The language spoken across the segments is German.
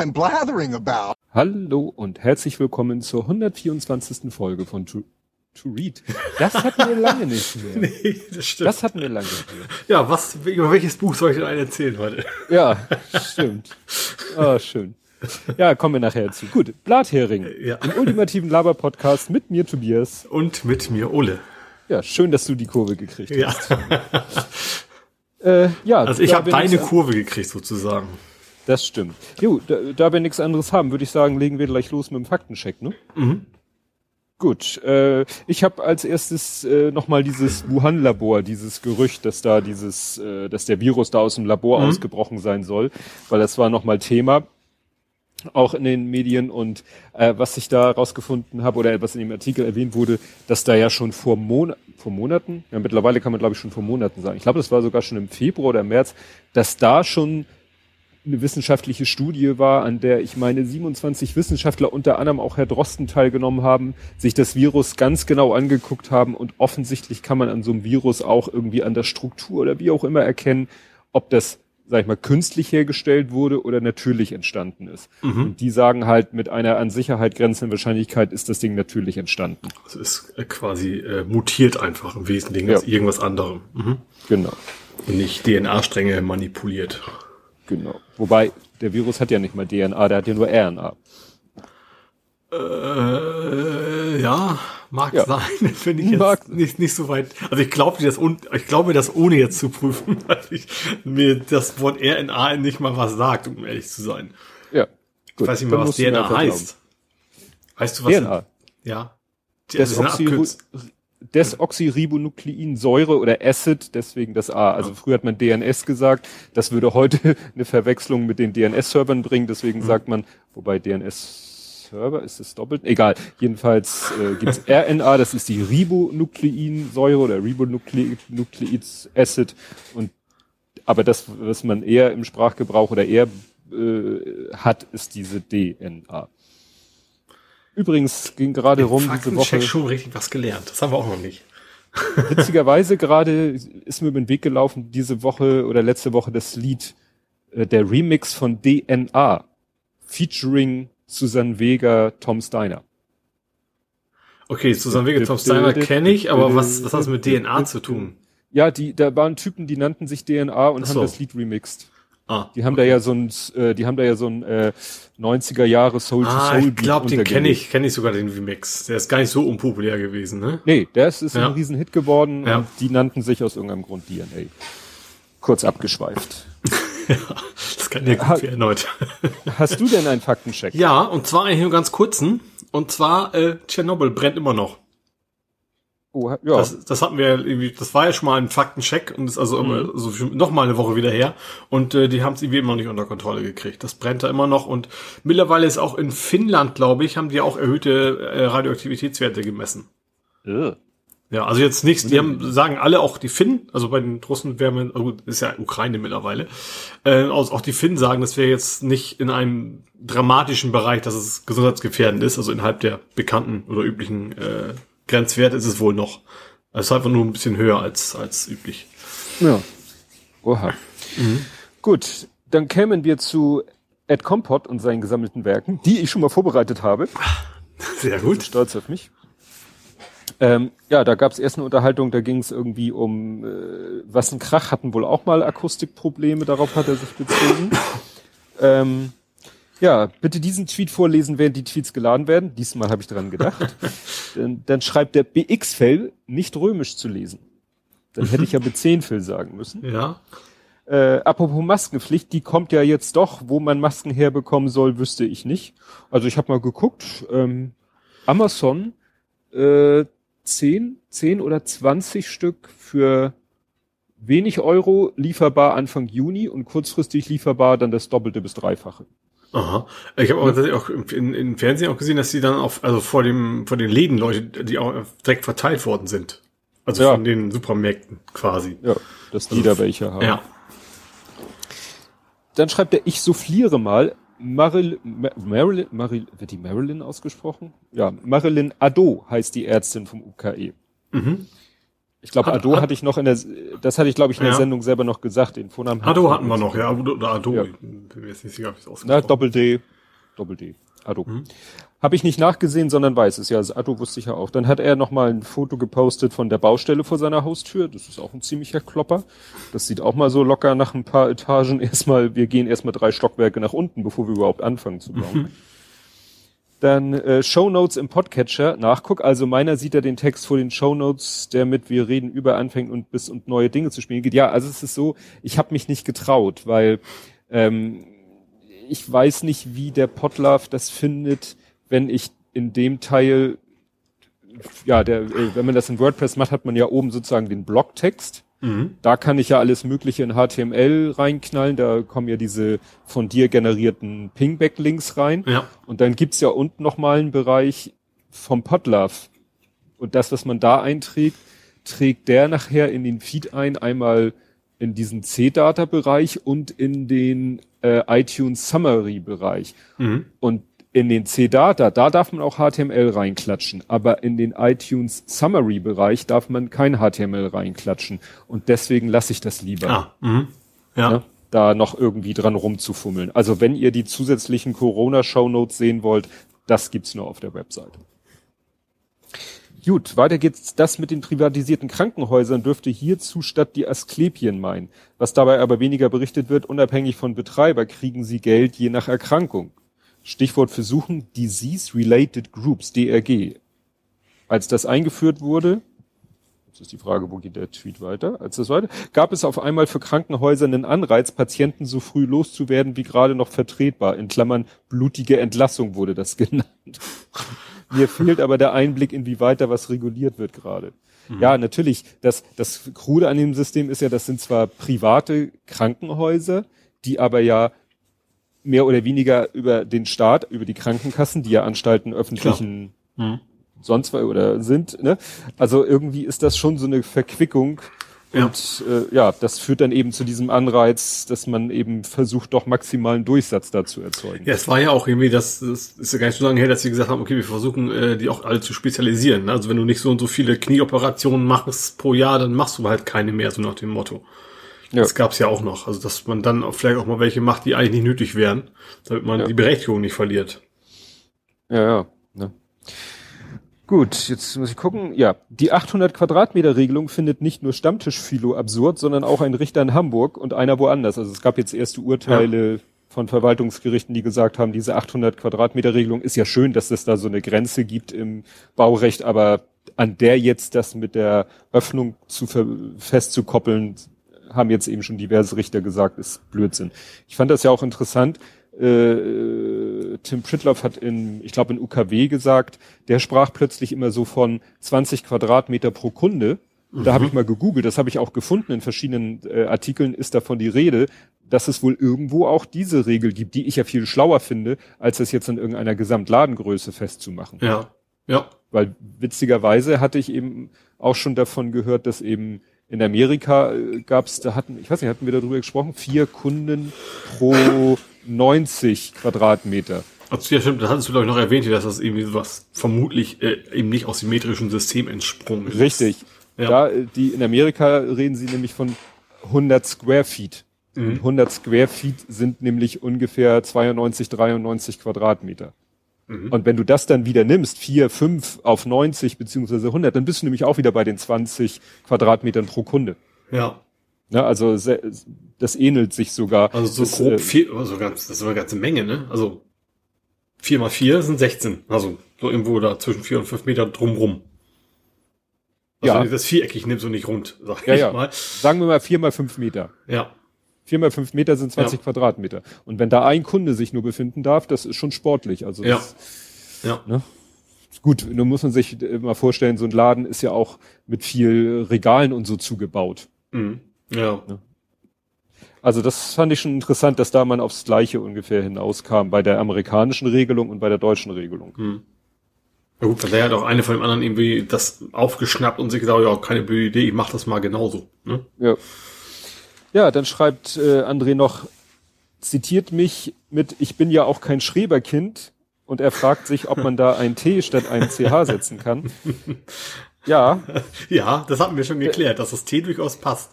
I'm blathering about. Hallo und herzlich willkommen zur 124. Folge von To, to Read. Das hatten wir lange nicht mehr. Nee, das stimmt. Das hatten wir lange nicht mehr. ja, was, über welches Buch soll ich denn einen erzählen heute? Ja, stimmt. Ah, schön. Ja, kommen wir nachher zu. Gut, Blathering. Ja. Im ultimativen Laber-Podcast mit mir, Tobias. Und mit mir Ole. Ja, schön, dass du die Kurve gekriegt Ja. hast. Äh, ja, Also ich habe deine Kurve gekriegt sozusagen. Das stimmt. Jo, da, da wir nichts anderes haben, würde ich sagen, legen wir gleich los mit dem Faktencheck, ne? Mhm. Gut, äh, ich habe als erstes äh, nochmal dieses Wuhan-Labor, dieses Gerücht, dass da dieses, äh, dass der Virus da aus dem Labor Mhm. ausgebrochen sein soll, weil das war nochmal Thema, auch in den Medien und äh, was ich da rausgefunden habe oder was in dem Artikel erwähnt wurde, dass da ja schon vor, Mon vor Monaten, ja mittlerweile kann man glaube ich schon vor Monaten sagen, ich glaube das war sogar schon im Februar oder März, dass da schon eine wissenschaftliche Studie war, an der ich meine 27 Wissenschaftler, unter anderem auch Herr Drosten teilgenommen haben, sich das Virus ganz genau angeguckt haben und offensichtlich kann man an so einem Virus auch irgendwie an der Struktur oder wie auch immer erkennen, ob das, sag ich mal, künstlich hergestellt wurde oder natürlich entstanden ist. Und die sagen halt, mit einer an Sicherheit grenzenden Wahrscheinlichkeit ist das Ding natürlich entstanden. Es ist äh, quasi äh, mutiert einfach im Wesentlichen Ja. als irgendwas anderem. Mhm. Genau, Und nicht DNA-Stränge manipuliert. Genau. Wobei, der Virus hat ja nicht mal DNA, der hat ja nur RNA. Äh, ja, mag Ja. sein, finde ich jetzt Mag- nicht, nicht so weit. Also ich glaube das, ich glaube das ohne jetzt zu prüfen, weil ich, mir das Wort RNA nicht mal was sagt, um ehrlich zu sein. Ja. Ich Gut, weiß nicht mal, was DNA heißt. Weißt du was? DNA. Ja. Das ist eine Desoxyri Abkürz- Desoxyribonukleinsäure oder Acid, deswegen das A. Also früher hat man DNS gesagt, das würde heute eine Verwechslung mit den DNS-Servern bringen, deswegen sagt man, wobei DNS-Server ist es doppelt, egal. Jedenfalls äh, gibt's RNA, das ist die Ribonukleinsäure oder Ribonucleic-Acid und aber das, was man eher im Sprachgebrauch oder eher äh, hat, ist diese DNA. Übrigens ging gerade rum diese Woche. Schon richtig was gelernt. Das haben wir auch noch nicht. Witzigerweise gerade ist mir über den Weg gelaufen, diese Woche oder letzte Woche das Lied, äh, der Remix von DNA, featuring Susanne Vega, Tom Steiner. Okay, Susanne Wege Tom Steiner kenne ich, aber was, was hat das mit DNA zu tun? Ja, die, da waren Typen, die nannten sich DNA und Ach haben so. das Lied remixed. Ah, Die haben da ja so ein, äh, die haben da ja so ein äh, 90er Jahre Soul to ah Soul ich glaube, den kenne ich, kenne ich sogar den Remix. Der ist gar nicht so unpopulär gewesen, ne? Nee, das ist Ja. ein Riesenhit geworden Ja. und die nannten sich aus irgendeinem Grund DNA. Kurz abgeschweift. Das kann ja Ha- gut werden heute. Hast du denn einen Faktencheck? Ja, und zwar eigentlich nur ganz kurzen. Und zwar, äh, Tschernobyl brennt immer noch. Oh, ja. Das, das hatten wir ja irgendwie, das war ja schon mal ein Faktencheck und ist also immer so schon noch mal eine Woche wieder her. Und äh, die haben es irgendwie immer noch nicht unter Kontrolle gekriegt. Das brennt da immer noch und mittlerweile ist auch in Finnland, glaube ich, haben die auch erhöhte äh, Radioaktivitätswerte gemessen. Äh. Ja, also jetzt nichts, die haben, sagen alle, auch die Finnen, also bei den Russen wäre man, oh gut, ist ja Ukraine mittlerweile, äh, auch die Finnen sagen, das wäre jetzt nicht in einem dramatischen Bereich, dass es gesundheitsgefährdend ist, also innerhalb der bekannten oder üblichen äh, Grenzwerte ist es wohl noch. Es ist einfach nur ein bisschen höher als, als üblich. Ja. Oha. Gut, dann kämen wir zu Ed Compot und seinen gesammelten Werken, die ich schon mal vorbereitet habe. Sehr Bin gut. stolz auf mich. Ähm, ja, da gab es erst eine Unterhaltung, da ging es irgendwie um äh, was ein Krach hatten wohl auch mal Akustikprobleme, darauf hat er sich bezogen. ähm, ja, bitte diesen Tweet vorlesen, während die Tweets geladen werden. Diesmal habe ich dran gedacht. dann, dann schreibt der BX-Fell nicht römisch zu lesen. Dann hätte ich ja B10-Fell sagen müssen. Ja. Äh, apropos Maskenpflicht, die kommt ja jetzt doch. Wo man Masken herbekommen soll, wüsste ich nicht. Also ich habe mal geguckt. Ähm, Amazon äh, 10, 10 oder 20 Stück für wenig Euro lieferbar Anfang Juni und kurzfristig lieferbar dann das Doppelte bis Dreifache. Aha. Ich habe auch tatsächlich auch im, in, Fernsehen auch gesehen, dass die dann auf, also vor dem, vor den Läden Leute, die auch direkt verteilt worden sind. Also Ja. von den Supermärkten quasi. Ja, dass die da welche haben. Ja. Dann schreibt er, ich souffliere mal. Maril, Ma- Marilyn, Maril, wird die Marilyn ausgesprochen? Ja, Marilyn Ado heißt die Ärztin vom UKE. Mhm. Ich glaube, Ado hat- hatte ich noch in der, das hatte ich glaube ich in der Ja. Sendung selber noch gesagt. Den Vornamen Ado hatten wir noch, ja. Oder Ado. Ja. Ich bin mir jetzt nicht sicher, ob ich es Na, ausgesprochen Doppel D. Doppel D. Ado. Mhm. Habe ich nicht nachgesehen, sondern weiß es. Ja, also Ado wusste ich ja auch. Dann hat er noch mal ein Foto gepostet von der Baustelle vor seiner Haustür. Das ist auch ein ziemlicher Klopper. Das sieht auch mal so locker nach ein paar Etagen. Erstmal, wir gehen erstmal drei Stockwerke nach unten, bevor wir überhaupt anfangen zu bauen. Dann äh, Shownotes im Podcatcher. Nachguck. Also meiner sieht er den Text vor den Shownotes, der mit wir reden über anfängt und bis und neue Dinge zu spielen geht. Ja, also es ist so, ich habe mich nicht getraut, weil ähm, ich weiß nicht, wie der Podlove das findet, wenn ich in dem Teil, ja, der, äh, wenn man das in WordPress macht, hat man ja oben sozusagen den Blogtext. Mhm. Da kann ich ja alles Mögliche in HTML reinknallen. Da kommen ja diese von dir generierten Pingback-Links rein. Ja. Und dann gibt's ja unten nochmal einen Bereich vom Podlove. Und das, was man da einträgt, trägt der nachher in den Feed ein, einmal in diesen C-Data-Bereich und in den äh, iTunes Summary-Bereich. Mhm. Und in den C-Data, da darf man auch HTML reinklatschen, aber in den iTunes Summary-Bereich darf man kein HTML reinklatschen. Und deswegen lasse ich das lieber Ah. Mhm. Ja. ne, da noch irgendwie dran rumzufummeln. Also wenn ihr die zusätzlichen Corona-Shownotes sehen wollt, das gibt's nur auf der Webseite. Gut, weiter geht's. Das mit den privatisierten Krankenhäusern dürfte hierzu statt die Asklepien meinen. Was dabei aber weniger berichtet wird, unabhängig von Betreiber, kriegen sie Geld je nach Erkrankung. Stichwort versuchen, Disease-Related Groups, DRG. Als das eingeführt wurde, jetzt ist die Frage, wo geht der Tweet weiter? Als das weiter, gab es auf einmal für Krankenhäuser einen Anreiz, Patienten so früh loszuwerden, wie gerade noch vertretbar. In Klammern blutige Entlassung wurde das genannt. Mir fehlt aber der Einblick, inwieweit da was reguliert wird gerade. Ja, natürlich, das, das Krude an dem System ist ja, das sind zwar private Krankenhäuser, die aber ja mehr oder weniger über den Staat, über die Krankenkassen, die ja Anstalten öffentlichen Mhm. sonst oder sind, ne? Also irgendwie ist das schon so eine Verquickung. Ja. Und äh, ja, das führt dann eben zu diesem Anreiz, dass man eben versucht, doch maximalen Durchsatz da zu erzeugen. Ja, es war ja auch irgendwie, das, das ist ja gar nicht so lange her, dass sie gesagt haben, okay, wir versuchen, äh, die auch alle zu spezialisieren. ne? Also wenn du nicht so und so viele Knieoperationen machst pro Jahr, dann machst du halt keine mehr, so nach dem Motto. Ja. Das gab's ja auch noch. Also dass man dann auch vielleicht auch mal welche macht, die eigentlich nicht nötig wären, damit man Ja. die Berechtigung nicht verliert. Ja, ja. Ne? Gut, jetzt muss ich gucken. Ja, die 800 Quadratmeter Regelung findet nicht nur Stammtischphilo absurd, sondern auch ein Richter in Hamburg und einer woanders. Also es gab jetzt erste Urteile von Verwaltungsgerichten, die gesagt haben, diese 800 Quadratmeter Regelung ist ja schön, dass es da so eine Grenze gibt im Baurecht, aber an der jetzt das mit der Öffnung zu festzukoppeln, haben jetzt eben schon diverse Richter gesagt, ist Blödsinn. Ich fand das ja auch interessant. Äh, Tim Pritloff hat in, ich glaube in UKW gesagt, der sprach plötzlich immer so von 20 Quadratmeter pro Kunde. Da habe ich mal gegoogelt, das habe ich auch gefunden in verschiedenen äh, Artikeln, ist davon die Rede, dass es wohl irgendwo auch diese Regel gibt, die ich ja viel schlauer finde, als das jetzt an irgendeiner Gesamtladengröße festzumachen. Ja. Ja. Weil witzigerweise hatte ich eben auch schon davon gehört, dass eben in Amerika äh, gab es, da hatten, ich weiß nicht, hatten wir darüber gesprochen, vier Kunden pro 90 Quadratmeter. Also, ja, stimmt, das hattest du, glaube ich, noch erwähnt, dass das irgendwie sowas vermutlich äh, eben nicht aus dem metrischen System entsprungen ist. Richtig. Ja. Da, äh, die in Amerika reden sie nämlich von 100 Square Feet. Und 100 Square Feet sind nämlich ungefähr 92, 93 Quadratmeter. Und wenn du das dann wieder nimmst, 4, 5 auf 90 beziehungsweise 100, dann bist du nämlich auch wieder bei den 20 Quadratmetern pro Kunde. Ja. Ne, also das ähnelt sich sogar. Also so Das, grob äh, vier, also ganz, das ist eine ganze Menge, ne? Also vier mal vier sind 16. Also so irgendwo da zwischen vier und fünf Meter drumrum. Also Ja. wenn du das viereckig nimmst und nicht rund, sag Ja, ich ja. mal. Sagen wir mal 4 mal 5 Meter. Ja. 4 mal 5 Meter sind 20 Ja. Quadratmeter. Und wenn da ein Kunde sich nur befinden darf, das ist schon sportlich. Also Ja. das, Ja. ne? Gut, nun muss man sich äh, mal vorstellen, so ein Laden ist ja auch mit viel Regalen und so zugebaut. Mhm. Ja. Also das fand ich schon interessant, dass da man aufs Gleiche ungefähr hinauskam bei der amerikanischen Regelung und bei der deutschen Regelung. Mhm. Ja gut, weil der hat auch eine von dem anderen irgendwie das aufgeschnappt und sich gesagt, ja, keine blöde Idee, ich mach das mal genauso. Ne? Ja. Ja, dann schreibt äh, André noch, zitiert mich mit, ich bin ja auch kein Schreberkind und er fragt sich, ob man da ein T statt ein CH setzen kann. Ja. ja, das hatten wir schon geklärt, dass das T durchaus passt.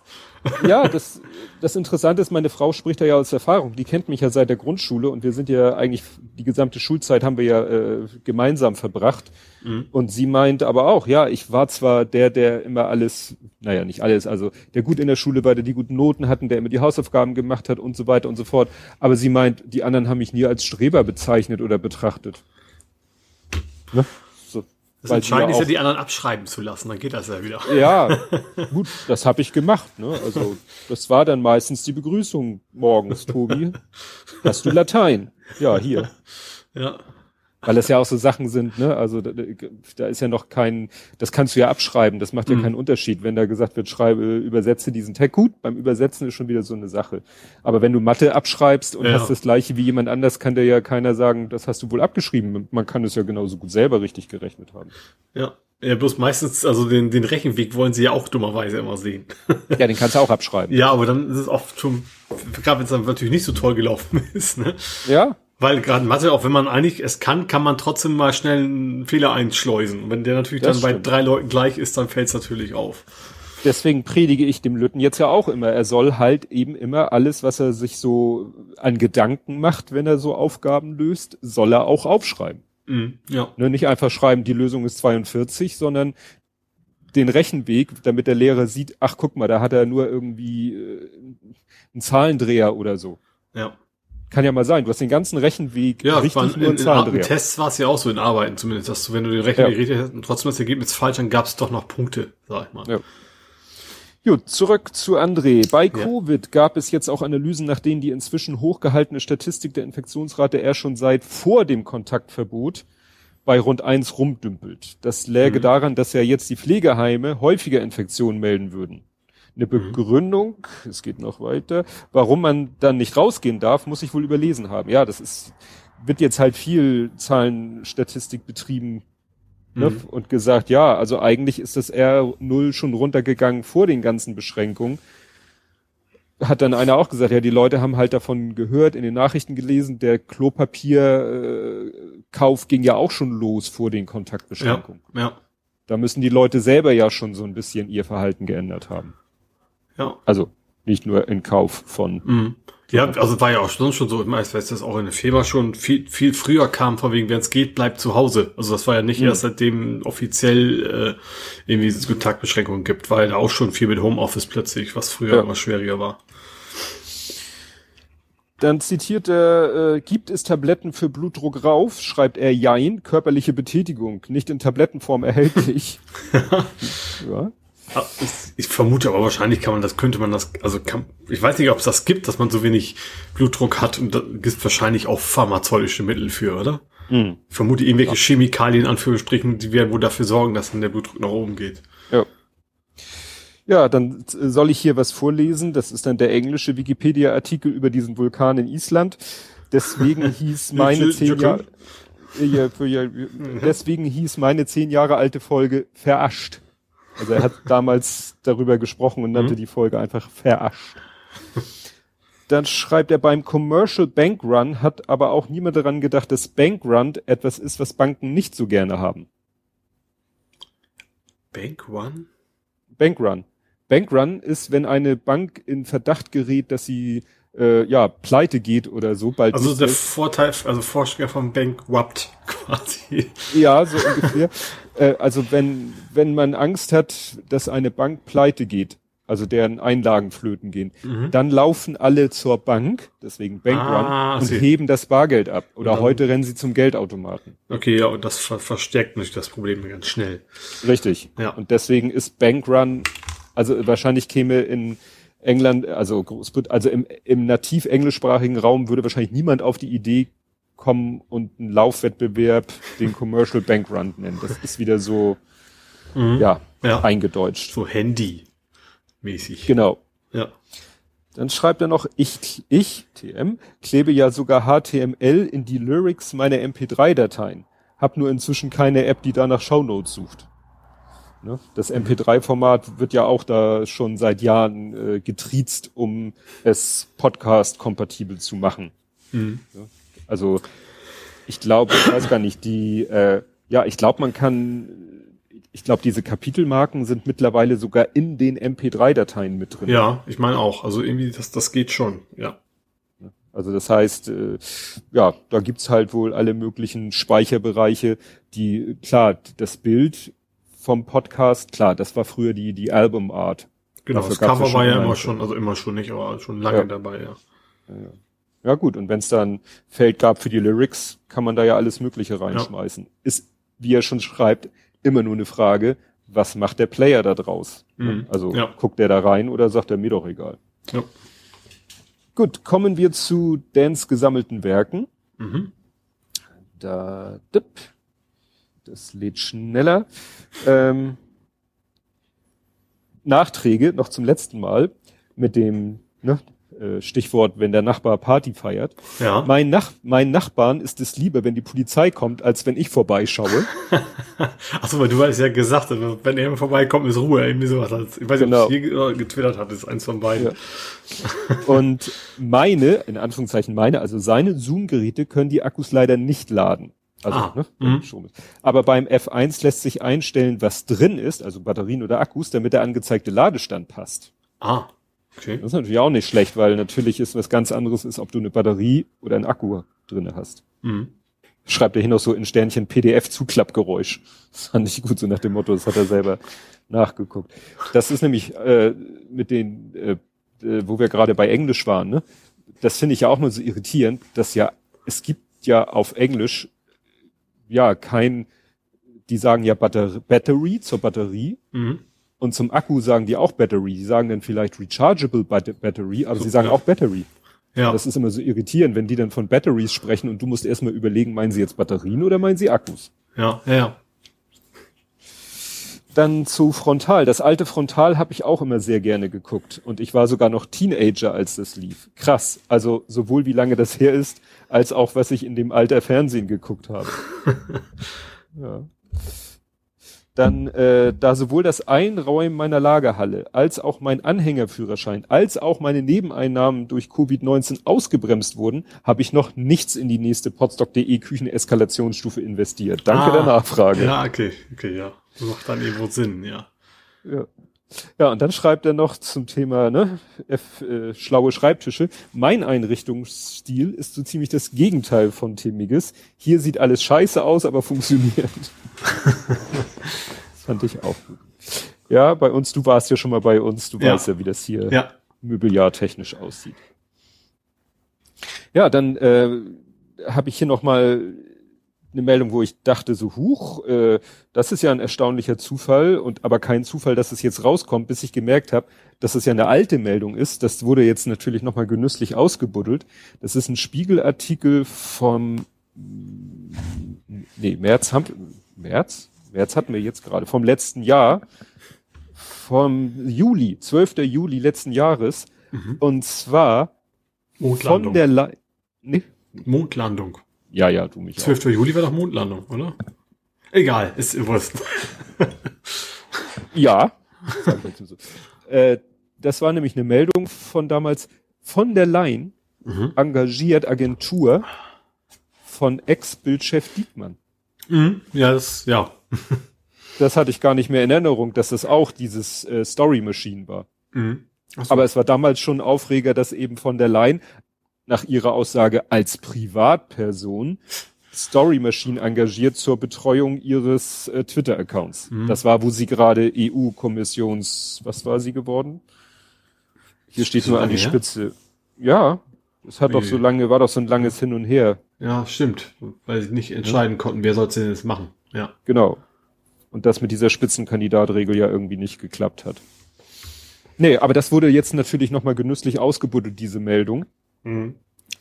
Ja, das, das Interessante ist, meine Frau spricht da ja aus Erfahrung. Die kennt mich ja seit der Grundschule und wir sind ja eigentlich, die gesamte Schulzeit haben wir ja äh, gemeinsam verbracht. Mhm. Und sie meint aber auch, ja, ich war zwar der, der immer alles, naja, nicht alles, also der gut in der Schule war, der die guten Noten hatten, der immer die Hausaufgaben gemacht hat und so weiter und so fort. Aber sie meint, die anderen haben mich nie als Streber bezeichnet oder betrachtet. Ne? Das Entscheidende ist ja, die anderen abschreiben zu lassen, dann geht das ja wieder. Ja, gut, das habe ich gemacht. Ne? Also das war dann meistens die Begrüßung morgens, Tobi. Hast du Latein? Ja, hier. Ja. Weil das ja auch so Sachen sind, ne? Also da, da ist ja noch kein, das kannst du ja abschreiben, das macht ja mhm. keinen Unterschied, wenn da gesagt wird, schreibe, übersetze diesen Text. Gut, beim Übersetzen ist schon wieder so eine Sache. Aber wenn du Mathe abschreibst und ja. hast das gleiche wie jemand anders, kann dir ja keiner sagen, das hast du wohl abgeschrieben. Man kann es ja genauso gut selber richtig gerechnet haben. Ja. Ja, bloß meistens, also den, den Rechenweg wollen sie ja auch dummerweise immer sehen. Ja, den kannst du auch abschreiben. Ja, aber dann ist es oft schon, gerade wenn es dann natürlich nicht so toll gelaufen ist, ne? Ja. Weil gerade Mathe, auch wenn man eigentlich es kann, kann man trotzdem mal schnell einen Fehler einschleusen. Und wenn der natürlich das dann stimmt. bei drei Leuten gleich ist, dann fällt es natürlich auf. Deswegen predige ich dem Lütten jetzt ja auch immer. Er soll halt eben immer alles, was er sich so an Gedanken macht, wenn er so Aufgaben löst, soll er auch aufschreiben. Mhm, ja. Ne, nicht einfach schreiben, die Lösung ist 42, sondern den Rechenweg, damit der Lehrer sieht, ach guck mal, da hat er nur irgendwie äh, einen Zahlendreher oder so. Ja. Kann ja mal sein. Du hast den ganzen Rechenweg ja, richtig waren, nur in, in, in Tests war es ja auch so in Arbeiten zumindest, dass du, wenn du den Rechenweg ja. richtig hast und trotzdem das Ergebnis falsch, dann gab es doch noch Punkte, sag ich mal. Ja. Gut, zurück zu André. Bei Covid gab es jetzt auch Analysen, nach denen die inzwischen hochgehaltene Statistik der Infektionsrate eher schon seit vor dem Kontaktverbot bei rund eins rumdümpelt. Das läge mhm. daran, dass ja jetzt die Pflegeheime häufiger Infektionen melden würden. Eine mhm. Begründung, es geht noch weiter, warum man dann nicht rausgehen darf, muss ich wohl überlesen haben. Ja, das ist, wird jetzt halt viel Zahlenstatistik betrieben ne? Mhm. und gesagt, ja, also eigentlich ist das R0 schon runtergegangen vor den ganzen Beschränkungen. Hat dann einer auch gesagt, ja, die Leute haben halt davon gehört, in den Nachrichten gelesen, der Klopapierkauf äh, ging ja auch schon los vor den Kontaktbeschränkungen. Ja, ja. Da müssen die Leute selber ja schon so ein bisschen ihr Verhalten geändert haben. Ja. Also nicht nur in Kauf von. Mhm. Ja, also war ja auch sonst schon so, ich weiß, dass das auch in der Firma schon viel, viel früher kam, von wegen, wenn es geht, bleibt zu Hause. Also das war ja nicht mhm. erst seitdem offiziell äh, irgendwie diese Kontaktbeschränkungen gibt, weil ja auch schon viel mit Homeoffice plötzlich, was früher ja. immer schwieriger war. Dann zitiert er, äh, gibt es Tabletten für Blutdruck rauf? Schreibt er Jein, körperliche Betätigung, nicht in Tablettenform erhältlich. ja. Ich vermute aber wahrscheinlich kann man das, könnte man das, also kann, ich weiß nicht, ob es das gibt, dass man so wenig Blutdruck hat und da gibt wahrscheinlich auch pharmazeutische Mittel für, oder? Mhm. Ich vermute irgendwelche ja. Chemikalien, Anführungsstrichen, die werden wohl dafür sorgen, dass dann der Blutdruck nach oben geht. Ja. Ja, dann soll ich hier was vorlesen. Das ist dann der englische Wikipedia-Artikel über diesen Vulkan in Island. Deswegen hieß meine zehn Jahre, deswegen hieß meine zehn Jahre alte Folge Verascht. Also er hat damals darüber gesprochen und nannte mhm. die Folge einfach verarscht. Dann schreibt er beim Commercial Bank Run hat aber auch niemand daran gedacht, dass Bank Run etwas ist, was Banken nicht so gerne haben. Bank Run? Bank Run. Bank Run ist, wenn eine Bank in Verdacht gerät, dass sie äh, ja pleite geht oder so bald. Also der. Vorteil, also Vorschläger vom Bankrupt quasi. Ja, so ungefähr. äh, also wenn wenn man Angst hat, dass eine Bank pleite geht, also deren Einlagen flöten gehen, mhm. dann laufen alle zur Bank, deswegen Bankrun, ah, und sie. heben das Bargeld ab. Oder dann, heute rennen sie zum Geldautomaten. Okay, ja, und das ver verstärkt natürlich das Problem ganz schnell. Richtig. Ja. Und deswegen ist Bankrun, also wahrscheinlich käme in England, also Großbrit also im, im nativ englischsprachigen Raum würde wahrscheinlich niemand auf die Idee kommen und einen Laufwettbewerb den Commercial Bank Run nennen. Das ist wieder so, mhm. ja, ja, eingedeutscht. So Handy-mäßig. Genau. Ja. Dann schreibt er noch, ich, ich, TM, klebe ja sogar HTML in die Lyrics meiner MP3-Dateien. Hab nur inzwischen keine App, die danach Shownotes sucht. Ne? Das MP3-Format wird ja auch da schon seit Jahren äh, getriezt, um es Podcast-kompatibel zu machen. Mhm. Ne? Also ich glaube, ich weiß gar nicht, die, äh, ja, ich glaube, man kann, ich glaube, diese Kapitelmarken sind mittlerweile sogar in den MP3-Dateien mit drin. Ja, ich meine auch. Also irgendwie, das, das geht schon, ja. Also das heißt, äh, ja, da gibt's halt wohl alle möglichen Speicherbereiche, die, klar, das Bild vom Podcast, klar, das war früher die, die Albumart. Genau, Dafür das Cover war ja immer schon, also immer schon nicht, aber schon lange Ja. dabei, ja. Ja gut, und wenn es dann Feld gab für die Lyrics, kann man da ja alles Mögliche reinschmeißen. Ist, wie er schon schreibt, immer nur eine Frage, was macht der Player da draus? Mhm. Also Ja. guckt der da rein oder sagt er mir doch egal? Ja. Gut, kommen wir zu Dans gesammelten Werken. Mhm. Da, dipp. das lädt schneller. Ähm, Nachträge noch zum letzten Mal mit dem ne, äh, Stichwort, wenn der Nachbar Party feiert. Ja. Mein, Nach mein Nachbarn ist es lieber, wenn die Polizei kommt, als wenn ich vorbeischaue. Achso, weil du hast ja gesagt, also wenn er vorbeikommt, ist Ruhe, irgendwie sowas. als- Ich weiß nicht, Genau. ob es hier ge- getwittert hat, ist eins von beiden. Ja. Und meine, in Anführungszeichen meine, also seine Zoom-Geräte können die Akkus leider nicht laden. Also, Ah, ne, mhm. Aber beim F1 lässt sich einstellen, was drin ist, also Batterien oder Akkus, damit der angezeigte Ladestand passt. Ah, okay. Das ist natürlich auch nicht schlecht, weil natürlich ist was ganz anderes ist, ob du eine Batterie oder einen Akku drinne hast. Mhm. Schreibt er hier noch so in Sternchen PDF-Zuklappgeräusch. Das fand ich gut, so nach dem Motto, das hat er selber nachgeguckt. Das ist nämlich äh, mit den, äh, äh, wo wir gerade bei Englisch waren, ne? Das finde ich ja auch nur so irritierend, dass ja, es gibt ja auf Englisch ja kein, die sagen ja Batter Battery zur Batterie Mhm. Und zum Akku sagen die auch Battery. Die sagen dann vielleicht Rechargeable Bat- Battery, aber So, sie sagen ja. auch Battery. Ja. Das ist immer so irritierend, wenn die dann von Batteries sprechen und du musst erstmal überlegen, meinen sie jetzt Batterien oder meinen sie Akkus? ja, ja, ja. Dann zu Frontal. Das alte Frontal habe ich auch immer sehr gerne geguckt. Und ich war sogar noch Teenager, als das lief. Krass. Also sowohl wie lange das her ist, als auch was ich in dem Alter Fernsehen geguckt habe. ja. Dann, äh, da sowohl das Einräumen meiner Lagerhalle, als auch mein Anhängerführerschein, als auch meine Nebeneinnahmen durch Covid-19 ausgebremst wurden, habe ich noch nichts in die nächste podstock.de Kücheneskalationsstufe investiert. Danke Ah, der Nachfrage. Ja, okay, okay, ja. Macht dann irgendwo Sinn, ja. Ja. Ja, und dann schreibt er noch zum Thema ne, F, äh, schlaue Schreibtische. Mein Einrichtungsstil ist so ziemlich das Gegenteil von Timmiges. Hier sieht alles scheiße aus, aber funktioniert. das fand ich auch gut. Ja, bei uns, du warst ja schon mal bei uns, du Ja. weißt ja, wie das hier Ja. möbeljahrtechnisch aussieht. Ja, dann äh, habe ich hier noch mal eine Meldung, wo ich dachte so, huch, äh, das ist ja ein erstaunlicher Zufall und aber kein Zufall, dass es jetzt rauskommt, bis ich gemerkt habe, dass es ja eine alte Meldung ist. Das wurde jetzt natürlich noch mal genüsslich ausgebuddelt. Das ist ein Spiegelartikel vom nee, März haben März? März hatten wir jetzt gerade vom letzten Jahr vom Juli, 12. Juli letzten Jahres und zwar von Mondlandung. der Le nee, Mondlandung. Ja, ja, du mich auch. 12. Juli war doch Mondlandung, oder? Egal, ist Wurst. Ja. Äh, das war nämlich eine Meldung von damals von der Leyen Mhm. engagiert Agentur von Ex-Bildchef Diekmann. Mhm. Ja, das, ja. Das hatte ich gar nicht mehr in Erinnerung, dass das auch dieses äh, Story Machine war. Mhm. So. Aber es war damals schon ein Aufreger, dass eben von der Leyen nach ihrer Aussage als Privatperson Story Machine engagiert zur Betreuung ihres äh, Twitter-Accounts. Mhm. Das war, wo sie gerade EU-Kommissions, was war sie geworden? Hier steht So nur an die her? Spitze. Ja, es hat doch Wie? so lange, war doch so ein langes Hin und Her. ja, stimmt. Weil sie nicht entscheiden konnten, wer soll denn jetzt machen. Ja. Genau. Und das mit dieser Spitzenkandidatregel ja irgendwie nicht geklappt hat. Nee, aber das wurde jetzt natürlich nochmal genüsslich ausgebuddelt, diese Meldung. Mhm.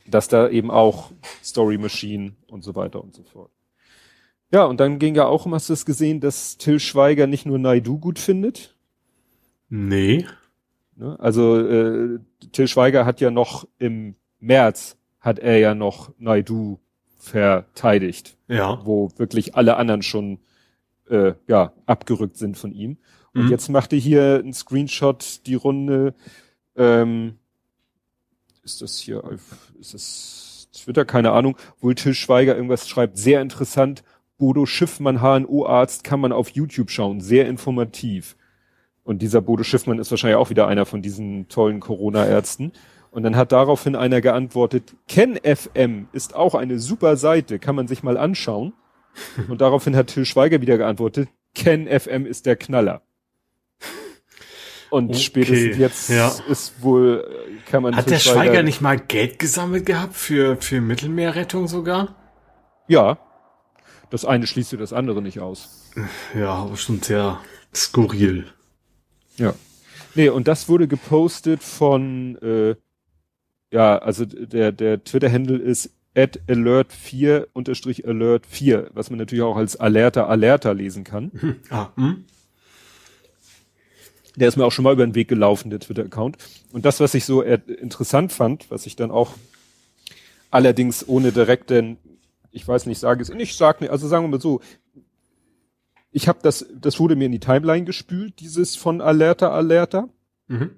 dass da eben auch Story Machine und so weiter und so fort. Ja, und dann ging ja auch, hast du es gesehen, dass Till Schweiger nicht nur Naidu gut findet. Nee. Ne? Also äh, Till Schweiger hat ja noch im März hat er ja noch Naidu verteidigt, Ja. wo wirklich alle anderen schon äh, ja abgerückt sind von ihm. Und Mhm. jetzt machte hier ein Screenshot die Runde. Ähm, ist das hier, ist das Twitter? Keine Ahnung. Wohl Till Schweiger irgendwas schreibt. Sehr interessant. Bodo Schiffmann HNO-Arzt kann man auf YouTube schauen, sehr informativ. Und dieser Bodo Schiffmann ist wahrscheinlich auch wieder einer von diesen tollen Corona-Ärzten. Und dann hat daraufhin einer geantwortet, KenFM ist auch eine super Seite, kann man sich mal anschauen. Und daraufhin hat Till Schweiger wieder geantwortet, KenFM ist der Knaller. Und okay, spätestens jetzt ja. ist wohl, kann man. Hat der Schweiger, nicht mal Geld gesammelt gehabt für, für Mittelmeerrettung sogar? Ja. Das eine schließt das andere nicht aus. Ja, aber schon sehr skurril. Ja. Nee, und das wurde gepostet von äh, ja, also der, der Twitter-Handle ist at alert4 unterstrich alert 4, was man natürlich auch als alerter alerter lesen kann. Hm. Ah, hm. Der ist mir auch schon mal über den Weg gelaufen, der Twitter-Account. Und das, was ich so interessant fand, was ich dann auch allerdings ohne direkt denn, ich weiß nicht, sage es, nicht sag nicht, also sagen wir mal so, ich habe das, das wurde mir in die Timeline gespült, dieses von Alerta Alerta. Mhm.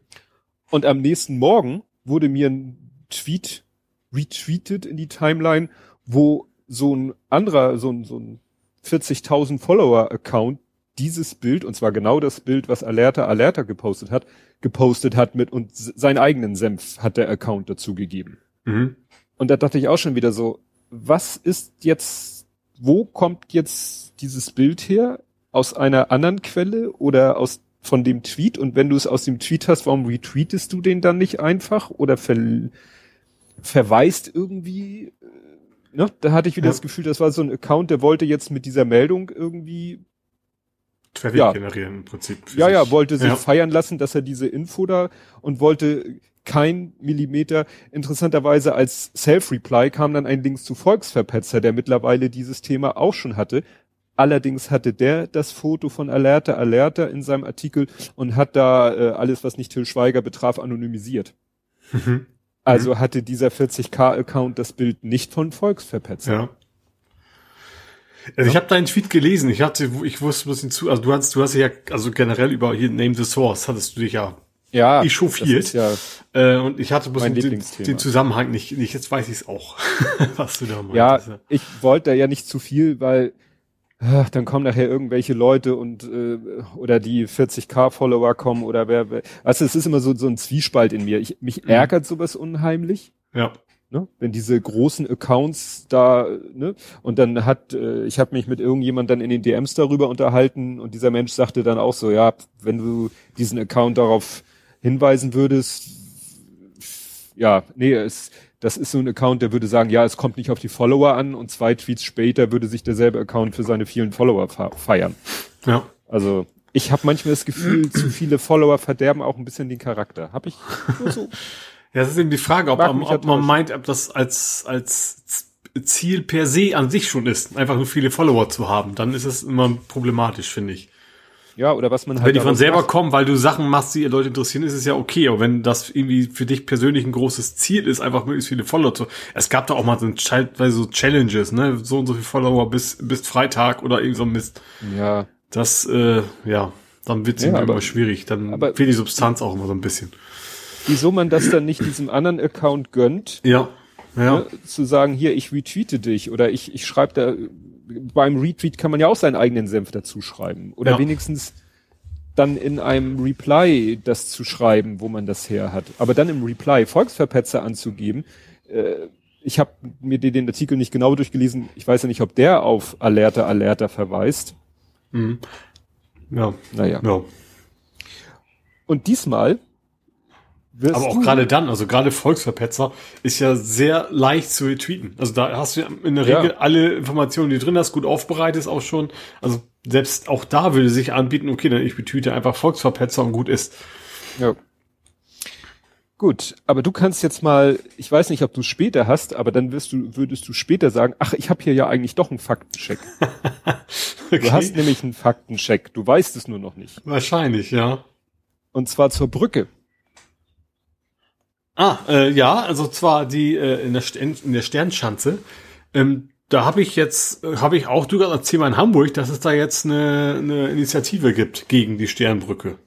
Und am nächsten Morgen wurde mir ein Tweet retweetet in die Timeline, wo so ein anderer, so ein, so ein 40.000 Follower-Account dieses Bild, und zwar genau das Bild, was Alerta Alerta gepostet hat, gepostet hat mit und seinen eigenen Senf hat der Account dazu gegeben. Mhm. Und da dachte ich auch schon wieder so, was ist jetzt, wo kommt jetzt dieses Bild her? Aus einer anderen Quelle oder aus von dem Tweet? Und wenn du es aus dem Tweet hast, warum retweetest du den dann nicht einfach oder ver verweist irgendwie, äh, ne? Da hatte ich wieder ja. das Gefühl, das war so ein Account, der wollte jetzt mit dieser Meldung irgendwie Traffic ja. generieren im Prinzip. Ja, sich. ja, wollte sich ja. feiern lassen, dass er diese Info da und wollte kein Millimeter. Interessanterweise als Self-Reply kam dann ein Link zu Volksverpetzer, der mittlerweile dieses Thema auch schon hatte. Allerdings hatte der das Foto von Alerta Alerta in seinem Artikel und hat da äh, alles, was nicht Till Schweiger betraf, anonymisiert. Mhm. Also mhm. hatte dieser 40k-Account das Bild nicht von Volksverpetzer. Ja. Also ich habe deinen Tweet gelesen. Ich hatte, ich wusste ein bisschen zu. Also du hast, du hast ja, also generell über hier Name the Source hattest du dich ja, ja echauffiert. Ja äh, und ich hatte bloß den, den, Zusammenhang nicht, nicht. Jetzt weiß ich es auch, was du da meinst. Ja, ich wollte ja nicht zu viel, weil ach, dann kommen nachher irgendwelche Leute und äh, oder die 40k Follower kommen oder wer, wer also es ist immer so so ein Zwiespalt in mir. Ich, mich mhm. ärgert sowas unheimlich. Ja. Ne? Wenn diese großen Accounts da, ne? Und dann hat, äh, ich habe mich mit irgendjemand dann in den DMs darüber unterhalten und dieser Mensch sagte dann auch so, ja, wenn du diesen Account darauf hinweisen würdest, ja, nee, es, das ist so ein Account, der würde sagen, ja, es kommt nicht auf die Follower an und zwei Tweets später würde sich derselbe Account für seine vielen Follower feiern. Ja. Also ich habe manchmal das Gefühl, zu viele Follower verderben auch ein bisschen den Charakter. Hab ich so. ja, das ist eben die Frage, ob, man, ob man meint, ob das als als Ziel per se an sich schon ist, einfach nur viele Follower zu haben. Dann ist es immer problematisch, finde ich. Ja, oder was man halt. Wenn die von selber macht. kommen, weil du Sachen machst, die ihr Leute interessieren, ist es ja okay. Aber wenn das irgendwie für dich persönlich ein großes Ziel ist, einfach möglichst viele Follower zu. Es gab da auch mal so, so Challenges, ne? So und so viele Follower bis, bis Freitag oder irgend so ein Mist. Ja. Das, äh, ja, dann wird's ja, immer schwierig. Dann fehlt die Substanz auch immer so ein bisschen. Wieso man das dann nicht diesem anderen Account gönnt? Ja. Ja. Ne, zu sagen, hier, ich retweete dich oder ich, ich schreibe da beim Retweet kann man ja auch seinen eigenen Senf dazu schreiben. Oder ja. wenigstens dann in einem Reply das zu schreiben, wo man das her hat. Aber dann im Reply Volksverpetzer anzugeben, äh, ich habe mir den Artikel nicht genau durchgelesen. Ich weiß ja nicht, ob der auf Alerta Alerta verweist. Mhm. Ja. Naja. Ja. Und diesmal wirst Aber auch gerade dann, also gerade Volksverpetzer ist ja sehr leicht zu retweeten. Also da hast du ja in der Regel ja. alle Informationen, die drin hast, gut aufbereitet auch schon. Also selbst auch da würde sich anbieten, okay, dann ich retweete einfach Volksverpetzer und gut ist. Ja. Gut, aber du kannst jetzt mal, ich weiß nicht, ob du es später hast, aber dann wirst du, würdest du später sagen, ach, ich habe hier ja eigentlich doch einen Faktencheck. okay. Du hast nämlich einen Faktencheck, du weißt es nur noch nicht. Wahrscheinlich, ja. Und zwar zur Brücke. Ah, äh, ja, also zwar die äh, in, der in der Sternschanze. Ähm, da habe ich jetzt, äh, habe ich auch du gerade erzählt in Hamburg, dass es da jetzt eine, eine Initiative gibt gegen die Sternbrücke.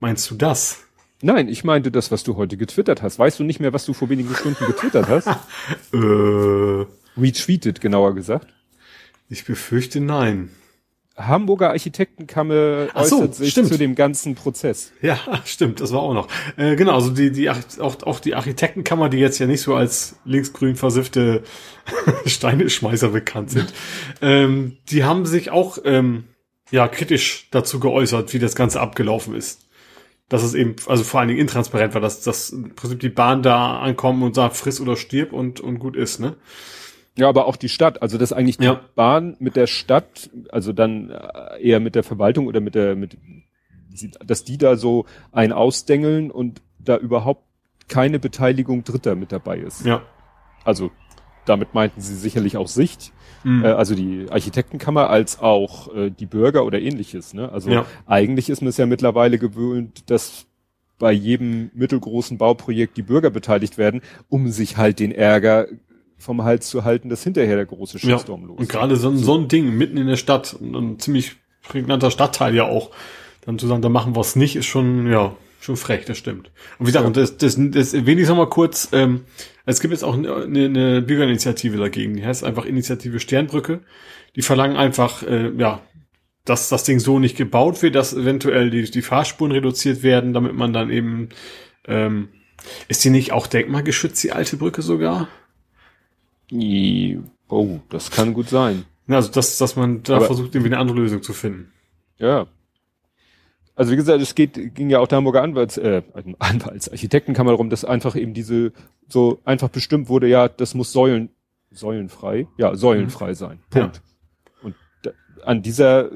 Meinst du das? Nein, ich meinte das, was du heute getwittert hast. Weißt du nicht mehr, was du vor wenigen Stunden getwittert hast? äh. Retweetet, genauer gesagt. Ich befürchte nein. Hamburger Architektenkammer Ach so, äußert sich stimmt. zu dem ganzen Prozess. Ja, stimmt, das war auch noch. Äh, genau, also die, die auch, auch die Architektenkammer, die jetzt ja nicht so als linksgrün versiffte Steineschmeißer bekannt sind, ähm, die haben sich auch ähm, ja kritisch dazu geäußert, wie das Ganze abgelaufen ist. Dass es eben, also vor allen Dingen intransparent war, dass, dass im Prinzip die Bahn da ankommt und sagt, friss oder stirb und, und gut ist, ne? Ja, aber auch die Stadt, also dass eigentlich die Ja. Bahn mit der Stadt, also dann äh, eher mit der Verwaltung oder mit der, mit, dass die da so ein ausdengeln und da überhaupt keine Beteiligung Dritter mit dabei ist. Ja. Also damit meinten sie sicherlich auch Sicht, Mhm. äh, also die Architektenkammer als auch äh, die Bürger oder ähnliches. Ne? Also Ja. eigentlich ist man es ja mittlerweile gewöhnt, dass bei jedem mittelgroßen Bauprojekt die Bürger beteiligt werden, um sich halt den Ärger vom Hals zu halten, dass hinterher der große Ja. Shitstorm los Und gerade so, ein- so ein Ding mitten in der Stadt, ein, ziemlich prägnanter Stadtteil ja auch, dann zu sagen, da machen wir es nicht, ist schon, ja, schon frech, das stimmt. Und wie gesagt, Ja. und das, das, das noch mal kurz, ähm, es gibt jetzt auch eine, eine Bürgerinitiative dagegen, die heißt einfach Initiative Sternbrücke. Die verlangen einfach, äh, ja, dass das Ding so nicht gebaut wird, dass eventuell die, die Fahrspuren reduziert werden, damit man dann eben, ähm, ist die nicht auch denkmalgeschützt, die alte Brücke sogar? I- Oh, das kann gut sein. Ja, Also, dass, dass man da Aber- versucht, irgendwie eine andere Lösung zu finden. Ja. Also wie gesagt, es geht, ging ja auch der Hamburger Anwalts, äh, Anwalts, Architektenkammer darum, dass einfach eben diese, so einfach bestimmt wurde, ja, das muss Säulen, säulenfrei, ja, säulenfrei sein. Punkt. Und da, an dieser,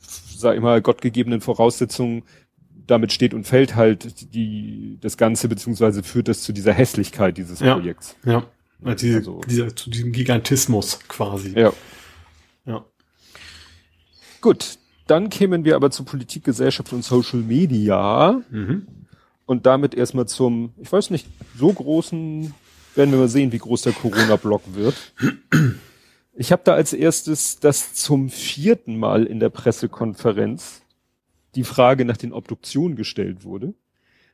sag ich mal, gottgegebenen Voraussetzung, damit steht und fällt halt die, das Ganze, beziehungsweise führt das zu dieser Hässlichkeit dieses Ja. Projekts. Ja. Ja, diese, Also- dieser, zu diesem Gigantismus quasi. Ja. Ja. Gut. Dann kämen wir aber zu Politik, Gesellschaft und Social Media. Mhm. und damit erstmal zum, ich weiß nicht, so großen, werden wir mal sehen, wie groß der Corona-Block wird. Ich habe da als erstes, dass zum vierten Mal in der Pressekonferenz die Frage nach den Obduktionen gestellt wurde.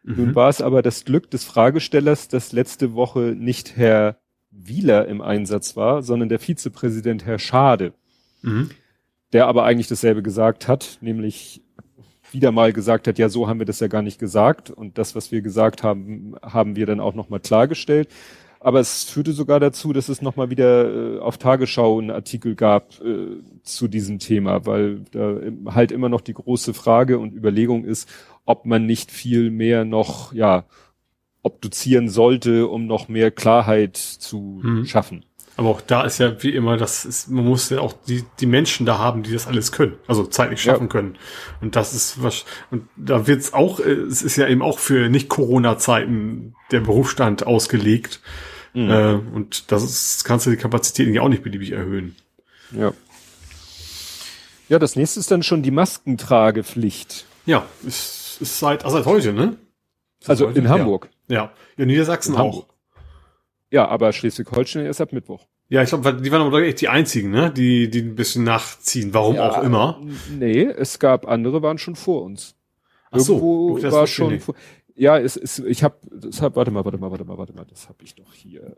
Nun war es aber das Glück des Fragestellers, dass letzte Woche nicht Herr Wieler im Einsatz war, sondern der Vizepräsident Herr Schade, Mhm. der aber eigentlich dasselbe gesagt hat, nämlich wieder mal gesagt hat, ja, so haben wir das ja gar nicht gesagt und das, was wir gesagt haben, haben wir dann auch nochmal klargestellt. Aber es führte sogar dazu, dass es nochmal wieder äh, auf Tagesschau einen Artikel gab äh, zu diesem Thema, weil da halt immer noch die große Frage und Überlegung ist, ob man nicht viel mehr noch, ja, obduzieren sollte, um noch mehr Klarheit zu Mhm. schaffen. Aber auch da ist ja wie immer, das ist, man muss ja auch die, die Menschen da haben, die das alles können, also zeitlich schaffen Ja. können. Und das ist was, und da wird's auch, äh, es ist ja eben auch für Nicht-Corona-Zeiten der Berufsstand ausgelegt. Mhm. Äh, und das ist, kannst du die Kapazitäten ja auch nicht beliebig erhöhen. Ja. Ja, das nächste ist dann schon die Maskentragepflicht. Ja, ist, ist seit, ah, seit heute, ne? Das Also heute? in Hamburg. Ja. ja. Niedersachsen auch. Ja, aber Schleswig-Holstein erst ab Mittwoch. Ja, ich glaube, die waren aber doch echt die einzigen, ne? Die, die ein bisschen nachziehen. Warum Ja, auch immer. Nee, es gab andere, waren schon vor uns. Ach so, Irgendwo das war ich schon vor, Ja, es ist, ich habe, deshalb, warte mal, warte mal, warte mal, warte mal, das habe ich doch hier.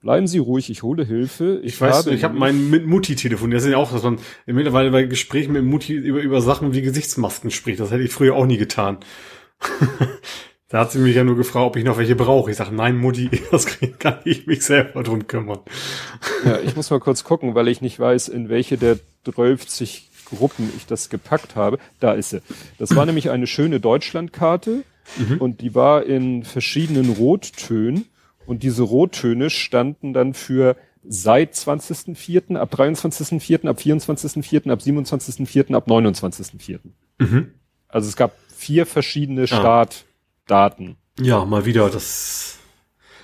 Bleiben Sie ruhig, ich hole Hilfe. Ich weiß, ich habe meinen mit Mutti telefoniert. Das ist ja auch, dass man mittlerweile bei Gesprächen mit Mutti über, über Sachen wie Gesichtsmasken spricht. Das hätte ich früher auch nie getan. da hat sie mich ja nur gefragt, ob ich noch welche brauche. Ich sage, nein, Mutti, das kann ich mich selber drum kümmern. Ja, ich muss mal kurz gucken, weil ich nicht weiß, in welche der 12 Gruppen ich das gepackt habe. Da ist sie. Das war nämlich eine schöne Deutschlandkarte und die war in verschiedenen Rottönen und diese Rottöne standen dann für seit 20.04., ab 23.04., ab 24.04., ab 27.04., ab 29.04. Mhm. Also es gab vier verschiedene Startdaten. Ja, mal wieder, dass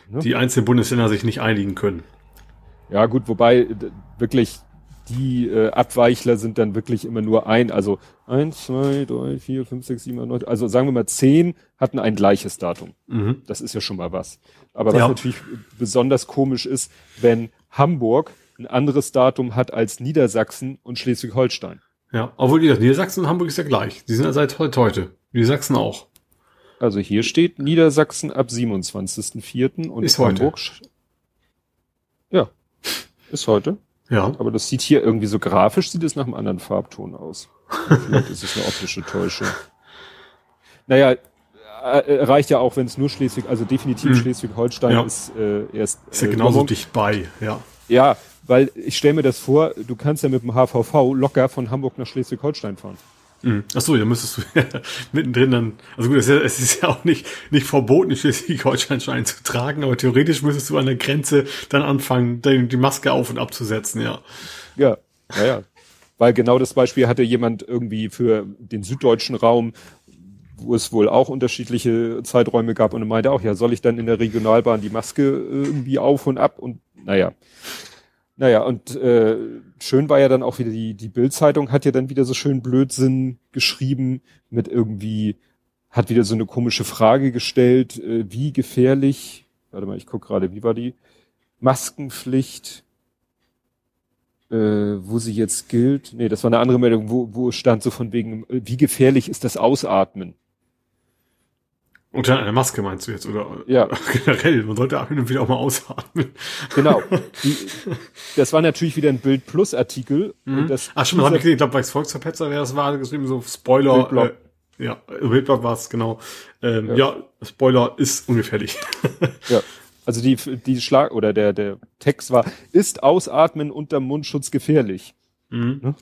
Ne? die einzelnen Bundesländer sich nicht einigen können. Ja, gut, wobei wirklich die äh, Abweichler sind dann wirklich immer nur ein, also eins, zwei, drei, vier, fünf, sechs, sieben, neun, also sagen wir mal zehn hatten ein gleiches Datum. Mhm. Das ist ja schon mal was. Aber was Ja. natürlich besonders komisch ist, wenn Hamburg ein anderes Datum hat als Niedersachsen und Schleswig-Holstein. Ja, obwohl Niedersachsen und Hamburg ist ja gleich. Die sind ja seit heute. heute. Niedersachsen auch. Also hier steht Niedersachsen ab 27.04. und Ist heute. Hamburg. sch- Ja, ist heute. Ja. Aber das sieht hier irgendwie so grafisch, sieht es nach einem anderen Farbton aus. Vielleicht ist es eine optische Täuschung. Naja, äh, reicht ja auch, wenn es nur Schleswig, also definitiv hm. Schleswig-Holstein ja. ist äh, erst. Ist ja äh, genauso dicht bei, ja. Ja, weil ich stelle mir das vor, du kannst ja mit dem HVV locker von Hamburg nach Schleswig-Holstein fahren. Mhm. Ach so, da müsstest du mittendrin dann, also gut, es ist, ja, es ist ja auch nicht, nicht verboten, Schleswig-Holstein-Schein zu tragen, aber theoretisch müsstest du an der Grenze dann anfangen, die Maske auf und abzusetzen, ja. Ja, naja. Weil genau das Beispiel hatte jemand irgendwie für den süddeutschen Raum, wo es wohl auch unterschiedliche Zeiträume gab und meinte auch, ja, soll ich dann in der Regionalbahn die Maske irgendwie auf und ab und naja. Naja, und äh, schön war ja dann auch wieder die, die Bildzeitung hat ja dann wieder so schön Blödsinn geschrieben mit irgendwie, hat wieder so eine komische Frage gestellt, äh, wie gefährlich, warte mal, ich guck gerade, wie war die? Maskenpflicht, äh, wo sie jetzt gilt. Nee, das war eine andere Meldung, wo, wo stand so von wegen, wie gefährlich ist das Ausatmen? Unter einer Maske meinst du jetzt, oder? Ja. Generell, man sollte hin und wieder auch mal ausatmen. Genau. Die, das war natürlich wieder ein Bild Plus Artikel. Mhm. Das Ach schon, das habe ich gesehen, ich glaube bei Volksverpetzer wäre das war geschrieben, so Spoiler. Bildblock. Äh, ja, Bildblock war es, genau. Ähm, ja. ja, Spoiler ist ungefährlich. ja. Also die, die Schlag, oder der, der Text war, ist Ausatmen unter Mundschutz gefährlich? Mhm. Ne?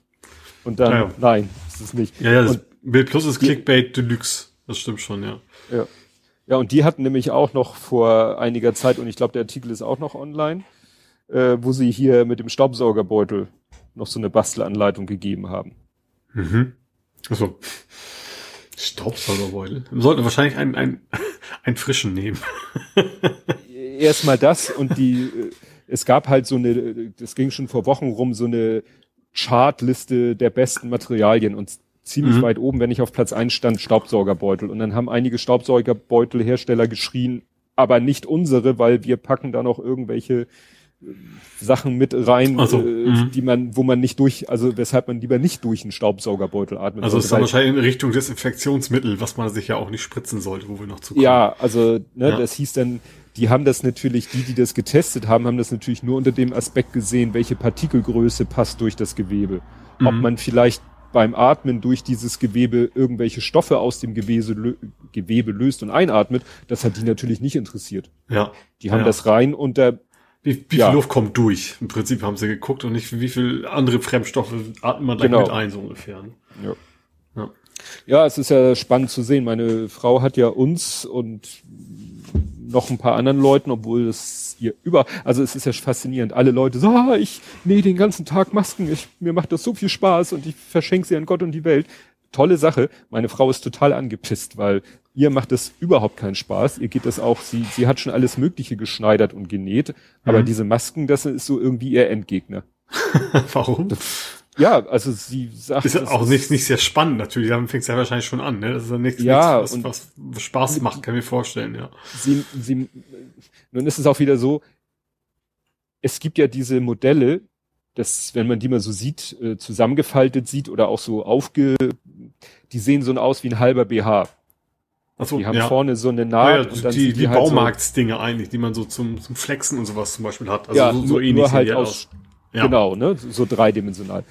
Und dann, ja, ja. nein, ist es nicht. Ja, ja, das Bild Plus ist Clickbait Deluxe. Das stimmt schon, ja. Ja. Ja, und die hatten nämlich auch noch vor einiger Zeit, und ich glaube, der Artikel ist auch noch online, äh, wo sie hier mit dem Staubsaugerbeutel noch so eine Bastelanleitung gegeben haben. Mhm. Also Staubsaugerbeutel. Wir sollten wahrscheinlich einen, einen, einen frischen nehmen. Erstmal das und die, äh, es gab halt so eine, das ging schon vor Wochen rum, so eine Chartliste der besten Materialien und ziemlich mhm. weit oben, wenn ich auf Platz eins stand, Staubsaugerbeutel. Und dann haben einige Staubsaugerbeutelhersteller geschrien, aber nicht unsere, weil wir packen da noch irgendwelche äh, Sachen mit rein, so, äh, mhm. die man, wo man nicht durch, also weshalb man lieber nicht durch einen Staubsaugerbeutel atmet. Also es ist dann wahrscheinlich in Richtung Desinfektionsmittel, was man sich ja auch nicht spritzen sollte, wo wir noch zu kommen. Ja, also ne, ja. das hieß dann, die haben das natürlich, die, die das getestet haben, haben das natürlich nur unter dem Aspekt gesehen, welche Partikelgröße passt durch das Gewebe. Mhm. Ob man vielleicht beim Atmen durch dieses Gewebe irgendwelche Stoffe aus dem Gewebe, Gewebe löst und einatmet, das hat die natürlich nicht interessiert. Ja. Die haben ja. das rein unter wie, wie ja. viel Luft kommt durch? Im Prinzip haben sie geguckt und nicht, wie viel andere Fremdstoffe atmet man gleich genau. mit ein, so ungefähr. Ne? Ja. ja. Ja, es ist ja spannend zu sehen. Meine Frau hat ja uns und noch ein paar anderen Leuten, obwohl es ihr über, also es ist ja faszinierend. Alle Leute so, ah, ich nähe den ganzen Tag Masken, ich, mir macht das so viel Spaß und ich verschenke sie an Gott und die Welt. Tolle Sache. Meine Frau ist total angepisst, weil ihr macht das überhaupt keinen Spaß. Ihr geht das auch, sie, sie hat schon alles Mögliche geschneidert und genäht, aber mhm. diese Masken, das ist so irgendwie ihr Endgegner. Warum? Das, ja, also sie sagt. Ist auch nicht, nicht sehr spannend natürlich, dann fängt es ja wahrscheinlich schon an, ne? Das ist ja nichts, ja, nichts was, was Spaß macht, kann ich mir vorstellen, ja. Sie, sie, nun ist es auch wieder so, es gibt ja diese Modelle, dass, wenn man die mal so sieht, äh, zusammengefaltet sieht oder auch so aufge, die sehen so aus wie ein halber BH. Ach so, die haben ja. vorne so eine Naht. Ja, ja, und dann die, die, die halt Baumarktsdinge so, eigentlich, die man so zum, zum Flexen und sowas zum Beispiel hat. Also ja, so, so nur, ähnlich nur halt aus, aus. Ja. Genau, ne, so dreidimensional.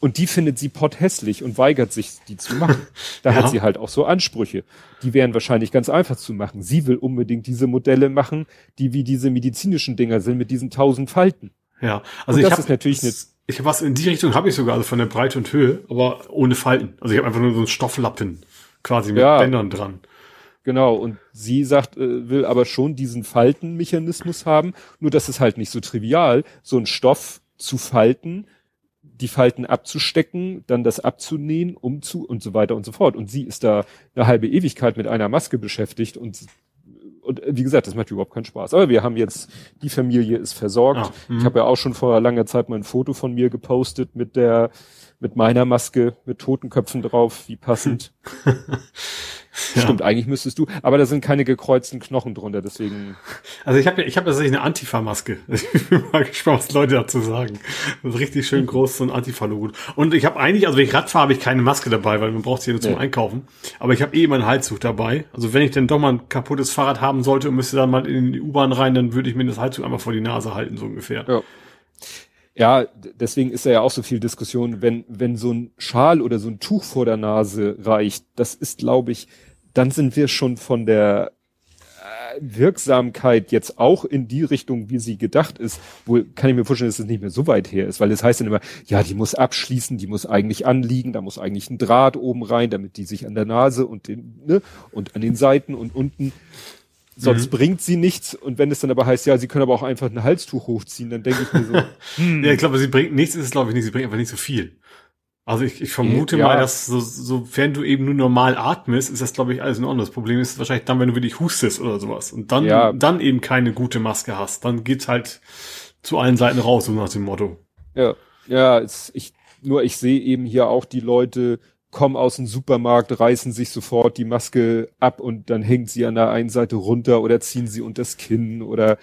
Und die findet sie potthässlich und weigert sich, die zu machen. Da ja. hat sie halt auch so Ansprüche. Die wären wahrscheinlich ganz einfach zu machen. Sie will unbedingt diese Modelle machen, die wie diese medizinischen Dinger sind mit diesen tausend Falten. Ja, also und ich habe natürlich eine ich was in die Richtung habe ich sogar, also von der Breite und Höhe, aber ohne Falten. Also ich habe einfach nur so einen Stofflappen quasi mit ja, Bändern dran. Genau, und sie sagt, äh, will aber schon diesen Faltenmechanismus haben, nur das ist halt nicht so trivial, so ein Stoff zu falten, die Falten abzustecken, dann das abzunähen, umzu und so weiter und so fort. Und sie ist da eine halbe Ewigkeit mit einer Maske beschäftigt und und wie gesagt, das macht überhaupt keinen Spaß. Aber wir haben jetzt, die Familie ist versorgt. Ah, ich habe ja auch schon vor langer Zeit mal ein Foto von mir gepostet mit der, mit meiner Maske, mit Totenköpfen drauf, wie passend. Ja. Stimmt, eigentlich müsstest du, aber da sind keine gekreuzten Knochen drunter, deswegen. Also ich habe ich hab tatsächlich eine Antifa-Maske. Ich bin mal gespannt, was Leute dazu sagen. Das ist richtig schön groß, so ein Antifa-Logo. Und ich habe eigentlich, also wenn ich Rad fahre, habe ich keine Maske dabei, weil man braucht sie nur zum ja. Einkaufen. Aber ich habe eh meinen Halszug dabei. Also wenn ich denn doch mal ein kaputtes Fahrrad haben sollte und müsste dann mal in die U-Bahn rein, dann würde ich mir das Halszug einmal vor die Nase halten, so ungefähr. Ja. Ja, deswegen ist da ja auch so viel Diskussion, wenn, wenn so ein Schal oder so ein Tuch vor der Nase reicht, das ist, glaube ich, dann sind wir schon von der äh, Wirksamkeit jetzt auch in die Richtung, wie sie gedacht ist, wohl kann ich mir vorstellen, dass es nicht mehr so weit her ist, weil es heißt dann immer, ja, die muss abschließen, die muss eigentlich anliegen, da muss eigentlich ein Draht oben rein, damit die sich an der Nase und den, ne, und an den Seiten und unten sonst mhm. bringt sie nichts. Und wenn es dann aber heißt, ja, sie können aber auch einfach ein Halstuch hochziehen, dann denke ich mir so. hm. Ja, ich glaube, sie bringt nichts, ist es glaube ich nicht, sie bringt einfach nicht so viel. Also ich, ich vermute ja. mal, dass so, sofern du eben nur normal atmest, ist das glaube ich alles in Ordnung. Das Problem ist wahrscheinlich dann, wenn du wirklich hustest oder sowas und dann ja. dann eben keine gute Maske hast, dann geht's halt zu allen Seiten raus, so nach dem Motto. Ja, ja, es, ich nur ich sehe eben hier auch die Leute, kommen aus dem Supermarkt, reißen sich sofort die Maske ab und dann hängt sie an der einen Seite runter oder ziehen sie unter das Kinn oder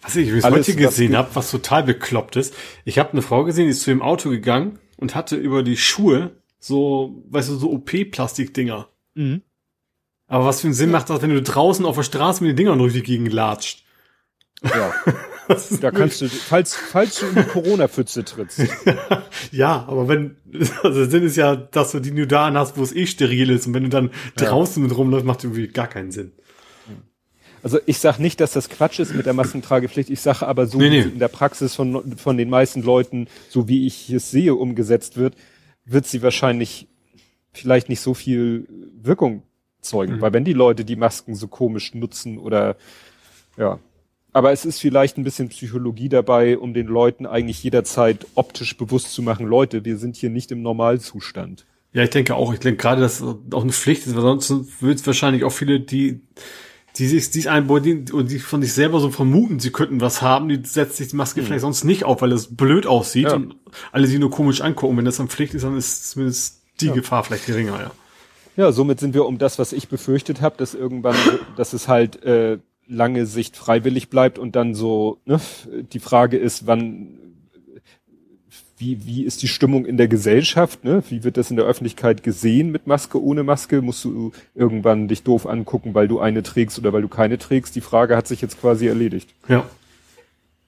was ich bis heute gesehen habe, was total bekloppt ist. Ich habe eine Frau gesehen, die ist zu dem Auto gegangen und hatte über die Schuhe so, weißt du, so OP-Plastikdinger. Mhm. Aber was für einen Sinn macht das, wenn du draußen auf der Straße mit den Dingern durch die Gegend latscht? Ja. da kannst du, falls, falls du in die Corona-Pfütze trittst. ja, aber wenn, also der Sinn ist ja, dass du die nur da hast, wo es eh steril ist und wenn du dann ja. draußen mit rumläufst, macht irgendwie gar keinen Sinn. Also ich sag nicht, dass das Quatsch ist mit der Maskentragepflicht. Ich sage aber so, nee, nee. in der Praxis von, von den meisten Leuten, so wie ich es sehe, umgesetzt wird, wird sie wahrscheinlich vielleicht nicht so viel Wirkung zeugen. Mhm. Weil wenn die Leute die Masken so komisch nutzen oder ja, aber es ist vielleicht ein bisschen Psychologie dabei, um den Leuten eigentlich jederzeit optisch bewusst zu machen, Leute, wir sind hier nicht im Normalzustand. Ja, ich denke auch. Ich denke gerade, dass auch eine Pflicht ist, weil sonst wird es wahrscheinlich auch viele, die, die sich, die einbauen und die von sich selber so vermuten, sie könnten was haben, die setzt sich die Maske mhm. vielleicht sonst nicht auf, weil das blöd aussieht ja. und alle sie nur komisch angucken. Wenn das dann Pflicht ist, dann ist zumindest die ja. Gefahr vielleicht geringer, ja. Ja, somit sind wir um das, was ich befürchtet habe, dass irgendwann, dass es halt äh, lange Sicht freiwillig bleibt und dann so, ne, die Frage ist, wann, wie, wie ist die Stimmung in der Gesellschaft, ne? Wie wird das in der Öffentlichkeit gesehen mit Maske, ohne Maske? Musst du irgendwann dich doof angucken, weil du eine trägst oder weil du keine trägst? Die Frage hat sich jetzt quasi erledigt. Ja.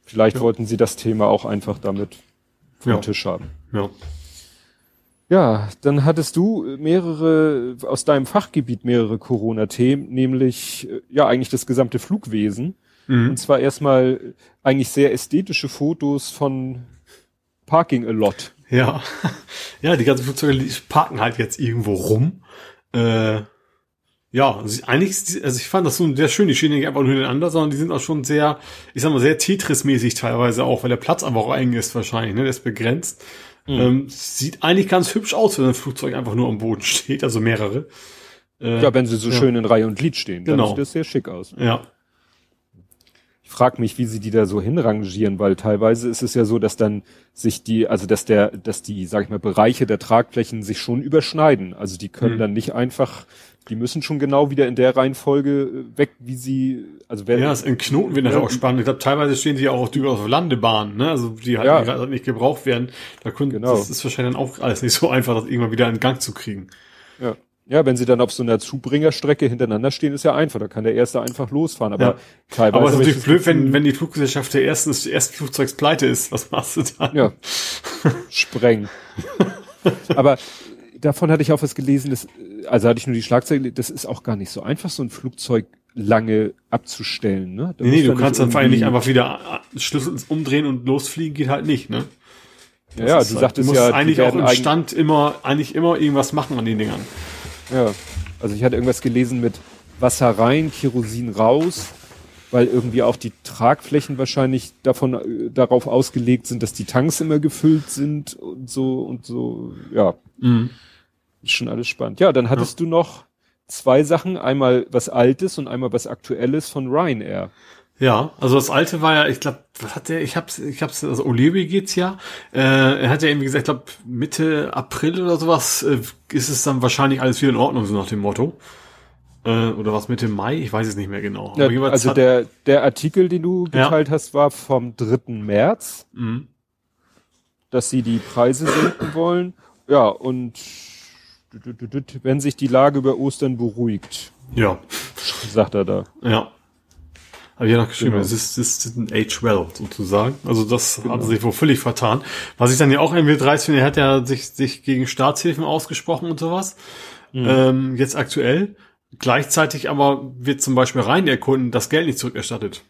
Vielleicht ja. wollten sie das Thema auch einfach damit vom ja. Tisch haben. Ja. Ja, dann hattest du mehrere, aus deinem Fachgebiet mehrere Corona-Themen, nämlich, äh, ja, eigentlich das gesamte Flugwesen. Mhm. Und zwar erstmal eigentlich sehr ästhetische Fotos von Parking a Lot. Ja, ja, die ganzen Flugzeuge parken halt jetzt irgendwo rum. Äh, ja, also eigentlich, also ich fand das so sehr schön, die stehen nicht einfach nur hintereinander, sondern die sind auch schon sehr, ich sag mal, sehr Tetris-mäßig teilweise auch, weil der Platz einfach auch eng ist wahrscheinlich, ne, der ist begrenzt. Mhm. Ähm, sieht eigentlich ganz hübsch aus, wenn ein Flugzeug einfach nur am Boden steht, also mehrere. Äh, ja, wenn sie so ja. schön in Reihe und Glied stehen, dann genau. sieht das sehr schick aus. Ja. Ich frage mich, wie sie die da so hinrangieren, weil teilweise ist es ja so, dass dann sich die, also dass der, dass die, sag ich mal, Bereiche der Tragflächen sich schon überschneiden. Also die können mhm. dann nicht einfach die müssen schon genau wieder in der Reihenfolge äh, weg, wie sie, also werden. Ja, es in Knoten wird nachher auch spannend. Ich glaube, teilweise stehen sie ja auch durchaus auf Landebahnen, ne? Also die halt ja. nicht, nicht gebraucht werden. Da können, genau. das ist wahrscheinlich dann auch alles nicht so einfach, das irgendwann wieder in Gang zu kriegen. Ja. Ja, wenn sie dann auf so einer Zubringerstrecke hintereinander stehen, ist ja einfach. Da kann der Erste einfach losfahren. Aber ja. teilweise. Aber es ist natürlich blöd, wenn, wenn die Fluggesellschaft der ersten des ersten Flugzeugs pleite ist. Was machst du dann? Ja. Spreng. aber davon hatte ich auch was gelesen, dass, also hatte ich nur die Schlagzeile, das ist auch gar nicht so einfach, so ein Flugzeug lange abzustellen, ne? Da nee, nee du kannst dann vor allem nicht einfach wieder äh, Schlüssel umdrehen und losfliegen, geht halt nicht, ne? Das ja, du halt, sagtest du musst ja, eigentlich auch im Stand immer, eigentlich immer irgendwas machen an den Dingern. Ja. Also ich hatte irgendwas gelesen mit Wasser rein, Kerosin raus, weil irgendwie auch die Tragflächen wahrscheinlich davon äh, darauf ausgelegt sind, dass die Tanks immer gefüllt sind und so und so, ja. Mhm. Ist schon alles spannend. Ja, dann hattest ja. du noch zwei Sachen, einmal was Altes und einmal was Aktuelles von Ryanair. Ja, also das alte war ja, ich glaube, was hat der, ich hab's, ich hab's, also O'Leary geht's ja. Äh, er hat ja irgendwie gesagt, ich glaube Mitte April oder sowas äh, ist es dann wahrscheinlich alles wieder in Ordnung, so nach dem Motto. Äh, oder was Mitte Mai, ich weiß es nicht mehr genau. Ja, also der, der Artikel, den du geteilt ja. hast, war vom 3. März, mhm. dass sie die Preise senken wollen. Ja, und wenn sich die Lage über Ostern beruhigt. Ja. Sagt er da. Ja. Habe ich ja noch geschrieben, genau. es ist, es ist ein Age well, sozusagen. Also das genau. hat sich wohl völlig vertan. Was ich dann ja auch irgendwie dreist finde, er hat ja sich, sich gegen Staatshilfen ausgesprochen und sowas. Mhm. Ähm, jetzt aktuell. Gleichzeitig aber wird zum Beispiel rein erkunden, das Geld nicht zurückerstattet.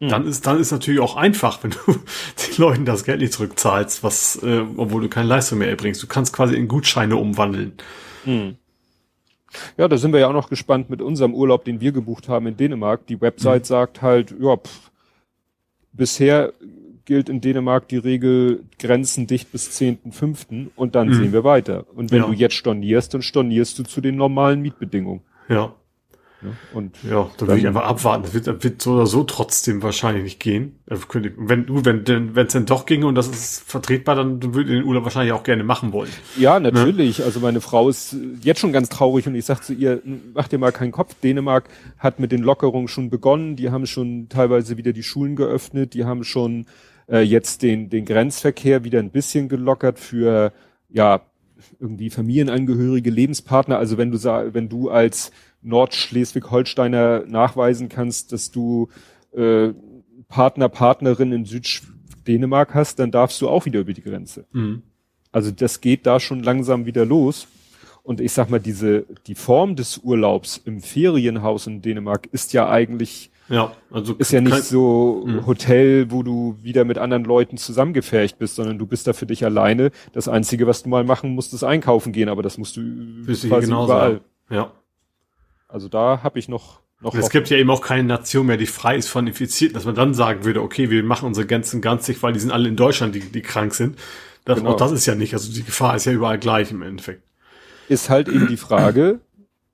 Mhm. Dann ist, dann ist natürlich auch einfach, wenn du den Leuten das Geld nicht zurückzahlst, was, äh, obwohl du keine Leistung mehr erbringst. Du kannst quasi in Gutscheine umwandeln. Mhm. Ja, da sind wir ja auch noch gespannt mit unserem Urlaub, den wir gebucht haben in Dänemark. Die Website mhm. sagt halt, ja, pff, bisher gilt in Dänemark die Regel Grenzen dicht bis 10.5. und dann mhm. sehen wir weiter. Und wenn ja. du jetzt stornierst, dann stornierst du zu den normalen Mietbedingungen. Ja. Ja, und ja, da würde ich einfach abwarten. Das wird, wird so oder so trotzdem wahrscheinlich nicht gehen. Wenn du, wenn denn, wenn es denn doch ginge und das ist vertretbar, dann würde ich den Urlaub wahrscheinlich auch gerne machen wollen. Ja, ne? natürlich. Ne? Also meine Frau ist jetzt schon ganz traurig und ich sag zu ihr, mach dir mal keinen Kopf. Dänemark hat mit den Lockerungen schon begonnen. Die haben schon teilweise wieder die Schulen geöffnet. Die haben schon äh, jetzt den, den Grenzverkehr wieder ein bisschen gelockert für, ja, irgendwie Familienangehörige, Lebenspartner. Also wenn du, wenn du als Nordschleswig-Holsteiner nachweisen kannst, dass du äh, Partner, Partnerin in Süddänemark hast, dann darfst du auch wieder über die Grenze. Mhm. Also das geht da schon langsam wieder los. Und ich sag mal, diese, die Form des Urlaubs im Ferienhaus in Dänemark ist ja eigentlich, ja, also ist ja nicht so mh. Hotel, wo du wieder mit anderen Leuten zusammengefercht bist, sondern du bist da für dich alleine. Das einzige, was du mal machen musst, ist einkaufen gehen, aber das musst du quasi genauso, überall. Ja. Also da habe ich noch noch. Es gibt ja eben auch keine Nation mehr, die frei ist von Infizierten, dass man dann sagen würde, okay, wir machen unsere Grenzen ganz dicht, weil die sind alle in Deutschland, die, die krank sind. Das, genau. Auch das ist ja nicht. Also die Gefahr ist ja überall gleich im Endeffekt. Ist halt eben die Frage,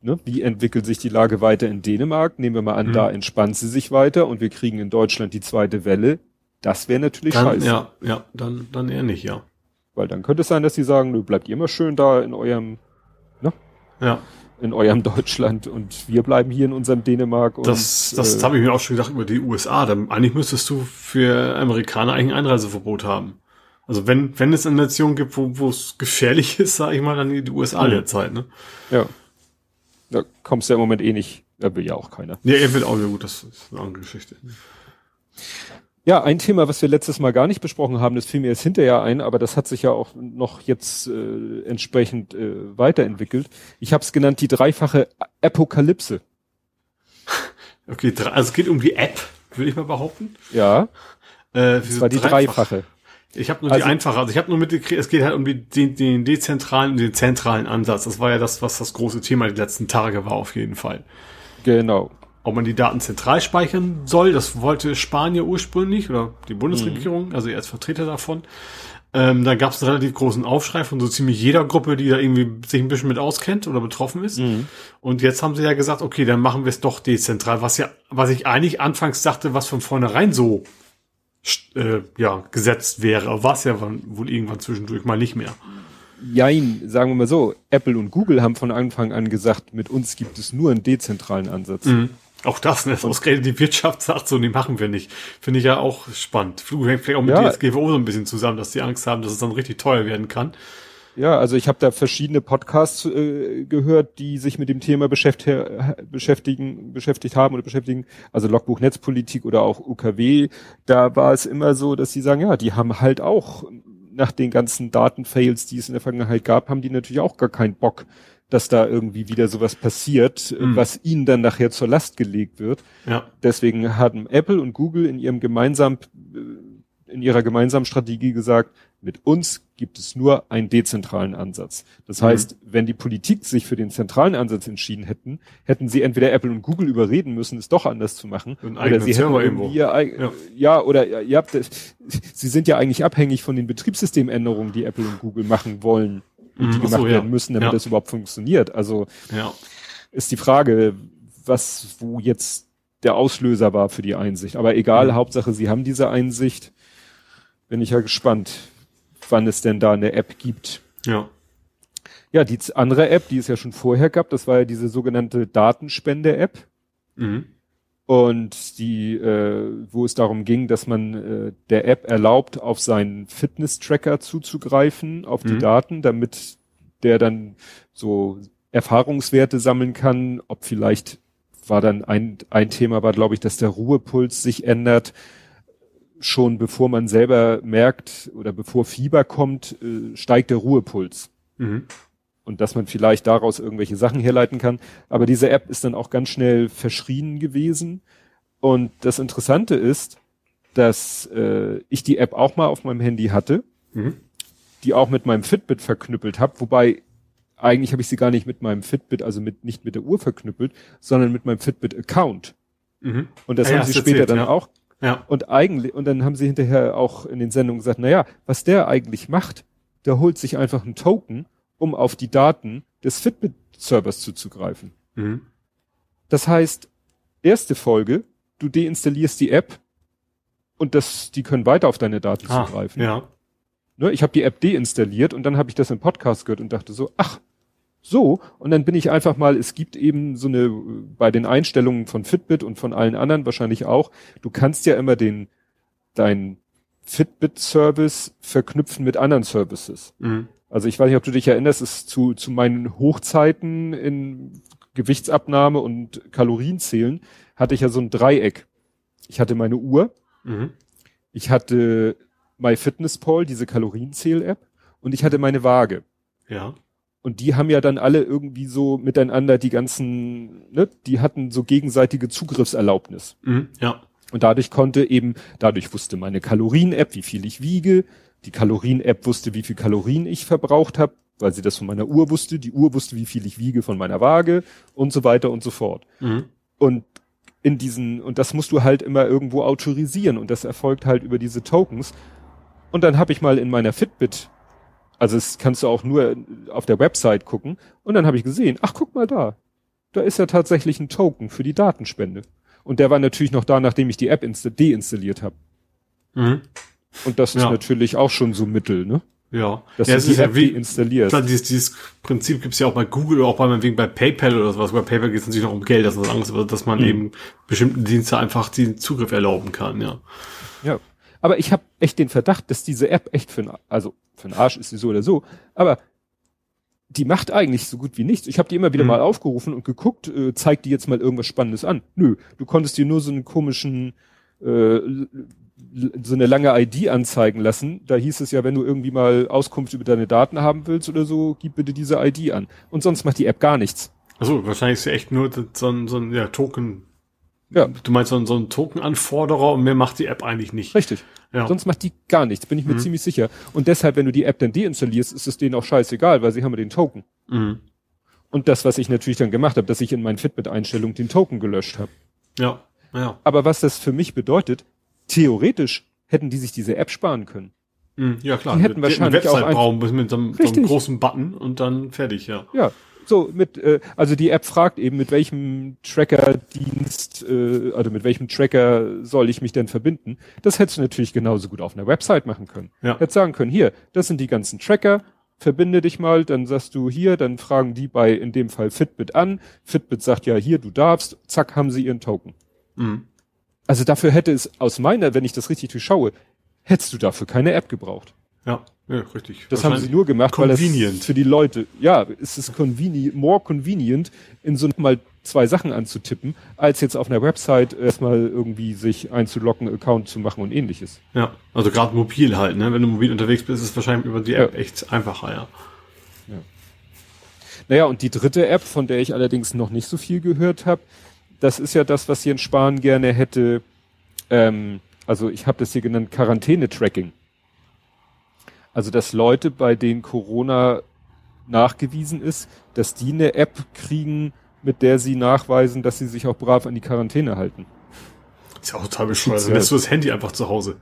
ne, wie entwickelt sich die Lage weiter in Dänemark? Nehmen wir mal an, mhm. da entspannt sie sich weiter und wir kriegen in Deutschland die zweite Welle. Das wäre natürlich dann, scheiße. Ja, ja, dann, dann eher nicht, ja. Weil dann könnte es sein, dass sie sagen, du bleibt ihr immer schön da in eurem, ne? Ja in eurem Deutschland und wir bleiben hier in unserem Dänemark. Und, das das äh, habe ich mir auch schon gedacht über die USA. Dann, eigentlich müsstest du für Amerikaner eigentlich ein Einreiseverbot haben. Also wenn wenn es eine Nation gibt, wo es gefährlich ist, sage ich mal, dann die USA mhm. derzeit. Ne? Ja. Da kommst du ja im Moment eh nicht. Da will ja auch keiner. Ja, er will auch ja gut. Das ist eine andere Geschichte. Ja, ein Thema, was wir letztes Mal gar nicht besprochen haben, das fiel mir jetzt hinterher ein, aber das hat sich ja auch noch jetzt äh, entsprechend äh, weiterentwickelt. Ich habe es genannt die dreifache Apokalypse. Okay, also es geht um die App, würde ich mal behaupten. Ja. Äh, das war die dreifache. Ich habe nur also, die einfache, also ich habe nur mitgekriegt, es geht halt um die, den, den dezentralen und den zentralen Ansatz. Das war ja das, was das große Thema die letzten Tage war, auf jeden Fall. Genau ob man die Daten zentral speichern soll. Das wollte Spanien ursprünglich oder die Bundesregierung, mhm. also er als Vertreter davon. Ähm, da gab es einen relativ großen Aufschrei von so ziemlich jeder Gruppe, die da irgendwie sich ein bisschen mit auskennt oder betroffen ist. Mhm. Und jetzt haben sie ja gesagt, okay, dann machen wir es doch dezentral, was ja, was ich eigentlich anfangs dachte, was von vornherein so äh, ja gesetzt wäre, war es ja wohl irgendwann zwischendurch mal nicht mehr. Jein, sagen wir mal so, Apple und Google haben von Anfang an gesagt, mit uns gibt es nur einen dezentralen Ansatz. Mhm. Auch das, ne? Ausgerechnet die Wirtschaft sagt so, nee, machen wir nicht. Finde ich ja auch spannend. Flug hängt vielleicht auch mit ja. DSGVO so ein bisschen zusammen, dass die Angst haben, dass es dann richtig teuer werden kann. Ja, also ich habe da verschiedene Podcasts äh, gehört, die sich mit dem Thema beschäftigt, beschäftigen, beschäftigt haben oder beschäftigen, also Logbuch Netzpolitik oder auch UKW. Da war es immer so, dass sie sagen, ja, die haben halt auch nach den ganzen Datenfails, die es in der Vergangenheit gab, haben die natürlich auch gar keinen Bock, dass da irgendwie wieder sowas passiert, mhm. was ihnen dann nachher zur Last gelegt wird. Ja. Deswegen haben Apple und Google in ihrem gemeinsamen, äh, in ihrer gemeinsamen Strategie gesagt, mit uns gibt es nur einen dezentralen Ansatz. Das mhm. heißt, wenn die Politik sich für den zentralen Ansatz entschieden hätten, hätten sie entweder Apple und Google überreden müssen, es doch anders zu machen, oder sie hätten irgendwo. Ihr, ja. ja, oder ihr habt, sie sind ja eigentlich abhängig von den Betriebssystemänderungen, die Apple und Google machen wollen die mhm. gemacht so, werden müssen, damit ja. das überhaupt funktioniert. Also ja. ist die Frage, was, wo jetzt der Auslöser war für die Einsicht. Aber egal, mhm. Hauptsache, sie haben diese Einsicht. Bin ich ja gespannt, wann es denn da eine App gibt. Ja. Ja, die andere App, die es ja schon vorher gab, das war ja diese sogenannte Datenspende-App. Mhm. Und die, äh, wo es darum ging, dass man äh, der App erlaubt, auf seinen Fitness-Tracker zuzugreifen, auf die mhm. Daten, damit der dann so Erfahrungswerte sammeln kann, ob vielleicht war dann ein, ein Thema war, glaube ich, dass der Ruhepuls sich ändert, schon bevor man selber merkt oder bevor Fieber kommt, äh, steigt der Ruhepuls. Mhm. Und dass man vielleicht daraus irgendwelche Sachen herleiten kann. Aber diese App ist dann auch ganz schnell verschrien gewesen. Und das Interessante ist, dass äh, ich die App auch mal auf meinem Handy hatte, mhm. die auch mit meinem Fitbit verknüppelt habe, wobei eigentlich habe ich sie gar nicht mit meinem Fitbit, also mit nicht mit der Uhr verknüppelt, sondern mit meinem Fitbit-Account. Mhm. Und das ah, haben ja, sie später erzählt, dann ja. auch. Ja. Und eigentlich, und dann haben sie hinterher auch in den Sendungen gesagt, na ja, was der eigentlich macht, der holt sich einfach einen Token, um auf die Daten des Fitbit-Servers zuzugreifen. Mhm. Das heißt, erste Folge, du deinstallierst die App und das, die können weiter auf deine Daten ah, zugreifen. Ja. Ne, ich habe die App deinstalliert und dann habe ich das im Podcast gehört und dachte so, ach, so, und dann bin ich einfach mal, es gibt eben so eine, bei den Einstellungen von Fitbit und von allen anderen wahrscheinlich auch, du kannst ja immer den, dein Fitbit-Service verknüpfen mit anderen Services. Mhm. Also ich weiß nicht, ob du dich erinnerst, es zu, zu meinen Hochzeiten in Gewichtsabnahme und Kalorienzählen hatte ich ja so ein Dreieck. Ich hatte meine Uhr, mhm. ich hatte MyFitnessPal, diese Kalorienzähl-App, und ich hatte meine Waage. Ja. Und die haben ja dann alle irgendwie so miteinander die ganzen, ne, die hatten so gegenseitige Zugriffserlaubnis. Mhm, ja. Und dadurch konnte eben, dadurch wusste meine Kalorien-App, wie viel ich wiege. Die Kalorien-App wusste, wie viel Kalorien ich verbraucht habe, weil sie das von meiner Uhr wusste. Die Uhr wusste, wie viel ich wiege von meiner Waage und so weiter und so fort. Mhm. Und in diesen, und das musst du halt immer irgendwo autorisieren und das erfolgt halt über diese Tokens. Und dann habe ich mal in meiner Fitbit also das kannst du auch nur auf der Website gucken. Und dann habe ich gesehen, ach guck mal da. Da ist ja tatsächlich ein Token für die Datenspende. Und der war natürlich noch da, nachdem ich die App deinstalliert habe. Mhm. Und das ist ja. natürlich auch schon so Mittel, ne? Ja. Dass ja, du die App ja wie, installierst. Klar, dieses, dieses Prinzip gibt's ja auch bei Google oder auch bei, wegen bei PayPal oder sowas. Bei PayPal geht es natürlich noch um Geld, das ist was anderes, dass man mhm. eben bestimmten Dienste einfach den Zugriff erlauben kann, ja. Ja. Aber ich habe echt den Verdacht, dass diese App echt für also für einen Arsch ist sie so oder so, aber die macht eigentlich so gut wie nichts. Ich habe die immer wieder mhm. mal aufgerufen und geguckt, äh, zeigt die jetzt mal irgendwas Spannendes an. Nö, du konntest dir nur so einen komischen, äh, so eine lange ID anzeigen lassen. Da hieß es ja, wenn du irgendwie mal Auskunft über deine Daten haben willst oder so, gib bitte diese ID an. Und sonst macht die App gar nichts. Also wahrscheinlich ist ja echt nur so ein, so ein ja, Token ja. Du meinst so, ein, so ein Token-Anforderer und mehr macht die App eigentlich nicht. Richtig. Ja. Sonst macht die gar nichts, bin ich mir mhm. ziemlich sicher. Und deshalb, wenn du die App dann deinstallierst, ist es denen auch scheißegal, weil sie haben ja den Token. Mhm. Und das, was ich natürlich dann gemacht habe, dass ich in meinen Fitbit-Einstellungen den Token gelöscht habe. Ja, ja. Aber was das für mich bedeutet, theoretisch hätten die sich diese App sparen können. Mhm, ja, klar. Die hätten die wahrscheinlich eine Website auch ein, brauchen mit so einem, so einem großen Button und dann fertig, ja. Ja, so, mit, äh, also die App fragt eben, mit welchem Tracker-Dienst, äh, also mit welchem Tracker soll ich mich denn verbinden? Das hättest du natürlich genauso gut auf einer Website machen können. Ja. Hättest sagen können, hier, das sind die ganzen Tracker, verbinde dich mal, dann sagst du hier, dann fragen die bei, in dem Fall Fitbit an. Fitbit sagt ja, hier, du darfst, zack, haben sie ihren Token. Mhm. Also dafür hätte es aus meiner, wenn ich das richtig durchschaue, hättest du dafür keine App gebraucht. Ja, ja richtig. Das haben sie nur gemacht, convenient. weil es für die Leute, ja, es ist convenient, more convenient, in so mal zwei Sachen anzutippen, als jetzt auf einer Website erstmal irgendwie sich einzuloggen, Account zu machen und ähnliches. Ja, also gerade mobil halt, ne? Wenn du mobil unterwegs bist, ist es wahrscheinlich über die App ja. echt einfacher, ja. ja. Naja, und die dritte App, von der ich allerdings noch nicht so viel gehört habe, das ist ja das, was Jens Spahn gerne hätte, ähm, also ich habe das hier genannt, Quarantäne-Tracking. Also, dass Leute, bei denen Corona nachgewiesen ist, dass die eine App kriegen, mit der sie nachweisen, dass sie sich auch brav an die Quarantäne halten. ist ja auch total bescheuert. Dann lässt du das Handy einfach zu Hause.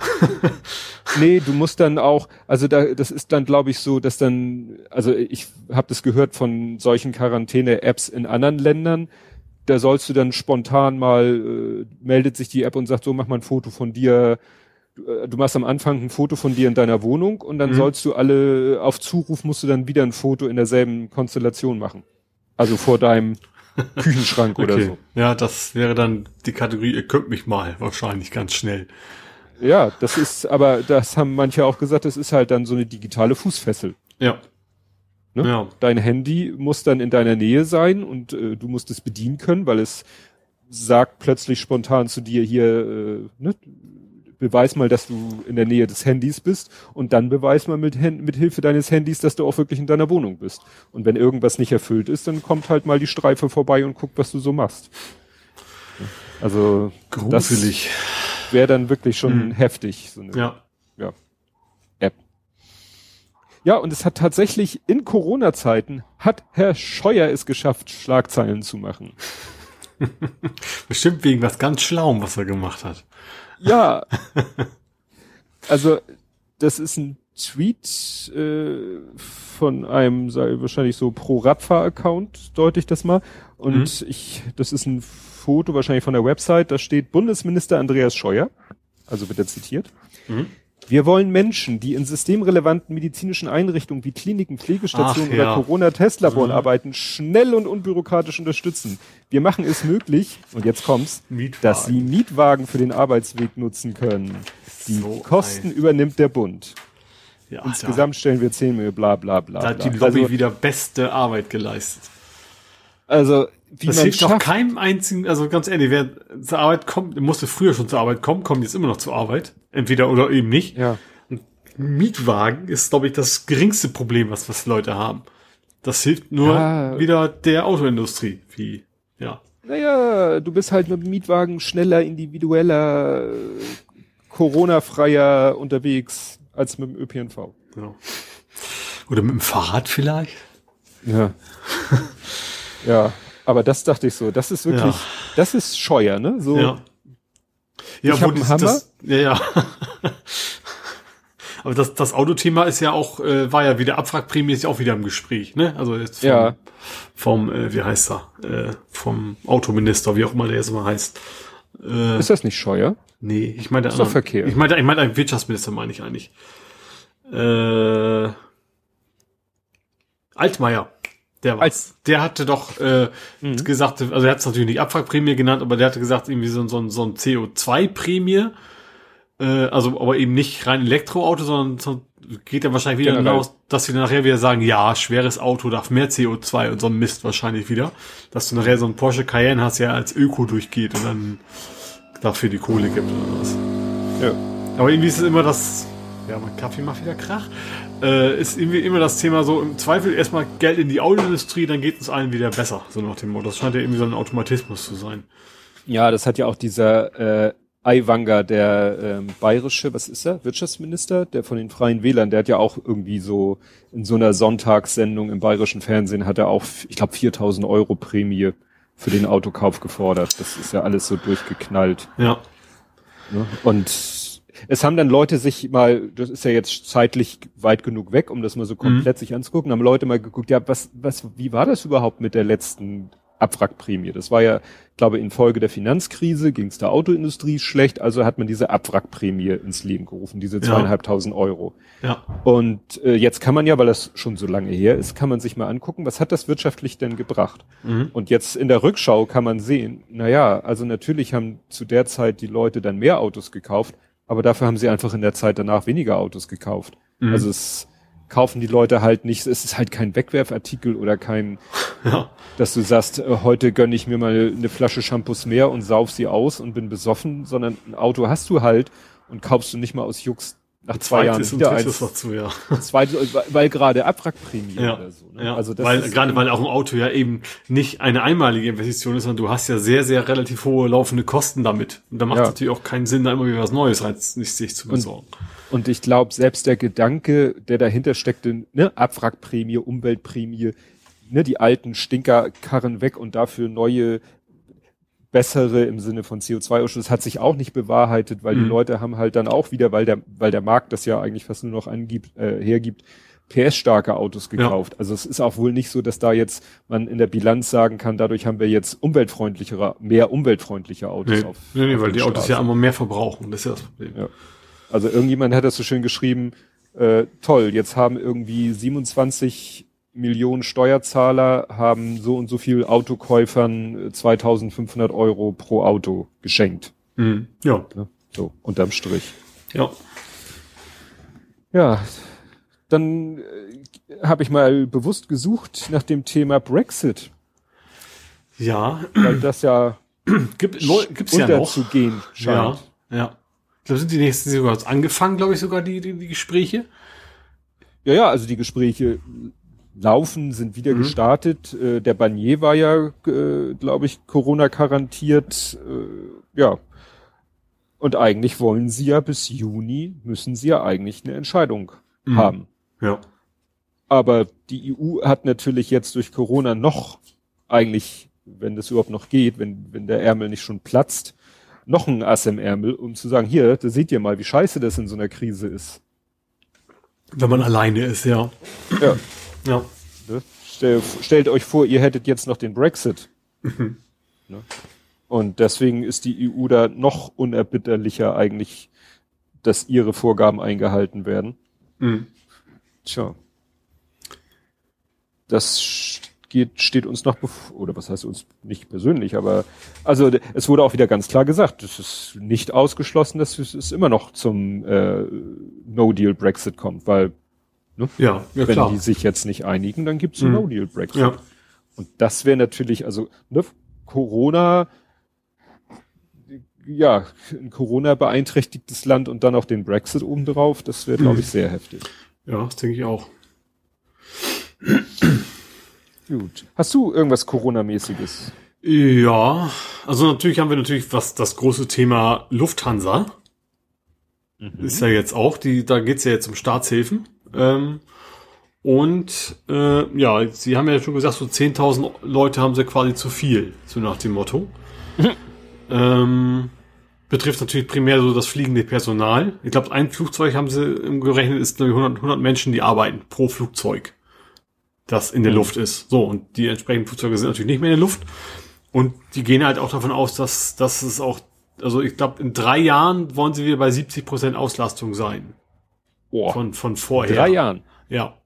nee, du musst dann auch, also da, das ist dann, glaube ich, so, dass dann, also ich habe das gehört von solchen Quarantäne-Apps in anderen Ländern. Da sollst du dann spontan mal, äh, meldet sich die App und sagt, so mach mal ein Foto von dir, du, äh, du machst am Anfang ein Foto von dir in deiner Wohnung und dann mhm. sollst du alle, auf Zuruf musst du dann wieder ein Foto in derselben Konstellation machen. Also vor deinem Küchenschrank okay. oder so. Ja, das wäre dann die Kategorie, ihr könnt mich mal, wahrscheinlich ganz schnell. Ja, das ist, aber das haben manche auch gesagt, das ist halt dann so eine digitale Fußfessel. Ja. Ne? Ja. Dein Handy muss dann in deiner Nähe sein und äh, du musst es bedienen können, weil es sagt plötzlich spontan zu dir hier, äh, ne, beweis mal, dass du in der Nähe des Handys bist und dann beweis mal mit, mit Hilfe deines Handys, dass du auch wirklich in deiner Wohnung bist. Und wenn irgendwas nicht erfüllt ist, dann kommt halt mal die Streife vorbei und guckt, was du so machst. Also das Gruselig. wäre dann wirklich schon heftig, so eine Ja. ja. Ja, und es hat tatsächlich in Corona-Zeiten hat Herr Scheuer es geschafft, Schlagzeilen zu machen. Bestimmt wegen was ganz Schlauem, was er gemacht hat. Ja. also, das ist ein Tweet äh, von einem, sei wahrscheinlich so Pro-Radfahr-Account, deute ich das mal. Und ich, das ist ein Foto wahrscheinlich von der Website, da steht Bundesminister Andreas Scheuer, also wird er zitiert. Mhm. Wir wollen Menschen, die in systemrelevanten medizinischen Einrichtungen wie Kliniken, Pflegestationen Ach, oder ja. Corona-Testlaboren Mhm. arbeiten, schnell und unbürokratisch unterstützen. Wir machen es möglich, und jetzt kommt's, Mietwagen. dass sie Mietwagen für den Arbeitsweg nutzen können. Die So Kosten ein- übernimmt der Bund. Ja, Insgesamt stellen wir 10 Millionen, bla bla bla. da, da bla. hat die Lobby also, wieder beste Arbeit geleistet. also wie Das man hilft doch keinem einzigen, also ganz ehrlich, wer zur Arbeit kommt, musste früher schon zur Arbeit kommen, kommt jetzt immer noch zur Arbeit. Entweder oder eben nicht. ja. Mietwagen ist, glaube ich, das geringste Problem, was, was Leute haben. Das hilft nur Ja. wieder der Autoindustrie, wie, ja. Naja, du bist halt mit dem Mietwagen schneller, individueller, Corona-freier unterwegs als mit dem ÖPNV. Genau. Oder mit dem Fahrrad vielleicht? Ja. ja, aber das dachte ich so, das ist wirklich, Ja. das ist Scheuer, ne? So, Ja. Ja, Ich wo hab einen Hammer. Das, ja, ja. Aber das, das Autothema ist ja auch, äh, war ja wieder Abwrackprämie, ist ja auch wieder im Gespräch, ne? Also jetzt vom, Ja. vom äh, wie heißt er? Äh, vom Autominister, wie auch immer der jetzt mal heißt. Äh, ist das nicht Scheuer? nee, ich meine Ist doch andere- Verkehr. Ich meine, ich meine einen Wirtschaftsminister meine ich eigentlich. Äh, Altmaier. Der war's. Der hatte doch äh, Mhm. gesagt, also er hat es natürlich nicht Abwrackprämie genannt, aber der hatte gesagt, irgendwie so, so, so ein CO2-Prämie. Äh, also aber eben nicht rein Elektroauto, sondern so, geht ja wahrscheinlich wieder Generell. hinaus, dass sie dann nachher wieder sagen, ja, schweres Auto darf mehr CO2 und so ein Mist wahrscheinlich wieder. Dass du nachher so ein Porsche Cayenne hast, der als Öko durchgeht und dann dafür die Kohle gibt oder was. Ja. Aber irgendwie ist es immer das, ja, mein Kaffee macht wieder Krach, äh, ist irgendwie immer das Thema so, im Zweifel erstmal Geld in die Autoindustrie, dann geht es allen wieder besser, so nach dem Motto. Das scheint ja irgendwie so ein Automatismus zu sein. Ja, das hat ja auch dieser äh, Aiwanger, der ähm, bayerische, was ist er, Wirtschaftsminister, der von den Freien Wählern, der hat ja auch irgendwie so in so einer Sonntagssendung im bayerischen Fernsehen hat er auch, ich glaube, 4000 Euro Prämie für den Autokauf gefordert. Das ist ja alles so durchgeknallt. Ja. Ne? Und es haben dann Leute sich mal, das ist ja jetzt zeitlich weit genug weg, um das mal so komplett sich anzugucken, haben Leute mal geguckt, ja, was, was, wie war das überhaupt mit der letzten Abwrackprämie? Das war ja, glaube infolge der Finanzkrise ging es der Autoindustrie schlecht, also hat man diese Abwrackprämie ins Leben gerufen, diese Ja. zweieinhalbtausend Euro. Ja. Und äh, jetzt kann man ja, weil das schon so lange her ist, kann man sich mal angucken, was hat das wirtschaftlich denn gebracht? Mhm. Und jetzt in der Rückschau kann man sehen, naja, also natürlich haben zu der Zeit die Leute dann mehr Autos gekauft, aber dafür haben sie einfach in der Zeit danach weniger Autos gekauft. Mhm. Also es kaufen die Leute halt nicht, es ist halt kein Wegwerfartikel oder kein, Ja. dass du sagst, äh, heute gönne ich mir mal eine Flasche Shampoos mehr und sauf sie aus und bin besoffen, sondern ein Auto hast du halt und kaufst du nicht mal aus Jux nach zwei Jahren und wieder drittes eins. dazu, ja. Zweites, weil, weil gerade Abwrackprämie Ja. oder so. Ne? Ja, Also das weil, gerade weil auch ein Auto ja eben nicht eine einmalige Investition ist, sondern du hast ja sehr, sehr relativ hohe laufende Kosten damit. Und da macht es Ja. natürlich auch keinen Sinn, da immer wieder was Neues rein nicht sich zu besorgen. Und ich glaube, selbst der Gedanke, der dahinter steckte, ne, Abwrackprämie, Umweltprämie, ne, die alten Stinkerkarren weg und dafür neue, bessere im Sinne von CO2-Ausstoß, hat sich auch nicht bewahrheitet, weil die Mhm. Leute haben halt dann auch wieder, weil der, weil der Markt das ja eigentlich fast nur noch angibt, äh, hergibt, PS-starke Autos gekauft. Also es ist auch wohl nicht so, dass da jetzt man in der Bilanz sagen kann, dadurch haben wir jetzt umweltfreundlichere, mehr umweltfreundliche Autos Nee, auf. nee, nee auf weil die Autos ja immer mehr verbrauchen. Das ist ja das Problem. Ja. Also irgendjemand hat das so schön geschrieben, äh, toll, jetzt haben irgendwie 27 Millionen Steuerzahler haben so und so viel Autokäufern äh, 2500 Euro pro Auto geschenkt. Mhm. Ja, Ne? So, unterm Strich. ja. Ja, dann äh, habe ich mal bewusst gesucht nach dem Thema Brexit, Ja, weil das ja gibt, gibt's ja noch. unterzugehen scheint. Ja, ja. Ich glaube, sind die nächsten sogar jetzt angefangen, glaube ich, sogar die, die, die Gespräche. Ja, ja, also die Gespräche laufen, sind wieder gestartet. Äh, der Barnier war ja, äh, glaube ich, Corona-quarantiert. Äh, ja. Und eigentlich wollen sie ja bis Juni, müssen sie ja eigentlich eine Entscheidung Mhm. haben. Ja. Aber die EU hat natürlich jetzt durch Corona noch eigentlich, wenn das überhaupt noch geht, wenn, wenn der Ärmel nicht schon platzt, noch ein Ass im Ärmel, um zu sagen, hier, da seht ihr mal, wie scheiße das in so einer Krise ist. Wenn man alleine ist, ja. Ja. Ja. Ne? Stell, stellt euch vor, ihr hättet jetzt noch den Brexit. Ne? Und deswegen ist die EU da noch unerbitterlicher eigentlich, dass ihre Vorgaben eingehalten werden. Mhm. Tja. Das geht, steht uns noch bevor, oder was heißt uns nicht persönlich, aber also es wurde auch wieder ganz klar gesagt, es ist nicht ausgeschlossen, dass es es immer noch zum äh, No-Deal-Brexit kommt, weil Ja, ja wenn klar. die sich jetzt nicht einigen, dann gibt's einen Mhm. No-Deal-Brexit. Ja. Und das wäre natürlich, also ne, Corona, ja, ein Corona beeinträchtigtes Land und dann auch den Brexit obendrauf, das wäre, glaube ich, sehr heftig. ja, das denke ich auch. Gut. Hast du irgendwas Corona-mäßiges? Ja, also natürlich haben wir natürlich was das große Thema Lufthansa. Ist ja jetzt auch, die, da geht's ja jetzt um Staatshilfen. Ähm, und äh, ja, sie haben ja schon gesagt, so 10.000 Leute haben sie quasi zu viel, so nach dem Motto. ähm, betrifft natürlich primär so das fliegende Personal. Ich glaube, ein Flugzeug haben sie gerechnet, ist glaub ich, 100, 100 Menschen, die arbeiten pro Flugzeug, das in der Luft ist. So, und die entsprechenden Flugzeuge sind natürlich nicht mehr in der Luft. Und die gehen halt auch davon aus, dass, dass es auch, also ich glaube, in drei Jahren wollen sie wieder bei 70 Prozent Auslastung sein. Boah, Von, von vorher. drei Jahren. Ja.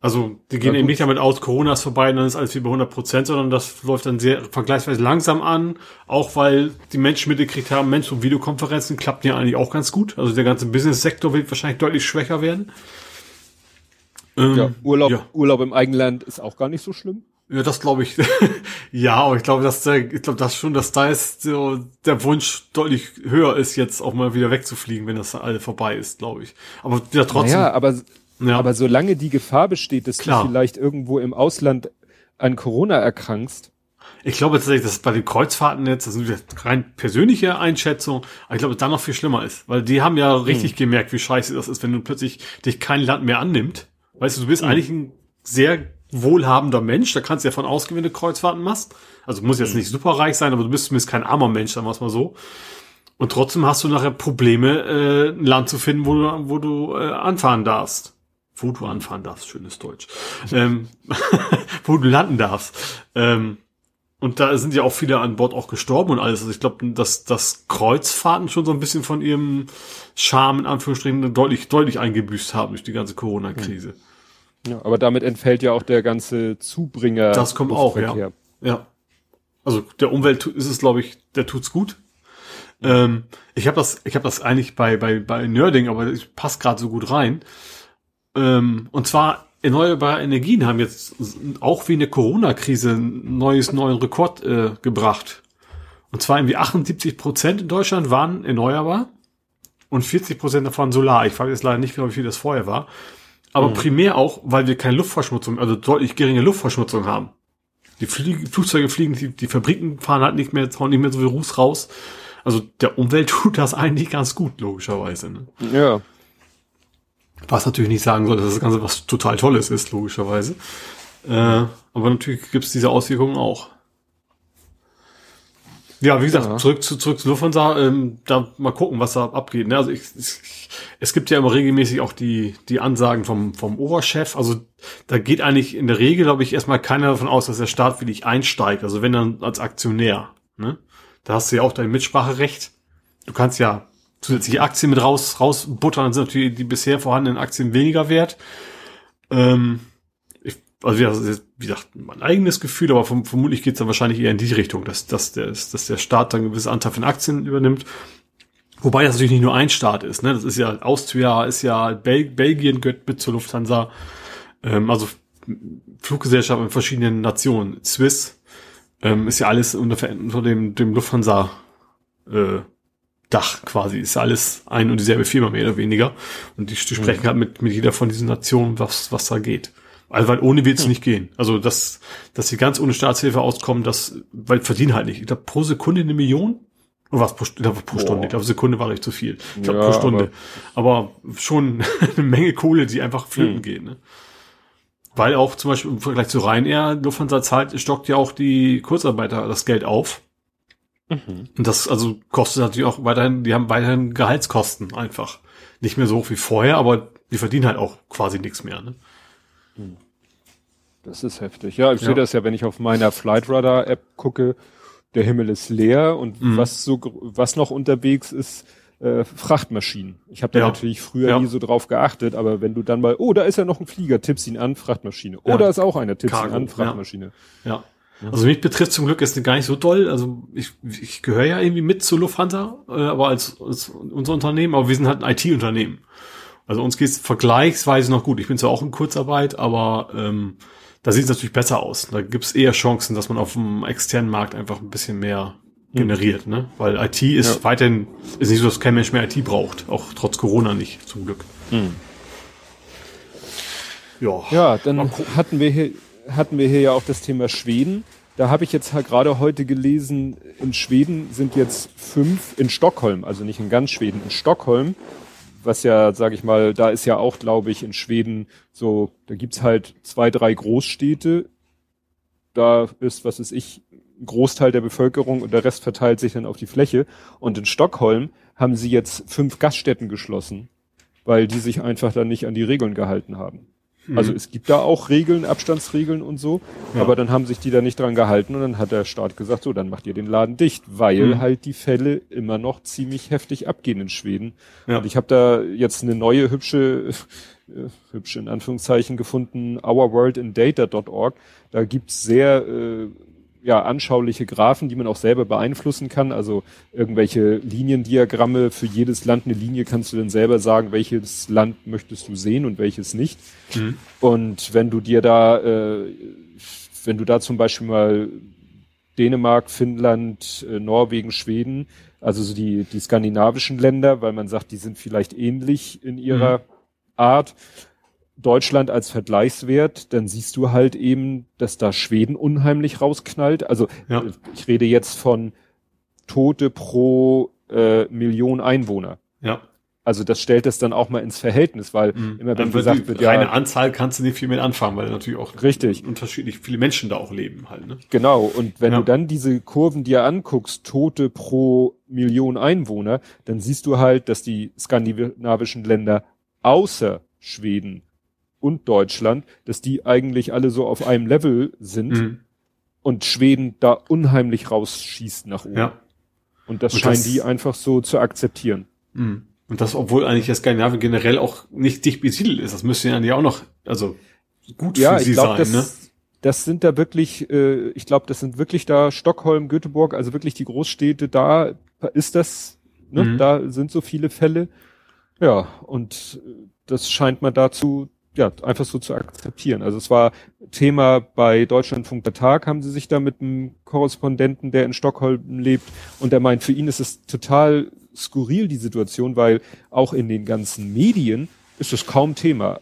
Also, die gehen eben nicht damit aus, Corona ist vorbei, dann ist alles wie bei 100 Prozent, sondern das läuft dann sehr vergleichsweise langsam an, auch weil die Menschen mitgekriegt haben, Mensch, so Videokonferenzen klappen ja eigentlich auch ganz gut. Also der ganze Business-Sektor wird wahrscheinlich deutlich schwächer werden. Ähm, Ja, Urlaub, Ja. Urlaub im Eigenland ist auch gar nicht so schlimm. Ja, das glaube ich. ja, aber ich glaube, dass der, ich glaube, das schon, dass da ist so der Wunsch deutlich höher ist, jetzt auch mal wieder wegzufliegen, wenn das alle vorbei ist, glaube ich. Aber ja, trotzdem. Ja, aber, ja, aber solange die Gefahr besteht, dass Klar. du vielleicht irgendwo im Ausland an Corona erkrankst, ich glaube tatsächlich, dass bei den Kreuzfahrten jetzt, das ist eine rein persönliche Einschätzung, aber ich glaube, dass da noch viel schlimmer ist, weil die haben ja richtig gemerkt, wie scheiße das ist, wenn du plötzlich dich kein Land mehr annimmt. Weißt du, du bist eigentlich ein sehr wohlhabender Mensch, da kannst du ja von ausgehen, wenn du Kreuzfahrten machst. Also muss jetzt nicht super reich sein, aber du bist zumindest kein armer Mensch, sagen wir es mal so. Und trotzdem hast du nachher Probleme, äh, ein Land zu finden, wo du, wo du äh, anfahren darfst. Wo du anfahren darfst, schönes Deutsch. Ähm, wo du landen darfst. Ähm, und da sind ja auch viele an Bord auch gestorben und alles. Also ich glaube, dass, dass Kreuzfahrten schon so ein bisschen von ihrem Charme in Anführungsstrichen deutlich, deutlich eingebüßt haben durch die ganze Corona-Krise. Ja, aber damit entfällt ja auch der ganze Zubringer. Das kommt auch, ja. Ja. Also der Umwelt ist es, glaube ich, der tut's gut. Ähm, ich habe das, ich habe das eigentlich bei bei bei Nerding, aber es passt gerade so gut rein. Ähm, und zwar erneuerbare Energien haben jetzt auch wie eine Corona-Krise ein neues neuen Rekord äh, gebracht. Und zwar irgendwie 78 Prozent in Deutschland waren erneuerbar und 40 Prozent davon Solar. Ich weiß jetzt leider nicht genau, wie viel das vorher war. Aber primär auch, weil wir keine Luftverschmutzung, also deutlich geringe Luftverschmutzung haben. Die Flie Flugzeuge fliegen, die, die Fabriken fahren halt nicht mehr, hauen nicht mehr so viel Ruß raus. Also der Umwelt tut das eigentlich ganz gut, logischerweise. Ne? Ja. Was natürlich nicht sagen soll, dass das Ganze was total Tolles ist, logischerweise. Äh, aber natürlich gibt's diese Auswirkungen auch. Ja, wie gesagt, Ja. zurück zu zurück zu Lufthansa, ähm, da mal gucken, was da abgeht. Ne? Also ich, ich, es gibt ja immer regelmäßig auch die die Ansagen vom vom Oberchef. Also da geht eigentlich in der Regel, glaube ich, erstmal keiner davon aus, dass der Staat willig einsteigt. Also wenn dann als Aktionär. Ne? Da hast du ja auch dein Mitspracherecht. Du kannst ja zusätzliche Aktien mit raus rausbuttern, dann sind natürlich die bisher vorhandenen Aktien weniger wert. Ähm, ich, also ja, wie gesagt, mein eigenes Gefühl, aber verm vermutlich geht es dann wahrscheinlich eher in die Richtung, dass, dass, der, dass der Staat dann einen gewissen Anteil von Aktien übernimmt. Wobei das natürlich nicht nur ein Staat ist, ne? Das ist ja Austria, ist ja Bel Belgien gehört mit zur Lufthansa. Ähm, also Fluggesellschaften in verschiedenen Nationen. Swiss ähm, ist ja alles unter, unter dem, dem Lufthansa äh, Dach quasi. Ist ja alles ein und dieselbe Firma mehr oder weniger. Und die, die sprechen mhm. halt mit, mit jeder von diesen Nationen, was, was da geht. Also weil ohne wird's mhm. nicht gehen. Also dass, dass sie ganz ohne Staatshilfe auskommen, das, weil verdienen halt nicht. Ich glaube pro Sekunde eine Million oder was pro, pro Stunde? Ich glaube, Sekunde war nicht zu viel. Ich glaube ja, pro Stunde. Aber, aber schon eine Menge Kohle, die einfach flöten hm. geht. Ne? Weil auch zum Beispiel im Vergleich zu Ryanair, Lufthansa zahlt, stockt ja auch die Kurzarbeiter das Geld auf. Mhm. Und das also kostet natürlich auch weiterhin, die haben weiterhin Gehaltskosten einfach. Nicht mehr so hoch wie vorher, aber die verdienen halt auch quasi nichts mehr. Ne? Das ist heftig. Ja, ich ja. sehe das ja, wenn ich auf meiner Flightradar App gucke, der Himmel ist leer und mhm. was so was noch unterwegs ist, äh, Frachtmaschinen. Ich habe da ja. natürlich früher ja. nie so drauf geachtet, aber wenn du dann mal, oh, da ist ja noch ein Flieger, tippst ihn an, Frachtmaschine. Oh, da ist auch einer, tippst Cargo. ihn an, Frachtmaschine. Ja. Also mich betrifft zum Glück ist gar nicht so doll. Also ich, ich gehöre ja irgendwie mit zu Lufthansa, äh, aber als, als unser Unternehmen, aber wir sind halt ein IT-Unternehmen. Also uns geht's vergleichsweise noch gut. Ich bin zwar auch in Kurzarbeit, aber ähm, da sieht es natürlich besser aus. Da gibt's eher Chancen, dass man auf dem externen Markt einfach ein bisschen mehr generiert, ne? Weil IT ist ja. weiterhin, ist nicht so, dass kein Mensch mehr IT braucht. Auch trotz Corona nicht, zum Glück. Mhm. Ja. Ja, dann hatten wir hier, hatten wir hier ja auch das Thema Schweden. Da habe ich jetzt gerade heute gelesen, in Schweden sind jetzt fünf, in Stockholm, also nicht in ganz Schweden, in Stockholm was ja, sage ich mal, da ist ja auch, glaube ich, in Schweden so, da gibt's halt zwei, drei Großstädte. Da ist, was ist ich, ein Großteil der Bevölkerung und der Rest verteilt sich dann auf die Fläche. Und in Stockholm haben sie jetzt fünf Gaststätten geschlossen, weil die sich einfach dann nicht an die Regeln gehalten haben. Mhm. Also es gibt da auch Regeln, Abstandsregeln und so, ja. aber dann haben sich die da nicht dran gehalten und dann hat der Staat gesagt, so, dann macht ihr den Laden dicht, weil mhm. halt die Fälle immer noch ziemlich heftig abgehen in Schweden. Ja. Und ich habe da jetzt eine neue hübsche, äh, hübsche in Anführungszeichen gefunden, ourworldindata.org. Da gibt's sehr äh, ja, anschauliche Graphen, die man auch selber beeinflussen kann. Also irgendwelche Liniendiagramme für jedes Land eine Linie kannst du dann selber sagen, welches Land möchtest du sehen und welches nicht. Mhm. Und wenn du dir da, äh, wenn du da zum Beispiel mal Dänemark, Finnland, äh, Norwegen, Schweden, also so die, die skandinavischen Länder, weil man sagt, die sind vielleicht ähnlich in ihrer mhm. Art Deutschland als Vergleichswert, dann siehst du halt eben, dass da Schweden unheimlich rausknallt. Also ja. ich rede jetzt von Tote pro äh, Million Einwohner. Ja. Also das stellt es dann auch mal ins Verhältnis, weil mhm. immer wenn gesagt wird, ja. Reine Anzahl kannst du nicht viel mit anfangen, weil natürlich auch richtig. unterschiedlich viele Menschen da auch leben halt. Ne? Genau, und wenn ja. du dann diese Kurven dir anguckst, Tote pro Million Einwohner, dann siehst du halt, dass die skandinavischen Länder außer Schweden und Deutschland, dass die eigentlich alle so auf einem Level sind mhm. und Schweden da unheimlich rausschießt nach oben. Ja. Und das und scheinen das, die einfach so zu akzeptieren. Mhm. Und das, obwohl eigentlich das Skandinavien generell auch nicht dicht besiedelt ist. Das müsste ja auch noch, also gut ja, für sie glaub, sein, das, ne? Das sind da wirklich, äh, ich glaube, das sind wirklich da Stockholm, Göteborg, also wirklich die Großstädte, da ist das, ne, mhm. da sind so viele Fälle. Ja, und das scheint man dazu ja, einfach so zu akzeptieren. Also es war Thema bei Deutschlandfunk der Tag, haben sie sich da mit einem Korrespondenten, der in Stockholm lebt, und der meint, für ihn ist es total skurril, die Situation, weil auch in den ganzen Medien ist es kaum Thema.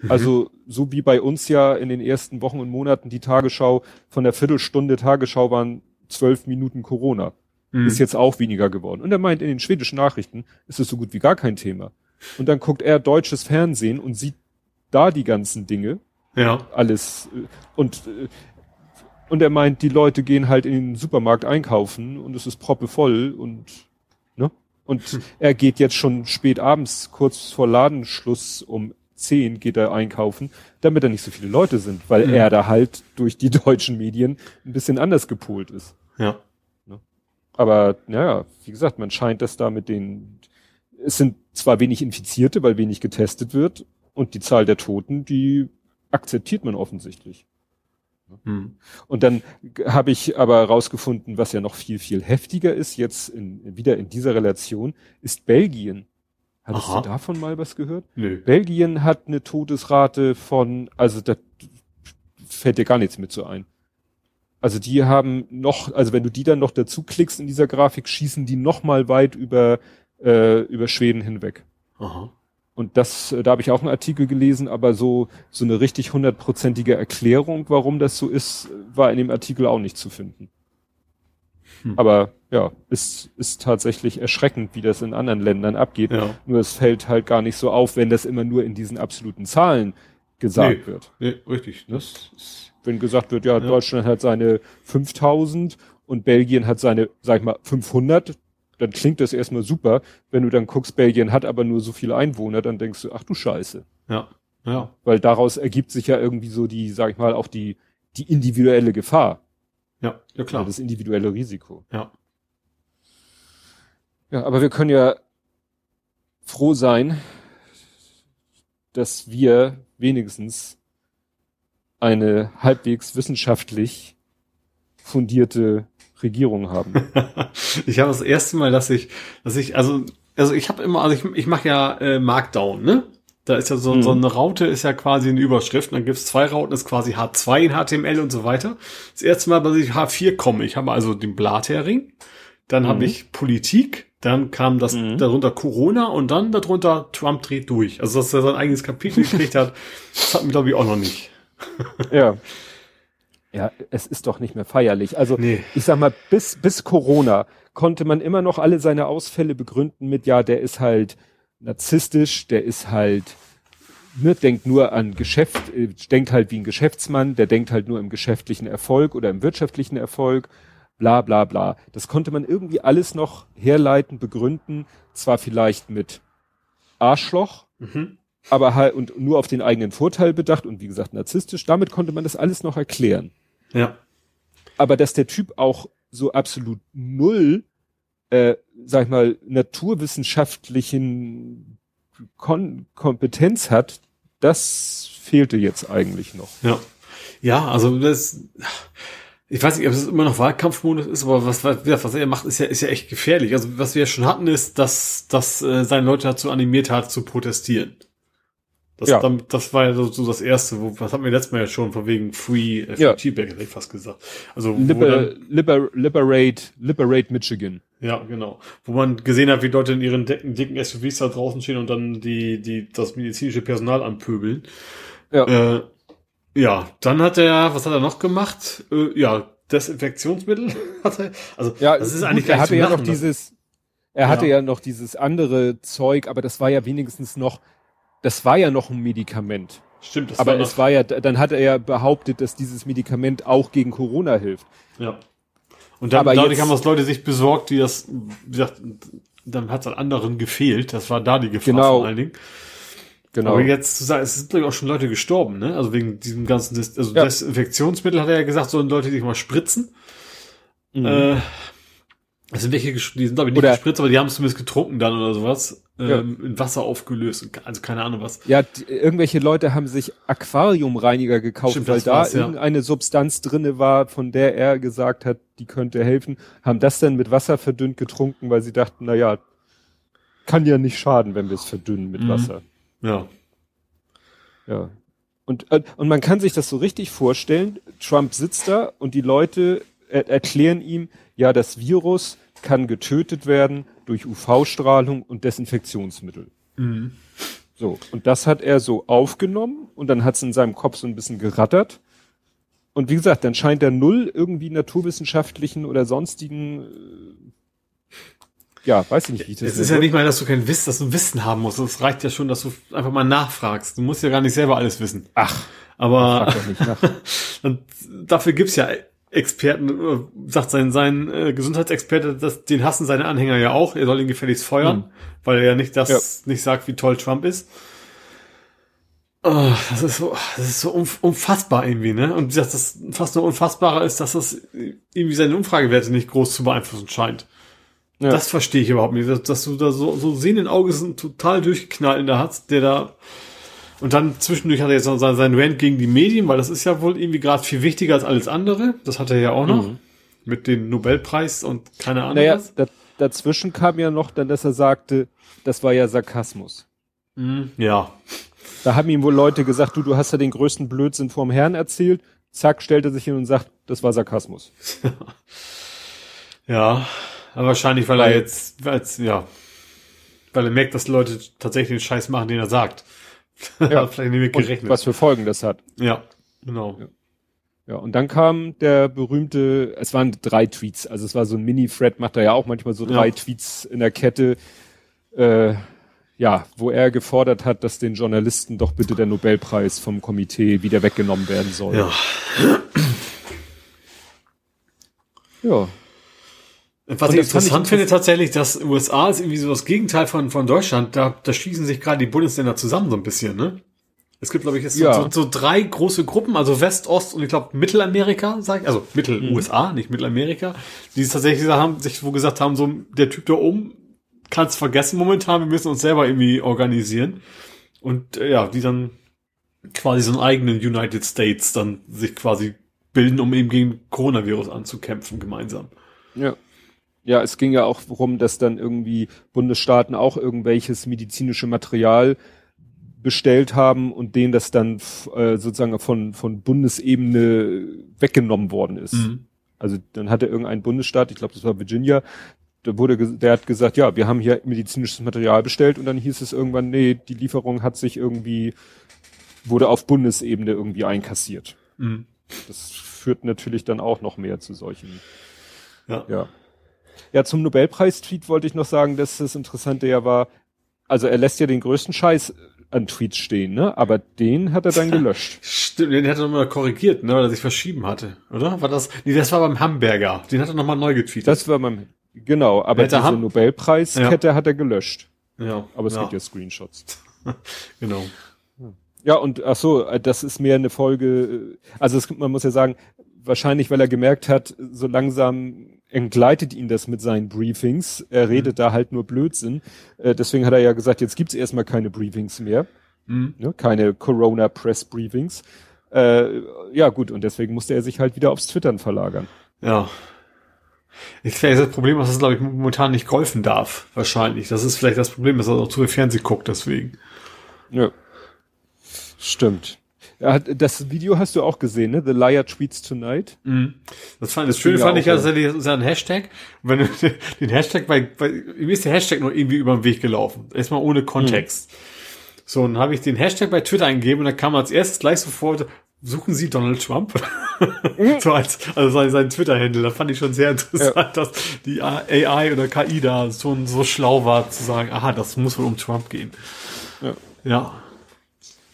Mhm. Also so wie bei uns ja in den ersten Wochen und Monaten die Tagesschau von der Viertelstunde Tagesschau waren zwölf Minuten Corona. Mhm. Ist jetzt auch weniger geworden. Und er meint, in den schwedischen Nachrichten ist es so gut wie gar kein Thema. Und dann guckt er deutsches Fernsehen und sieht da die ganzen Dinge. Ja. Alles. Äh, und, äh, und er meint, die Leute gehen halt in den Supermarkt einkaufen und es ist proppevoll und, ne? Und hm. er geht jetzt schon spät abends, kurz vor Ladenschluss um zehn geht er einkaufen, damit da nicht so viele Leute sind, weil mhm. er da halt durch die deutschen Medien ein bisschen anders gepolt ist. Ja. Ne? Aber, naja, wie gesagt, man scheint das da mit den, es sind zwar wenig Infizierte, weil wenig getestet wird, und die Zahl der Toten, die akzeptiert man offensichtlich. Hm. Und dann habe ich aber rausgefunden, was ja noch viel, viel heftiger ist, jetzt in, wieder in dieser Relation, ist Belgien. Hattest Aha. du davon mal was gehört? Nö. Belgien hat eine Todesrate von, also da fällt dir gar nichts mit so ein. Also die haben noch, also wenn du die dann noch dazu klickst in dieser Grafik, schießen die noch mal weit über, äh, über Schweden hinweg. Aha. Und das, äh, da habe ich auch einen Artikel gelesen, aber so, so eine richtig hundertprozentige Erklärung, warum das so ist, war in dem Artikel auch nicht zu finden. Hm. Aber ja, ist, ist tatsächlich erschreckend, wie das in anderen Ländern abgeht. Ja. Nur es fällt halt gar nicht so auf, wenn das immer nur in diesen absoluten Zahlen gesagt Nee. wird. Nee, richtig. Das ist, Wenn gesagt wird, ja, Ja. Deutschland hat seine 5000 und Belgien hat seine, sag ich mal, 500, dann klingt das erstmal super. Wenn du dann guckst, Belgien hat aber nur so viele Einwohner, dann denkst du, ach du Scheiße. ja. Ja. Weil daraus ergibt sich ja irgendwie so die, sag ich mal, auch die, die individuelle Gefahr. Ja, ja klar. Das individuelle Risiko. Ja. Ja, aber wir können ja froh sein, dass wir wenigstens eine halbwegs wissenschaftlich fundierte Regierung haben. ich habe das erste Mal, dass ich, dass ich, also, also ich habe immer, also ich, ich mache ja äh, Markdown, ne? Da ist ja so, Mhm. so eine Raute, ist ja quasi eine Überschrift. Und dann gibt's zwei Rauten, ist quasi H2 in HTML und so weiter. Das erste Mal, dass ich H4 komme, ich habe also den Blathering, dann habe Mhm. ich Politik, dann kam das Mhm. darunter Corona und dann darunter Trump dreht durch. Also dass er sein eigenes Kapitel gekriegt hat, das hatten wir glaube ich auch noch nicht. ja. Ja, es ist doch nicht mehr feierlich. Also Nee. ich sag mal, bis, bis Corona konnte man immer noch alle seine Ausfälle begründen mit, ja, der ist halt narzisstisch, der ist halt, ne, denkt nur an Geschäft, äh, denkt halt wie ein Geschäftsmann, der denkt halt nur im geschäftlichen Erfolg oder im wirtschaftlichen Erfolg, bla bla bla. Das konnte man irgendwie alles noch herleiten, begründen, zwar vielleicht mit Arschloch, Mhm. aber halt und nur auf den eigenen Vorteil bedacht und wie gesagt narzisstisch, damit konnte man das alles noch erklären. Ja. Aber dass der Typ auch so absolut null, äh, sag ich mal, naturwissenschaftlichen Kon Kompetenz hat, das fehlte jetzt eigentlich noch. Ja. Ja, also das, ich weiß nicht, ob es immer noch Wahlkampfmodus ist, aber was, was, was er macht, ist ja, ist ja echt gefährlich. Also was wir schon hatten, ist, dass, dass äh, seine Leute dazu animiert hat, zu protestieren. Das, Ja. dann, das war ja so, so das Erste, wo, was hatten wir letztes Mal ja schon, von wegen Free, äh, Free Ja. T-Bag, hätte ich fast gesagt. Also, Liber, dann, liber, liberate, liberate Michigan. ja, genau. Wo man gesehen hat, wie Leute in ihren dicken, dicken SUVs da draußen stehen und dann die, die, das medizinische Personal anpöbeln. Ja. Äh, ja, dann hat er, was hat er noch gemacht? Äh, ja, Desinfektionsmittel hat er. Also, Ja, das ist gut, eigentlich er gar hatte nicht ja noch machen, dieses, er hatte Ja. ja noch dieses andere Zeug, aber das war ja wenigstens noch, das war ja noch ein Medikament. Stimmt, das aber war es war ja, dann hat er ja behauptet, dass dieses Medikament auch gegen Corona hilft. Ja. Und dann, Aber dadurch jetzt- haben das Leute sich besorgt, die das, wie gesagt, dann hat es an anderen gefehlt. Das war da die Gefahr Genau. vor allen Dingen. Genau. Aber jetzt zu sagen, es sind glaube ich auch schon Leute gestorben, ne? Also wegen diesem ganzen, Dis also Ja. Desinfektionsmittel hat er ja gesagt, sollen Leute sich mal spritzen. Mhm. Äh, es sind welche, die sind glaube ich nicht Oder- gespritzt, aber die haben es zumindest getrunken dann oder sowas. Ja. Ähm, in Wasser aufgelöst. Also keine Ahnung was. Ja, d- irgendwelche Leute haben sich Aquariumreiniger gekauft, Stimmt, weil das da ja. irgendeine Substanz drinne war, von der er gesagt hat, die könnte helfen, haben das dann mit Wasser verdünnt getrunken, weil sie dachten, na ja, kann ja nicht schaden, wenn wir es verdünnen mit Mhm. Wasser. Ja. Ja. Und, äh, und man kann sich das so richtig vorstellen, Trump sitzt da und die Leute er erklären ihm, ja, das Virus kann getötet werden durch UV-Strahlung und Desinfektionsmittel. Mhm. So, und das hat er so aufgenommen und dann hat es in seinem Kopf so ein bisschen gerattert. Und wie gesagt, dann scheint er null irgendwie naturwissenschaftlichen oder sonstigen, äh, ja, weiß ich nicht, wie ich das Es ist ja nicht mal, dass du kein Wissen, dass du Wissen haben musst. Es reicht ja schon, dass du einfach mal nachfragst. Du musst ja gar nicht selber alles wissen. Ach, Aber frag doch nicht nach. und dafür gibt's ja Experten, äh, sagt sein, sein äh, Gesundheitsexperte, dass, den hassen seine Anhänger ja auch. Er soll ihn gefälligst feuern, Mhm. weil er ja nicht das Ja. nicht sagt, wie toll Trump ist. Oh, das ist so, das ist so unf- unfassbar irgendwie, ne? Und wie gesagt, das fast nur unfassbarer ist, dass das irgendwie seine Umfragewerte nicht groß zu beeinflussen scheint. Ja. Das verstehe ich überhaupt nicht, dass, dass du da so, so sehenden Auges einen total durchgeknallten da hast, der da, und dann zwischendurch hat er jetzt noch sein, sein Rant gegen die Medien, weil das ist ja wohl irgendwie gerade viel wichtiger als alles andere. Das hat er ja auch noch. Mhm. Mit dem Nobelpreis und keine Ahnung Naja, was. da, dazwischen kam ja noch dann, dass er sagte, das war ja Sarkasmus. Mhm. Ja. Da haben ihm wohl Leute gesagt, du, du hast ja den größten Blödsinn vorm Herrn erzählt. Zack, stellt er sich hin und sagt, das war Sarkasmus. ja, aber wahrscheinlich, weil, weil er jetzt, als, ja, weil er merkt, dass Leute tatsächlich den Scheiß machen, den er sagt. Ja, vielleicht nicht gerechnet. Und was für Folgen das hat. Ja, genau. Ja. ja, und dann kam der berühmte, es waren drei Tweets, also es war so ein Mini-Thread, macht er ja auch manchmal so drei ja. Tweets in der Kette, äh, ja, wo er gefordert hat, dass den Journalisten doch bitte der Nobelpreis vom Komitee wieder weggenommen werden soll. Ja. Ja. Was ich interessant finde tatsächlich, dass USA ist irgendwie so das Gegenteil von, von Deutschland. Da, da schießen sich gerade die Bundesländer zusammen so ein bisschen, ne? Es gibt, glaube ich, jetzt ja. so, so, drei große Gruppen, also West, Ost und ich glaube Mittelamerika, sag ich, also Mittel-USA, mhm. nicht Mittelamerika, die tatsächlich haben, sich wo gesagt haben, so der Typ da oben kann's vergessen momentan, wir müssen uns selber irgendwie organisieren. Und äh, ja, die dann quasi so einen eigenen United States dann sich quasi bilden, um eben gegen Coronavirus anzukämpfen gemeinsam. Ja. Ja, es ging ja auch darum, dass dann irgendwie Bundesstaaten auch irgendwelches medizinische Material bestellt haben und denen das dann äh, sozusagen von, von Bundesebene weggenommen worden ist. Mhm. Also dann hatte irgendein Bundesstaat, ich glaube, das war Virginia, da wurde, der hat gesagt, ja, wir haben hier medizinisches Material bestellt und dann hieß es irgendwann, nee, die Lieferung hat sich irgendwie, wurde auf Bundesebene irgendwie einkassiert. Mhm. Das führt natürlich dann auch noch mehr zu solchen. Ja. Ja, ja zum Nobelpreis-Tweet wollte ich noch sagen, dass das Interessante ja war, also er lässt ja den größten Scheiß an Tweets stehen, ne? Aber den hat er dann gelöscht. Stimmt, den hat er nochmal korrigiert, ne? Weil er sich verschieben hatte, oder? War das? Nee, das war beim Hamburger. Den hat er nochmal neu getweetet. Das war beim Genau, aber diese Ham Nobelpreiskette ja. hat er gelöscht. Ja. Aber es ja. gibt ja Screenshots. genau. Ja, und ach so, das ist mehr eine Folge, also es, man muss ja sagen, wahrscheinlich, weil er gemerkt hat, so langsam entgleitet ihn das mit seinen Briefings. Er mhm. redet da halt nur Blödsinn. Äh, deswegen hat er ja gesagt, jetzt gibt's erstmal keine Briefings mehr. Mhm. Ne? Keine Corona Press Briefings. Äh, ja, gut, und deswegen musste er sich halt wieder aufs Twittern verlagern. Ja, ich vielleicht das Problem, dass es, glaube ich, momentan nicht golfen darf. Wahrscheinlich. Das ist vielleicht das Problem, dass er auch zu viel Fernsehen guckt, deswegen. Ja. Stimmt. Das Video hast du auch gesehen, ne? The Liar Tweets Tonight. Mhm. Das, fand, das, das Schöne fand ich ja, dass er einen Hashtag, wenn du den Hashtag bei, bei, mir ist der Hashtag nur irgendwie über den Weg gelaufen. Erstmal ohne Kontext. Mhm. So, dann habe ich den Hashtag bei Twitter eingegeben und dann kam als erstes gleich sofort, suchen Sie Donald Trump? Mhm. so als, also sein, sein Twitter-Handle, da fand ich schon sehr interessant, ja. dass die AI oder KI da schon so schlau war zu sagen, aha, das muss wohl um Trump gehen. Ja. ja.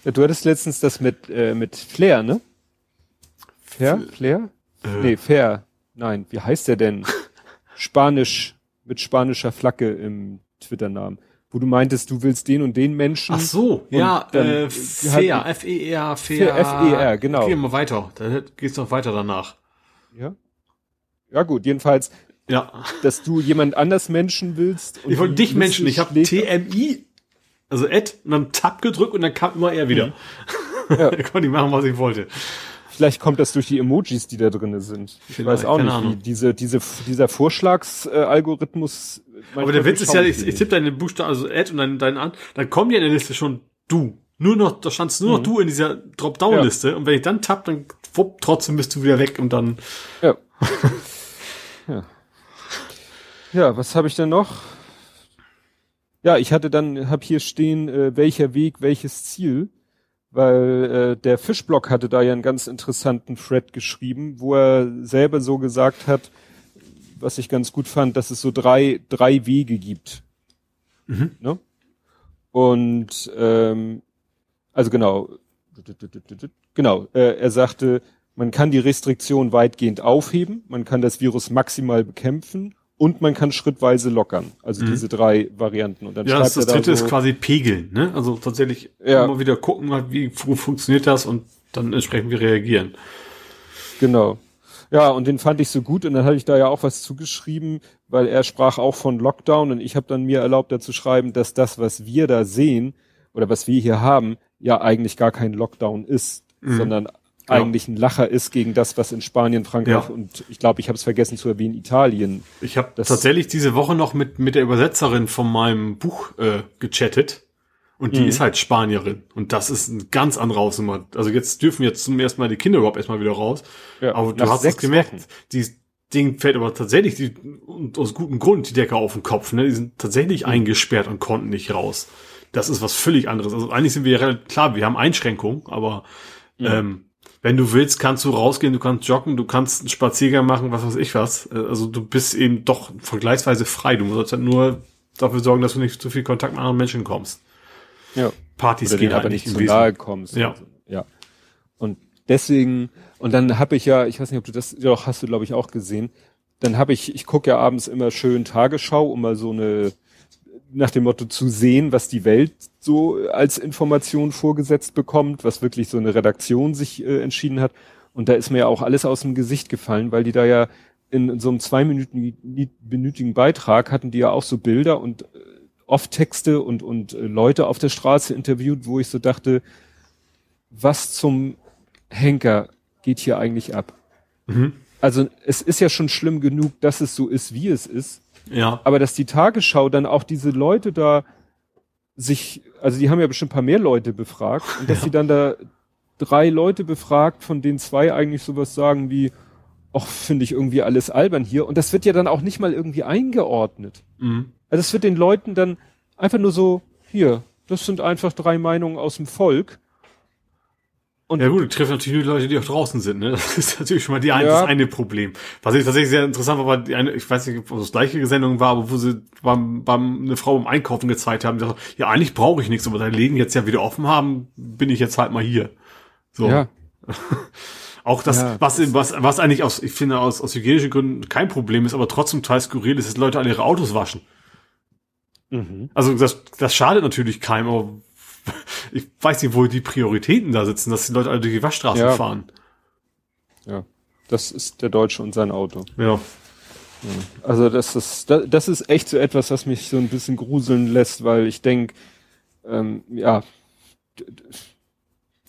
Ja du hattest letztens das mit, äh, mit Flair, ne? Fair? Flair? Äh. Nee, Fair. Nein, wie heißt der denn? Spanisch, mit spanischer Flagge im Twitter-Namen wo du meintest, du willst den und den Menschen. Ach so, ja, äh, Fair, F-E-R, Fair. F-E-R, genau. Gehen wir weiter, dann geht's noch weiter danach. Ja. Ja gut, jedenfalls, ja. dass du jemand anders Menschen willst. ich wollte dich Menschen, ich habe TMI, also Ed, und dann Tab gedrückt und dann kam immer er wieder. Mhm. Ja. da konnte ich machen, was ich wollte. Vielleicht kommt das durch die Emojis, die da drinnen sind. Ich Vielleicht, weiß auch nicht, wie diese, diese, dieser Vorschlagsalgorithmus aber der Witz ist ja, ich, ich tippe deine Buchstaben, also Ad und deinen, deinen an, dann kommen ja in der Liste schon du. Nur noch, da standst nur noch mhm. du in dieser Dropdown-Liste. Ja. Und wenn ich dann tapp, dann wupp, trotzdem bist du wieder weg und dann. Ja. ja. Ja, was habe ich denn noch? Ja, ich hatte dann, hab hier stehen, äh, welcher Weg, welches Ziel, weil äh, der Fischblock hatte da ja einen ganz interessanten Thread geschrieben, wo er selber so gesagt hat, was ich ganz gut fand, dass es so drei, drei Wege gibt. Mhm. Ne? Und ähm, also genau, genau, äh, er sagte, man kann die Restriktion weitgehend aufheben, man kann das Virus maximal bekämpfen und man kann schrittweise lockern. Also mhm. diese drei Varianten. Und dann ja, das, das dritte da so, ist quasi pegeln, ne? Also tatsächlich ja. immer wieder gucken, wie funktioniert das und dann entsprechend wir reagieren. Genau. Ja, und den fand ich so gut und dann hatte ich da ja auch was zugeschrieben, weil er sprach auch von Lockdown und ich habe dann mir erlaubt, da zu schreiben, dass das, was wir da sehen oder was wir hier haben, ja eigentlich gar kein Lockdown ist, mhm. sondern. Eigentlich ein Lacher ist gegen das, was in Spanien, Frankreich Ja. und ich glaube, ich habe es vergessen zu erwähnen, Italien. Ich habe Das- tatsächlich diese Woche noch mit, mit der Übersetzerin von meinem Buch äh, gechattet. Und die Mhm. ist halt Spanierin. Und das ist ein ganz anderer Hausnummer. Also jetzt dürfen jetzt zum ersten Mal die Kinder überhaupt erstmal wieder raus. Ja, aber du hast es gemerkt. Wochen. Ding fällt aber tatsächlich die, und aus gutem Grund die Decke auf den Kopf. Ne? Die sind tatsächlich Mhm. eingesperrt und konnten nicht raus. Das ist was völlig anderes. Also eigentlich sind wir ja relativ, klar, wir haben Einschränkungen, aber ähm, wenn du willst, kannst du rausgehen, du kannst joggen, du kannst einen Spaziergang machen, was weiß ich was. Äh, Also du bist eben doch vergleichsweise frei. Du musst halt nur dafür sorgen, dass du nicht zu viel Kontakt mit anderen Menschen kommst. Ja. Partys Oder gehen aber eigentlich nicht zu nahe kommst. Ja. Also, ja. Und deswegen, und dann habe ich ja, ich weiß nicht, ob du das, doch hast du glaube ich auch gesehen, dann habe ich, ich gucke ja abends immer schön Tagesschau, um mal so eine, nach dem Motto zu sehen, was die Welt so als Information vorgesetzt bekommt, was wirklich so eine Redaktion sich äh, entschieden hat. Und da ist mir ja auch alles aus dem Gesicht gefallen, weil die da ja in, in so einem zweiminütigen Beitrag hatten die ja auch so Bilder und äh, oft Texte und, und äh, Leute auf der Straße interviewt, wo ich so dachte, was zum Henker geht hier eigentlich ab? Mhm. Also es ist ja schon schlimm genug, dass es so ist, wie es ist. Ja. Aber dass die Tagesschau dann auch diese Leute da sich, also die haben ja bestimmt ein paar mehr Leute befragt und dass sie dann da drei Leute befragt, von denen zwei eigentlich sowas sagen wie, ach, finde ich irgendwie alles albern hier. Und das wird ja dann auch nicht mal irgendwie eingeordnet. Mhm. Also es wird den Leuten dann einfach nur so, hier, das sind einfach drei Meinungen aus dem Volk. Und Ja gut, die treffen natürlich nur die Leute, die auch draußen sind. Ne? Das ist natürlich schon mal die ein, Ja. das eine Problem. Was ich tatsächlich sehr interessant war, war die eine, ich weiß nicht, ob das gleiche Sendung war, aber wo sie beim, beim, eine Frau beim Einkaufen gezeigt haben, die sagt, ja eigentlich brauche ich nichts, aber da Läden jetzt ja wieder offen haben, bin ich jetzt halt mal hier. So. ja, Auch das, Ja, was, was, was eigentlich aus, ich finde, aus, aus hygienischen Gründen kein Problem ist, aber trotzdem total skurril ist, dass Leute alle ihre Autos waschen. mhm. Also das, das schadet natürlich keinem, aber ich weiß nicht, wo die Prioritäten da sitzen, dass die Leute alle durch die Waschstraßen Ja. fahren. ja, das ist der Deutsche und sein Auto. Ja. Also das ist, das, ist echt so etwas, was mich so ein bisschen gruseln lässt, weil ich denke, ähm, ja,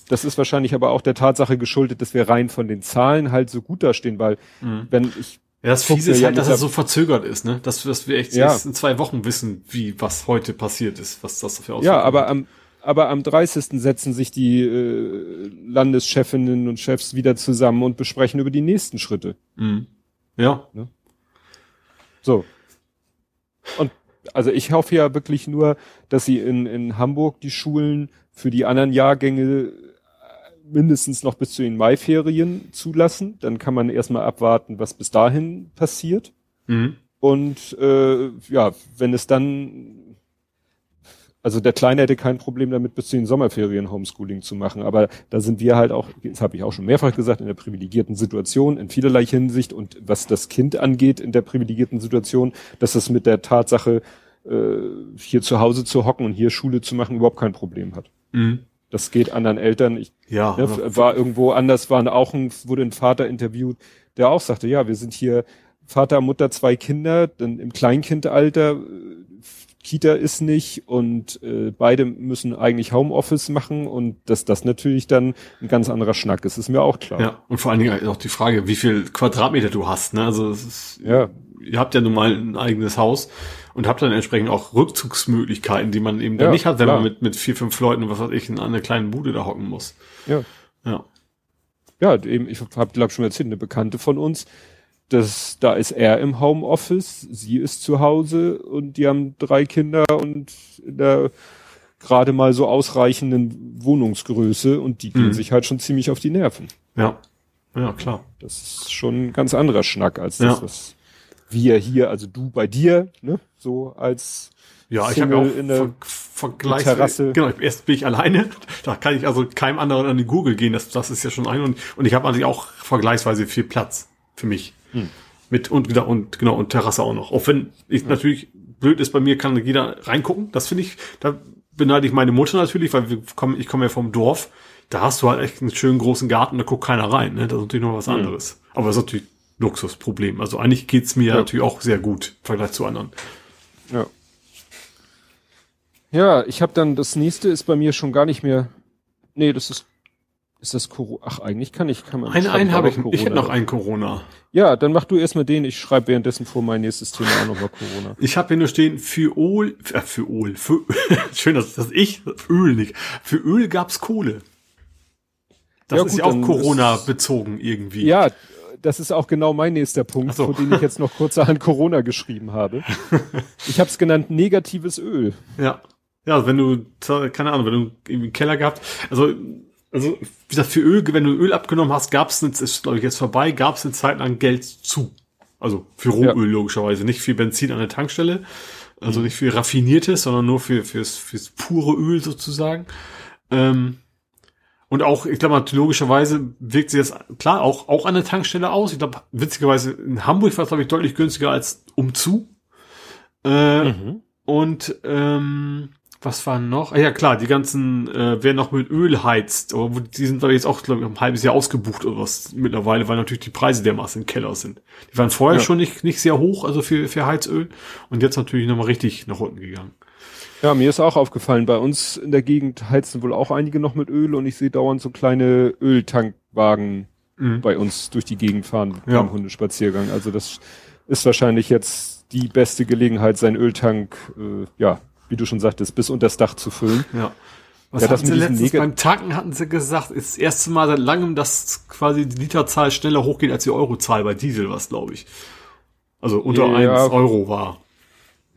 das ist wahrscheinlich aber auch der Tatsache geschuldet, dass wir rein von den Zahlen halt so gut dastehen, weil Mhm. wenn ich Ja, das Fiese ist ja halt, dass es so verzögert ist, ne? Dass, dass wir echt Ja. erst in zwei Wochen wissen, wie, was heute passiert ist, was das für ja, Auswirkungen aber am aber am 30. setzen sich die äh, Landeschefinnen und Chefs wieder zusammen und besprechen über die nächsten Schritte. Mhm. Ja. So. Und also ich hoffe ja wirklich nur, dass sie in, in Hamburg die Schulen für die anderen Jahrgänge äh, mindestens noch bis zu den Maiferien zulassen. Dann kann man erstmal abwarten, was bis dahin passiert. Mhm. Und äh, ja, wenn es dann, also der Kleine hätte kein Problem damit, bis zu den Sommerferien Homeschooling zu machen. Aber da sind wir halt auch, das habe ich auch schon mehrfach gesagt, in der privilegierten Situation in vielerlei Hinsicht und was das Kind angeht in der privilegierten Situation, dass es mit der Tatsache, äh, hier zu Hause zu hocken und hier Schule zu machen, überhaupt kein Problem hat. Mhm. Das geht anderen Eltern. Ich Ja. Ne, war irgendwo anders, war auch ein, wurde ein Vater interviewt, der auch sagte, ja, wir sind hier Vater, Mutter, zwei Kinder, dann im Kleinkindalter, äh, Kita ist nicht und äh, beide müssen eigentlich Homeoffice machen und dass das natürlich dann ein ganz anderer Schnack ist, ist mir auch klar. Ja, und vor allen Dingen auch die Frage, wie viel Quadratmeter du hast. Ne? Also es ist, Ja. ihr habt ja nun mal ein eigenes Haus und habt dann entsprechend auch Rückzugsmöglichkeiten, die man eben dann Ja, nicht hat, wenn klar. man mit, mit vier, fünf Leuten und was weiß ich in einer kleinen Bude da hocken muss. ja. Ja. Ja, eben, ich habe glaube schon erzählt, eine Bekannte von uns, das, da ist er im Homeoffice, sie ist zu Hause und die haben drei Kinder und in der gerade mal so ausreichenden Wohnungsgröße und die gehen Mhm. sich halt schon ziemlich auf die Nerven. Ja. Ja, klar. Das ist schon ein ganz anderer Schnack als das, Ja. was wir hier, also du bei dir, ne, so als Ja, ich habe ja auch in der ver Vergleichs Terrasse. Genau, erst bin ich alleine. Da kann ich also keinem anderen an die Google gehen. Das, das ist ja schon ein und, und ich habe natürlich auch vergleichsweise viel Platz für mich. Hm. Mit und genau und genau und Terrasse auch noch. Auch wenn ich natürlich blöd ist bei mir, kann jeder reingucken. Das finde ich, da beneide ich meine Mutter natürlich, weil wir kommen, ich komme ja vom Dorf. Da hast du halt echt einen schönen großen Garten, da guckt keiner rein. Ne? Das ist natürlich noch was anderes. Aber das ist natürlich Luxusproblem. Also eigentlich geht's mir Ja. natürlich auch sehr gut im Vergleich zu anderen. Ja. Ja, ich habe dann das nächste ist bei mir schon gar nicht mehr. Nee, das ist Ist das Corona? Ach, eigentlich kann ich, kann man. Einen, einen habe ich, Corona ich hätte noch einen Corona. Ja, dann mach du erstmal den. Ich schreibe währenddessen vor mein nächstes Thema auch nochmal Corona. Ich habe hier nur stehen, für Öl, äh, für Öl, für, schön, dass, dass ich, Öl nicht, für Öl gab's Kohle. Das Ja, ist gut, ja auch Corona ist- bezogen irgendwie. Ja, das ist auch genau mein nächster Punkt, so. vor dem ich jetzt noch kurzerhand Corona geschrieben habe. Ich habe es genannt negatives Öl. Ja. Ja, wenn du, keine Ahnung, wenn du einen Keller gehabt, also, also, wie gesagt, für Öl, wenn du Öl abgenommen hast, gab's es, ist glaube ich jetzt vorbei, gab's eine Zeit lang Geld zu. Also für Rohöl Ja. logischerweise, nicht für Benzin an der Tankstelle, also nicht für raffiniertes, sondern nur für fürs, fürs pure Öl sozusagen. Ähm, und auch, ich glaube mal, logischerweise wirkt sich das klar auch, auch an der Tankstelle aus. Ich glaube, witzigerweise in Hamburg war es, glaube ich, deutlich günstiger als umzu. Äh, Und ähm, was war noch? Ah, ja klar, die ganzen, äh, wer noch mit Öl heizt, aber wo- die sind ich jetzt auch glaube ich, ein halbes Jahr ausgebucht oder was mittlerweile, weil natürlich die Preise dermaßen im Keller sind. Die waren vorher Ja. schon nicht, nicht sehr hoch, also für, für Heizöl und jetzt natürlich nochmal richtig nach unten gegangen. Ja, mir ist auch aufgefallen, bei uns in der Gegend heizen wohl auch einige noch mit Öl und ich sehe dauernd so kleine Öltankwagen Mhm. bei uns durch die Gegend fahren Ja. beim Hundespaziergang. Also das ist wahrscheinlich jetzt die beste Gelegenheit, seinen Öltank, äh, ja, wie du schon sagtest, bis unter das Dach zu füllen. Ja. Was Ja, das hatten sie letztens beim Tanken hatten sie gesagt, ist das erste Mal seit langem, dass quasi die Literzahl schneller hochgeht als die Eurozahl bei Diesel, was glaube ich. Also unter Ja. 1 Euro war.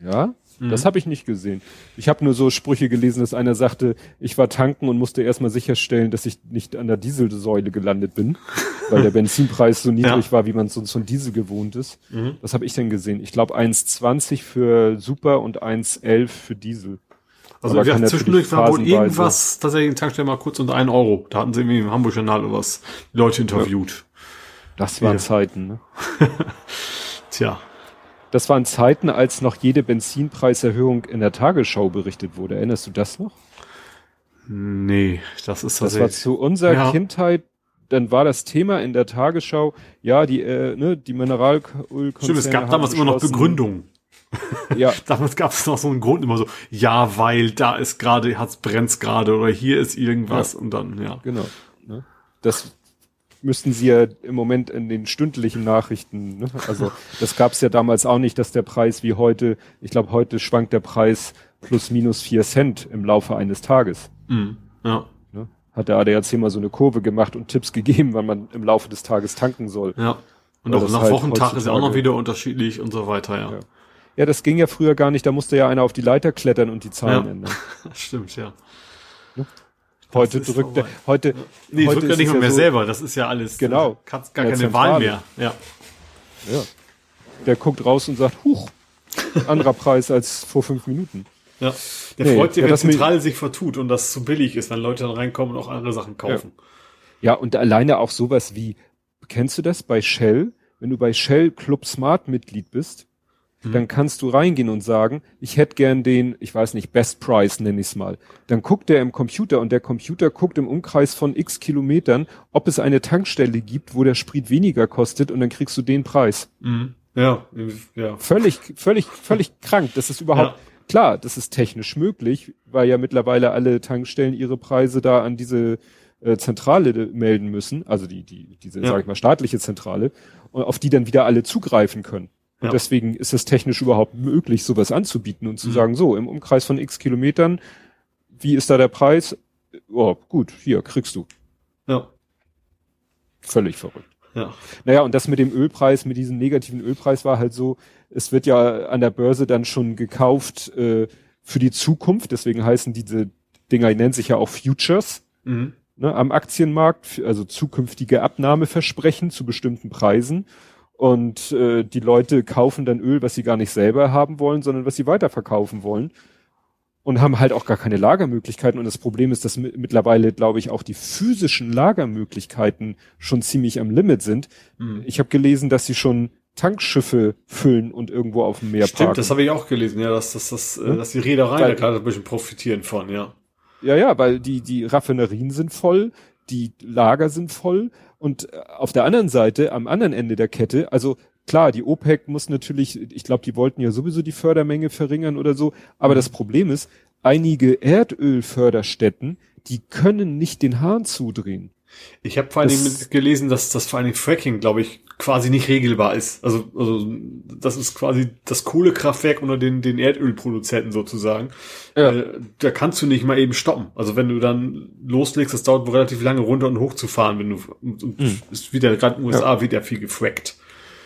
Ja, Mhm. das habe ich nicht gesehen. Ich habe nur so Sprüche gelesen, dass einer sagte, ich war tanken und musste erstmal sicherstellen, dass ich nicht an der Dieselsäule gelandet bin, weil der Benzinpreis so niedrig Ja. war, wie man sonst von Diesel gewohnt ist. Mhm. Was habe ich denn gesehen? Ich glaube 1,20 für Super und 1,11 für Diesel. Also Aber gesagt, zwischendurch war wohl irgendwas, tatsächlich in Tankstelle mal kurz unter 1 Euro. Da hatten sie irgendwie im Hamburg-Journal oder was Leute interviewt. Das waren Ja. Zeiten. Ne? Tja. Das waren Zeiten, als noch jede Benzinpreiserhöhung in der Tagesschau berichtet wurde. Erinnerst du das noch? Nee, das ist Das war tatsächlich. zu unserer Ja. Kindheit, dann war das Thema in der Tagesschau, ja, die, äh, ne, die Mineralölkonzerne Stimmt, es gab damals immer noch Begründungen. Ja, Damals gab es noch so einen Grund immer so, ja, weil da ist gerade, hat's brennt's gerade oder hier ist irgendwas und dann, ja. genau. Ne? Das müssten sie ja im Moment in den stündlichen Nachrichten, ne? also das gab es ja damals auch nicht, dass der Preis wie heute, ich glaube, heute schwankt der Preis plus minus vier Cent im Laufe eines Tages. Mhm. Ja, Ne? Hat der ADAC mal so eine Kurve gemacht und Tipps gegeben, wann man im Laufe des Tages tanken soll. ja. Und Weil auch nach halt Wochentag ist ja auch noch wieder unterschiedlich und so weiter, ja. Ja. Ja, das ging ja früher gar nicht, da musste ja einer auf die Leiter klettern und die Zahlen Ja. ändern. Stimmt, ja. Heute drückt er, heute, Nee, heute drückt ja ist nicht mal mehr so, selber, das ist ja alles. Genau. Äh, Hat gar keine Wahl Zentrale. mehr. Ja. Ja. Der guckt raus und sagt, huch, anderer Preis als vor fünf Minuten. Ja. Der Nee, freut sich, ja, wenn Zentrale sich vertut und das zu billig ist, wenn Leute dann reinkommen und auch andere Sachen kaufen. Ja, und alleine auch sowas wie, kennst du das bei Shell? Wenn du bei Shell Club Smart Mitglied bist, Mhm. dann kannst du reingehen und sagen, ich hätte gern den, ich weiß nicht, Best Price nenne ich es mal. Dann guckt der im Computer und der Computer guckt im Umkreis von x Kilometern, ob es eine Tankstelle gibt, wo der Sprit weniger kostet und dann kriegst du den Preis. Mhm. Ja, ja. Völlig, völlig, völlig krank. Das ist überhaupt, Ja. klar, das ist technisch möglich, weil ja mittlerweile alle Tankstellen ihre Preise da an diese äh, Zentrale de- melden müssen, also die, die, diese, Ja. sag ich mal, staatliche Zentrale, und auf die dann wieder alle zugreifen können. Und Ja. deswegen ist es technisch überhaupt möglich, sowas anzubieten und zu Mhm. sagen, so, im Umkreis von x Kilometern, wie ist da der Preis? Oh, gut, hier, kriegst du. Ja. Völlig verrückt. Ja. Naja, und das mit dem Ölpreis, mit diesem negativen Ölpreis war halt so, es wird ja an der Börse dann schon gekauft äh, für die Zukunft, deswegen heißen diese Dinger, die nennen sich ja auch Futures Mhm. ne, am Aktienmarkt, also zukünftige Abnahmeversprechen zu bestimmten Preisen. Und äh, die Leute kaufen dann Öl, was sie gar nicht selber haben wollen, sondern was sie weiterverkaufen wollen. Und haben halt auch gar keine Lagermöglichkeiten. Und das Problem ist, dass mi- mittlerweile, glaube ich, auch die physischen Lagermöglichkeiten schon ziemlich am Limit sind. Mhm. Ich habe gelesen, dass sie schon Tankschiffe füllen und irgendwo auf dem Meer Stimmt, parken. das habe ich auch gelesen, ja, dass, dass, dass, äh, Ja. dass die Reedereien da gerade ein bisschen profitieren von, ja. Ja, ja, weil die, die Raffinerien sind voll, die Lager sind voll und äh, auf der anderen Seite, am anderen Ende der Kette, also klar, die OPEC muss natürlich, ich glaube, die wollten ja sowieso die Fördermenge verringern oder so, aber das Problem ist, einige Erdölförderstätten, die können nicht den Hahn zudrehen. Ich habe vor allen Dingen gelesen, dass das vor allen Dingen Fracking, glaube ich, quasi nicht regelbar ist. Also, also das ist quasi das Kohlekraftwerk unter den, den Erdölproduzenten sozusagen. Ja. Äh, da kannst du nicht mal eben stoppen. Also wenn du dann loslegst, das dauert relativ lange runter und hoch zu fahren, wenn du und, und mhm. ist wieder gerade in den USA ja. wieder viel gefrackt.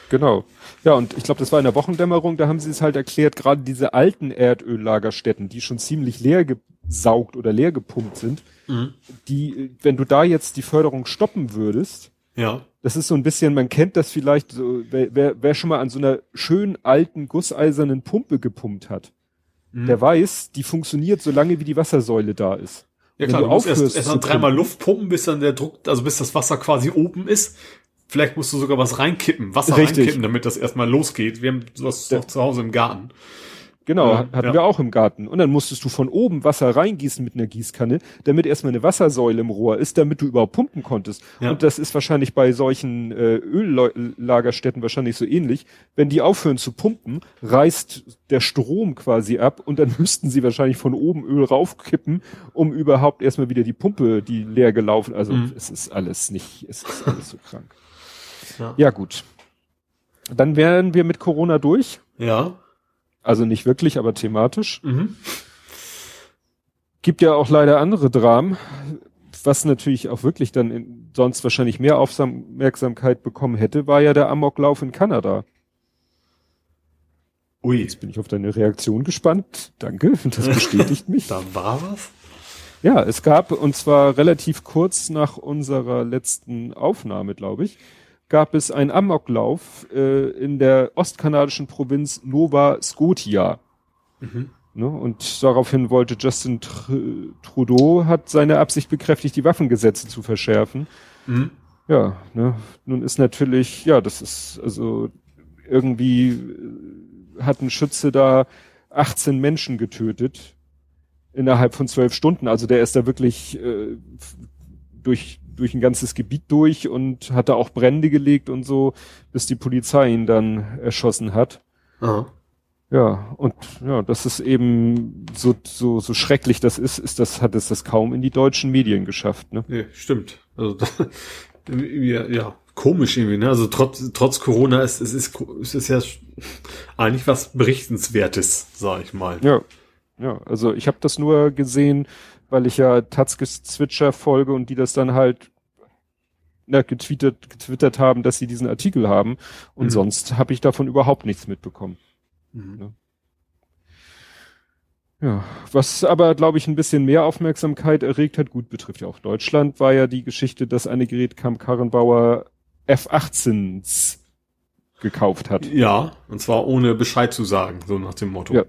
Genau. Ja, und ich glaube, das war in der Wochendämmerung, da haben sie es halt erklärt, gerade diese alten Erdöllagerstätten, die schon ziemlich leer gesaugt oder leer gepumpt sind, mhm. die, wenn du da jetzt die Förderung stoppen würdest, ja. Das ist so ein bisschen, man kennt das vielleicht, so, wer, wer, wer schon mal an so einer schönen alten gusseisernen Pumpe gepumpt hat, mhm. der weiß, die funktioniert so lange, wie die Wassersäule da ist. Ja klar, du, du musst erst, erst dreimal Luft pumpen, bis dann der Druck, also bis das Wasser quasi oben ist. Vielleicht musst du sogar was reinkippen, Wasser Richtig. reinkippen, damit das erstmal losgeht. Wir haben sowas der, zu Hause im Garten. Genau, ja, hatten ja. wir auch im Garten. Und dann musstest du von oben Wasser reingießen mit einer Gießkanne, damit erstmal eine Wassersäule im Rohr ist, damit du überhaupt pumpen konntest. Ja. Und das ist wahrscheinlich bei solchen äh, Öllagerstätten wahrscheinlich so ähnlich. Wenn die aufhören zu pumpen, reißt der Strom quasi ab und dann müssten sie wahrscheinlich von oben Öl raufkippen, um überhaupt erstmal wieder die Pumpe, die leer gelaufen. Also mhm. es ist alles nicht, es ist alles so krank. Ja. ja gut. Dann wären wir mit Corona durch. Ja. Also nicht wirklich, aber thematisch. Mhm. Gibt ja auch leider andere Dramen, was natürlich auch wirklich dann in, sonst wahrscheinlich mehr Aufmerksamkeit bekommen hätte, war ja der Amoklauf in Kanada. Ui. Jetzt bin ich auf deine Reaktion gespannt. Danke, das bestätigt mich. da war was? Ja, es gab, und zwar relativ kurz nach unserer letzten Aufnahme, glaube ich, gab es einen Amoklauf äh, in der ostkanadischen Provinz Nova Scotia. Mhm. Ne? Und daraufhin wollte Justin Tr Trudeau, hat seine Absicht bekräftigt, die Waffengesetze zu verschärfen. Mhm. Ja, ne? nun ist natürlich, ja, das ist also irgendwie äh, hat ein Schütze da 18 Menschen getötet innerhalb von zwölf Stunden. Also der ist da wirklich äh, durch durch ein ganzes Gebiet durch und hatte auch Brände gelegt und so, bis die Polizei ihn dann erschossen hat. Aha. Ja, und ja, das ist eben so, so, so schrecklich das ist, ist das, hat es das kaum in die deutschen Medien geschafft, ne? Ja, stimmt. Also, ja, ja, komisch irgendwie, ne? Also trotz, trotz Corona ist, es ist, es ist ja eigentlich was Berichtenswertes, sag ich mal. Ja. Ja, also ich habe das nur gesehen, weil ich ja Tatzkes Zwitscher folge und die das dann halt na, getwittert, getwittert haben, dass sie diesen Artikel haben. Und mhm. sonst habe ich davon überhaupt nichts mitbekommen. Mhm. Ja. Ja, was aber, glaube ich, ein bisschen mehr Aufmerksamkeit erregt hat, gut betrifft ja auch Deutschland, war ja die Geschichte, dass eine Gerätkamp Karrenbauer F-18s gekauft hat. Ja, und zwar ohne Bescheid zu sagen, so nach dem Motto. Ja.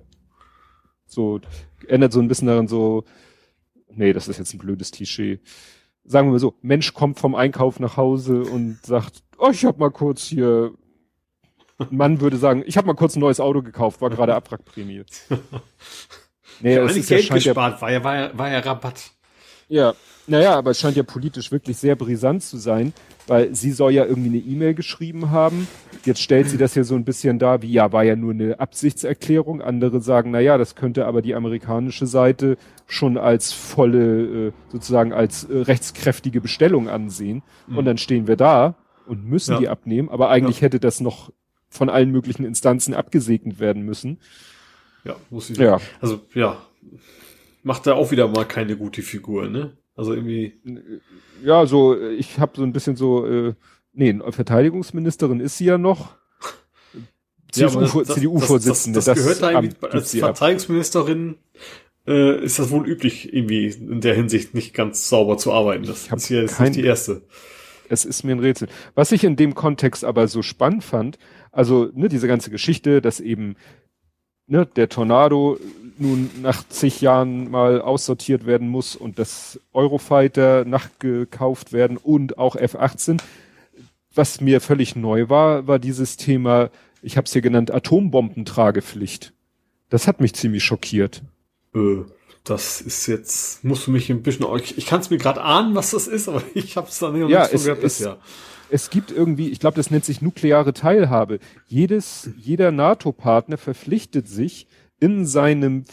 So, ändert so ein bisschen daran so, nee, das ist jetzt ein blödes Klischee. Sagen wir mal so, Mensch kommt vom Einkauf nach Hause und sagt, oh, ich hab mal kurz hier, ein Mann würde sagen, ich habe mal kurz ein neues Auto gekauft, war gerade Abwrackprämie. Nee, ja, es ist Geld ja, gespart, ja, war ja, war ja Rabatt. Ja, naja, aber es scheint ja politisch wirklich sehr brisant zu sein, weil sie soll ja irgendwie eine E-Mail geschrieben haben. Jetzt stellt sie das ja so ein bisschen dar, wie ja, war ja nur eine Absichtserklärung. Andere sagen, na ja, das könnte aber die amerikanische Seite schon als volle, äh, sozusagen als äh, rechtskräftige Bestellung ansehen. Mhm. Und dann stehen wir da und müssen ja. die abnehmen, aber eigentlich ja. hätte das noch von allen möglichen Instanzen abgesegnet werden müssen. Ja, muss ich. Ja. Also, ja. Macht da auch wieder mal keine gute Figur, ne? Also irgendwie. Ja, so, ich habe so ein bisschen so, äh, nee, Verteidigungsministerin ist sie ja noch. CDU-Vorsitzende. Das, das, das, das, gehört da irgendwie, als Verteidigungsministerin äh, ist das wohl üblich, irgendwie in der Hinsicht nicht ganz sauber zu arbeiten. Das ist hier nicht die erste. Es ist mir ein Rätsel. Was ich in dem Kontext aber so spannend fand, also ne, diese ganze Geschichte, dass eben ne, der Tornado nun nach zig Jahren mal aussortiert werden muss und das Eurofighter nachgekauft werden und auch F-18. Was mir völlig neu war, war dieses Thema, ich habe es hier genannt, Atombombentragepflicht. Das hat mich ziemlich schockiert. Äh, das ist jetzt, musst du mich ein bisschen, ich, ich kann es mir gerade ahnen, was das ist, aber ich habe es dann nicht ja, es, gehört bisher. Es gibt irgendwie, ich glaube, das nennt sich nukleare Teilhabe. Jedes, jeder NATO-Partner verpflichtet sich, in seinem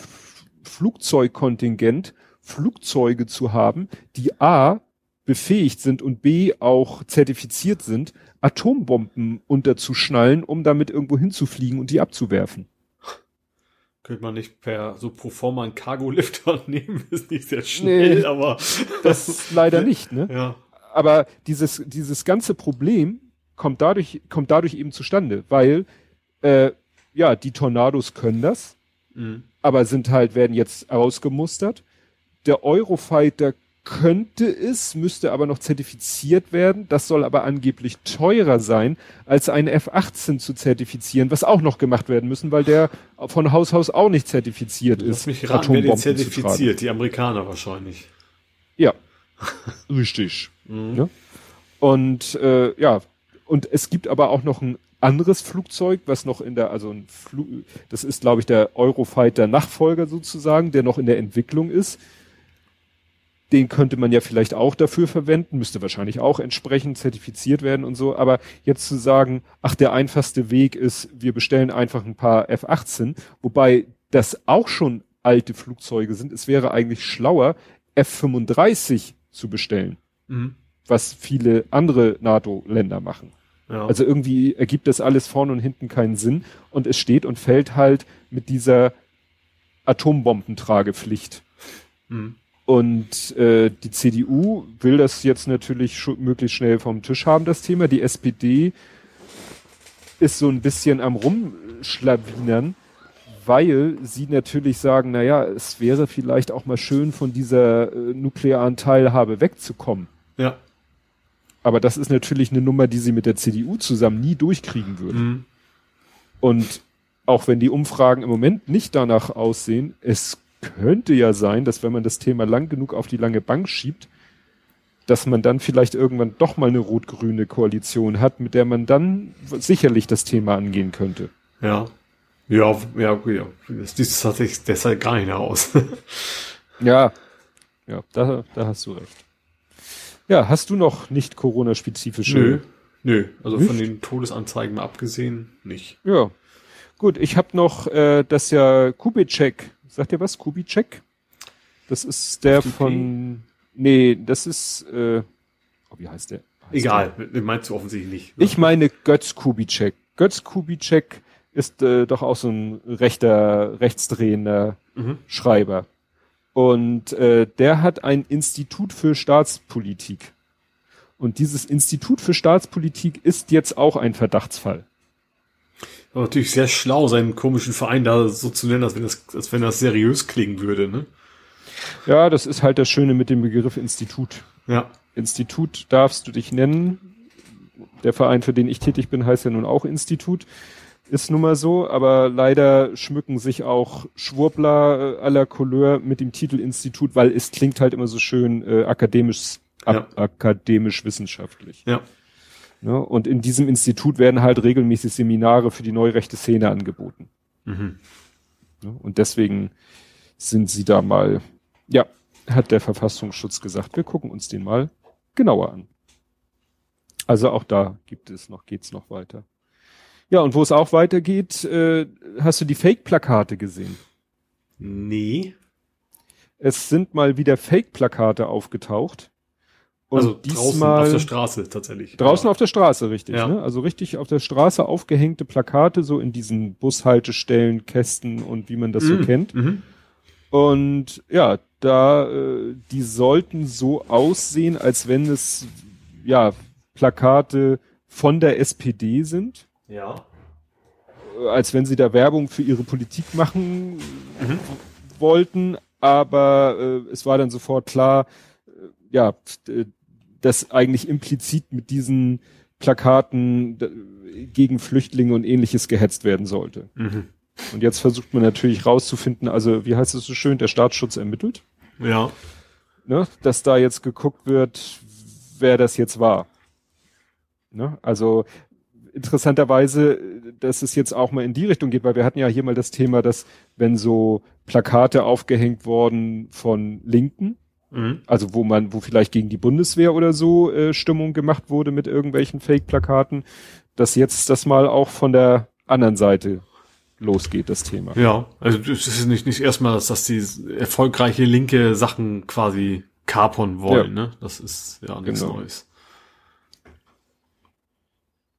Flugzeugkontingent Flugzeuge zu haben, die A befähigt sind und B auch zertifiziert sind, Atombomben unterzuschnallen, um damit irgendwo hinzufliegen und die abzuwerfen. Könnte man nicht per so pro forma einen Cargo-Lifter nehmen, ist nicht sehr schnell, nee, aber. Das leider nicht, ne? Ja. Aber dieses, dieses ganze Problem kommt dadurch, kommt dadurch eben zustande, weil, äh, ja, die Tornados können das, mhm. aber sind halt, werden jetzt ausgemustert. Der Eurofighter könnte es, müsste aber noch zertifiziert werden. Das soll aber angeblich teurer sein, als ein F-18 zu zertifizieren, was auch noch gemacht werden müssen, weil der von Haus aus auch nicht zertifiziert Lass ist. Mich raten, wer zertifiziert? Die Amerikaner wahrscheinlich. Ja, richtig. Mhm. Ja? Und äh, ja, und es gibt aber auch noch ein anderes Flugzeug, was noch in der, also ein Flug, das ist, glaube ich, der Eurofighter Nachfolger sozusagen, der noch in der Entwicklung ist den könnte man ja vielleicht auch dafür verwenden, müsste wahrscheinlich auch entsprechend zertifiziert werden und so. Aber jetzt zu sagen, ach, der einfachste Weg ist, wir bestellen einfach ein paar F-18, wobei das auch schon alte Flugzeuge sind. Es wäre eigentlich schlauer, F-35 zu bestellen, mhm. was viele andere NATO-Länder machen. Ja. Also irgendwie ergibt das alles vorne und hinten keinen Sinn und es steht und fällt halt mit dieser Atombombentragepflicht. Mhm. Und äh, die CDU will das jetzt natürlich sch möglichst schnell vom Tisch haben, das Thema. Die SPD ist so ein bisschen am Rumschlawinern, weil sie natürlich sagen, na ja, es wäre vielleicht auch mal schön, von dieser äh, nuklearen Teilhabe wegzukommen. Ja. Aber das ist natürlich eine Nummer, die sie mit der CDU zusammen nie durchkriegen würden. Mhm. Und auch wenn die Umfragen im Moment nicht danach aussehen, es könnte ja sein, dass wenn man das Thema lang genug auf die lange Bank schiebt, dass man dann vielleicht irgendwann doch mal eine rot-grüne Koalition hat, mit der man dann sicherlich das Thema angehen könnte. Ja. Ja, ja, ja. Das sieht tatsächlich deshalb gar nicht aus. ja. Ja, da, da hast du recht. Ja, hast du noch nicht Corona-spezifische? Nö. Nö, also nicht? von den Todesanzeigen mal abgesehen, nicht. Ja. Gut, ich habe noch äh, das ja Kubitschek Sagt ihr was? Kubitschek? Das ist der FDP? von. Nee, das ist. Äh, oh, wie heißt der? Heißt Egal, den meinst du offensichtlich nicht. Ne? Ich meine Götz Kubitschek. Götz Kubitschek ist äh, doch auch so ein rechter, rechtsdrehender mhm. Schreiber. Und äh, der hat ein Institut für Staatspolitik. Und dieses Institut für Staatspolitik ist jetzt auch ein Verdachtsfall. Aber natürlich sehr schlau, seinen komischen Verein da so zu nennen, als wenn das, als wenn das seriös klingen würde, ne? Ja, das ist halt das Schöne mit dem Begriff Institut. Ja. Institut darfst du dich nennen. Der Verein, für den ich tätig bin, heißt ja nun auch Institut. Ist nun mal so, aber leider schmücken sich auch Schwurbler äh, aller Couleur mit dem Titel Institut, weil es klingt halt immer so schön äh, akademisch, ja. akademisch wissenschaftlich. Ja. Ne? Und in diesem Institut werden halt regelmäßig Seminare für die neurechte Szene angeboten. Mhm. Ne? Und deswegen sind sie da mal, ja, hat der Verfassungsschutz gesagt, wir gucken uns den mal genauer an. Also auch da gibt es noch, geht's noch weiter. Ja, und wo es auch weitergeht, äh, hast du die Fake-Plakate gesehen? Nee. Es sind mal wieder Fake-Plakate aufgetaucht. Und also diesmal auf der Straße tatsächlich. Draußen ja. auf der Straße, richtig. Ja. Ne? Also richtig auf der Straße aufgehängte Plakate, so in diesen Bushaltestellen, Kästen und wie man das mhm. so kennt. Mhm. Und ja, da, äh, die sollten so aussehen, als wenn es, ja, Plakate von der SPD sind. Ja. Als wenn sie da Werbung für ihre Politik machen mhm. wollten, aber äh, es war dann sofort klar, äh, ja, das eigentlich implizit mit diesen Plakaten gegen Flüchtlinge und ähnliches gehetzt werden sollte. Mhm. Und jetzt versucht man natürlich rauszufinden, also wie heißt es so schön, der Staatsschutz ermittelt. Ja. Ne, dass da jetzt geguckt wird, wer das jetzt war. Ne? Also interessanterweise, dass es jetzt auch mal in die Richtung geht, weil wir hatten ja hier mal das Thema, dass wenn so Plakate aufgehängt worden von Linken, Mhm. Also wo man, wo vielleicht gegen die Bundeswehr oder so äh, Stimmung gemacht wurde mit irgendwelchen Fake-Plakaten, dass jetzt das mal auch von der anderen Seite losgeht, das Thema. Ja, also es ist nicht, nicht erstmal, dass, dass die erfolgreiche linke Sachen quasi kapern wollen, ja. ne? Das ist ja nichts genau. Neues.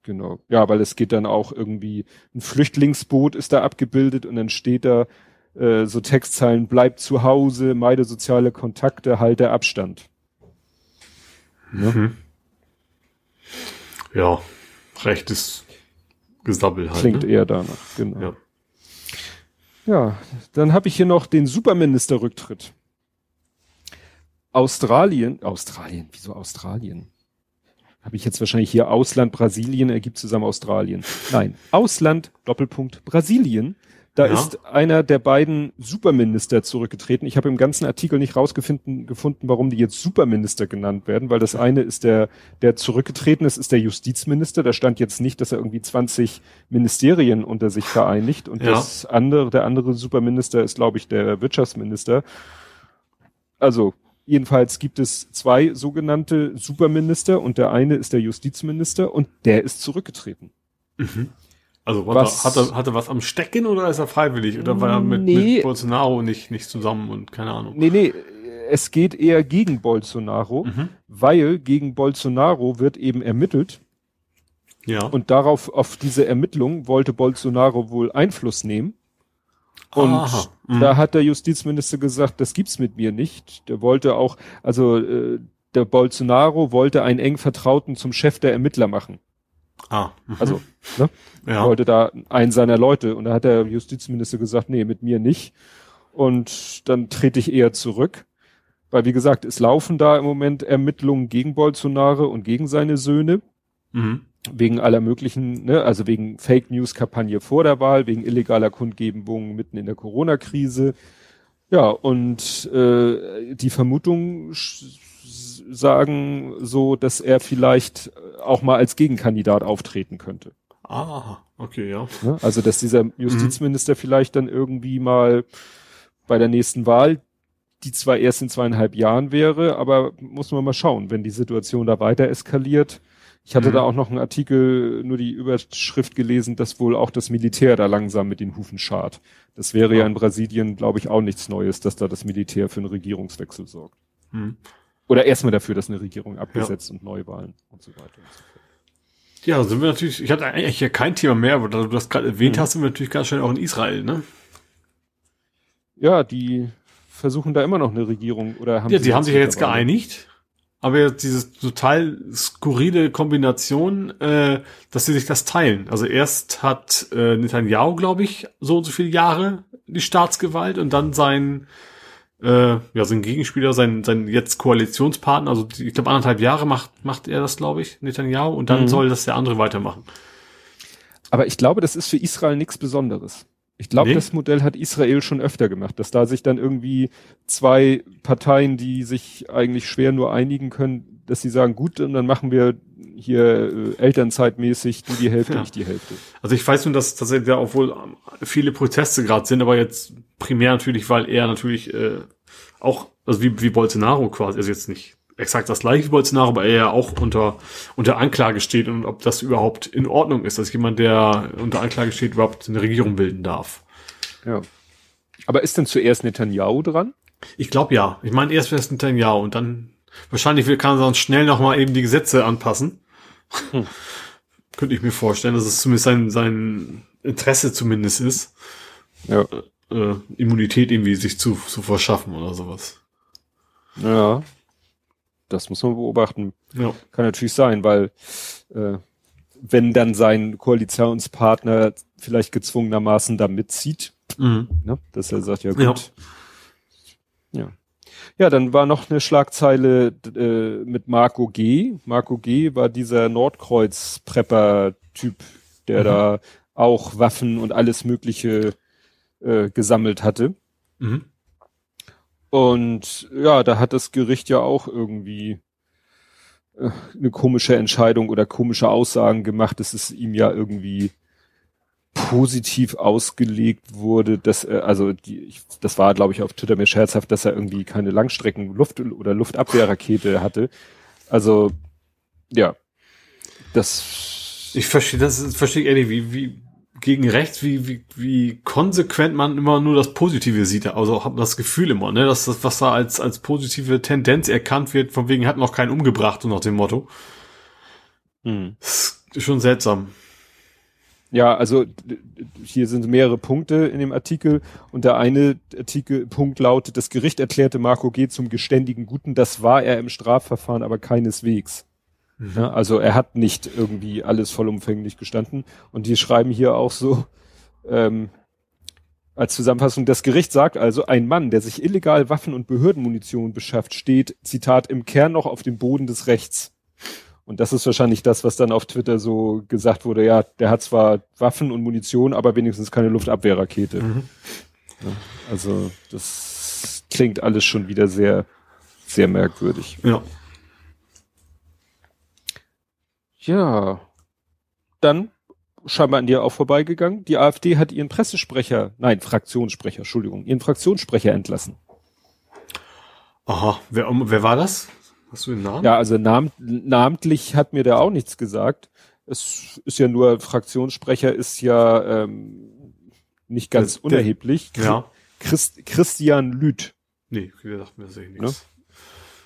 Genau. Ja, weil es geht dann auch irgendwie, ein Flüchtlingsboot ist da abgebildet und dann steht da äh, so Textzeilen, bleibt zu Hause, meide soziale Kontakte, halte Abstand. Ne? Mhm. Ja, rechtes Gesabbel halt. Klingt ne? eher danach, genau. Ja. Ja, dann habe ich hier noch den Superministerrücktritt. Australien, Australien, wieso Australien? Habe ich jetzt wahrscheinlich hier Ausland Brasilien ergibt zusammen Australien. Nein, Ausland Doppelpunkt Brasilien. Da ja. ist einer der beiden Superminister zurückgetreten. Ich habe im ganzen Artikel nicht rausgefunden, gefunden, warum die jetzt Superminister genannt werden, weil das eine ist der, der zurückgetreten ist, ist der Justizminister. Da stand jetzt nicht, dass er irgendwie 20 Ministerien unter sich vereinigt. Und ja. das andere, der andere Superminister ist, glaube ich, der Wirtschaftsminister. Also Jedenfalls gibt es zwei sogenannte Superminister und der eine ist der Justizminister und der ist zurückgetreten. Mhm. Also was, hat, er, hat er was am Stecken oder ist er freiwillig? Oder war er mit, nee, mit Bolsonaro nicht, nicht zusammen und keine Ahnung? Nee, nee, es geht eher gegen Bolsonaro, mhm. weil gegen Bolsonaro wird eben ermittelt. Ja. Und darauf, auf diese Ermittlung wollte Bolsonaro wohl Einfluss nehmen. Und mhm. da hat der Justizminister gesagt, das gibt's mit mir nicht. Der wollte auch, also äh, der Bolsonaro wollte einen eng Vertrauten zum Chef der Ermittler machen. Ah. Mhm. Also, ne? Ja. Wollte da einen seiner Leute. Und da hat der Justizminister gesagt, nee, mit mir nicht. Und dann trete ich eher zurück. Weil, wie gesagt, es laufen da im Moment Ermittlungen gegen Bolsonaro und gegen seine Söhne. Mhm wegen aller möglichen, ne, also wegen Fake News Kampagne vor der Wahl, wegen illegaler Kundgebung mitten in der Corona-Krise. Ja, und äh, die Vermutungen sagen so, dass er vielleicht auch mal als Gegenkandidat auftreten könnte. Ah, okay, ja. Ne, also, dass dieser Justizminister mhm. vielleicht dann irgendwie mal bei der nächsten Wahl, die zwar erst in zweieinhalb Jahren wäre, aber muss man mal schauen, wenn die Situation da weiter eskaliert, ich hatte mhm. da auch noch einen Artikel, nur die Überschrift gelesen, dass wohl auch das Militär da langsam mit den Hufen schart. Das wäre ja, ja in Brasilien, glaube ich, auch nichts Neues, dass da das Militär für einen Regierungswechsel sorgt. Mhm. Oder erstmal dafür, dass eine Regierung abgesetzt ja. und Neuwahlen und so weiter und so fort. Ja, sind wir natürlich, ich hatte eigentlich ja kein Thema mehr, aber da du das gerade erwähnt mhm. hast, sind wir natürlich ganz schnell auch in Israel, ne? Ja, die versuchen da immer noch eine Regierung oder haben Ja, die haben sich ja jetzt geeinigt aber jetzt diese total skurrile Kombination, äh, dass sie sich das teilen. Also erst hat äh, Netanyahu, glaube ich, so und so viele Jahre die Staatsgewalt und dann sein äh, ja sein Gegenspieler, sein sein jetzt Koalitionspartner, also die, ich glaube anderthalb Jahre macht macht er das, glaube ich, Netanyahu und dann mhm. soll das der andere weitermachen. Aber ich glaube, das ist für Israel nichts Besonderes. Ich glaube, nee. das Modell hat Israel schon öfter gemacht, dass da sich dann irgendwie zwei Parteien, die sich eigentlich schwer nur einigen können, dass sie sagen, gut, und dann machen wir hier äh, Elternzeitmäßig du die Hälfte, ja. ich die Hälfte. Also ich weiß nur, dass tatsächlich ja obwohl viele Proteste gerade sind, aber jetzt primär natürlich, weil er natürlich äh, auch, also wie, wie Bolsonaro quasi, also jetzt nicht exakt das gleiche wie Bolsonaro, aber er ja auch unter, unter Anklage steht und ob das überhaupt in Ordnung ist, dass jemand, der unter Anklage steht, überhaupt eine Regierung bilden darf. Ja. Aber ist denn zuerst Netanyahu dran? Ich glaube ja. Ich meine, erst wäre es Netanyahu und dann wahrscheinlich kann er sonst schnell nochmal eben die Gesetze anpassen. Hm. Könnte ich mir vorstellen, dass es zumindest sein, sein Interesse zumindest ist. Ja. Äh, Immunität irgendwie sich zu, zu verschaffen oder sowas. Ja. Das muss man beobachten. Ja. Kann natürlich sein, weil äh, wenn dann sein Koalitionspartner vielleicht gezwungenermaßen da mitzieht, mhm. ne, dass er sagt, ja gut. Ja. ja. Ja, dann war noch eine Schlagzeile äh, mit Marco G. Marco G. war dieser Nordkreuz-Prepper-Typ, der mhm. da auch Waffen und alles Mögliche äh, gesammelt hatte. Mhm. Und ja, da hat das Gericht ja auch irgendwie äh, eine komische Entscheidung oder komische Aussagen gemacht, dass es ihm ja irgendwie positiv ausgelegt wurde, dass er, also die, ich, das war, glaube ich, auf Twitter mir scherzhaft, dass er irgendwie keine Langstrecken Luft- oder Luftabwehrrakete hatte. Also, ja, das. Ich verstehe, das verstehe ich ehrlich, wie, wie gegen rechts, wie, wie, wie konsequent man immer nur das Positive sieht. Also habe das Gefühl immer, ne, dass das, was da als, als positive Tendenz erkannt wird, von wegen hat noch keinen umgebracht und nach dem Motto. Hm. Das ist schon seltsam. Ja, also hier sind mehrere Punkte in dem Artikel und der eine Artikelpunkt lautet, das Gericht erklärte Marco G. zum geständigen Guten, das war er im Strafverfahren aber keineswegs. Mhm. Ja, also er hat nicht irgendwie alles vollumfänglich gestanden und die schreiben hier auch so, ähm, als Zusammenfassung, das Gericht sagt also, ein Mann, der sich illegal Waffen und Behördenmunition beschafft, steht, Zitat, im Kern noch auf dem Boden des Rechts. Und das ist wahrscheinlich das, was dann auf Twitter so gesagt wurde, ja, der hat zwar Waffen und Munition, aber wenigstens keine Luftabwehrrakete. Mhm. Ja, also das klingt alles schon wieder sehr, sehr merkwürdig. Ja. Ja. Dann scheinbar an dir auch vorbeigegangen. Die AfD hat ihren Pressesprecher, nein, Fraktionssprecher, Entschuldigung, ihren Fraktionssprecher entlassen. Aha, wer, wer war das? Hast du den Namen? Ja, also nam namentlich hat mir der auch nichts gesagt. Es ist ja nur, Fraktionssprecher ist ja ähm, nicht ganz der, unerheblich. Der, ja. Christ, Christian Lüth. Nee, wie sagt mir das nichts.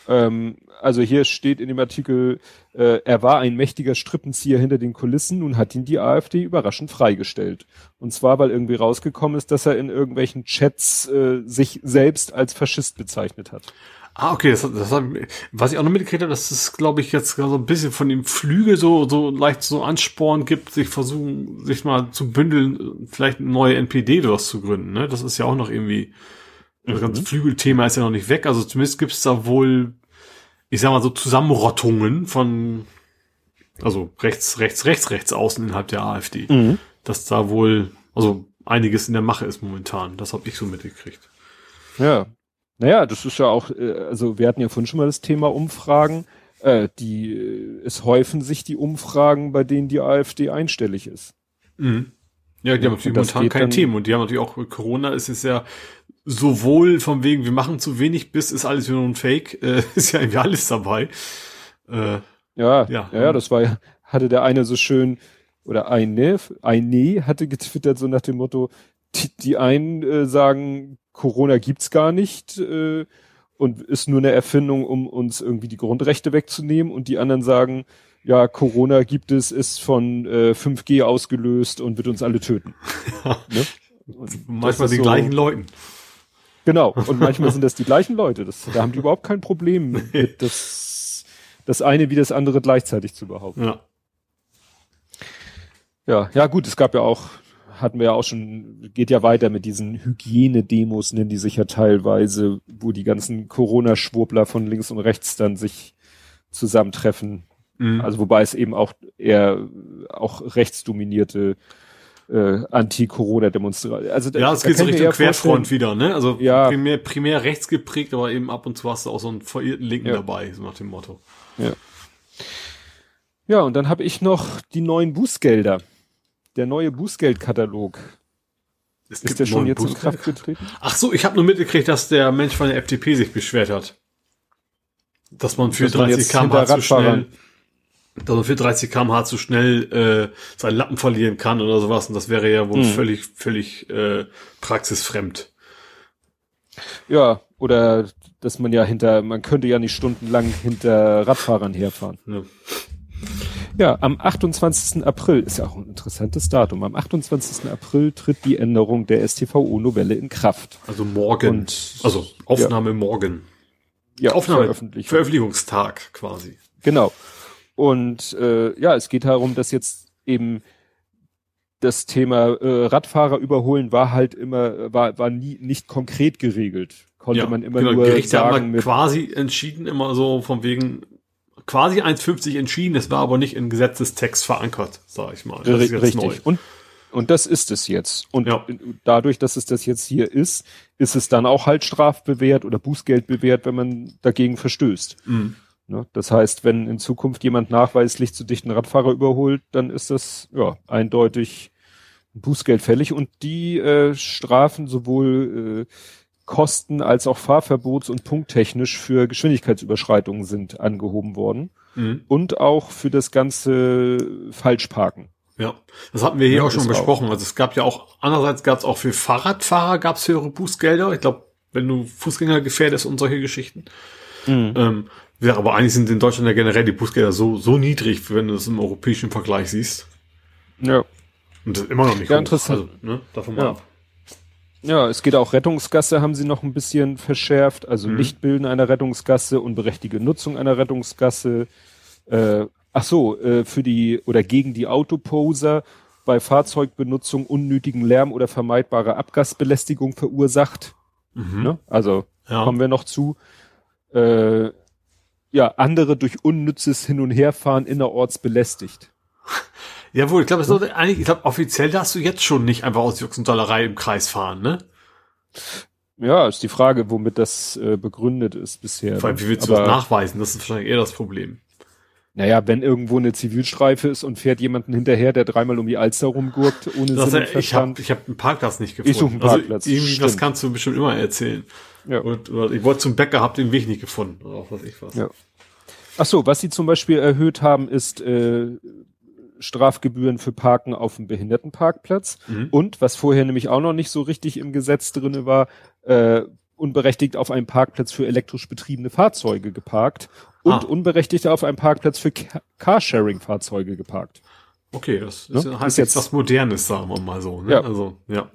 Ähm, also hier steht in dem Artikel, äh, er war ein mächtiger Strippenzieher hinter den Kulissen, nun hat ihn die AfD überraschend freigestellt. Und zwar, weil irgendwie rausgekommen ist, dass er in irgendwelchen Chats äh, sich selbst als Faschist bezeichnet hat. Ah, okay, das, das hab, was ich auch noch mitgekriegt habe, dass es, glaube ich, jetzt so ein bisschen von dem Flügel so, so leicht so Ansporn gibt, sich versuchen, sich mal zu bündeln, vielleicht eine neue NPD daraus zu gründen, ne? Das ist ja auch noch irgendwie. Das ganze Flügelthema ist ja noch nicht weg, also zumindest gibt es da wohl, ich sag mal so Zusammenrottungen von, also rechts, rechts, rechts, rechts außen innerhalb der AfD, mhm. dass da wohl, also einiges in der Mache ist momentan, das habe ich so mitgekriegt. Ja, naja, das ist ja auch, äh, also wir hatten ja vorhin schon mal das Thema Umfragen. Äh, die, äh, es häufen sich die Umfragen, bei denen die AfD einstellig ist. Mhm. Ja, die haben natürlich momentan keine Themen und die haben natürlich auch Corona ist es ja sowohl von wegen, wir machen zu wenig, bis ist alles wieder nur ein Fake, äh, ist ja irgendwie alles dabei. Äh, ja, ja, ja, das war ja, hatte der eine so schön, oder eine, eine hatte getwittert so nach dem Motto, die, die einen äh, sagen, Corona gibt's gar nicht äh, und ist nur eine Erfindung, um uns irgendwie die Grundrechte wegzunehmen und die anderen sagen, ja, Corona gibt es, ist von äh, 5G ausgelöst und wird uns alle töten. ne? manchmal die so, gleichen Leuten. Genau, und manchmal sind das die gleichen Leute. Das, da haben die überhaupt kein Problem mit das, das eine wie das andere gleichzeitig zu behaupten. Ja. Ja, ja gut, es gab ja auch hatten wir ja auch schon, geht ja weiter mit diesen Hygienedemos, nennen die sich ja teilweise, wo die ganzen Corona-Schwurbler von links und rechts dann sich zusammentreffen. Mhm. Also wobei es eben auch eher auch rechtsdominierte äh, Anti-Corona-Demonstration. Also ja, es geht so Richtung Querfront wieder, ne? Also ja. primär, primär rechts geprägt, aber eben ab und zu hast du auch so einen verirrten Linken ja. dabei, so nach dem Motto. Ja. Ja, und dann habe ich noch die neuen Bußgelder der neue Bußgeldkatalog. Es ist der schon jetzt in Kraft getreten? Ach so, ich habe nur mitgekriegt, dass der Mensch von der FDP sich beschwert hat. Dass man für 30 km/h zu schnell, dass man für 30 km/h zu schnell äh, seinen Lappen verlieren kann oder sowas. Und das wäre ja wohl hm. völlig, völlig äh, praxisfremd. Ja, oder dass man ja hinter, man könnte ja nicht stundenlang hinter Radfahrern herfahren. Ja. Ja, am 28. April ist ja auch ein interessantes Datum. Am 28. April tritt die Änderung der STVO-Novelle in Kraft. Also morgen. Und, also Aufnahme ja. morgen. Ja, Aufnahme, Veröffentlichung. Veröffentlichungstag quasi. Genau. Und äh, ja, es geht darum, dass jetzt eben das Thema äh, Radfahrer überholen war halt immer, war, war nie nicht konkret geregelt. Konnte ja, man immer genau, nur Gerichte sagen. Haben quasi entschieden, immer so von wegen, quasi 1,50 entschieden, es war aber nicht in Gesetzestext verankert, sage ich mal. Das Richtig. Neu. Und, und das ist es jetzt. Und ja. dadurch, dass es das jetzt hier ist, ist es dann auch halt strafbewehrt oder Bußgeld bewährt, wenn man dagegen verstößt. Mhm. Ne? Das heißt, wenn in Zukunft jemand nachweislich zu dichten Radfahrer überholt, dann ist das ja eindeutig Bußgeld fällig und die äh, Strafen sowohl äh, Kosten als auch Fahrverbots- und punkttechnisch für Geschwindigkeitsüberschreitungen sind angehoben worden. Mhm. Und auch für das ganze Falschparken. Ja, das hatten wir hier Ja, auch schon besprochen. Also es gab ja auch, andererseits gab es auch für Fahrradfahrer gab es höhere Bußgelder. Ich glaube, wenn du Fußgänger gefährdest und solche Geschichten. Mhm. Ähm, ja, aber eigentlich sind in Deutschland ja generell die Bußgelder so, so niedrig, wenn du das im europäischen Vergleich siehst. Ja. Und das ist immer noch nicht Ja, hoch. interessant. Also, ne, davon mal Ja. ab. Ja, es geht auch Rettungsgasse, haben sie noch ein bisschen verschärft. Also Mhm. Nichtbilden einer Rettungsgasse, unberechtigte Nutzung einer Rettungsgasse. Äh, ach so, äh, für die oder gegen die Autoposer bei Fahrzeugbenutzung unnötigen Lärm oder vermeidbare Abgasbelästigung verursacht. Mhm. Ne? Also Ja. kommen wir noch zu. Äh, ja, andere durch unnützes Hin- und Herfahren innerorts belästigt. Jawohl, ich glaube, eigentlich, ich glaube, offiziell darfst du jetzt schon nicht einfach aus Jux und Dollerei im Kreis fahren, ne? Ja, ist die Frage, womit das äh, begründet ist bisher. Vor allem, wie willst du Aber- das nachweisen? Das ist wahrscheinlich eher das Problem. Naja, wenn irgendwo eine Zivilstreife ist und fährt jemanden hinterher, der dreimal um die Alster rumgurkt, ohne Das, Sinn und ich habe Verstand. ich hab einen Parkplatz nicht gefunden. Ich suche einen Parkplatz, Also, irgendwie, das kannst du bestimmt immer erzählen. Ja. Und, oder ich wollte zum Bäcker, hab den Weg nicht gefunden. Oder auch was ich was. Ja. Ach so, was sie zum Beispiel erhöht haben, ist äh, Strafgebühren für Parken auf dem Behindertenparkplatz. Mhm. Und, was vorher nämlich auch noch nicht so richtig im Gesetz drinne war, äh, unberechtigt auf einem Parkplatz für elektrisch betriebene Fahrzeuge geparkt und Ah. unberechtigt auf einem Parkplatz für Ca- Carsharing-Fahrzeuge geparkt. Okay, das Ne? ist, heißt Ist jetzt jetzt- was Modernes, sagen wir mal so. Ne? Ja. Also, ja.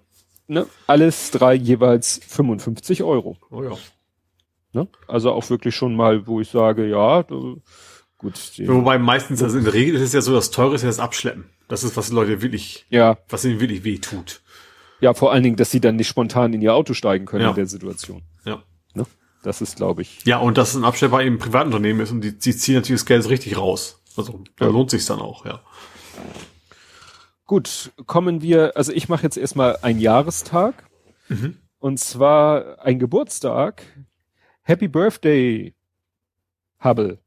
Ne? Alles drei jeweils 55 Euro. Oh ja. Ne? Also auch wirklich schon mal, wo ich sage, ja, da, gut. Wobei meistens, also in der Regel ist es ja so, das Teure ist ja das Abschleppen. Das ist, was Leute wirklich, ja, was ihnen wirklich weh tut. ja, vor allen Dingen, dass sie dann nicht spontan in ihr Auto steigen können Ja. in der Situation. Ja. Ne? Das ist, glaube ich. Ja, und dass ein Abschlepper eben ein Privatunternehmen ist und die, die ziehen natürlich das Geld richtig raus. Also, da Ja. lohnt sich's dann auch, ja. Gut, kommen wir, also ich mache jetzt erstmal einen Jahrestag. Mhm. Und zwar ein Geburtstag. Happy Birthday, Hubble.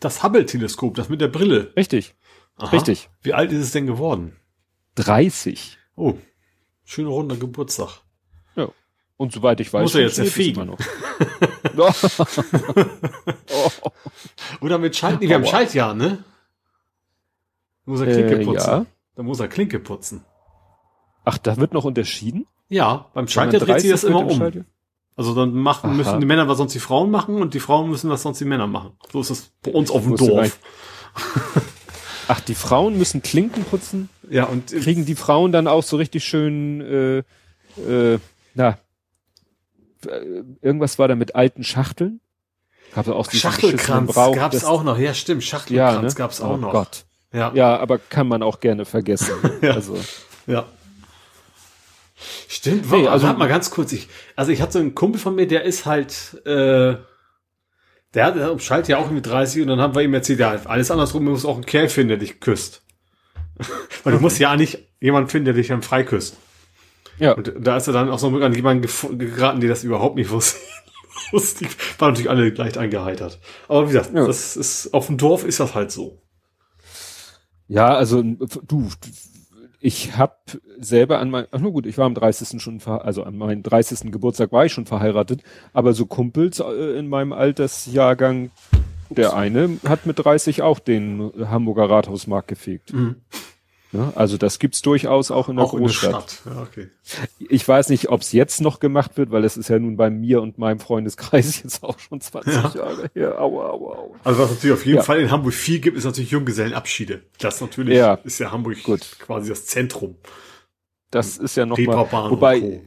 Das Hubble-Teleskop, das mit der Brille. Richtig, Aha. richtig. Wie alt ist es denn geworden? 30. Oh, schöner runder Geburtstag. Ja. Und soweit ich weiß, Muss er jetzt erfegen. oh. Oder mit Schalt, nee, wir haben. Schaltjahr, ne? Da muss er Klinke Äh, putzen. ja. Da muss er Klinke putzen. Ach, da wird noch unterschieden? Ja, beim man dreht sich das 30 wird immer im um. Schaltjahr? Also dann machen, Aha. müssen die Männer, was sonst die Frauen machen und die Frauen müssen, was sonst die Männer machen. So ist es bei uns auf dem Dorf. Ach, die Frauen müssen Klinken putzen? Ja, und Kriegen die Frauen dann auch so richtig schön, äh, äh, na, irgendwas war da mit alten Schachteln? Gab es auch Schachtelkranz gab's das- auch noch. Ja, stimmt, Ja, Schachtelkranz ne? gab's auch oh noch. Gott. Ja, Ja, aber kann man auch gerne vergessen. Ja. Also, ja. Stimmt, Nee, also- warte mal ganz kurz. Ich, also ich hatte so einen Kumpel von mir, der ist halt, äh, der hat der schaltet ja auch irgendwie 30 und dann haben wir ihm erzählt, ja, alles andersrum, du musst auch einen Kerl finden, der dich küsst. Weil du musst ja nicht jemanden finden, der dich dann frei küsst. ja. Und da ist er dann auch so an jemanden geraten, der das überhaupt nicht wusste. Lustig. War natürlich alle leicht eingeheitert. Aber wie gesagt, Ja. das ist, auf dem Dorf ist das halt so. Ja, also du, ich habe selber an mein, ach nur gut, ich war am 30. schon, also an meinem 30. Geburtstag war ich schon verheiratet, aber so Kumpels äh, in meinem Altersjahrgang, der eine hat mit 30 auch den Hamburger Rathausmarkt gefegt. Ne? Also das gibt's durchaus auch in der Auch in der Großstadt. Stadt. Ja, okay. Ich weiß nicht, ob es jetzt noch gemacht wird, weil es ist ja nun bei mir und meinem Freundeskreis jetzt auch schon 20 Ja. Jahre her. Aua, aua, aua. Also was natürlich auf jeden Ja. Fall in Hamburg viel gibt, ist natürlich Junggesellenabschiede. Das natürlich Ja. ist ja Hamburg Gut. quasi das Zentrum. Das ist ja nochmal, Reeperbahn wobei,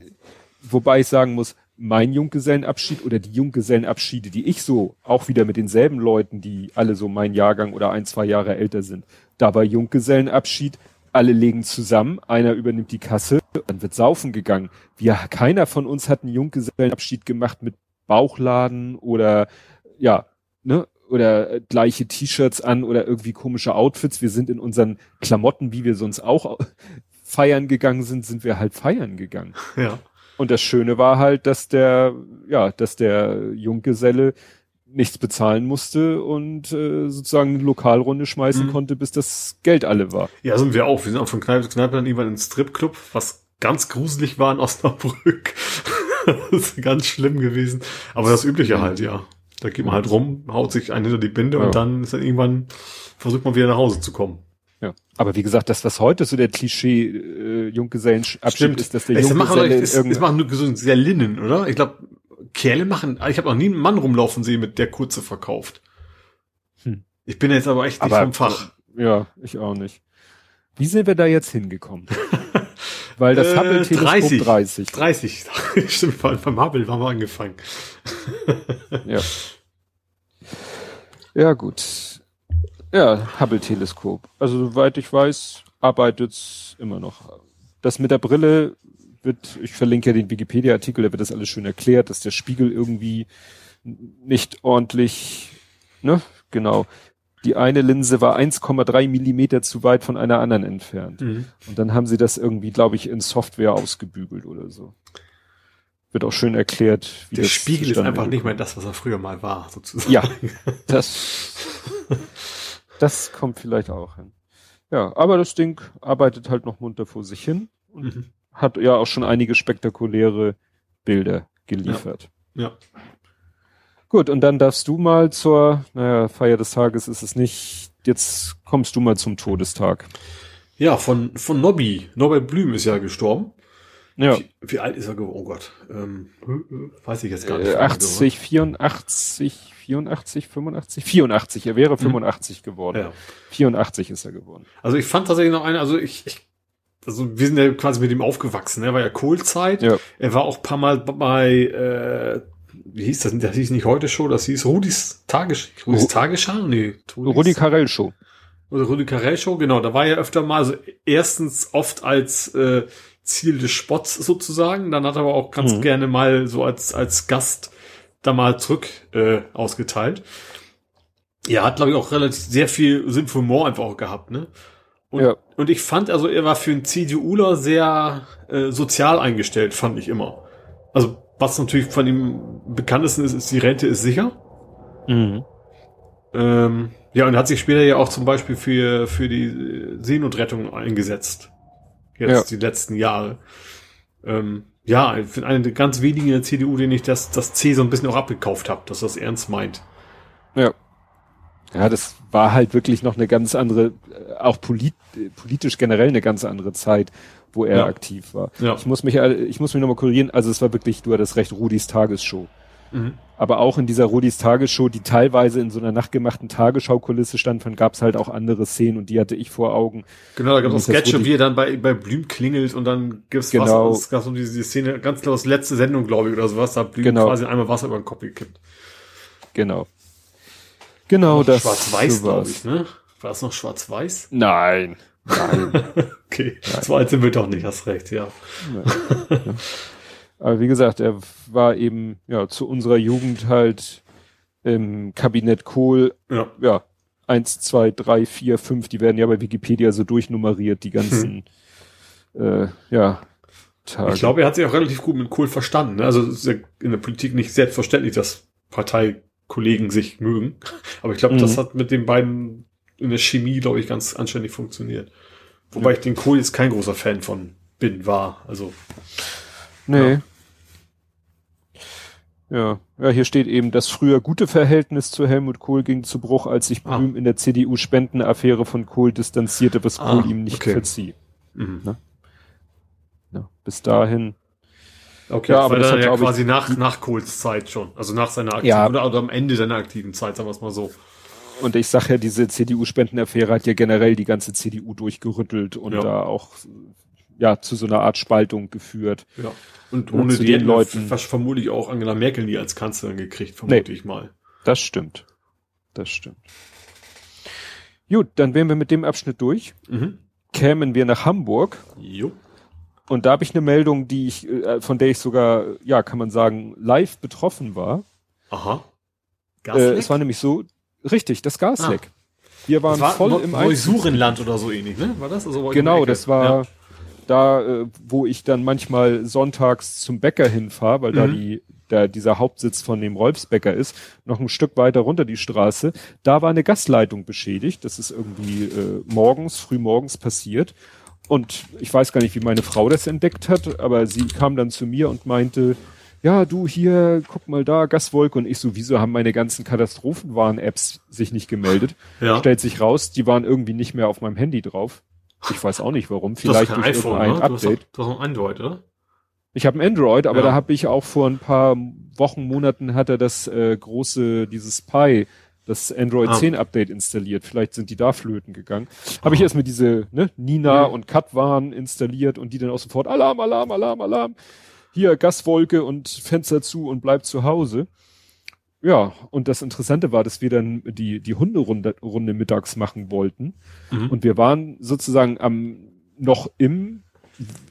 wobei ich sagen muss, mein Junggesellenabschied oder die Junggesellenabschiede, die ich so, auch wieder mit denselben Leuten, die alle so mein Jahrgang oder ein, zwei Jahre älter sind, da war Junggesellenabschied, alle legen zusammen, einer übernimmt die Kasse, dann wird saufen gegangen. Wir, keiner von uns hat einen Junggesellenabschied gemacht mit Bauchladen oder, ja, ne, oder äh, gleiche T-Shirts an oder irgendwie komische Outfits. Wir sind in unseren Klamotten, wie wir sonst auch feiern gegangen sind, sind wir halt feiern gegangen. Ja. Und das Schöne war halt, dass der, ja, dass der Junggeselle nichts bezahlen musste und äh, sozusagen eine Lokalrunde schmeißen Mhm. konnte, bis das Geld alle war. Ja, sind wir auch. Wir sind auch von Kneipe zu Kneipe dann irgendwann in den Stripclub, was ganz gruselig war in Osnabrück. das ist ganz schlimm gewesen. Aber das Übliche halt, ja. Da geht man halt rum, haut sich einen hinter die Binde Ja. und dann ist dann irgendwann, versucht man wieder nach Hause zu kommen. Ja. Aber wie gesagt, das, was heute so der Klischee äh, Junggesellenabschied Stimmt. ist, dass der Es machen, Junggeselle es, es machen nur so sehr Linnen, oder? Ich glaube, Kerle machen, ich habe noch nie einen Mann rumlaufen sehen, mit der Kurze verkauft. Hm. Ich bin jetzt aber echt nicht Aber- vom Fach. Ja, ich auch nicht. Wie sind wir da jetzt hingekommen? Weil das Äh, Hubble-Teleskop 30. 30. 30. Stimmt, beim beim Hubble waren wir angefangen. Ja. Ja, gut. Ja, Hubble-Teleskop. Also, soweit ich weiß, arbeitet's immer noch. Das mit der Brille wird, ich verlinke ja den Wikipedia-Artikel, da wird das alles schön erklärt, dass der Spiegel irgendwie nicht ordentlich, ne, genau. Die eine Linse war 1,3 Millimeter zu weit von einer anderen entfernt. Mhm. Und dann haben sie das irgendwie, glaube ich, in Software ausgebügelt oder so. Wird auch schön erklärt, wie Der Spiegel ist einfach nicht mehr das, was er früher mal war, sozusagen. Ja, das, das kommt vielleicht auch hin. Ja, aber das Ding arbeitet halt noch munter vor sich hin und Mhm. Hat ja auch schon einige spektakuläre Bilder geliefert. Ja. Gut, und dann darfst du mal zur, naja, Feier des Tages ist es nicht, jetzt kommst du mal zum Todestag. Ja, von, von Nobby. Norbert Blüm ist ja gestorben. Ja, Wie, wie alt ist er geworden? Oh Gott. Ähm, weiß ich jetzt gar nicht. äh, 80, 84, 84, 85, 84, er wäre 85 geworden. Ja. 84 ist er geworden. Also ich fand tatsächlich noch eine, also ich, ich also wir sind ja quasi mit ihm aufgewachsen, er war ja Kohlzeit. Ja. Er war auch ein paar Mal bei, äh, wie hieß das? Das hieß nicht heute Show, das hieß Rudis Tages, Rudis Ru- Tagesschau? Nee, Rudis- Rudi Carell Show. Oder Rudi Carell Show, genau, da war er öfter mal, also erstens oft als äh, Ziel des Spotts sozusagen, dann hat er aber auch ganz Mhm. gerne mal so als, als Gast da mal zurück äh, ausgeteilt. Er hat, glaube ich, auch relativ sehr viel Sinn für Humor einfach auch gehabt, ne? Und, Ja. und ich fand, also er war für einen CDUler sehr äh, sozial eingestellt, fand ich immer. Also was natürlich von ihm bekanntesten ist, ist, die Rente ist sicher. Mhm. Ähm, ja, und hat sich später ja auch zum Beispiel für, für die äh, Seenotrettung eingesetzt. Jetzt die letzten Jahre. Ähm, ja, ich bin einer der ganz wenigen in der CDU, denen ich das, das C so ein bisschen auch abgekauft habe, dass das ernst meint. Ja. Ja, das war halt wirklich noch eine ganz andere, äh, auch polit, politisch generell eine ganz andere Zeit, wo er Ja. aktiv war. Ja. Ich muss mich, äh, ich muss mich nochmal korrigieren, also es war wirklich, du hattest recht, Rudis Tagesshow. Mhm. Aber auch in dieser Rudis Tagesshow, die teilweise in so einer nachgemachten Tagesschaukulisse stand, von gab es halt auch andere Szenen und die hatte ich vor Augen. Genau, da gab es Sketche, Rudi- wie er dann bei, bei Blüm klingelt und dann gibt's Genau. Wasser. Es gab so diese, diese Szene, ganz klar das letzte Sendung, glaube ich, oder sowas, da hat Blüm Genau. quasi einmal Wasser über den Kopf gekippt. Genau. Genau das. Schwarz-Weiß, so glaube ich, ne? War das noch schwarz-weiß? Nein. Nein. Okay, so alt sind wir doch nicht, hast recht, ja. Aber wie gesagt, er war eben ja zu unserer Jugend halt im Kabinett Kohl, Ja. ja, eins, zwei, drei, vier, fünf, die werden ja bei Wikipedia so durchnummeriert, die ganzen äh, ja, Tage. Ich glaube, er hat sich auch relativ gut mit Kohl verstanden. Ne? Also es ist ja in der Politik nicht selbstverständlich, dass Parteikollegen sich mögen. Aber ich glaube, Mhm. das hat mit den beiden in der Chemie, glaube ich, ganz anständig funktioniert. Wobei ich den Kohl jetzt kein großer Fan von bin, war. Also, Nee. Ja. ja, hier steht eben, das früher gute Verhältnis zu Helmut Kohl ging zu Bruch, als sich Ah. Blüm in der CDU-Spendenaffäre von Kohl distanzierte, was Ah, Kohl ihm nicht okay. verzieh. mhm. Ja, bis dahin. Okay, Ja, das aber war das dann hat, ja glaub ich, quasi nach, nach Kohls Zeit schon. Also nach seiner aktiven, Ja. oder, oder am Ende seiner aktiven Zeit, sagen wir es mal so. Und ich sag ja, diese CDU-Spendenaffäre hat ja generell die ganze CDU durchgerüttelt und Ja. da auch ja zu so einer Art Spaltung geführt. Ja. Und Und ohne zu die den Leuten- vermutlich auch Angela Merkel nie als Kanzlerin gekriegt, vermute ich mal. Das stimmt. Das stimmt. Gut, dann wären wir mit dem Abschnitt durch. Mhm. Kämen wir nach Hamburg Jo. Und da habe ich eine Meldung, die ich, äh, von der ich sogar, ja, kann man sagen, live betroffen war. Aha. Äh, es war nämlich so, richtig, das Gasleck. Wir waren war voll Neu- im. Neusurenland oder so ähnlich, ne? War das? Also Genau, das war da, äh, wo ich dann manchmal sonntags zum Bäcker hinfahre, weil da Mhm. die, da dieser Hauptsitz von dem Rolfsbäcker ist, noch ein Stück weiter runter die Straße. Da war eine Gasleitung beschädigt. Das ist irgendwie äh, morgens, früh morgens passiert. Und ich weiß gar nicht, wie meine Frau das entdeckt hat, aber sie kam dann zu mir und meinte, ja, du hier, guck mal da, Gaswolke. Und ich so, wieso haben meine ganzen Katastrophenwarn-Apps sich nicht gemeldet? Ja. Stellt sich raus, die waren irgendwie nicht mehr auf meinem Handy drauf. Ich weiß auch nicht warum. Vielleicht du hast durch kein iPhone, irgendein ne? Du hast, Update. doch- du hast ein Android, oder? Ich habe ein Android, aber Ja. da habe ich auch vor ein paar Wochen, Monaten hat er das äh, große, dieses Pi, das Android Ah. 10 Update installiert. Vielleicht sind die da flöten gegangen. Habe ich erstmal diese ne, Nina Mhm. und Katwan installiert und die dann auch sofort Alarm, Alarm, Alarm, Alarm. Hier Gaswolke und Fenster zu und bleib zu Hause. Ja, und das Interessante war, dass wir dann die, die Hunderunde Runde mittags machen wollten. Mhm. Und wir waren sozusagen am, noch im,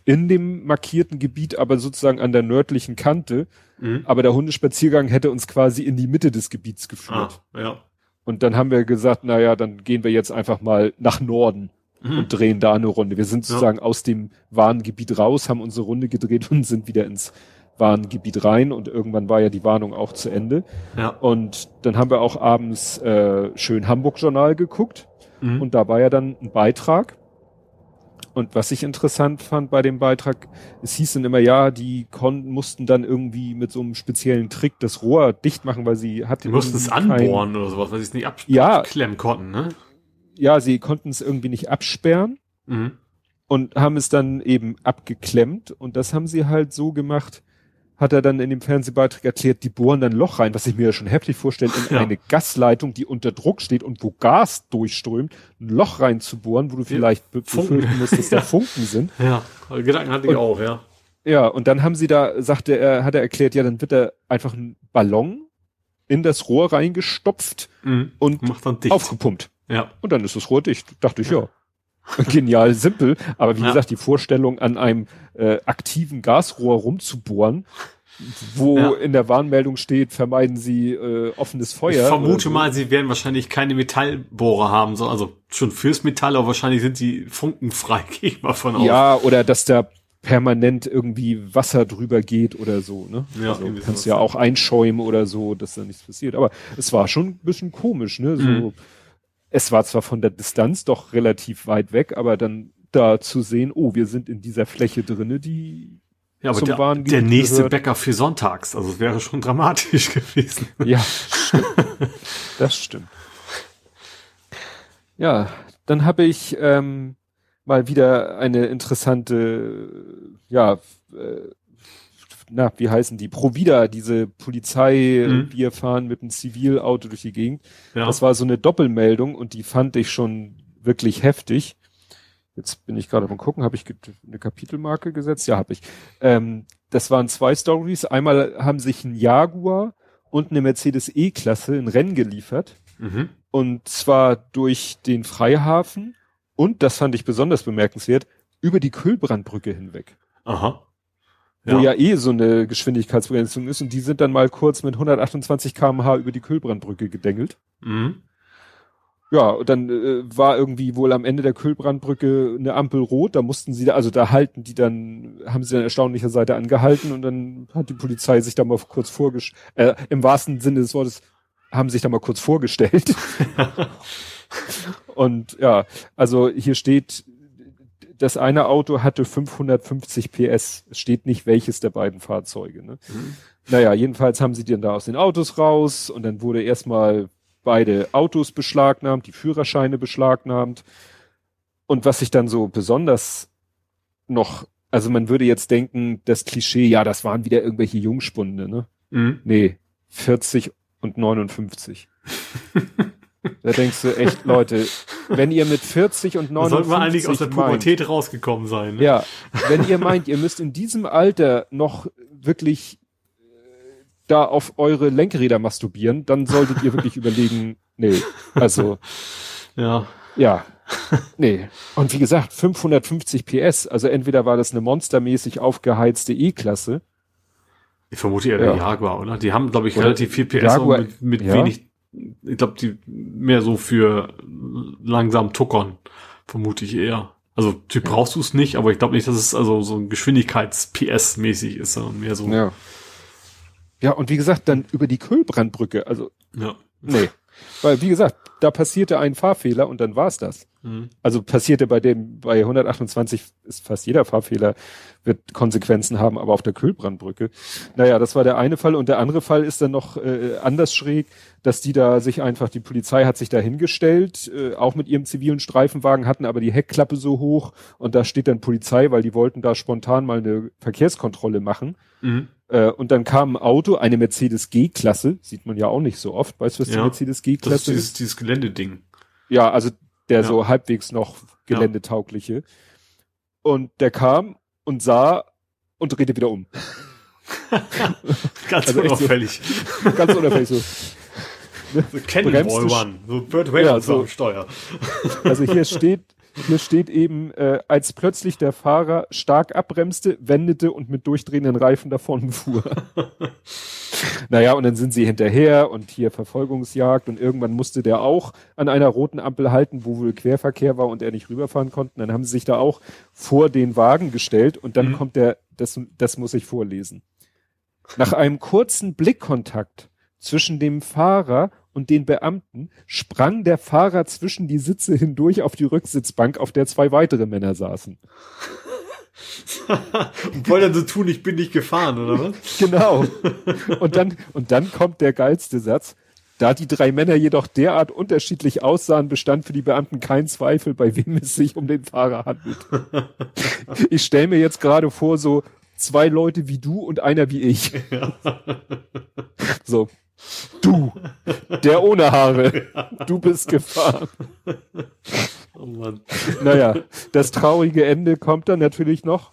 in dem markierten Gebiet, aber sozusagen an der nördlichen Kante. Mhm. Aber der Hundespaziergang hätte uns quasi in die Mitte des Gebiets Ah, geführt. ja. Und dann haben wir gesagt, na ja, dann gehen wir jetzt einfach mal nach Norden Mhm. und drehen da eine Runde. Wir sind Ja. sozusagen aus dem Warngebiet raus, haben unsere Runde gedreht und sind wieder ins Warngebiet rein und irgendwann war ja die Warnung auch zu Ende. Ja. Und dann haben wir auch abends äh, schön Hamburg-Journal geguckt Mhm. und da war ja dann ein Beitrag. Und was ich interessant fand bei dem Beitrag, es hieß dann immer, ja, die konnten, mussten dann irgendwie mit so einem speziellen Trick das Rohr dicht machen, weil sie hatten. Die mussten es anbohren oder sowas, weil sie es nicht ab Ja. abklemmen konnten, ne? Ja, sie konnten es irgendwie nicht absperren Mhm. und haben es dann eben abgeklemmt und das haben sie halt so gemacht, hat er dann in dem Fernsehbeitrag erklärt, die bohren dann ein Loch rein, was ich mir ja schon heftig vorstelle, in Ja. eine Gasleitung, die unter Druck steht und wo Gas durchströmt, ein Loch reinzubohren, wo du vielleicht be Funken. befürchten musst, dass da Ja. Funken sind. Ja, Gedanken hatte ich Und- auch, ja. Ja, und dann haben sie da, sagte er, hat er erklärt, ja, dann wird da einfach ein Ballon in das Rohr reingestopft Mhm. und aufgepumpt. Ja. Und dann ist das Rohr dicht. Dachte ich, ja. Genial, simpel. Aber wie Ja. gesagt, die Vorstellung, an einem äh, aktiven Gasrohr rumzubohren, wo Ja. in der Warnmeldung steht, vermeiden Sie äh, offenes Feuer. Ich vermute so. mal, sie werden wahrscheinlich keine Metallbohrer haben, so, also schon fürs Metall, aber wahrscheinlich sind die funkenfrei, gehe ich mal von aus. Ja, oder dass da permanent irgendwie Wasser drüber geht oder so. Ne? Ja, also, kannst ja auch einschäumen oder so, dass da nichts passiert. Aber es war schon ein bisschen komisch. Ne? So, Mhm. Es war zwar von der Distanz doch relativ weit weg, aber dann da zu sehen, oh, wir sind in dieser Fläche drinne, die ja aber zum der, Warngebiet der nächste gehört. Bäcker für sonntags, also es wäre schon dramatisch gewesen. Ja, stimmt. das stimmt. Ja, dann habe ich ähm, mal wieder eine interessante, ja, äh, na, wie heißen die? Provida, diese Polizei, Mhm. wir fahren mit einem Zivilauto durch die Gegend. Ja. Das war so eine Doppelmeldung und die fand ich schon wirklich heftig. Jetzt bin ich gerade am gucken, habe ich eine Kapitelmarke gesetzt? Ja, habe ich. Ähm, das waren zwei Stories. Einmal haben sich ein Jaguar und eine Mercedes E-Klasse ein Rennen geliefert. mhm. Und zwar durch den Freihafen und, das fand ich besonders bemerkenswert, über die Kühlbrandbrücke hinweg. Aha. Wo ja eh so eine Geschwindigkeitsbegrenzung ist und die sind dann mal kurz mit 128 kmh über die Kühlbrandbrücke gedengelt. Mhm. Ja, und dann äh, war irgendwie wohl am Ende der Kühlbrandbrücke eine Ampel rot, da mussten sie, da, also da halten die dann, haben sie dann erstaunlicher Seite angehalten und dann hat die Polizei sich da mal kurz vorgestellt, äh, im wahrsten Sinne des Wortes, haben sich da mal kurz vorgestellt. und ja, also hier steht, das eine Auto hatte 550 PS. Es steht nicht welches der beiden Fahrzeuge. Ne? Mhm. Naja, jedenfalls haben sie dann da aus den Autos raus und dann wurde erstmal beide Autos beschlagnahmt, die Führerscheine beschlagnahmt. Und was ich dann so besonders noch, also man würde jetzt denken, das Klischee, ja, das waren wieder irgendwelche Jungspunde, ne? Mhm. Nee, 40 und 59. da denkst du echt, Leute, wenn ihr mit 40 und Da 59 sollten wir eigentlich aus der meint, Pubertät rausgekommen sein. Ne? ja, wenn ihr meint, ihr müsst in diesem Alter noch wirklich äh, da auf eure Lenkräder masturbieren, dann solltet ihr wirklich überlegen, nee, also, ja. ja, nee. Und wie gesagt, 550 PS, also entweder war das eine monstermäßig aufgeheizte E-Klasse, Ich vermute eher Ja. der Jaguar, oder? Die haben, glaube ich, Oder relativ viel PS Jaguar, mit, mit ja. wenig, ich glaube, die mehr so für langsam tuckern, vermute ich eher. Also Typ brauchst du es nicht, aber ich glaube nicht, dass es also so ein Geschwindigkeits-PS-mäßig ist, sondern mehr so. ja. Ja, und wie gesagt, dann über die Kühlbrandbrücke, also, ja. nee. Weil, wie gesagt, da passierte ein Fahrfehler und dann war's das. Mhm. Also passierte bei dem, bei 128 ist fast jeder Fahrfehler, wird Konsequenzen haben, aber auf der Kühlbrandbrücke. Naja, das war der eine Fall und der andere Fall ist dann noch äh, anders schräg, dass die da sich einfach, die Polizei hat sich da hingestellt, äh, auch mit ihrem zivilen Streifenwagen, hatten aber die Heckklappe so hoch und da steht dann Polizei, weil die wollten da spontan mal eine Verkehrskontrolle machen. Mhm. Äh, und dann kam ein Auto, eine Mercedes G-Klasse, sieht man ja auch nicht so oft. Weißt du, was ja, die Mercedes G-Klasse ist? Dieses, dieses Geländeding. Ja, also der ja. so halbwegs noch geländetaugliche. Ja. Und der kam und sah und drehte wieder um. ganz also unauffällig. So, ganz unauffällig so. So Cannonball One, so Burt Reynolds ja, so, Steuer. Also hier steht, hier steht eben, äh, als plötzlich der Fahrer stark abbremste, wendete und mit durchdrehenden Reifen davon fuhr. naja, und dann sind sie hinterher und hier Verfolgungsjagd und irgendwann musste der auch an einer roten Ampel halten, wo wohl Querverkehr war und er nicht rüberfahren konnte. Dann haben sie sich da auch vor den Wagen gestellt und dann mhm. kommt der, das, das muss ich vorlesen. Nach einem kurzen Blickkontakt zwischen dem Fahrer und den Beamten sprang der Fahrer zwischen die Sitze hindurch auf die Rücksitzbank, auf der zwei weitere Männer saßen. und wollen dann so tun, ich bin nicht gefahren, oder was? Genau. Und dann, und dann kommt der geilste Satz. Da die drei Männer jedoch derart unterschiedlich aussahen, bestand für die Beamten kein Zweifel, bei wem es sich um den Fahrer handelt. Ich stelle mir jetzt gerade vor, so zwei Leute wie du und einer wie ich. Ja. So, Du, der ohne Haare, du bist gefahren. Oh Mann. Naja, das traurige Ende kommt dann natürlich noch.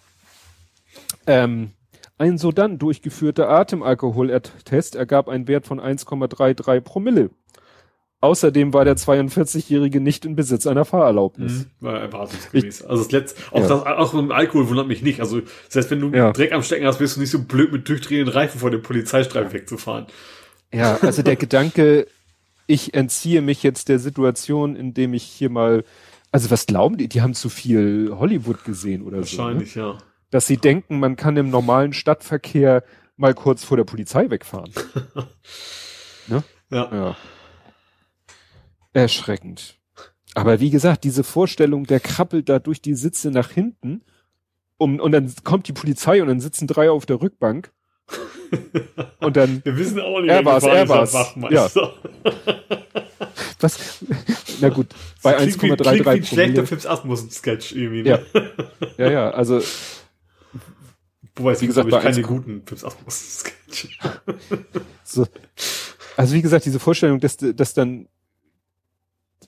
Ähm, ein sodann durchgeführter Atemalkoholtest ergab einen Wert von 1,33 Promille. Außerdem war der 42-Jährige nicht in Besitz einer Fahrerlaubnis. Mhm, war erwartungsgemäß. Ich, also das letzte, auch ja. das, auch im Alkohol wundert mich nicht. Also, heißt, wenn du ja. Dreck am Stecken hast, bist du nicht so blöd mit durchdrehenden Reifen vor dem Polizeistreifen wegzufahren. Ja, also der Gedanke, ich entziehe mich jetzt der Situation, indem ich hier mal, also was glauben die? Die haben zu viel Hollywood gesehen oder Wahrscheinlich, so. Wahrscheinlich, ne? ja. Dass sie denken, man kann im normalen Stadtverkehr mal kurz vor der Polizei wegfahren. ne? Ja. ja. Erschreckend. Aber wie gesagt, diese Vorstellung, der krabbelt da durch die Sitze nach hinten um, und dann kommt die Polizei und dann sitzen drei auf der Rückbank und dann. Wir wissen auch nicht, er war's, er war's. Ja. Was? Na gut, bei 1,33 Promille. schlechter Fips Asmus-Sketch irgendwie. Ne? Ja. ja, ja, also. Wobei es, wie gesagt, bei keine guten Fips Asmus-Sketch. so. Also wie gesagt, diese Vorstellung, dass, dass dann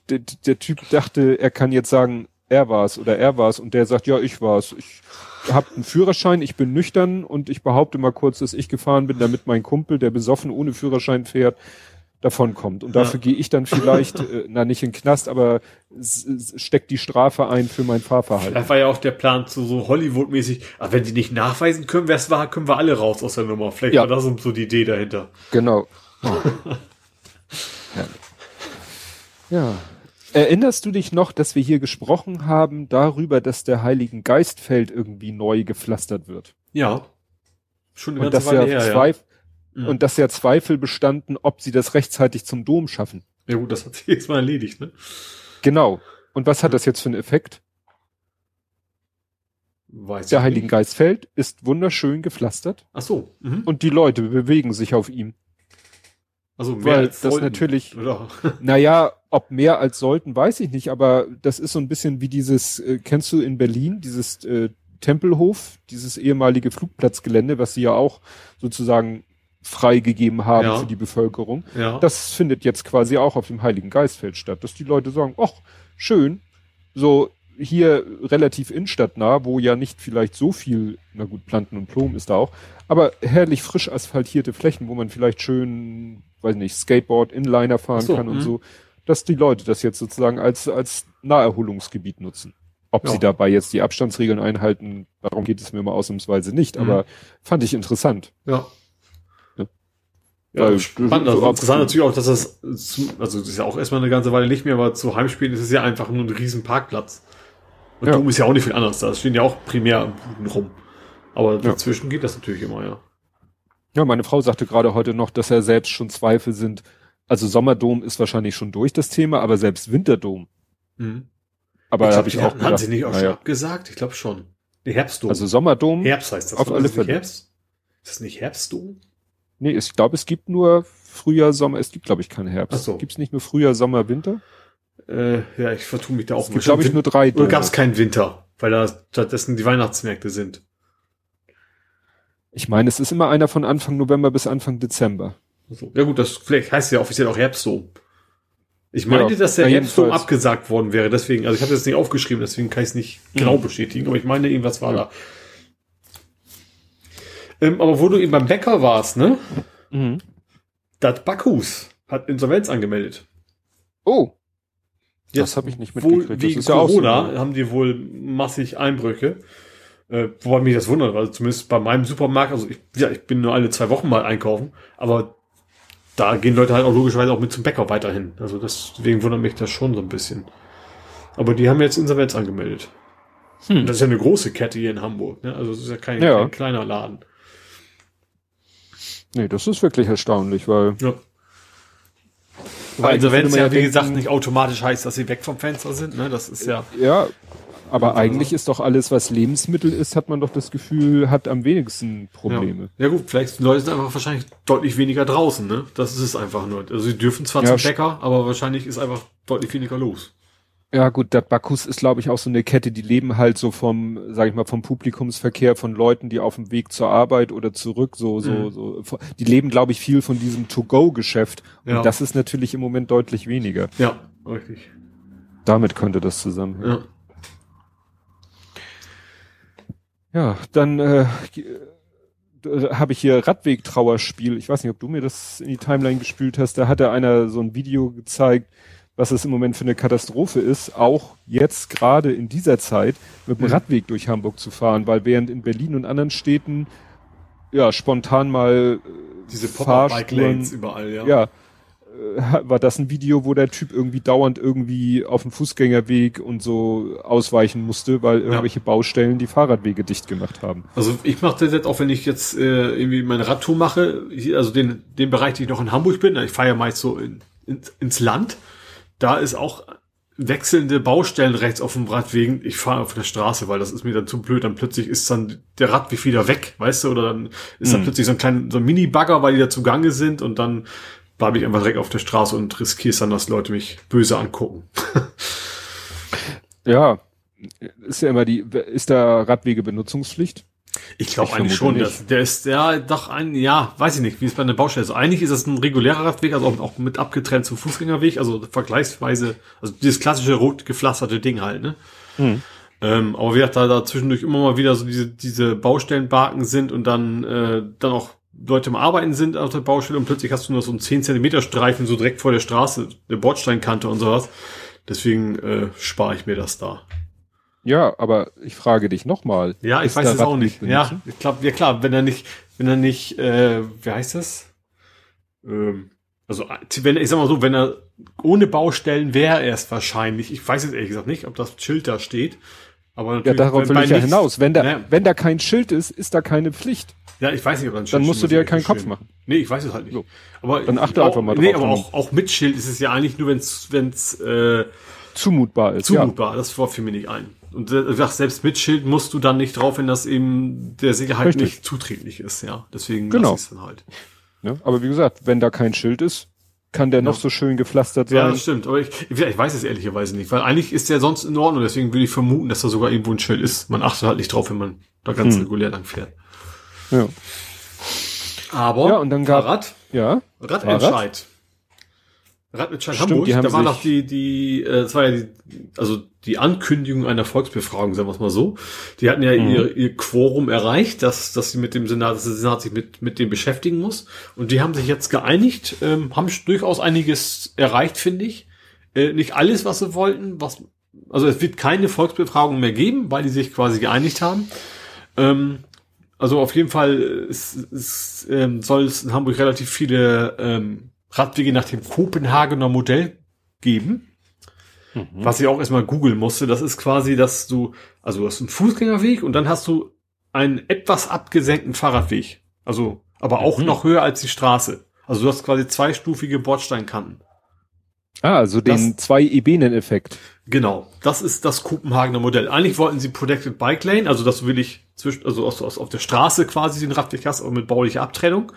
der, der Typ dachte, er kann jetzt sagen, er war's oder er war's und der sagt, ja, ich war's. Ich habe einen Führerschein, ich bin nüchtern und ich behaupte mal kurz, dass ich gefahren bin, damit mein Kumpel, der besoffen ohne Führerschein fährt, davonkommt. Und dafür ja. gehe ich dann vielleicht, äh, na nicht in den Knast, aber steckt die Strafe ein für mein Fahrverhalten. Das war ja auch der Plan zu so Hollywood-mäßig, aber wenn die nicht nachweisen können, wer es war, können wir alle raus aus der Nummer. Vielleicht ja. war das so die Idee dahinter. Genau. ja. ja. Erinnerst du dich noch, dass wir hier gesprochen haben darüber, dass der Heiligen Geistfeld irgendwie neu gepflastert wird? Ja. Schon eine und ganze Weile ja her, Zweif ja. Und dass ja Zweifel bestanden, ob sie das rechtzeitig zum Dom schaffen. Ja gut, das hat sich jetzt mal erledigt, ne? Genau. Und was hat das jetzt für einen Effekt? Weiß der Heiligen Geistfeld ist wunderschön gepflastert. Ach so. Mhm. Und die Leute bewegen sich auf ihm. Also mehr Weil als das natürlich, oder? naja, ob mehr als sollten, weiß ich nicht, aber das ist so ein bisschen wie dieses, äh, kennst du in Berlin, dieses äh, Tempelhof, dieses ehemalige Flugplatzgelände, was sie ja auch sozusagen freigegeben haben ja. für die Bevölkerung. Ja. Das findet jetzt quasi auch auf dem Heiligen Geistfeld statt, dass die Leute sagen, ach, schön, so hier relativ innenstadtnah, wo ja nicht vielleicht so viel, na gut, Planten und Blumen ist da auch, aber herrlich frisch asphaltierte Flächen, wo man vielleicht schön, weiß nicht, Skateboard, Inliner fahren so, kann und mh. so, dass die Leute das jetzt sozusagen als, als Naherholungsgebiet nutzen. Ob ja. sie dabei jetzt die Abstandsregeln einhalten, darum geht es mir mal ausnahmsweise nicht, mhm. aber fand ich interessant. Ja. Ja, Weil, spannend. Also interessant natürlich auch, dass das, zu, also das ist ja auch erstmal eine ganze Weile nicht mehr, aber zu Heimspielen ist es ja einfach nur ein riesen Parkplatz. Und ja. Dom ist ja auch nicht viel anders. Da stehen ja auch primär Buden rum. Aber dazwischen ja. geht das natürlich immer, ja. Ja, meine Frau sagte gerade heute noch, dass er selbst schon Zweifel sind, Also Sommerdom ist wahrscheinlich schon durch das Thema, aber selbst Winterdom. Mhm. Aber ich habe ich auch gedacht, sie nicht auch schon naja. abgesagt? Ich glaube schon. Nee, Herbstdom. Also Sommerdom. Herbst heißt das. auf oder? alle Ist das nicht Fälle. Herbst? Ist das nicht Herbstdom? Nee, ich glaube, es gibt nur Frühjahr, Sommer. Es gibt, glaube ich, keinen Herbst. Ach so. Gibt es nicht nur Frühjahr, Sommer, Winter? Äh, ja, ich vertue mich da auch Es gibt, glaube ich, nur drei. Oder Dome. gab es keinen Winter, weil da stattdessen die Weihnachtsmärkte sind. Ich meine, es ist immer einer von Anfang November bis Anfang Dezember. Also, ja gut, das vielleicht heißt ja offiziell auch Herbstdom. Ich meinte, Ja, dass der ja, jedenfalls. abgesagt worden wäre, deswegen, also ich habe das nicht aufgeschrieben, deswegen kann ich es nicht genau bestätigen, aber ich meine, irgendwas war Ja. da. Ähm, aber wo du eben beim Bäcker warst, ne? Mhm. Das Backhus hat Insolvenz angemeldet. Oh, Jetzt das habe ich nicht wohl mitgekriegt. Das wegen ja so, Corona haben die wohl massig Einbrüche. Äh, wobei mich das wundert, weil zumindest bei meinem Supermarkt, also ich, ja, ich bin nur alle zwei Wochen mal einkaufen, aber da gehen Leute halt auch logischerweise auch mit zum Bäcker weiterhin. Also deswegen wundert mich das schon so ein bisschen. Aber die haben jetzt Insolvenz angemeldet. Hm. Und das ist ja eine große Kette hier in Hamburg, ne? Also es ist ja kein, Ja. kein kleiner Laden. Nee, das ist wirklich erstaunlich, weil Ja. Weil Insolvenz ja wie denken- gesagt, nicht automatisch heißt, dass sie weg vom Fenster sind, ne? Das ist ja. ja, aber eigentlich ist doch alles, was Lebensmittel ist, hat man doch das Gefühl, hat am wenigsten Probleme. Ja. ja gut, vielleicht die Leute sind einfach wahrscheinlich deutlich weniger draußen, ne? Das ist es einfach nur. Also sie dürfen zwar Ja, zum Bäcker, aber wahrscheinlich ist einfach deutlich weniger los. Ja gut, das Bakus ist, glaube ich, auch so eine Kette, die leben halt so vom, sag ich mal, vom Publikumsverkehr von Leuten, die auf dem Weg zur Arbeit oder zurück, so, so, Mhm. so, die leben, glaube ich, viel von diesem To-Go-Geschäft. Und Ja. das ist natürlich im Moment deutlich weniger. Ja, richtig. Damit könnte das zusammenhängen. Ja. Ja, dann äh, habe ich hier Radweg-Trauerspiel. Ich weiß nicht, ob du mir das in die Timeline gespült hast. Da hatte einer so ein Video gezeigt, was es im Moment für eine Katastrophe ist, auch jetzt gerade in dieser Zeit mit dem Mhm. Radweg durch Hamburg zu fahren, weil während in Berlin und anderen Städten ja spontan mal äh, Diese Fahrspuren- überall, ja. ja, äh, war das ein Video, wo der Typ irgendwie dauernd irgendwie auf dem Fußgängerweg und so ausweichen musste, weil irgendwelche Baustellen die Fahrradwege dicht gemacht haben. Also ich mache das jetzt auch, wenn ich jetzt äh, irgendwie meine Radtour mache, also den, den Bereich, den ich noch in Hamburg bin, ich fahre ja meist so in, in, ins Land, da ist auch wechselnde Baustellen rechts auf dem Radwegen. Ich fahre auf der Straße, weil das ist mir dann zu blöd. Dann plötzlich ist dann der Radweg wieder weg, weißt du, oder dann ist dann Mhm. plötzlich so ein kleiner so ein Mini-Bagger, weil die da zugange sind und dann bleibe ich einfach direkt auf der Straße und riskiere dann, dass Leute mich böse angucken. Ja, ist ja immer die, ist da Radwegebenutzungspflicht? Ich glaube Ich eigentlich schon, dass der ist ja doch ein, ja, weiß ich nicht, wie es bei einer Baustelle ist. Eigentlich ist es ein regulärer Radweg, also auch, auch mit abgetrennt zum Fußgängerweg, also vergleichsweise, also dieses klassische rot gepflasterte Ding halt, ne? Hm. Ähm, aber wie gesagt, da, da zwischendurch immer mal wieder so diese, diese Baustellenbarken sind und dann, äh, dann auch Leute am Arbeiten sind auf der Baustelle und plötzlich hast du nur so einen 10 Zentimeter Streifen so direkt vor der Straße, der Bordsteinkante und sowas. Deswegen äh, spare ich mir das da. Ja, aber ich frage dich nochmal. Ja, ich weiß es auch nicht. Ja, ich glaube, ja klar, wenn er nicht, wenn er nicht, äh, wie heißt das? Ähm, also wenn ich sag mal so, wenn er ohne Baustellen wäre er es wahrscheinlich. Ich weiß jetzt ehrlich gesagt nicht, ob das Schild da steht. Aber Ja, natürlich, darauf wenn will ich ja hinaus. Wenn da, Ne? wenn da kein Schild ist, ist da keine Pflicht. Ja, ich weiß nicht, ob ein Schild Dann musst du dir ich keinen Kopf machen. Nee, ich weiß es halt nicht. So. Aber Dann achte auch, einfach mal Nee, drauf. aber auch, auch mit Schild ist es ja eigentlich nur, wenn es wenn's, äh, Zumutbar ist. zumutbar. Das Wort fiel mir nicht ein. Und äh, selbst mit Schild musst du dann nicht drauf, wenn das eben der Sicherheit Richtig. nicht zuträglich ist. Ja, deswegen Genau. lass ich's dann halt. Ja. Ne? Aber wie gesagt, wenn da kein Schild ist, kann der noch so schön gepflastert Ja, sein. das stimmt. Aber ich, ich, ich weiß es ehrlicherweise nicht, weil eigentlich ist der sonst in Ordnung. Deswegen würde ich vermuten, dass da sogar irgendwo ein Schild ist. Man achtet halt nicht drauf, wenn man da ganz Hm. regulär lang fährt. Ja. Aber Ja, und dann gab- Fahrrad, ja. Radentscheid. Radentscheid Stimmt, Hamburg, die haben da war noch die, die, äh, das war ja die, also die Ankündigung einer Volksbefragung, sagen wir es mal so. Die hatten ja Mhm. ihr, ihr Quorum erreicht, dass, dass sie mit dem Senat, dass der Senat sich mit, mit dem beschäftigen muss. Und die haben sich jetzt geeinigt, ähm, haben durchaus einiges erreicht, finde ich. Äh, nicht alles, was sie wollten, was, also es wird keine Volksbefragung mehr geben, weil die sich quasi geeinigt haben. Ähm, also auf jeden Fall ist, ist, ähm, soll es in Hamburg relativ viele ähm, Radwege nach dem Kopenhagener Modell geben. Was ich auch erstmal googeln musste, das ist quasi, dass du, also du hast einen Fußgängerweg und dann hast du einen etwas abgesenkten Fahrradweg. Also, aber auch Mhm. noch höher als die Straße. Also du hast quasi zweistufige Bordsteinkanten. Ah, also den zwei Ebenen-Effekt. Genau, das ist das Kopenhagener Modell. Eigentlich wollten sie Protected Bike Lane, also das will ich zwischen, also aus, aus, auf der Straße quasi den Radweg hast, aber mit baulicher Abtrennung.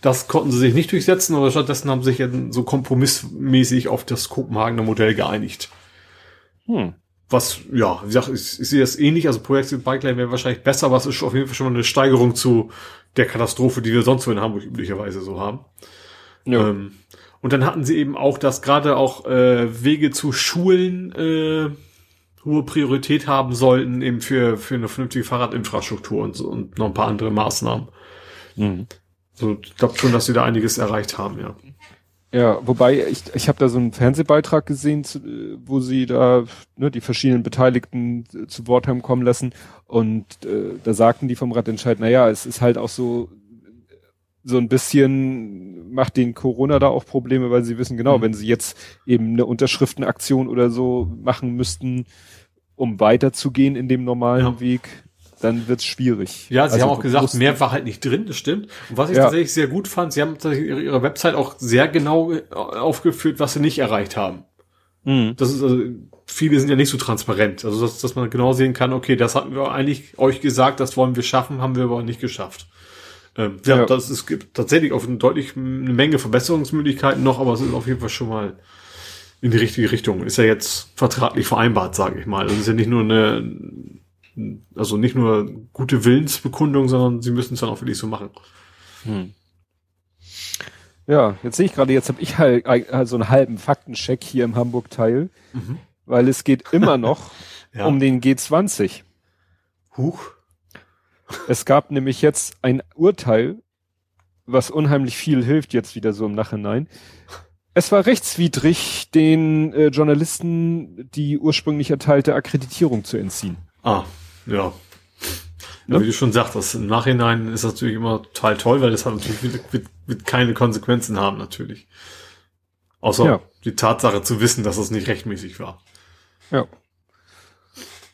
Das konnten sie sich nicht durchsetzen, aber stattdessen haben sie sich so kompromissmäßig auf das Kopenhagener Modell geeinigt. Hm. Was, ja, wie gesagt, ich, ich sehe das ähnlich, also Protected Bike Lane wäre wahrscheinlich besser, was ist auf jeden Fall schon mal eine Steigerung zu der Katastrophe, die wir sonst so in Hamburg üblicherweise so haben. Ja. Ähm, und dann hatten sie eben auch, dass gerade auch äh, Wege zu Schulen äh, hohe Priorität haben sollten, eben für, für eine vernünftige Fahrradinfrastruktur und, so, und noch ein paar andere Maßnahmen. Mhm. So, ich glaube schon, dass sie da einiges erreicht haben, ja. Ja, wobei ich, ich habe da so einen Fernsehbeitrag gesehen, zu, wo sie da ne, die verschiedenen Beteiligten zu Wort haben kommen lassen und äh, da sagten die vom Radentscheid, naja, es ist halt auch so so ein bisschen macht den Corona da auch Probleme, weil sie wissen genau, mhm. wenn sie jetzt eben eine Unterschriftenaktion oder so machen müssten, um weiterzugehen in dem normalen ja. Weg, dann wird's schwierig. Ja, sie also, haben auch gesagt, mehr war halt nicht drin, das stimmt. Und was ich ja. tatsächlich sehr gut fand, sie haben ihre Website auch sehr genau äh, aufgeführt, was sie nicht erreicht haben. Mhm. Das ist also, viele sind ja nicht so transparent. Also, dass, dass man genau sehen kann, okay, das hatten wir eigentlich euch gesagt, das wollen wir schaffen, haben wir aber nicht geschafft. Ähm, ja, ja, das es gibt tatsächlich auf eine deutlich eine Menge Verbesserungsmöglichkeiten noch, aber es ist auf jeden Fall schon mal in die richtige Richtung. Ist ja jetzt vertraglich vereinbart, sage ich mal. Das ist ja nicht nur eine, also nicht nur gute Willensbekundung, sondern sie müssen es dann auch wirklich so machen. Hm. Ja, jetzt sehe ich gerade, jetzt habe ich halt, halt so einen halben Faktencheck hier im Hamburg-Teil, mhm. weil es geht immer noch ja. um den G20. Huch. Es gab nämlich jetzt ein Urteil, was unheimlich viel hilft jetzt wieder so im Nachhinein. Es war rechtswidrig, den äh, Journalisten die ursprünglich erteilte Akkreditierung zu entziehen. Ah, ja. Ja, wie du schon sagtest, im Nachhinein ist das natürlich immer total toll, weil das hat natürlich wird, wird, wird keine Konsequenzen haben, natürlich. Außer ja. die Tatsache zu wissen, dass es nicht rechtmäßig war. Ja.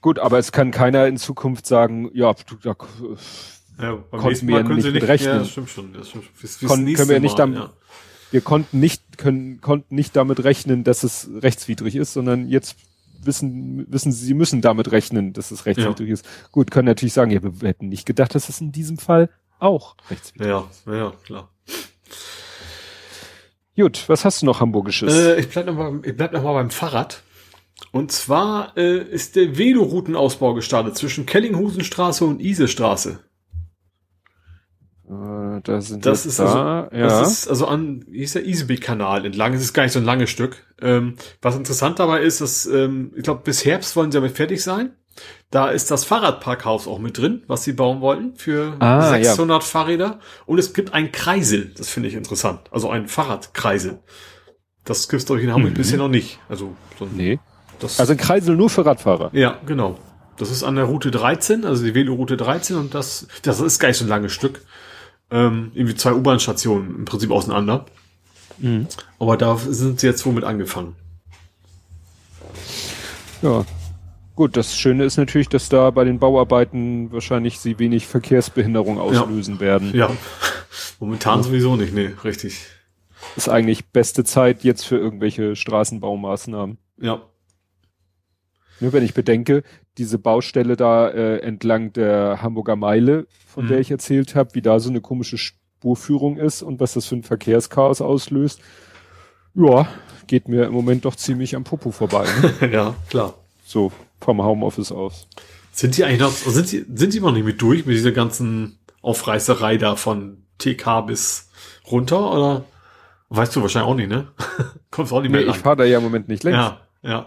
Gut, aber es kann keiner in Zukunft sagen, ja, du, da, ja konnten wir nicht, nicht mit rechnen. Ja, das stimmt schon. Das stimmt schon. Kon können wir nicht damit, ja. wir konnten nicht, können, konnten nicht damit rechnen, dass es rechtswidrig ist, sondern jetzt wissen, wissen sie, sie müssen damit rechnen, dass es rechtswidrig ja. ist. Gut, können natürlich sagen, ja, wir hätten nicht gedacht, dass es in diesem Fall auch rechtswidrig ja, ist. Ja, ja, klar. Gut, was hast du noch Hamburgisches? Äh, ich bleib noch mal, ich bleib noch mal beim Fahrrad. Und zwar äh, ist der Veloroutenausbau gestartet zwischen Kellinghusenstraße und Isestraße. Äh, da sind das ist da, also, ja. Das ist also an, hier ist der Isebeek-Kanal entlang. Es ist gar nicht so ein langes Stück. Ähm, was interessant dabei ist, dass, ähm, ich glaube, bis Herbst wollen sie damit fertig sein. Da ist das Fahrradparkhaus auch mit drin, was sie bauen wollten für ah, 600 ja. Fahrräder. Und es gibt ein Kreisel. Das finde ich interessant. Also ein Fahrradkreisel. Das gibt's doch in Hamburg mhm. bisher noch nicht. Also so ein nee. Das also ein Kreisel nur für Radfahrer. Ja, genau. Das ist an der Route 13, also die Veloroute 13 und das, das ist gar nicht so ein langes Stück. Ähm, irgendwie zwei U-Bahn-Stationen im Prinzip auseinander. Mhm. Aber da sind sie jetzt womit angefangen. Ja. Gut, das Schöne ist natürlich, dass da bei den Bauarbeiten wahrscheinlich sie wenig Verkehrsbehinderung auslösen ja. werden. Ja. Momentan sowieso nicht, nee, richtig. Ist eigentlich beste Zeit jetzt für irgendwelche Straßenbaumaßnahmen. Ja. Nur wenn ich bedenke, diese Baustelle da äh, entlang der Hamburger Meile, von mhm. der ich erzählt habe, wie da so eine komische Spurführung ist und was das für ein Verkehrschaos auslöst, ja, geht mir im Moment doch ziemlich am Popo vorbei. Ne? ja, klar. So vom Homeoffice aus. Sind die eigentlich noch, sind die, sind die noch nicht mit durch mit dieser ganzen Aufreißerei da von TK bis runter oder? Weißt du wahrscheinlich auch nicht, ne? Kommst auch nicht mehr nee, lang. Ich fahre da ja im Moment nicht längst. Ja, ja.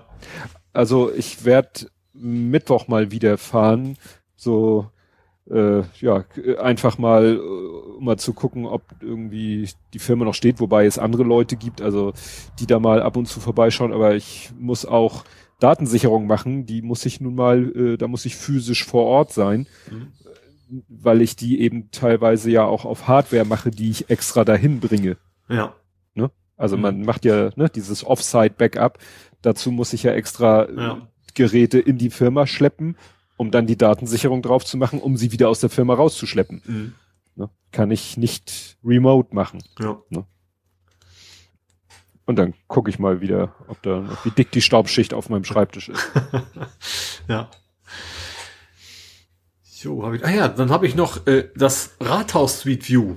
Also ich werde Mittwoch mal wieder fahren, so äh, ja einfach mal um mal zu gucken, ob irgendwie die Firma noch steht, wobei es andere Leute gibt, also die da mal ab und zu vorbeischauen. Aber ich muss auch Datensicherung machen, die muss ich nun mal, äh, da muss ich physisch vor Ort sein, mhm. weil ich die eben teilweise ja auch auf Hardware mache, die ich extra dahin bringe. Ja. Ne? Also mhm. man macht ja ne, dieses Offsite-Backup. Dazu muss ich ja extra äh, ja. Geräte in die Firma schleppen, um dann die Datensicherung drauf zu machen, um sie wieder aus der Firma rauszuschleppen. Mhm. Ne? Kann ich nicht remote machen. Ja. Ne? Und dann gucke ich mal wieder, ob da, wie dick die Staubschicht auf meinem Schreibtisch ist. ja. Jo, hab ich, ah ja, dann habe ich noch äh, das Rathaus Street View.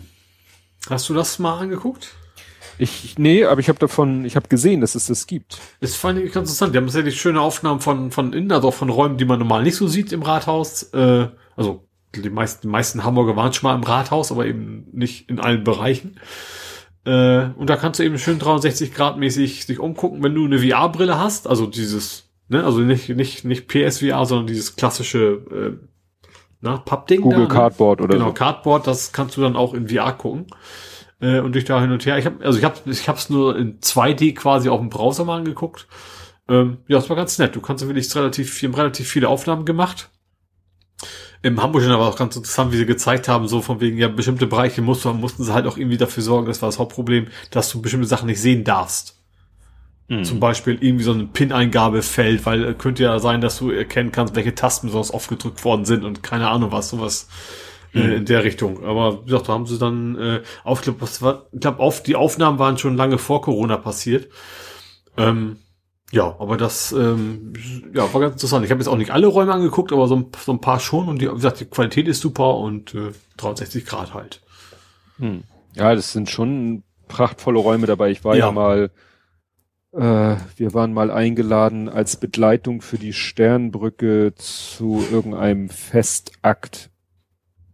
Hast du das mal angeguckt? Ich, nee, aber ich habe davon, ich habe gesehen, dass es das gibt. Das fand ich ganz interessant. Die haben tatsächlich schöne Aufnahmen von, von innen, also auch von Räumen, die man normal nicht so sieht im Rathaus. Äh, also die meisten, die meisten Hamburger waren schon mal im Rathaus, aber eben nicht in allen Bereichen. Äh, und da kannst du eben schön 360 Grad mäßig sich umgucken, wenn du eine VR-Brille hast, also dieses, ne, also nicht, nicht, nicht PSVR, sondern dieses klassische äh, na, Pappding. Google da, Cardboard ne? oder genau, so. Cardboard, das kannst du dann auch in VR gucken. Äh, und dich da hin und her. Ich habe also ich habe ich hab's nur in 2D quasi auf dem Browser mal angeguckt. Ähm, ja, das war ganz nett. Du kannst wirklich relativ, wir haben relativ viele Aufnahmen gemacht. Im Hamburg war auch ganz interessant, wie sie gezeigt haben, so von wegen, ja, bestimmte Bereiche mussten, mussten sie halt auch irgendwie dafür sorgen, das war das Hauptproblem, dass du bestimmte Sachen nicht sehen darfst. Hm. Zum Beispiel irgendwie so ein PIN-Eingabefeld, weil äh, könnte ja sein, dass du erkennen kannst, welche Tasten besonders oft gedrückt worden sind und keine Ahnung was, sowas Mhm. In der Richtung. Aber wie gesagt, da haben sie dann äh, auf, ich glaube, was war, ich glaube, auf die Aufnahmen waren schon lange vor Corona passiert. Ähm, ja, aber das ähm, ja, war ganz interessant. Ich habe jetzt auch nicht alle Räume angeguckt, aber so ein, so ein paar schon und die, wie gesagt, die Qualität ist super und äh, 360 Grad halt. Hm. Ja, das sind schon prachtvolle Räume dabei. Ich war ja, Ja. mal, äh, wir waren mal eingeladen als Begleitung für die Sternbrücke zu irgendeinem Festakt,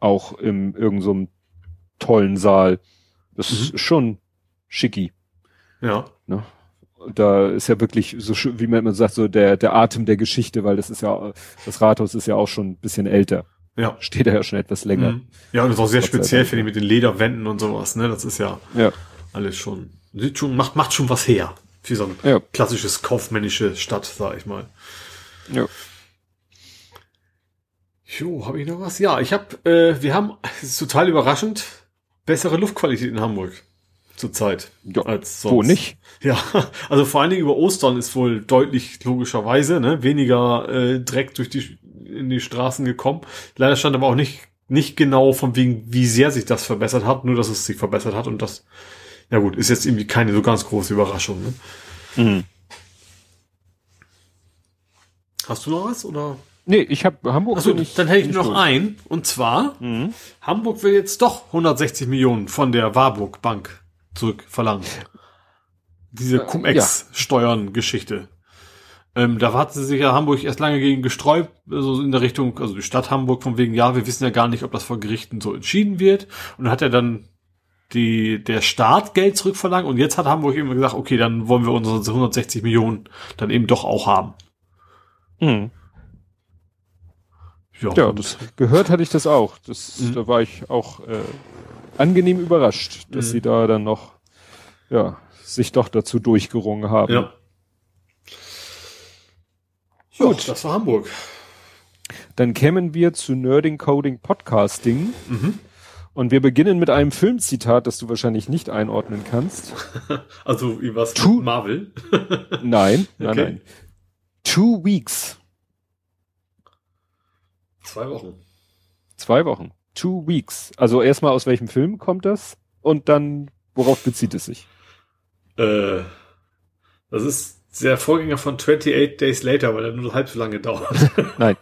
auch im irgendeinem so tollen Saal. Das Mhm. ist schon schicki. Ja. Da ist ja wirklich so, schön, wie man immer sagt, so der, der Atem der Geschichte, weil das ist ja, das Rathaus ist ja auch schon ein bisschen älter. Ja. Steht da ja schon etwas länger. Mhm. Ja, und das ist auch sehr speziell, finde ich, mit den Lederwänden und sowas, ne? Das ist ja Ja. alles schon, sieht schon, macht, macht schon was her. Für so ein Ja. klassisches kaufmännische Stadt, sag ich mal. Ja. Jo, habe ich noch was? Ja, ich habe, äh, wir haben, es ist total überraschend, bessere Luftqualität in Hamburg zurzeit Ja, als sonst. Wo nicht? Ja, also vor allen Dingen über Ostern ist wohl deutlich logischerweise ne, weniger äh, Dreck durch die in die Straßen gekommen. Leider stand aber auch nicht nicht genau von wegen wie sehr sich das verbessert hat, nur dass es sich verbessert hat und das ja gut ist jetzt irgendwie keine so ganz große Überraschung. Ne? Mhm. Hast du noch was oder? Nee, ich habe Hamburg. Achso, bin ich- dann hätte ich bin noch durch. ein und zwar Mhm. Hamburg will jetzt doch 160 Millionen von der Warburg Bank zurückverlangen. Diese Äh, Cum-Ex-Steuern-Geschichte. Ähm, da hat sie sich ja Hamburg erst lange gegen gesträubt, also in der Richtung, also die Stadt Hamburg von wegen, ja, wir wissen ja gar nicht, ob das vor Gerichten so entschieden wird. Und dann hat er dann die, der Staat Geld zurückverlangt und jetzt hat Hamburg eben gesagt, okay, dann wollen wir unsere 160 Millionen dann eben doch auch haben. Mhm. Ja, und- das gehört hatte ich das auch. Das, Mhm. Da war ich auch äh, angenehm überrascht, dass Mhm. sie da dann noch, ja, sich doch dazu durchgerungen haben. ja. Gut, das war Hamburg. Dann kämen wir zu Nerding Coding Podcasting Mhm. und wir beginnen mit einem Filmzitat, das du wahrscheinlich nicht einordnen kannst. Also wie was Marvel. Nein, nein, Okay. nein. Two Weeks. Zwei Wochen. Zwei Wochen. Two Weeks. Also erstmal aus welchem Film kommt das und dann worauf bezieht es sich? Äh, das ist der Vorgänger von 28 Days Later, weil er nur halb so lange dauert. Nein.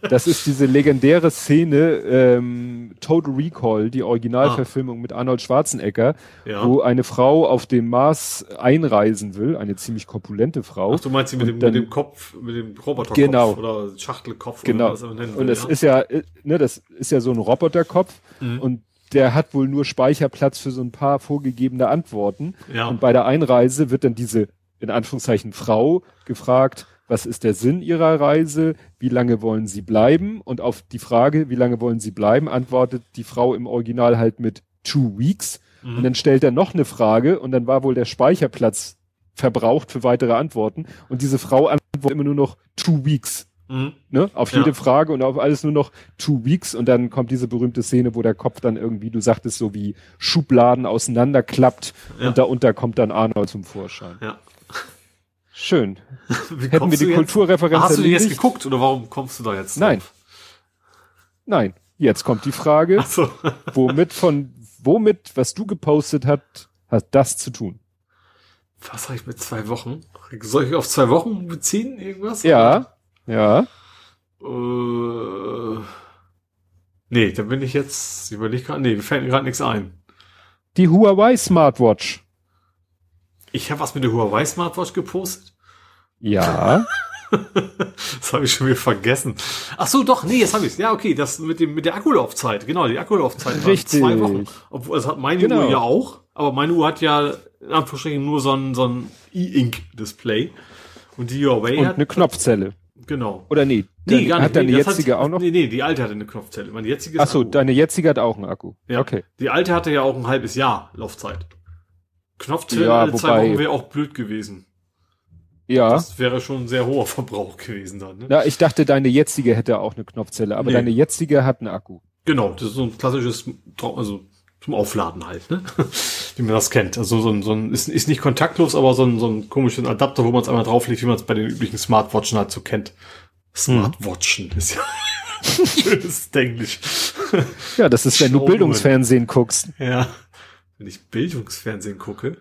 Das ist diese legendäre Szene ähm, Total Recall, die Originalverfilmung mit Arnold Schwarzenegger, ja. wo eine Frau auf dem Mars einreisen will, eine ziemlich korpulente Frau. Ach, du meinst sie mit Und dem, dann- mit dem Kopf, mit dem Roboterkopf Genau. oder Schachtelkopf Genau. oder was man nennen Und will, es ja? ist ja, ne, das ist ja so ein Roboterkopf Mhm. und der hat wohl nur Speicherplatz für so ein paar vorgegebene Antworten. ja. Und bei der Einreise wird dann diese, in Anführungszeichen, Frau gefragt, was ist der Sinn ihrer Reise? Wie lange wollen sie bleiben? Und auf die Frage, wie lange wollen sie bleiben, antwortet die Frau im Original halt mit two weeks. Mhm. Und dann stellt er noch eine Frage und dann war wohl der Speicherplatz verbraucht für weitere Antworten. Und diese Frau antwortet immer nur noch two weeks. Mhm. Ne? Auf Ja. jede Frage und auf alles nur noch two weeks und dann kommt diese berühmte Szene, wo der Kopf dann irgendwie, du sagtest, so wie Schubladen auseinanderklappt Ja. und darunter kommt dann Arnold zum Vorschein. Ja. Schön. Wie Hätten wir die Kulturreferenz Hast du die jetzt geguckt oder warum kommst du da jetzt? Nein. drauf? Nein. Jetzt kommt die Frage, so. womit von, womit, was du gepostet hast, hat das zu tun? Was sag ich mit zwei Wochen? Soll ich auf zwei Wochen beziehen, irgendwas? Ja, ja. Äh, nee, da bin ich jetzt, überleg gerade, nee, mir fällt mir gerade nichts ein. Die Huawei Smartwatch. Ich habe was mit der Huawei Smartwatch gepostet. Ja. das habe ich schon wieder vergessen. Ach so, doch, nee, jetzt habe ich Ja, okay, das mit dem mit der Akkulaufzeit. Genau, die Akkulaufzeit Richtig. zwei Wochen. Obwohl, das hat meine Genau. Uhr ja auch, aber meine Uhr hat ja in Anführungsstrichen nur so ein so ein E-Ink-Display. Und die Huawei Und hat eine Knopfzelle. genau. Oder nee? Nee, gar nicht. Hat deine nee, jetzige auch noch? Nee, nee, die alte hatte eine Knopfzelle. Meine jetzige Ach so, deine jetzige hat auch einen Akku. Ja. Okay. Die alte hatte ja auch ein halbes Jahr Laufzeit. Knopfzelle Ja, alle zwei Wochen wäre auch blöd gewesen. Ja. Das wäre schon ein sehr hoher Verbrauch gewesen dann. Ne? Na, ich dachte, deine jetzige hätte auch eine Knopfzelle, aber Nee. deine jetzige hat einen Akku. Genau, das ist so ein klassisches, also zum Aufladen halt, ne? wie man das kennt. Also so ein, so ein ist, ist nicht kontaktlos, aber so ein, so ein komischen Adapter, wo man es einmal drauflegt, wie man es bei den üblichen Smartwatchen halt so kennt. Smartwatchen ist ja schönes Englisch. Ja, das ist, wenn du. Bildungsfernsehen guckst, Ja. Wenn ich Bildungsfernsehen gucke.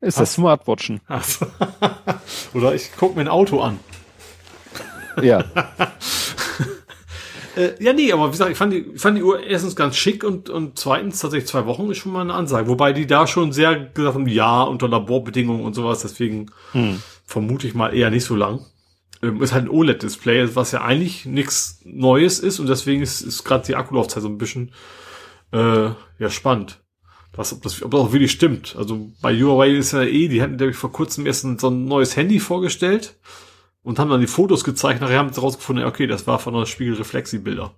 ist das Smartwatchen. Also, oder ich gucke mir ein Auto an. Ja. Äh, ja, nee, aber wie gesagt, ich fand die, ich fand die Uhr erstens ganz schick und, und zweitens tatsächlich zwei Wochen ist schon mal eine Ansage. Wobei die da schon sehr gesagt haben, ja, unter Laborbedingungen und sowas, deswegen vermute ich mal eher nicht so lang. Ähm, ist halt ein OLED-Display, was ja eigentlich nichts Neues ist und deswegen ist, ist gerade die Akkulaufzeit so ein bisschen äh, ja spannend. Was, ob das ob das auch wirklich stimmt. Also bei Huawei ist ja eh, die hatten, glaube ich, vor kurzem erst ein, so ein neues Handy vorgestellt und haben dann die Fotos gezeigt. Nachher haben sie rausgefunden, okay, das war von einer Spiegelreflexi-Bilder.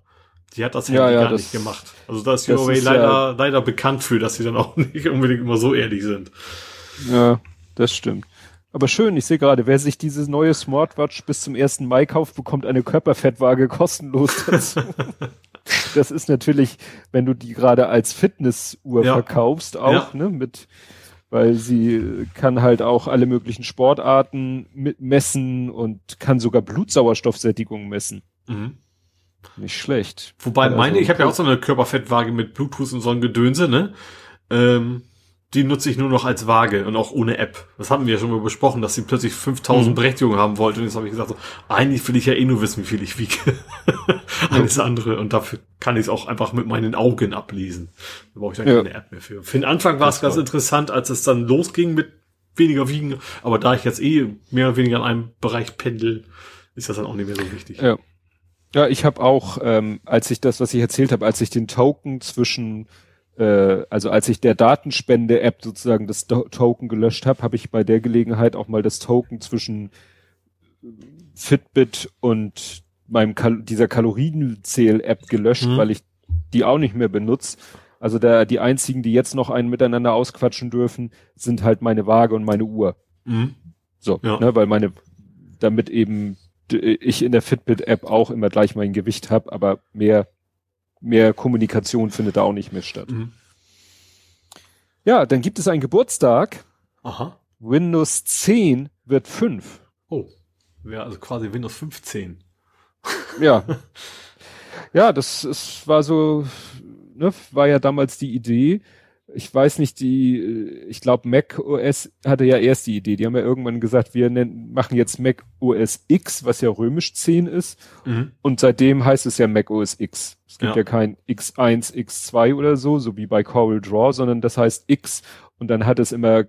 Die hat das Handy Ja, ja, gar das- nicht gemacht. Also da ist Huawei ist leider, ja- leider bekannt für, dass sie dann auch nicht unbedingt immer so ehrlich sind. Ja, das stimmt. Aber schön, ich sehe gerade, wer sich dieses neue Smartwatch bis zum 1. Mai kauft, bekommt eine Körperfettwaage kostenlos dazu. Das ist natürlich, wenn du die gerade als Fitnessuhr Ja. verkaufst, auch, Ja. ne, mit, weil sie äh, kann halt auch alle möglichen Sportarten mit messen und kann sogar Blutsauerstoffsättigung messen. Mhm. Nicht schlecht. Wobei Also, meine, ich habe ja auch so eine Körperfettwaage mit Bluetooth und so ein Gedönse, ne? Ähm, die nutze ich nur noch als Waage und auch ohne App. Das haben wir ja schon mal besprochen, dass sie plötzlich 5000 Mhm. Berechtigungen haben wollte. Und jetzt habe ich gesagt, so, eigentlich will ich ja eh nur wissen, wie viel ich wiege. Alles andere. Und dafür kann ich es auch einfach mit meinen Augen ablesen. Da brauche ich dann Ja. keine App mehr für. Für den Anfang war es ganz interessant, als es dann losging mit weniger wiegen. Aber da ich jetzt eh mehr oder weniger in einem Bereich pendel, ist das dann auch nicht mehr so wichtig. Ja. Ja, ich habe auch, ähm, als ich das, was ich erzählt habe, als ich den Token zwischen, äh, also als ich der Datenspende-App sozusagen das Do Token gelöscht habe, habe ich bei der Gelegenheit auch mal das Token zwischen Fitbit und meinem Kal dieser Kalorienzähl-App gelöscht, Mhm. weil ich die auch nicht mehr benutze. Also da die einzigen, die jetzt noch einen miteinander ausquatschen dürfen, sind halt meine Waage und meine Uhr. Mhm. So, Ja. ne, weil meine, damit eben ich in der Fitbit-App auch immer gleich mein Gewicht habe, aber mehr, mehr Kommunikation findet da auch nicht mehr statt. Mhm. Ja, dann gibt es einen Geburtstag. Aha. Windows 10 wird 5. Oh. Wäre also quasi Windows 15. Ja. ja, das, es war so, ne, war ja damals die Idee. Ich weiß nicht, die, äh, ich glaube, Mac OS hatte ja erst die Idee. Die haben ja irgendwann gesagt, wir nennen, machen jetzt Mac OS X, was ja römisch 10 ist. Mhm. Und seitdem heißt es ja Mac OS X. Es gibt Ja. ja, kein X1, X2 oder so, so wie bei Coral Draw, sondern das heißt X. Und dann hat es immer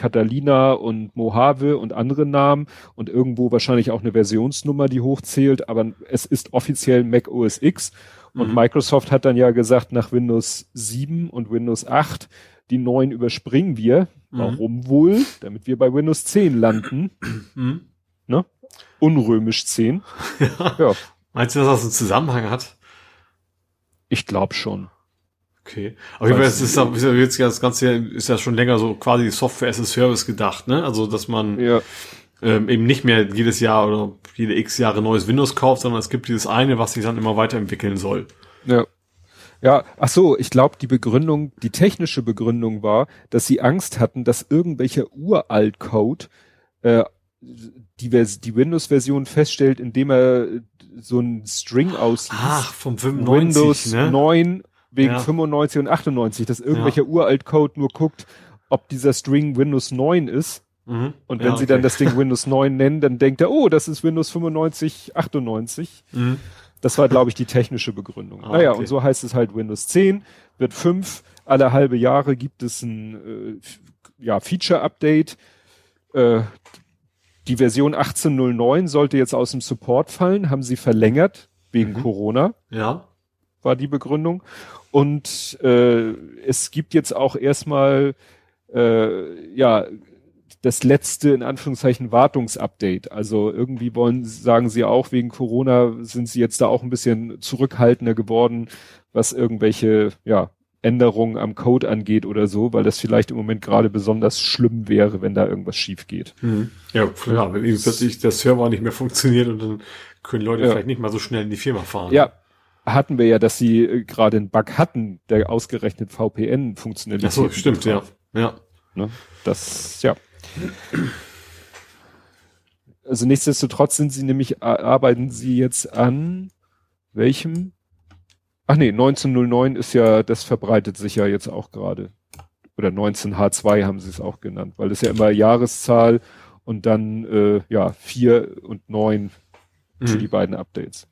Catalina und Mojave und andere Namen und irgendwo wahrscheinlich auch eine Versionsnummer, die hochzählt, aber es ist offiziell Mac OS X. Und Mhm. Microsoft hat dann ja gesagt, nach Windows 7 und Windows 8, die neuen überspringen wir. Mhm. Warum wohl? Damit wir bei Windows 10 landen. Mhm. Ne? Unrömisch 10. Ja. Ja, Meinst du, dass das einen Zusammenhang hat? ich glaube schon. Okay. Aber ich weiß, Weiß es ist ja jetzt ja das Ganze ist ja schon länger so quasi Software as a Service gedacht, ne? Also, dass man Ja. ähm, eben nicht mehr jedes Jahr oder jede x Jahre neues Windows kauft, sondern es gibt dieses eine, was sich dann immer weiterentwickeln soll. Ja. Ja, ach so, ich glaube, die Begründung, die technische Begründung war, dass sie Angst hatten, dass irgendwelcher Uralt-Code äh, die, die Windows-Version feststellt, indem er so ein String ausliest. Ach, vom 95, Windows ne? 9 wegen Ja. 95 und 98, dass irgendwelcher Uralt-Code nur guckt, ob dieser String Windows 9 ist Mhm. Und wenn ja, okay. sie dann das Ding Windows 9 nennen, dann denkt er, oh, das ist Windows 95, 98. Mhm. Das war, glaube ich, die technische Begründung. Ah, naja, okay. und so heißt es halt Windows 10, wird 5, alle halbe Jahre gibt es ein äh, ja, Feature-Update. Äh, die Version 18.09 sollte jetzt aus dem Support fallen, haben sie verlängert wegen mhm. Corona. Ja. War die Begründung. Und äh, es gibt jetzt auch erstmal äh, ja das letzte in Anführungszeichen Wartungsupdate. Also irgendwie wollen sagen sie auch wegen Corona sind sie jetzt da auch ein bisschen zurückhaltender geworden, was irgendwelche ja Änderungen am Code angeht oder so, weil das vielleicht im Moment gerade besonders schlimm wäre, wenn da irgendwas schief geht. Mhm. Ja, klar, wenn plötzlich der Server nicht mehr funktioniert und dann können Leute ja. vielleicht nicht mal so schnell in die Firma fahren. Ja, hatten wir ja, dass sie äh, gerade einen Bug hatten, der ausgerechnet VPN funktioniert. Ach so, stimmt, ja. Ja. Ne? Das, ja. Also nichtsdestotrotz sind sie nämlich, arbeiten sie jetzt an welchem Ach nee, 1909 ist ja, das verbreitet sich ja jetzt auch gerade. Oder 19H2 haben sie es auch genannt, weil das ja immer Jahreszahl und dann äh, ja vier und neun für mhm. die beiden Updates.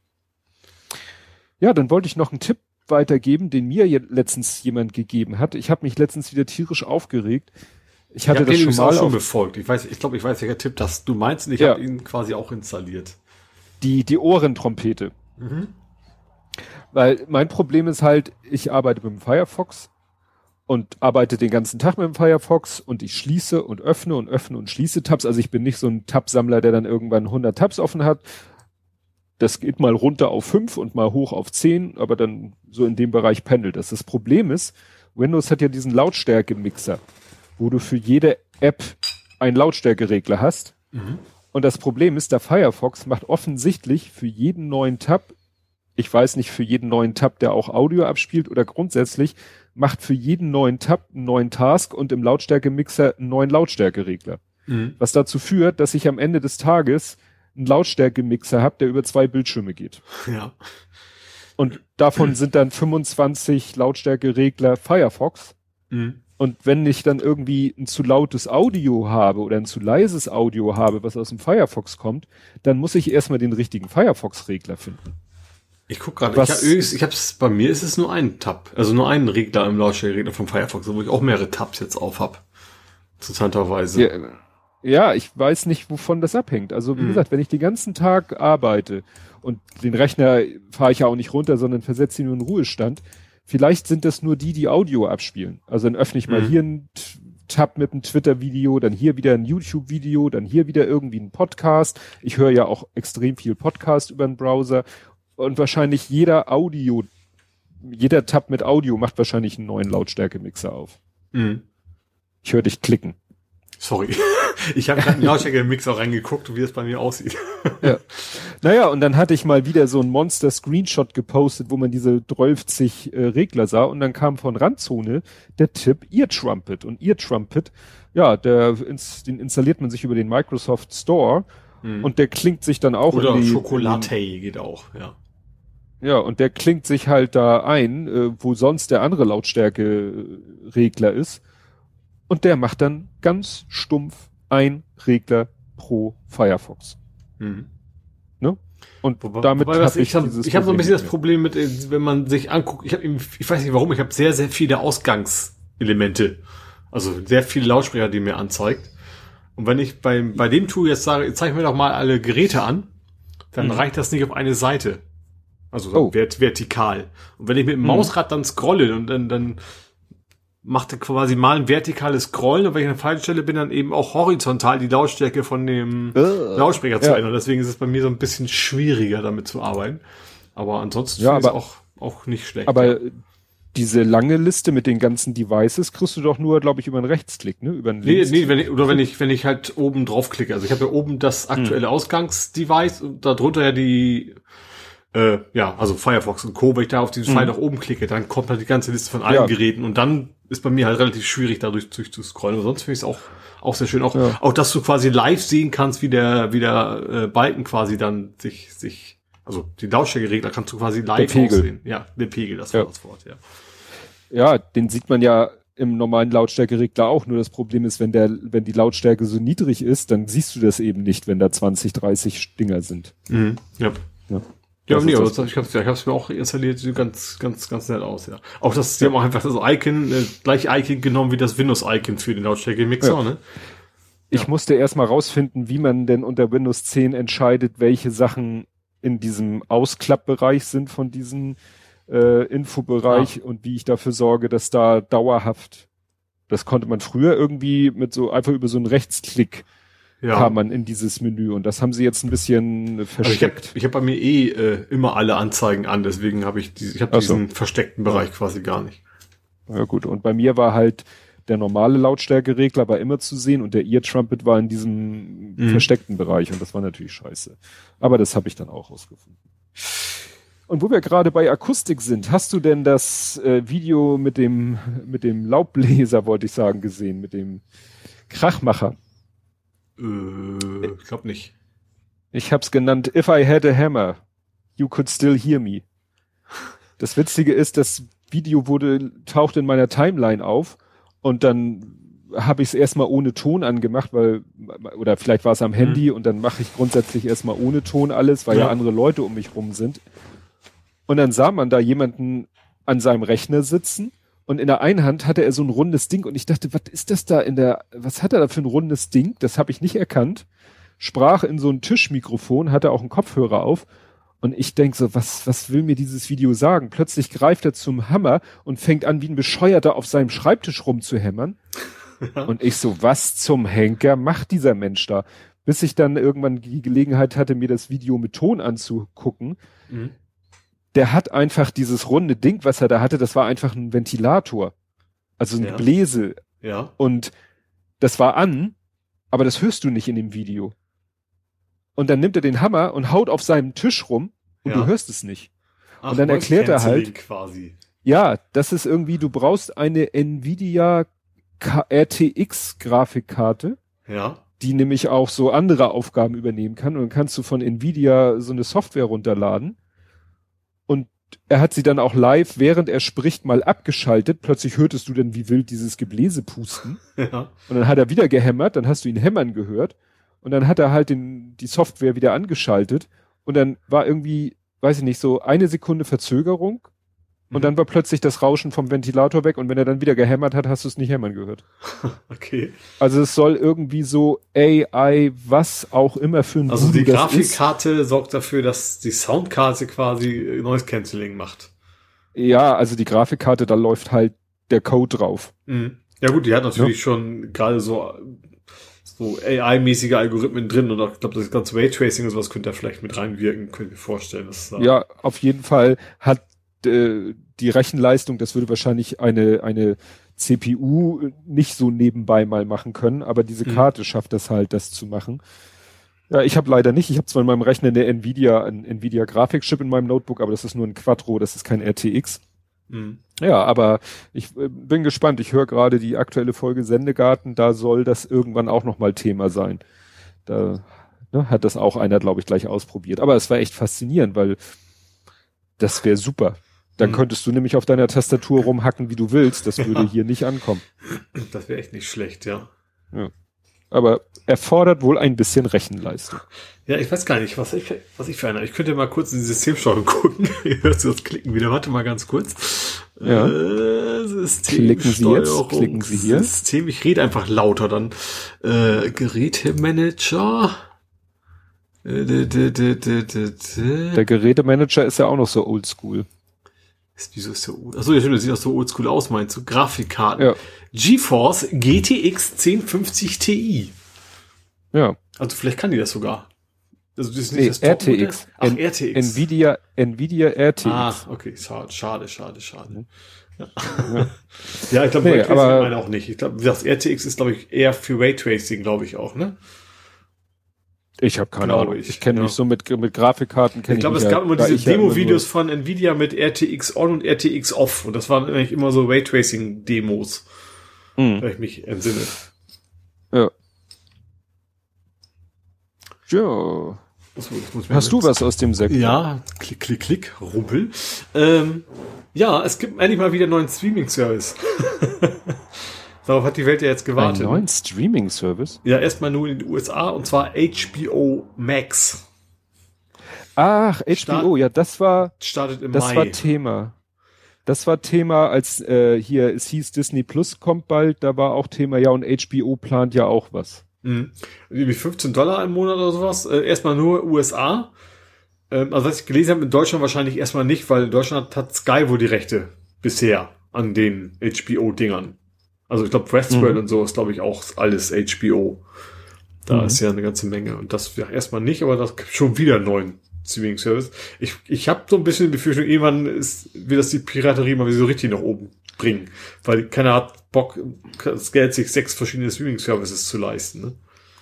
Ja, dann wollte ich noch einen Tipp weitergeben, den mir letztens jemand gegeben hat. Ich habe mich letztens wieder tierisch aufgeregt. Ich hatte ich das schon mal schon befolgt. Ich weiß, ich glaube, ich weiß, welcher Tipp das du meinst. Und ich ja. habe ihn quasi auch installiert. Die die Ohrentrompete. Mhm. Weil mein Problem ist halt, ich arbeite mit dem Firefox und arbeite den ganzen Tag mit dem Firefox und ich schließe und öffne und öffne und schließe Tabs. Also ich bin nicht so ein Tab-Sammler, der dann irgendwann 100 Tabs offen hat. Das geht mal runter auf 5 und mal hoch auf 10, aber dann so in dem Bereich pendelt das. Das Problem ist, Windows hat ja diesen Lautstärke-Mixer, wo du für jede App einen Lautstärkeregler hast. Mhm. Und das Problem ist, der Firefox macht offensichtlich für jeden neuen Tab ich weiß nicht, für jeden neuen Tab, der auch Audio abspielt oder grundsätzlich macht für jeden neuen Tab einen neuen Task und im Lautstärkemixer einen neuen Lautstärkeregler. Mhm. Was dazu führt, dass ich am Ende des Tages einen Lautstärkemixer habe, der über zwei Bildschirme geht. Ja. Und davon sind dann 25 Lautstärkeregler Firefox. Mhm. Und wenn ich dann irgendwie ein zu lautes Audio habe oder ein zu leises Audio habe, was aus dem Firefox kommt, dann muss ich erstmal den richtigen Firefox-Regler finden. Ich guck gerade, ich, hab, ich hab's, bei mir ist es nur ein Tab, also nur ein Regler im Lautstärkeregler vom Firefox, wo ich auch mehrere Tabs jetzt auf hab. Interessanterweise. Ja, ja, ich weiß nicht, wovon das abhängt. Also wie mhm. gesagt, wenn ich den ganzen Tag arbeite und den Rechner fahre ich ja auch nicht runter, sondern versetze ihn nur in Ruhestand, vielleicht sind das nur die, die Audio abspielen. Also dann öffne ich mal mhm. hier ein Tab mit einem Twitter-Video, dann hier wieder ein YouTube-Video, dann hier wieder irgendwie ein Podcast. Ich höre ja auch extrem viel Podcast über den Browser und wahrscheinlich jeder Audio, jeder Tab mit Audio macht wahrscheinlich einen neuen Lautstärke-Mixer auf. Mhm. Ich höre dich klicken. Sorry. Ich habe gerade einen Lautstärke-Mixer reingeguckt, wie es bei mir aussieht. Ja. Naja, und dann hatte ich mal wieder so ein Monster-Screenshot gepostet, wo man diese 12 äh, Regler sah und dann kam von Randzone der Tipp Ear Trumpet. Und Ear Trumpet, ja, der, ins, den installiert man sich über den Microsoft Store mhm. und der klingt sich dann auch Oder Schokolate geht auch, ja. Ja, und der klingt sich halt da ein, äh, wo sonst der andere Lautstärke-Regler ist. Und der macht dann ganz stumpf ein Regler pro Firefox. Mhm. Ne? Und Wobei, damit habe ich, ich habe hab so ein bisschen das Problem mit, äh, wenn man sich anguckt, ich habe ich weiß nicht warum, ich habe sehr, sehr viele Ausgangselemente. Also sehr viele Lautsprecher, die mir anzeigt. Und wenn ich beim, bei dem Tool jetzt sage, zeig mir doch mal alle Geräte an, dann mhm. reicht das nicht auf eine Seite. Also oh. vert vertikal. Und wenn ich mit dem hm. Mausrad dann scrolle und dann, dann macht er quasi mal ein vertikales Scrollen und wenn ich an der falschen Stelle bin, dann eben auch horizontal die Lautstärke von dem uh, Lautsprecher zu ja. ändern. Deswegen ist es bei mir so ein bisschen schwieriger, damit zu arbeiten. Aber ansonsten ja, aber, auch, auch nicht schlecht. Aber ja. diese lange Liste mit den ganzen Devices kriegst du doch nur, glaube ich, über einen Rechtsklick, ne? Über einen nee, nee, wenn ich, oder wenn ich, wenn ich halt oben drauf klicke. Also ich habe ja oben das aktuelle hm. Ausgangsdevice und darunter ja die äh, ja, also Firefox und Co., wenn ich da auf diesen mhm. Pfeil nach oben klicke, dann kommt halt die ganze Liste von allen ja. Geräten und dann ist bei mir halt relativ schwierig, dadurch durchzuscrollen. Aber sonst finde ich es auch, auch sehr schön. Auch, ja. auch, dass du quasi live sehen kannst, wie der, wie der äh, Balken quasi dann sich, sich, also die Lautstärkeregler kannst du quasi live sehen. Ja, der Pegel, das war ja. das Wort, ja. Ja, den sieht man ja im normalen Lautstärkeregler auch. Nur das Problem ist, wenn der, wenn die Lautstärke so niedrig ist, dann siehst du das eben nicht, wenn da 20, 30 Dinger sind. Mhm. Ja. Ja. Ja, nee, das, ich hab's, ja, ich hab's mir auch installiert, sieht ganz, ganz, ganz nett aus, ja. Auch das, die haben auch einfach das Icon, äh, gleich Icon genommen wie das Windows-Icon für den Lautstärke-Mixer, Ja. ne? Ich Ja. musste erst mal rausfinden, wie man denn unter Windows 10 entscheidet, welche Sachen in diesem Ausklappbereich sind von diesem äh, Infobereich und wie ich dafür sorge, dass da dauerhaft, das konnte man früher irgendwie mit so einfach über so einen Rechtsklick Ja. kam man in dieses Menü und das haben sie jetzt ein bisschen Aber ich habe versteckt. hab bei mir eh äh, immer alle Anzeigen an, deswegen habe ich diese, ich habe Ach so. diesen versteckten Bereich quasi gar nicht. Ja gut, und bei mir war halt der normale Lautstärkeregler war immer zu sehen und der Ear Trumpet war in diesem Mhm. versteckten Bereich und das war natürlich scheiße. Aber das habe ich dann auch rausgefunden. Und wo wir gerade bei Akustik sind, hast du denn das äh, Video mit dem mit dem Laubbläser, wollte ich sagen, gesehen, mit dem Krachmacher? Äh, ich glaube nicht. Ich hab's genannt If I Had a Hammer, You Could Still Hear Me. Das Witzige ist, das Video wurde, taucht in meiner Timeline auf und dann habe ich es erstmal ohne Ton angemacht, weil, oder vielleicht war es am Handy und dann mache ich grundsätzlich erstmal ohne Ton alles, weil ja. Ja. andere Leute um mich rum sind. Und dann sah man da jemanden an seinem Rechner sitzen und in der einen Hand hatte er so ein rundes Ding und ich dachte, was ist das da in der, was hat er da für ein rundes Ding? Das habe ich nicht erkannt. Sprach in so ein Tischmikrofon, hatte auch einen Kopfhörer auf und ich denk so, was, was will mir dieses Video sagen? Plötzlich greift er zum Hammer und fängt an, wie ein Bescheuerter auf seinem Schreibtisch rumzuhämmern. Und ich so, was zum Henker macht dieser Mensch da? Bis ich dann irgendwann die Gelegenheit hatte, mir das Video mit Ton anzugucken. Mhm. Der hat einfach dieses runde Ding, was er da hatte, das war einfach ein Ventilator. Also ein Ja. Bläse. Ja. Und das war an, aber das hörst du nicht in dem Video. Und dann nimmt er den Hammer und haut auf seinem Tisch rum und Ja. du hörst es nicht. Ach, Und dann erklärt er halt- Quasi. Ja, das ist irgendwie, du brauchst eine Nvidia RTX Grafikkarte, Ja. die nämlich auch so andere Aufgaben übernehmen kann. Und dann kannst du von Nvidia so eine Software runterladen. Er hat sie dann auch live, während er spricht, mal abgeschaltet. Plötzlich hörtest du dann wie wild dieses Gebläse pusten. Ja. Und dann hat er wieder gehämmert, dann hast du ihn hämmern gehört. Und dann hat er halt den, die Software wieder angeschaltet. Und dann war irgendwie, weiß ich nicht, so eine Sekunde Verzögerung. Und Mhm. dann war plötzlich das Rauschen vom Ventilator weg. Und wenn er dann wieder gehämmert hat, hast du es nicht hämmern gehört. Okay. Also es soll irgendwie so AI, was auch immer für ein Also Voodoo die. Grafikkarte sorgt dafür, dass die Soundkarte quasi Noise Cancelling macht. Ja, also die Grafikkarte, da läuft halt der Code drauf. Mhm. Ja gut, die hat natürlich schon gerade so so AI-mäßige Algorithmen drin und auch, ich glaube, das ganze Raytracing und sowas könnte da vielleicht mit reinwirken, könnte ich mir vorstellen. Dass, da- Ja, auf jeden Fall hat die Rechenleistung, das würde wahrscheinlich eine, eine CPU nicht so nebenbei mal machen können, aber diese Mhm. Karte schafft das halt, das zu machen. Ja, ich habe leider nicht. Ich habe zwar in meinem Rechner eine Nvidia, ein Nvidia Grafikchip in meinem Notebook, aber das ist nur ein Quattro, das ist kein RTX. Mhm. Ja, aber ich äh, bin gespannt. Ich höre gerade die aktuelle Folge Sendegarten, da soll das irgendwann auch nochmal Thema sein. Da ne, hat das auch einer, glaube ich, gleich ausprobiert. Aber es war echt faszinierend, weil das wäre super. Dann Mhm. könntest du nämlich auf deiner Tastatur rumhacken, wie du willst. Das würde hier nicht ankommen. Das wäre echt nicht schlecht, ja. Aber erfordert wohl ein bisschen Rechenleistung. Ja, ich weiß gar nicht, was ich, was ich für einer. Ich könnte mal kurz in die Systemsteuerung gucken. Ihr hört das Klicken wieder. Warte mal ganz kurz. Ja. Äh, Klicken Sie jetzt, klicken Sie hier. System, ich rede einfach lauter dann. Äh, Gerätemanager. Äh, Der Gerätemanager ist ja auch noch so oldschool. Ist, wieso ist der old? Achso, ja, stimmt, das sieht auch so oldschool aus, meinst du? Grafikkarten. Ja. GeForce GTX 1050 Ti. Ja. Also vielleicht kann die das sogar. Also das ist Nee, das? RTX. Ach, N- RTX. Nvidia, Nvidia RTX. Ah, okay, schade, schade, schade, schade. Ja, ja ich glaube, Nee, Raytracing aber- meine auch nicht. Ich glaube, das RTX ist, glaube ich, eher für Raytracing, glaube ich auch, ne? Ich habe keine Glaube Ahnung. ich, Ich, kenne ja. mich so mit, mit Grafikkarten. Ich glaube, es ja, gab immer diese ja Demo-Videos von Nvidia mit RTX on und RTX off. Und das waren eigentlich immer so Raytracing-Demos, Hm. wenn ich mich entsinne. Ja. Ja. Das muss- das muss mir Hast du was aus dem Sektor? Ja, klick, klick, klick, rumpel. Ähm, ja, es gibt endlich mal wieder einen neuen Streaming-Service. Darauf hat die Welt ja jetzt gewartet. Einen neuen Streaming-Service? Ja, erstmal nur in den USA und zwar HBO Max. Ach, HBO, Start, ja, das war, startet im das Mai. war Thema. Das war Thema, als äh, hier, es hieß Disney Plus kommt bald, da war auch Thema, ja, und HBO plant ja auch was. Mhm. Wie 15 Dollar im Monat oder sowas. Äh, erstmal nur USA. Ähm, also was ich gelesen habe, in Deutschland wahrscheinlich erstmal nicht, weil in Deutschland hat Sky wohl die Rechte bisher an den HBO-Dingern. Also ich glaube Westworld mhm. und so ist, glaube ich, auch alles HBO. Da mhm. ist ja eine ganze Menge. Und das ja erstmal nicht, aber das gibt schon wieder einen neuen Streaming-Service. Ich, ich habe so ein bisschen die Befürchtung, irgendwann ist, wird das die Piraterie mal wieder so richtig nach oben bringen. Weil keiner hat Bock, das Geld sich sechs verschiedene Streaming-Services zu leisten. Ne?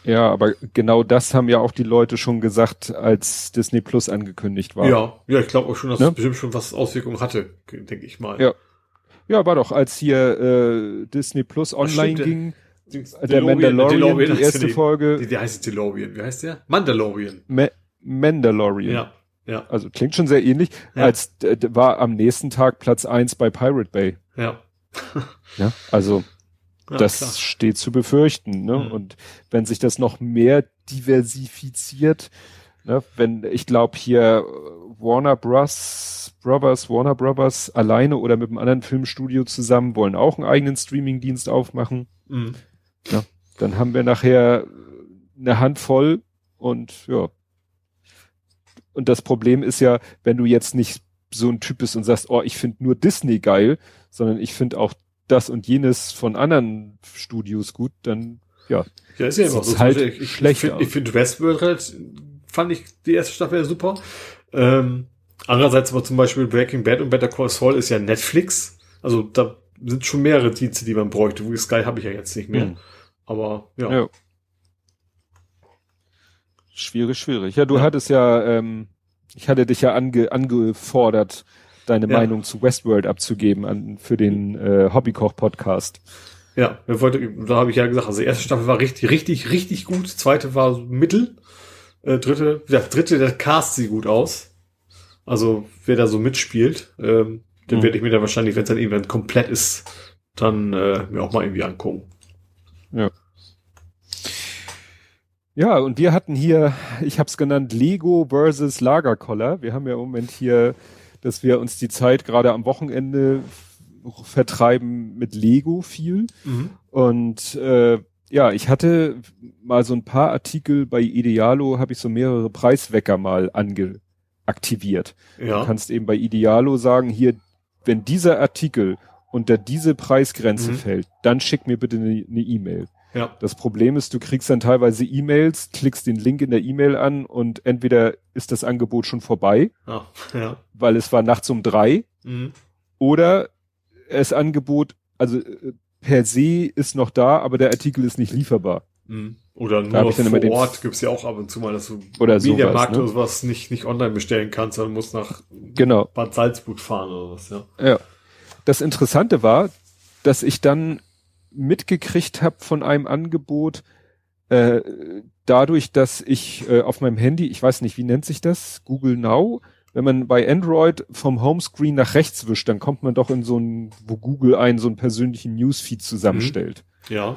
Ja, aber genau das haben ja auch die Leute schon gesagt, als Disney Plus angekündigt war. Ja, ja, ich glaube auch schon, dass ne? es bestimmt schon was Auswirkungen hatte, denke ich mal. Ja. Ja, war doch, als hier äh, Disney Plus online ging. Der, der Mandalorian, die erste Folge. Die, die heißt DeLorean. Wie heißt der? Mandalorian. Ma Mandalorian. Ja. Ja. Also klingt schon sehr ähnlich. Ja. Als äh, war am nächsten Tag Platz eins bei Pirate Bay. Ja. ja, also ja, das klar. steht zu befürchten. Ne? Mhm. Und wenn sich das noch mehr diversifiziert, ne, wenn ich glaube hier Warner Bros. Brothers, Warner Brothers alleine oder mit einem anderen Filmstudio zusammen wollen auch einen eigenen Streamingdienst aufmachen. Mhm. Ja, dann haben wir nachher eine Handvoll und ja, und das Problem ist ja, wenn du jetzt nicht so ein Typ bist und sagst, oh, ich finde nur Disney geil, sondern ich finde auch das und jenes von anderen Studios gut, dann ja. Ja, ist ja immer so. Halt ich, schlecht ich finde find Westworld halt, fand ich die erste Staffel super. Ähm, andererseits aber zum Beispiel Breaking Bad und Better Call Saul ist ja Netflix. Also da sind schon mehrere Dienste, die man bräuchte. Sky habe ich ja jetzt nicht mehr. Hm. Aber ja. ja. Schwierig, schwierig. Ja, du ja. hattest ja, ähm, ich hatte dich ja ange, angefordert, deine ja. Meinung zu Westworld abzugeben an, für den äh, Hobbykoch-Podcast. Ja, wir wollten, da habe ich ja gesagt, also die erste Staffel war richtig, richtig, richtig gut, zweite war mittel, äh, dritte, ja, dritte, der Cast sieht gut aus. Also wer da so mitspielt, ähm, den mhm. werde ich mir dann wahrscheinlich, wenn es dann irgendwann komplett ist, dann äh, mir auch mal irgendwie angucken. Ja. Ja, und wir hatten hier, ich habe es genannt, Lego versus Lagerkoller. Wir haben ja im Moment hier, dass wir uns die Zeit gerade am Wochenende vertreiben mit Lego viel. Mhm. Und äh, ja, ich hatte mal so ein paar Artikel bei Idealo, habe ich so mehrere Preiswecker mal angeaktiviert. Ja. Du kannst eben bei Idealo sagen, hier, wenn dieser Artikel unter diese Preisgrenze mhm. fällt, dann schick mir bitte eine E-Mail. Ja. Das Problem ist, du kriegst dann teilweise E-Mails, klickst den Link in der E-Mail an und entweder ist das Angebot schon vorbei, ja. Ja. weil es war nachts um drei, mhm. oder das Angebot, also äh, per se ist noch da, aber der Artikel ist nicht lieferbar. Mhm. Oder nur vor Ort gibt's ja auch ab und zu mal, dass du oder Mediamarkt sowas, ne? oder sowas nicht, nicht online bestellen kannst, sondern musst nach genau. Bad Salzburg fahren oder was, ja. Ja. Das Interessante war, dass ich dann mitgekriegt habe von einem Angebot, äh, dadurch, dass ich äh, auf meinem Handy, ich weiß nicht, wie nennt sich das, Google Now, wenn man bei Android vom Homescreen nach rechts wischt, dann kommt man doch in so ein, wo Google einen so einen persönlichen Newsfeed zusammenstellt. Mhm. Ja.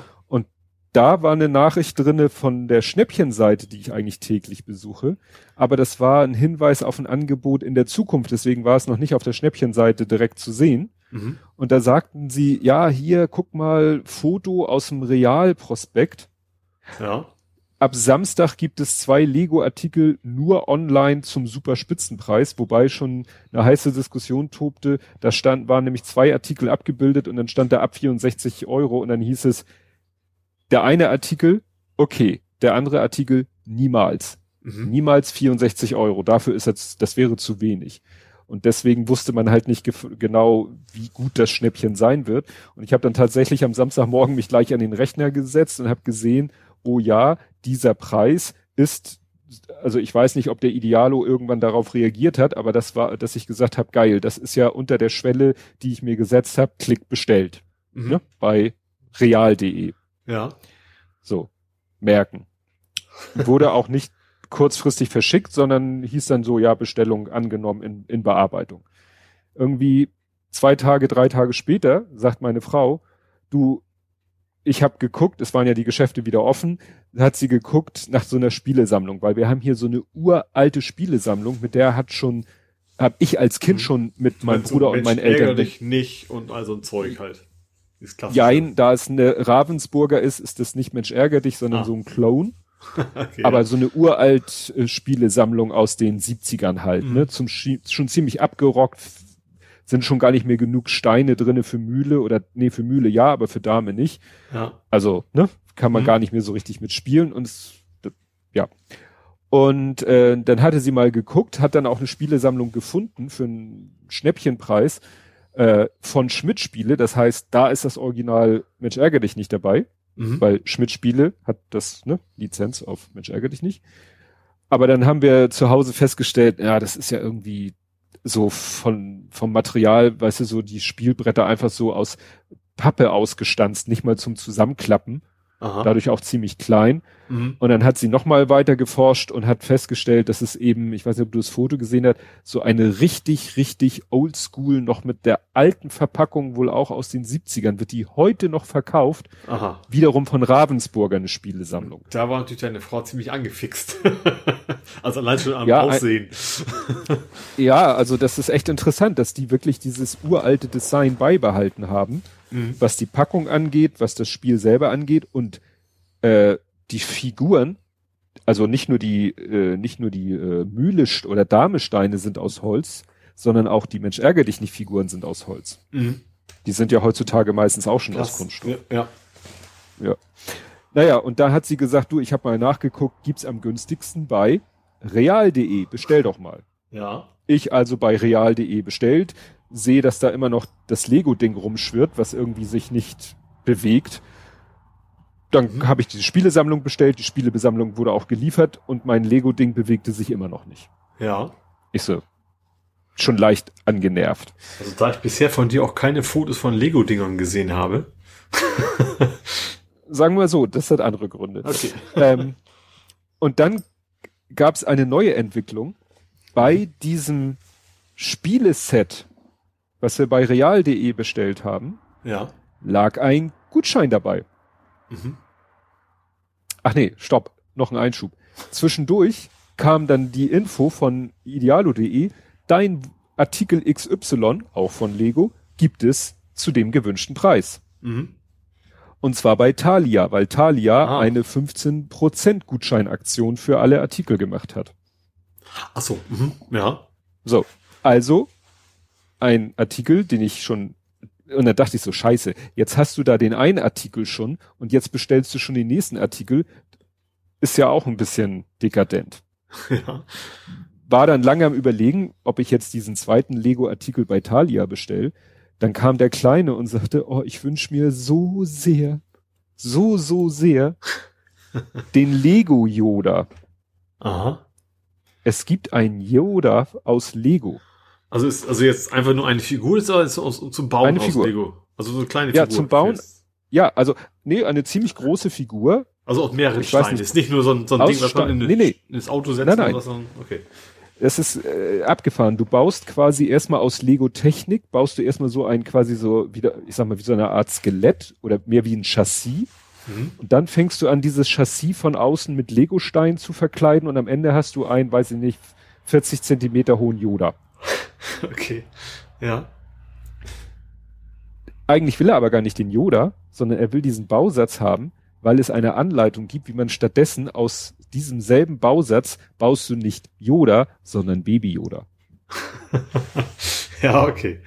Da war eine Nachricht drinne von der Schnäppchenseite, die ich eigentlich täglich besuche. Aber das war ein Hinweis auf ein Angebot in der Zukunft. Deswegen war es noch nicht auf der Schnäppchenseite direkt zu sehen. Mhm. Und da sagten sie, ja, hier, guck mal, Foto aus dem Realprospekt. Ja. Ab Samstag gibt es zwei Lego-Artikel nur online zum super Spitzenpreis, wobei schon eine heiße Diskussion tobte. Da stand, waren nämlich zwei Artikel abgebildet und dann stand da ab 64 Euro und dann hieß es, der eine Artikel, okay, der andere Artikel, niemals. Mhm. Niemals 64 Euro. Dafür ist jetzt, das wäre zu wenig. Und deswegen wusste man halt nicht genau, wie gut das Schnäppchen sein wird. Und ich habe dann tatsächlich am Samstagmorgen mich gleich an den Rechner gesetzt und habe gesehen, oh ja, dieser Preis ist, also ich weiß nicht, ob der Idealo irgendwann darauf reagiert hat, aber das war, dass ich gesagt habe, geil, das ist ja unter der Schwelle, die ich mir gesetzt habe, klick bestellt. Mhm. Ne, bei real.de. Ja. So, merken. Wurde auch nicht kurzfristig verschickt, sondern hieß dann so, ja, Bestellung angenommen in, in Bearbeitung. Irgendwie zwei Tage, drei Tage später sagt meine Frau, du, ich habe geguckt, es waren ja die Geschäfte wieder offen, hat sie geguckt nach so einer Spielesammlung, weil wir haben hier so eine uralte Spielesammlung, mit der hat schon, habe ich als Kind mhm. schon mit meinem Bruder so, und meinen Eltern. dich nicht und all so ein Zeug halt. Ist Jein, da es eine Ravensburger ist, ist das nicht Mensch ärger dich, sondern ah. so ein Clone. okay, Aber ja. so eine uralt äh, Spielesammlung aus den 70ern halt, mhm. ne? Zum schon ziemlich abgerockt, sind schon gar nicht mehr genug Steine drinne für Mühle oder nee, für Mühle ja, aber für Dame nicht. Ja. Also, ne, kann man mhm. gar nicht mehr so richtig mitspielen und es, ja. Und äh, dann hatte sie mal geguckt, hat dann auch eine Spielesammlung gefunden für einen Schnäppchenpreis äh, von Schmidt Spiele. Das heißt, da ist das Original Mensch ärger dich nicht dabei, mhm. weil Schmidt Spiele hat das ne, Lizenz auf Mensch ärger dich nicht. Aber dann haben wir zu Hause festgestellt, ja, das ist ja irgendwie so von, vom Material, weißt du, so die Spielbretter einfach so aus Pappe ausgestanzt, nicht mal zum Zusammenklappen. Aha. dadurch auch ziemlich klein. Mhm. Und dann hat sie nochmal weiter geforscht und hat festgestellt, dass es eben, ich weiß nicht, ob du das Foto gesehen hast, so eine richtig, richtig oldschool noch mit der alten Verpackung, wohl auch aus den 70ern, wird die heute noch verkauft. Aha. Wiederum von Ravensburger eine Spielesammlung. Da war natürlich deine Frau ziemlich angefixt. also allein schon am ja, Aussehen. ja, also das ist echt interessant, dass die wirklich dieses uralte Design beibehalten haben mhm. was die Packung angeht, was das Spiel selber angeht und äh, die Figuren, also nicht nur die, äh, nicht nur die äh, Mühle oder Damesteine sind aus Holz, sondern auch die Mensch ärger dich nicht Figuren sind aus Holz. Mhm. Die sind ja heutzutage meistens auch schon Krass. aus Kunststoff. Ja, ja. Ja. Naja, und da hat sie gesagt, du, ich habe mal nachgeguckt, gibt's am günstigsten bei real.de, bestell doch mal. Ja. Ich also bei real.de bestellt, sehe, dass da immer noch das Lego-Ding rumschwirrt, was irgendwie sich nicht bewegt. Dann mhm. habe ich diese Spielesammlung bestellt, die Spielebesammlung wurde auch geliefert und mein Lego-Ding bewegte sich immer noch nicht. Ja. Ich so, schon leicht angenervt. Also da ich bisher von dir auch keine Fotos von Lego-Dingern gesehen habe. Sagen wir so, das hat andere Gründe. Okay. Ähm, und dann gab es eine neue Entwicklung bei diesem Spieleset, was wir bei real.de bestellt haben, ja. lag ein Gutschein dabei. Mhm. Ach nee, stopp, noch ein Einschub. Zwischendurch kam dann die Info von idealo.de, dein Artikel XY, auch von Lego, gibt es zu dem gewünschten Preis. Mhm. Und zwar bei Thalia, weil Thalia ah. eine 15% Gutscheinaktion für alle Artikel gemacht hat. Ach so, mhm. ja. So, also ein Artikel, den ich schon und dann dachte ich so, scheiße, jetzt hast du da den einen Artikel schon und jetzt bestellst du schon den nächsten Artikel. Ist ja auch ein bisschen dekadent. Ja. War dann lange am überlegen, ob ich jetzt diesen zweiten Lego-Artikel bei Thalia bestelle. Dann kam der Kleine und sagte, oh, ich wünsche mir so sehr, so, so sehr den Lego Yoda. Aha. Es gibt ein Yoda aus Lego. Also ist also jetzt einfach nur eine Figur ist aus, zum Bauen eine Figur. Lego? Also so eine kleine Figur. Ja, zum Bauen. Ja, also nee, eine ziemlich große Figur. Also auch mehrere ich Steine. Nicht. Ist nicht nur so ein, so ein Ding, was man in, nee, nee. in das Auto setzt nein, nein. oder so. Okay. Es ist äh, abgefahren. Du baust quasi erstmal aus Lego Technik, baust du erstmal so ein quasi so wieder, ich sag mal, wie so eine Art Skelett oder mehr wie ein Chassis. Mhm. Und dann fängst du an, dieses Chassis von außen mit Lego-Stein zu verkleiden und am Ende hast du einen, weiß ich nicht, 40 Zentimeter hohen Yoda. Okay. Ja. Eigentlich will er aber gar nicht den Yoda, sondern er will diesen Bausatz haben, weil es eine Anleitung gibt, wie man stattdessen aus diesem selben Bausatz baust du nicht Yoda, sondern Baby Yoda. ja, okay.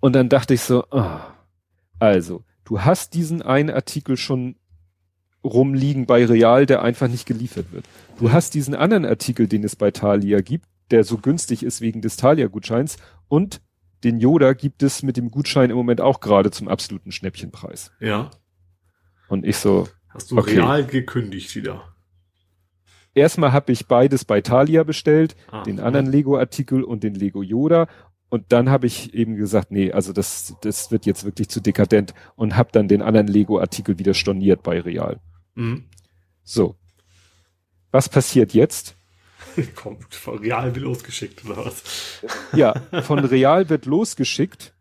Und dann dachte ich so, oh, also, du hast diesen einen Artikel schon rumliegen bei Real, der einfach nicht geliefert wird. Du mhm. hast diesen anderen Artikel, den es bei Thalia gibt, der so günstig ist wegen des Thalia-Gutscheins und den Yoda gibt es mit dem Gutschein im Moment auch gerade zum absoluten Schnäppchenpreis. Ja. Und ich so. Hast du okay. real gekündigt wieder? Erstmal habe ich beides bei Thalia bestellt, ah, den anderen Lego-Artikel und den Lego Yoda. Und dann habe ich eben gesagt, nee, also das, das wird jetzt wirklich zu dekadent und habe dann den anderen Lego-Artikel wieder storniert bei Real. Mhm. So. Was passiert jetzt? Kommt von Real wird losgeschickt, oder was? Ja, von Real wird losgeschickt.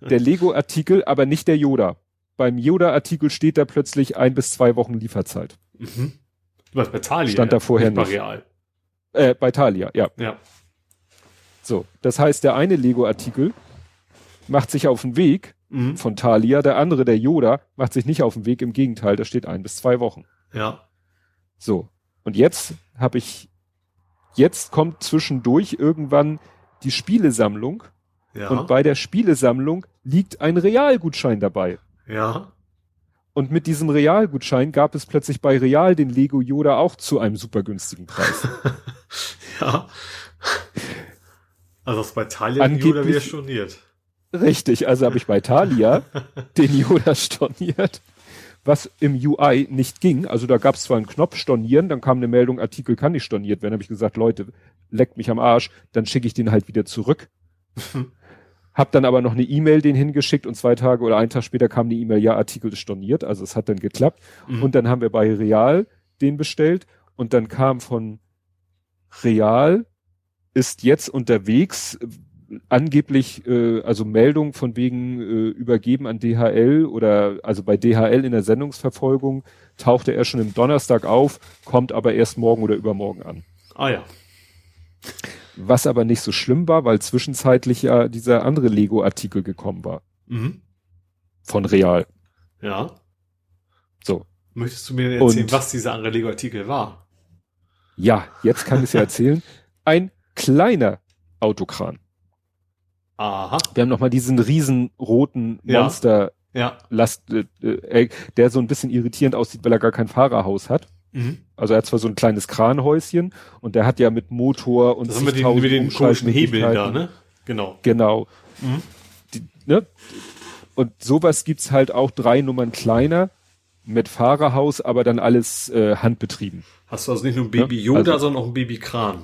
Der Lego-Artikel, aber nicht der Yoda. beim Yoda-Artikel steht da plötzlich ein bis zwei Wochen Lieferzeit. Mhm. Was bei Thalia? Stand da vorher nicht. Bei. Real. Äh, bei Thalia, ja. Ja. So. Das heißt, der eine Lego-Artikel macht sich auf den Weg Mhm. von Thalia, der andere, der Yoda, macht sich nicht auf den Weg, im Gegenteil, da steht ein bis zwei Wochen. Ja. So. Und jetzt habe ich, jetzt kommt zwischendurch irgendwann die Spielesammlung Ja. und bei der Spielesammlung liegt ein Realgutschein dabei. ja. Und mit diesem Realgutschein gab es plötzlich bei Real den Lego Yoda auch zu einem super günstigen Preis. ja. Also das bei Thalia Angeblich- Yoda wieder storniert. Richtig, also habe ich bei Thalia den Yoda storniert, was im UI nicht ging. Also da gab es zwar einen Knopf stornieren, dann kam eine Meldung, Artikel kann nicht storniert werden. habe ich gesagt, Leute, leckt mich am Arsch, dann schicke ich den halt wieder zurück. Hab dann aber noch eine E-Mail den hingeschickt und zwei Tage oder einen Tag später kam die E-Mail, ja, Artikel ist storniert, also es hat dann geklappt. Mhm. Und dann haben wir bei Real den bestellt und dann kam von Real ist jetzt unterwegs angeblich äh, also Meldung von wegen äh, übergeben an DHL oder also bei DHL in der Sendungsverfolgung tauchte er schon im Donnerstag auf, kommt aber erst morgen oder übermorgen an. Ah ja. Was aber nicht so schlimm war, weil zwischenzeitlich ja dieser andere Lego-Artikel gekommen war Mhm. von Real. Ja. So. Möchtest du mir erzählen, Und- was dieser andere Lego-Artikel war? Ja, jetzt kann ich es ja erzählen. Ein kleiner Autokran. Aha. Wir haben nochmal diesen riesen roten. Monster Ja. Last, äh, äh, der so ein bisschen irritierend aussieht, weil er gar kein Fahrerhaus hat. Mhm. Also er hat zwar so ein kleines Kranhäuschen und der hat ja mit Motor und Das haben wir den, mit den komischen Hebeln da, ne? Genau. Genau. Mhm. Die, ne? Und sowas gibt's halt auch drei Nummern kleiner mit Fahrerhaus, aber dann alles äh, handbetrieben. Hast du also nicht nur ein Baby Ja, Yoda, also- sondern auch ein Baby Kran.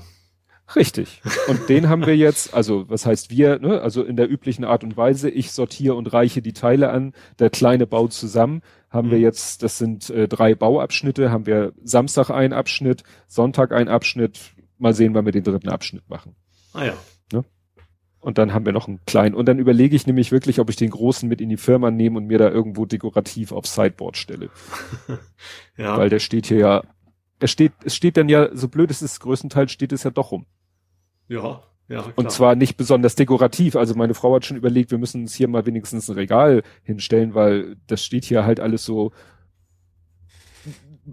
Richtig. Und den haben wir jetzt, also was heißt wir, ne? also in der üblichen Art und Weise, ich sortiere und reiche die Teile an, der Kleine baut zusammen, haben wir Mhm. jetzt, das sind äh, drei Bauabschnitte, haben wir Samstag einen Abschnitt, Sonntag einen Abschnitt, mal sehen, wann wir den dritten Abschnitt machen. Ah ja. Und dann haben wir noch einen kleinen. Und dann überlege ich nämlich wirklich, ob ich den großen mit in die Firma nehme und mir da irgendwo dekorativ aufs Sideboard stelle. Ja. Weil der steht hier ja, er steht, es steht dann ja, so blöd es ist, größtenteils steht es ja doch rum. Ja. Ja. Klar. Und zwar nicht besonders dekorativ. Also meine Frau hat schon überlegt, wir müssen uns hier mal wenigstens ein Regal hinstellen, weil das steht hier halt alles so,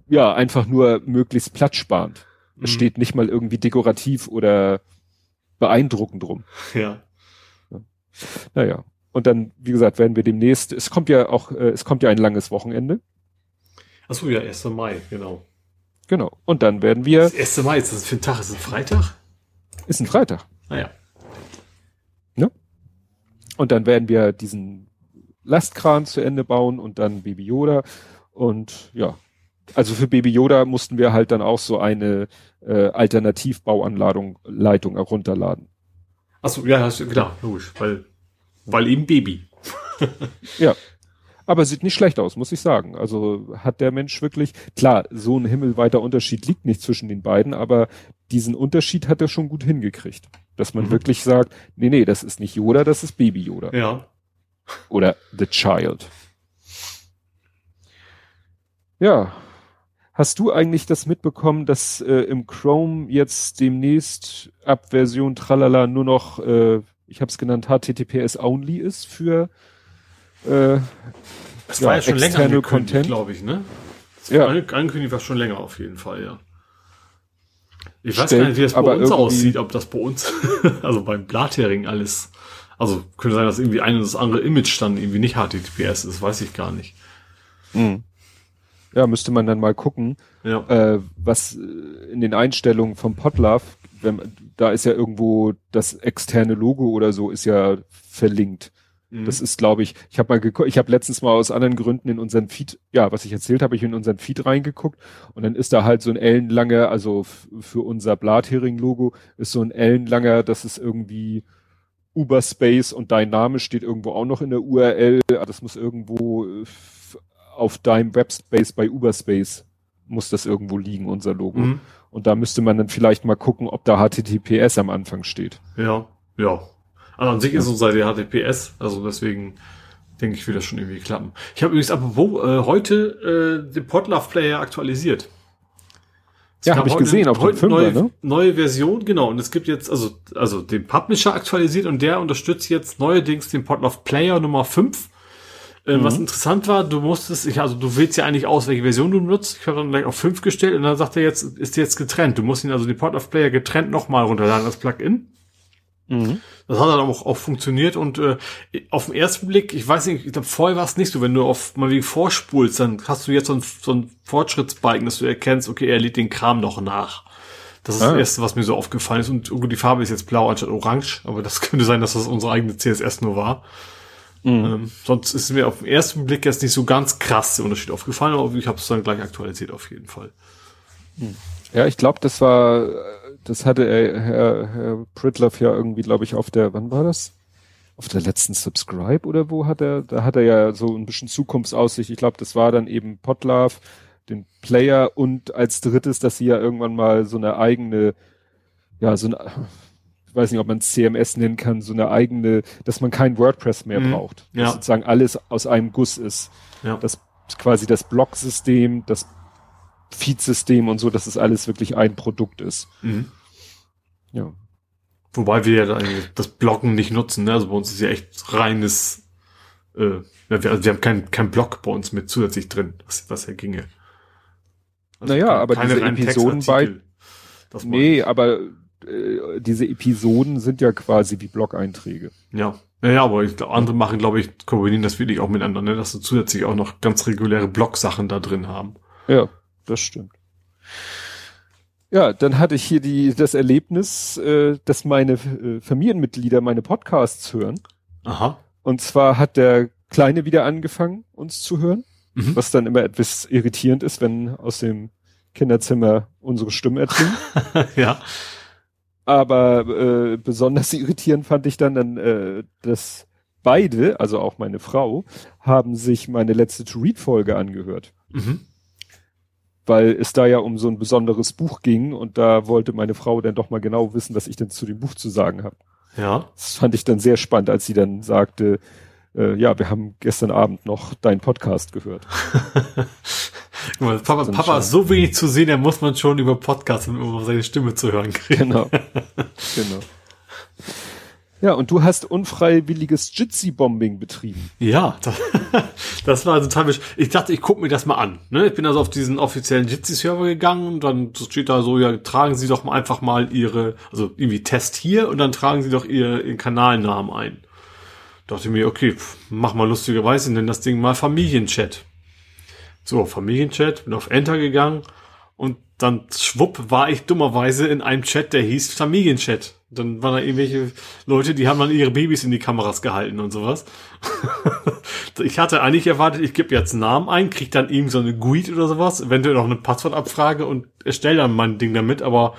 ja, einfach nur möglichst platzsparend. Es Mhm. steht nicht mal irgendwie dekorativ oder beeindruckend rum. Ja. Naja. Und dann, wie gesagt, werden wir demnächst, es kommt ja auch, äh, es kommt ja ein langes Wochenende. Achso, ja, 1. Mai, genau. Genau. Und dann werden wir, Das 1. Mai, ist das für ein Tag? Ist das ein Freitag? Ist ein Freitag. Naja. Und dann werden wir diesen Lastkran zu Ende bauen und dann Baby Yoda. Und ja, also für Baby Yoda mussten wir halt dann auch so eine äh, Alternativbauanladung Leitung herunterladen. Achso, ja, du- klar, logisch, weil, weil eben Baby. Ja. Aber sieht nicht schlecht aus, muss ich sagen. Also hat der Mensch wirklich, klar, so ein himmelweiter Unterschied liegt nicht zwischen den beiden, aber diesen Unterschied hat er schon gut hingekriegt. Dass man Mhm. wirklich sagt, nee, nee, das ist nicht Yoda, das ist Baby Yoda. Ja. Oder The Child. Ja. Hast du eigentlich das mitbekommen, dass äh, im Chrome jetzt demnächst ab Version Tralala nur noch, äh, ich habe es genannt, HTTPS only ist für äh, Das Ja, war ja schon länger angekündigt, Content. glaube ich, ne? Das Ja. Angekündigt war schon länger auf jeden Fall, ja. Ich weiß Stellt gar nicht, wie das bei uns aussieht, ob das bei uns, also beim Blathering alles, also könnte sein, dass irgendwie ein und das andere Image dann irgendwie nicht HTTPS ist, weiß ich gar nicht. ja, müsste man dann mal gucken, Ja. äh, was äh, in den Einstellungen vom Podlove, wenn, da ist ja irgendwo das externe Logo oder so ist ja verlinkt. Mhm. Das ist, glaube ich, ich habe mal geguckt, ich habe letztens mal aus anderen Gründen in unseren Feed, ja, was ich erzählt habe, ich in unseren Feed reingeguckt und dann ist da halt so ein ellenlanger, also für unser Blathering-Logo ist so ein ellenlanger, das ist irgendwie Uberspace und dein Name steht irgendwo auch noch in der URL, das muss irgendwo äh, auf deinem Webspace bei Uberspace muss das irgendwo liegen, unser Logo. Mhm. Und da müsste man dann vielleicht mal gucken, ob da HTTPS am Anfang steht. Ja, ja. Also an sich ist unsere Seite HTTPS, also deswegen denke ich, wird das schon irgendwie klappen. Ich habe übrigens apropos äh, heute äh, den Podlove Player aktualisiert. Es Ja, habe ich gesehen auf heute neue, ne? neue Version, genau. Und es gibt jetzt, also, also den Publisher aktualisiert und der unterstützt jetzt neuerdings den Podlove Player Nummer 5. Äh, Mhm. Was interessant war, du musstest, ich, also du wählst ja eigentlich aus, welche Version du nutzt. Ich habe dann gleich auf 5 gestellt und dann sagt er jetzt, ist jetzt getrennt. Du musst ihn also den Podlove Player getrennt nochmal runterladen als Plugin. Mhm. Das hat dann auch, auch funktioniert und äh, auf den ersten Blick, ich weiß nicht, ich glaube vorher war es nicht so, wenn du auf mal wie vorspulst, dann hast du jetzt so ein, so ein Fortschrittsbalken, dass du erkennst, okay, er lädt den Kram noch nach. Das ist Ah. das Erste, was mir so aufgefallen ist. Und gut, die Farbe ist jetzt blau anstatt orange, aber das könnte sein, dass das unsere eigene CSS nur war. Ähm, sonst ist mir auf den ersten Blick jetzt nicht so ganz krass der Unterschied aufgefallen, aber ich habe es dann gleich aktualisiert auf jeden Fall. Ja, ich glaube, das war, äh, das hatte er, Herr, Herr Pritloff ja irgendwie, glaube ich, auf der, wann war das? Auf der letzten Subscribe oder wo hat er, da hat er ja so ein bisschen Zukunftsaussicht. Ich glaube, das war dann eben Potlove, den Player und als drittes, dass sie ja irgendwann mal so eine eigene, ja, so eine, ich weiß nicht, ob man CMS nennen kann, so eine eigene, dass man kein WordPress mehr Mhm. braucht. Ja. Dass sozusagen alles aus einem Guss ist. Ja. Das quasi das Blog-System, das Feed-System und so, dass es alles wirklich ein Produkt ist. Mhm. Ja. Wobei wir ja das Bloggen nicht nutzen, ne? Also bei uns ist ja echt reines, äh, wir, also wir haben kein, kein Blog bei uns mit zusätzlich drin, was, was ja ginge. Also Naja, aber keine diese Episoden meine Nee, aber äh, diese Episoden sind ja quasi wie Blog-Einträge. Ja. Ja, ja, aber ich andere machen, glaube ich, kombinieren das wirklich auch miteinander, ne? dass sie zusätzlich auch noch ganz reguläre Blog-Sachen da drin haben. Ja, das stimmt. Ja, dann hatte ich hier die, das Erlebnis, äh, dass meine äh, Familienmitglieder meine Podcasts hören. Aha. Und zwar hat der Kleine wieder angefangen, uns zu hören, Mhm. was dann immer etwas irritierend ist, wenn aus dem Kinderzimmer unsere Stimmen erklingen. ja. Aber äh, besonders irritierend fand ich dann, dann äh, dass beide, also auch meine Frau, haben sich meine letzte To-Read-Folge angehört. Mhm. Weil es da ja um so ein besonderes Buch ging und da wollte meine Frau dann doch mal genau wissen, was ich denn zu dem Buch zu sagen habe. Ja. Das fand ich dann sehr spannend, als sie dann sagte, äh, ja, wir haben gestern Abend noch deinen Podcast gehört. Mal, Papa, Papa schon- ist so wenig zu sehen, da muss man schon über Podcasts, um seine Stimme zu hören kriegen. Genau. genau. Ja, und du hast unfreiwilliges Jitsi-Bombing betrieben. Ja, das, das war total besch- Ich dachte, ich gucke mir das mal an. Ne? Ich bin also auf diesen offiziellen Jitsi-Server gegangen und dann steht da so, ja, tragen Sie doch einfach mal Ihre, also irgendwie Test hier und dann tragen Sie doch ihr, Ihren Kanalnamen ein. Dachte mir, okay, pff, mach mal lustigerweise, nenn das Ding mal Familienchat. So, Familienchat, bin auf Enter gegangen und dann schwupp war ich dummerweise in einem Chat, der hieß Familienchat. Dann waren da irgendwelche Leute, die haben dann ihre Babys in die Kameras gehalten und sowas. ich hatte eigentlich erwartet, ich gebe jetzt einen Namen ein, krieg dann eben so eine GUID oder sowas, eventuell noch eine Passwortabfrage und erstelle dann mein Ding damit, aber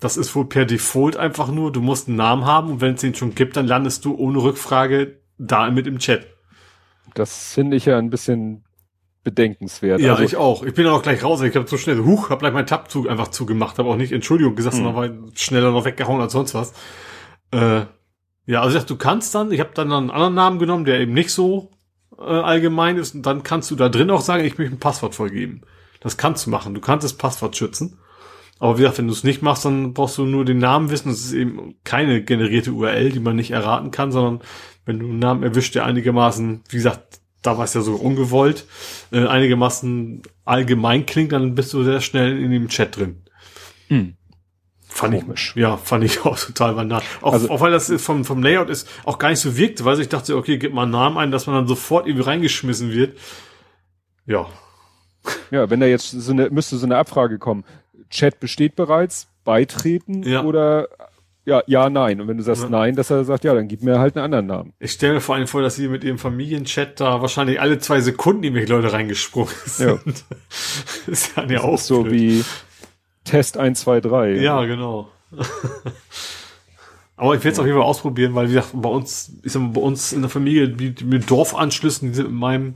das ist wohl per Default einfach nur, du musst einen Namen haben und wenn es den schon gibt, dann landest du ohne Rückfrage da mit im Chat. Das finde ich ja ein bisschen bedenkenswert. Ja, also, ich auch. Ich bin auch gleich raus. Ich habe so schnell, huch, hab gleich meinen Tab zu, einfach zugemacht, habe auch nicht Entschuldigung gesagt, sondern war schneller noch weggehauen als sonst was. Äh, ja, also ich dachte, du kannst dann, ich habe dann einen anderen Namen genommen, der eben nicht so äh, allgemein ist und dann kannst du da drin auch sagen, ich möchte ein Passwort vorgeben. Das kannst du machen. Du kannst das Passwort schützen. Aber wie gesagt, wenn du es nicht machst, dann brauchst du nur den Namen wissen. Das ist eben keine generierte URL, die man nicht erraten kann, sondern wenn du einen Namen erwischt, der einigermaßen, wie gesagt, da war es ja so ungewollt, äh, einigermaßen allgemein klingt, dann bist du sehr schnell in dem Chat drin. Hm. Fand Komisch. ich, ja, fand ich auch total banal. Auch, Also- auch weil das vom, vom Layout ist, auch gar nicht so wirkte, weil ich dachte, okay, gib mal einen Namen ein, dass man dann sofort irgendwie reingeschmissen wird. Ja, Ja, wenn da jetzt so eine, müsste so eine Abfrage kommen. Chat besteht bereits, beitreten Ja. oder ja, ja, nein. Und wenn du sagst Ja. nein, dass er sagt, ja, dann gib mir halt einen anderen Namen. ich stelle mir vor allem vor, dass sie mit ihrem Familienchat da wahrscheinlich alle zwei Sekunden irgendwelche Leute reingesprungen sind. ist ja Das ist so wie Test 1, 2, 3. Ja, genau. Aber ich werde es auf jeden Fall ausprobieren, weil wie gesagt, bei uns, ich sag mal, bei uns in der Familie, die, die mit Dorfanschlüssen, die sind in meinem,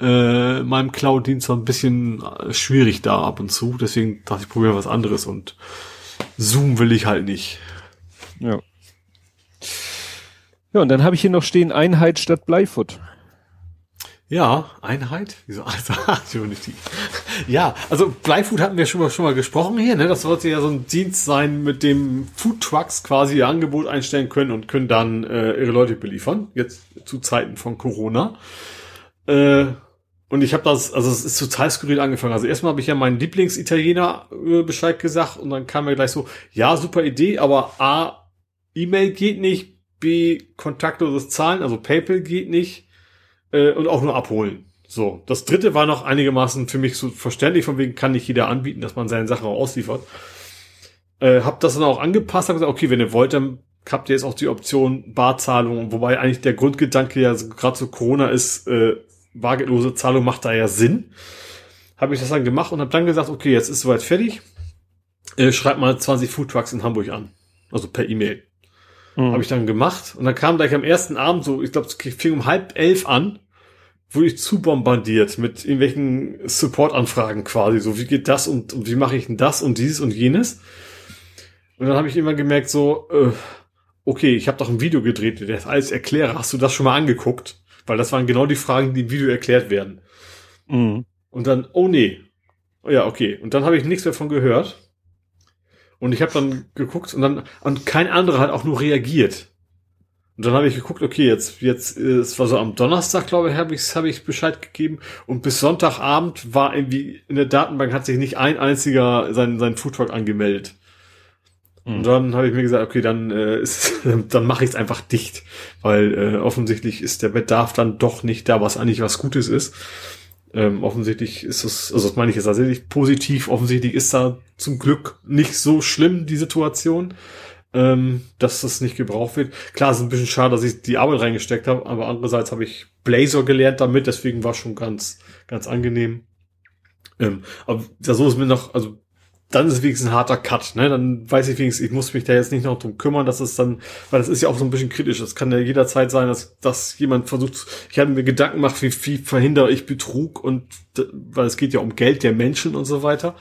äh, meinem Cloud-Dienst so ein bisschen äh, schwierig da ab und zu. Deswegen dachte ich, probiere was anderes und Zoom will ich halt nicht. Ja. Ja, und dann habe ich hier noch stehen Einheit statt Bleifoot. Ja, Einheit? Wieso? Also, Unity. Ja, also Blyfood hatten wir schon mal, schon mal gesprochen hier, ne? Das sollte ja so ein Dienst sein, mit dem Food Trucks quasi ihr Angebot einstellen können und können dann äh, ihre Leute beliefern. Jetzt zu Zeiten von Corona. Äh, und ich habe das, also es ist total skurril angefangen. Also erstmal habe ich ja meinen Lieblingsitaliener äh, Bescheid gesagt und dann kam mir gleich so, ja, super Idee, aber A, E-Mail geht nicht, B, kontaktloses Zahlen, also PayPal geht nicht äh, und auch nur abholen. So, das dritte war noch einigermaßen für mich so verständlich, von wegen kann nicht jeder anbieten, dass man seine Sachen auch ausliefert. Äh, hab das dann auch angepasst, hab gesagt, okay, wenn ihr wollt, dann habt ihr jetzt auch die Option Barzahlung, wobei eigentlich der Grundgedanke ja gerade so Corona ist, äh, bargeldlose Zahlung macht da ja Sinn. Habe ich das dann gemacht und habe dann gesagt, okay, jetzt ist soweit fertig. Äh, schreibt mal 20 Foodtrucks in Hamburg an. Also per E-Mail. Mhm. Habe ich dann gemacht. Und dann kam gleich am ersten Abend so, ich glaube, es fing um halb elf an, wurde ich zu bombardiert mit irgendwelchen Support-Anfragen quasi. So, wie geht das und, und wie mache ich denn das und dieses und jenes? Und dann habe ich immer gemerkt, so, äh, okay, ich habe doch ein Video gedreht, der alles erkläre. Hast du das schon mal angeguckt? Weil das waren genau die Fragen, die im Video erklärt werden. Mhm. Und dann, oh nee. Ja, okay. Und dann habe ich nichts mehr von gehört. Und ich habe dann geguckt und dann, und kein anderer hat auch nur reagiert. Und dann habe ich geguckt, okay, jetzt, jetzt, es war so am Donnerstag, glaube ich, habe ich, hab ich Bescheid gegeben. Und bis Sonntagabend war irgendwie in der Datenbank hat sich nicht ein einziger seinen, seinen Foodtruck angemeldet. Mhm. Und dann habe ich mir gesagt, okay, dann äh, ist, dann mache ich es einfach dicht, weil äh, offensichtlich ist der Bedarf dann doch nicht da, was eigentlich was Gutes ist. Ähm, offensichtlich ist es, also das meine ich jetzt tatsächlich positiv, offensichtlich ist da zum Glück nicht so schlimm die Situation, ähm, dass das nicht gebraucht wird. Klar, es ist ein bisschen schade, dass ich die Arbeit reingesteckt habe, aber andererseits habe ich Blazor gelernt damit, deswegen war schon ganz, ganz angenehm. Ähm, aber da so ist mir noch, also dann ist es wenigstens ein harter Cut, ne? Dann weiß ich wenigstens, ich muss mich da jetzt nicht noch drum kümmern, dass es dann, weil das ist ja auch so ein bisschen kritisch. Das kann ja jederzeit sein, dass, dass jemand versucht, ich habe mir Gedanken gemacht, wie, wie verhindere ich Betrug und, weil es geht ja um Geld der Menschen und so weiter.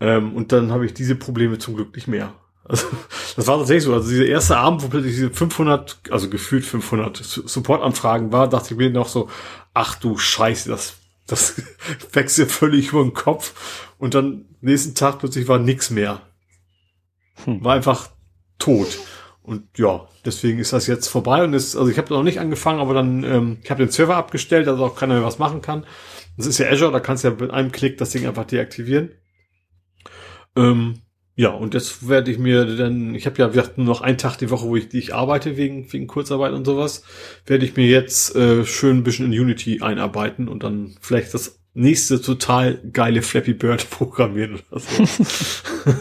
Ähm, und dann habe ich diese Probleme zum Glück nicht mehr. Also, das war tatsächlich so. Also, dieser erste Abend, wo plötzlich diese 500, also gefühlt 500 Support-Anfragen war, dachte ich mir noch so, ach du Scheiße, das das wechselt völlig über den Kopf. Und dann nächsten Tag plötzlich war nix mehr. Hm. War einfach tot. Und ja, deswegen ist das jetzt vorbei und ist, also ich habe noch nicht angefangen, aber dann, ähm, ich habe den Server abgestellt, also auch keiner mehr was machen kann. Das ist ja Azure, da kannst du ja mit einem Klick das Ding einfach deaktivieren. Ähm, ja, und das werde ich mir dann, ich habe ja wie gesagt, nur noch einen Tag die Woche, wo ich, die ich arbeite wegen, wegen Kurzarbeit und sowas, werde ich mir jetzt äh, schön ein bisschen in Unity einarbeiten und dann vielleicht das nächste total geile Flappy Bird programmieren oder so.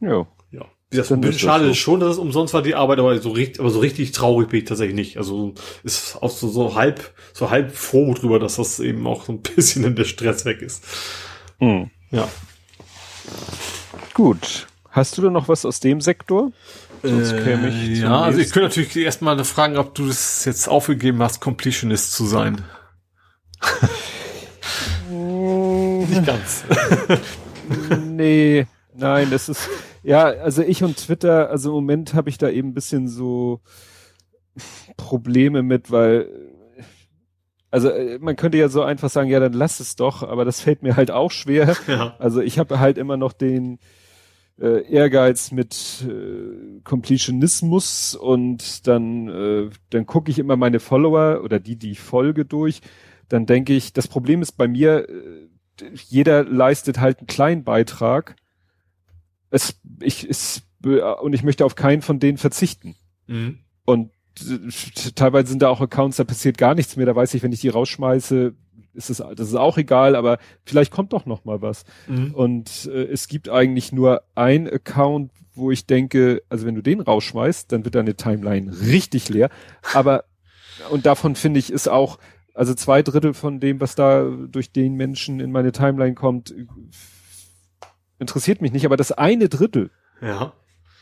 ja. Ja. Wie das ein bisschen schade ist schon, dass es umsonst war die Arbeit, aber so richtig, aber so richtig traurig bin ich tatsächlich nicht. Also ist auch so, so halb, so halb froh drüber, dass das eben auch so ein bisschen in der Stress weg ist. Mhm. Ja. Gut. Hast du denn noch was aus dem Sektor? Sonst käme ich äh, ja, also ich könnte natürlich erstmal fragen, ob du das jetzt aufgegeben hast, Completionist zu sein. Nicht ganz. nee, nein, das ist, ja, also ich und Twitter, also im Moment habe ich da eben ein bisschen so Probleme mit, weil also äh, man könnte ja so einfach sagen, ja, dann lass es doch, aber das fällt mir halt auch schwer. Ja. Also ich habe halt immer noch den äh, Ehrgeiz mit äh, Completionismus und dann äh, dann gucke ich immer meine Follower oder die, die ich folge durch. Dann denke ich, das Problem ist bei mir, äh, jeder leistet halt einen kleinen Beitrag. Es, ich, es, und ich möchte auf keinen von denen verzichten. Mhm. Und teilweise sind da auch Accounts, da passiert gar nichts mehr. Da weiß ich, wenn ich die rausschmeiße, ist es, das ist auch egal, aber vielleicht kommt doch noch mal was. Mhm. Und äh, es gibt eigentlich nur ein Account, wo ich denke, also wenn du den rausschmeißt, dann wird deine Timeline richtig leer. Aber und davon finde ich ist auch, also zwei Drittel von dem, was da durch den Menschen in meine Timeline kommt, interessiert mich nicht. Aber das eine Drittel, ja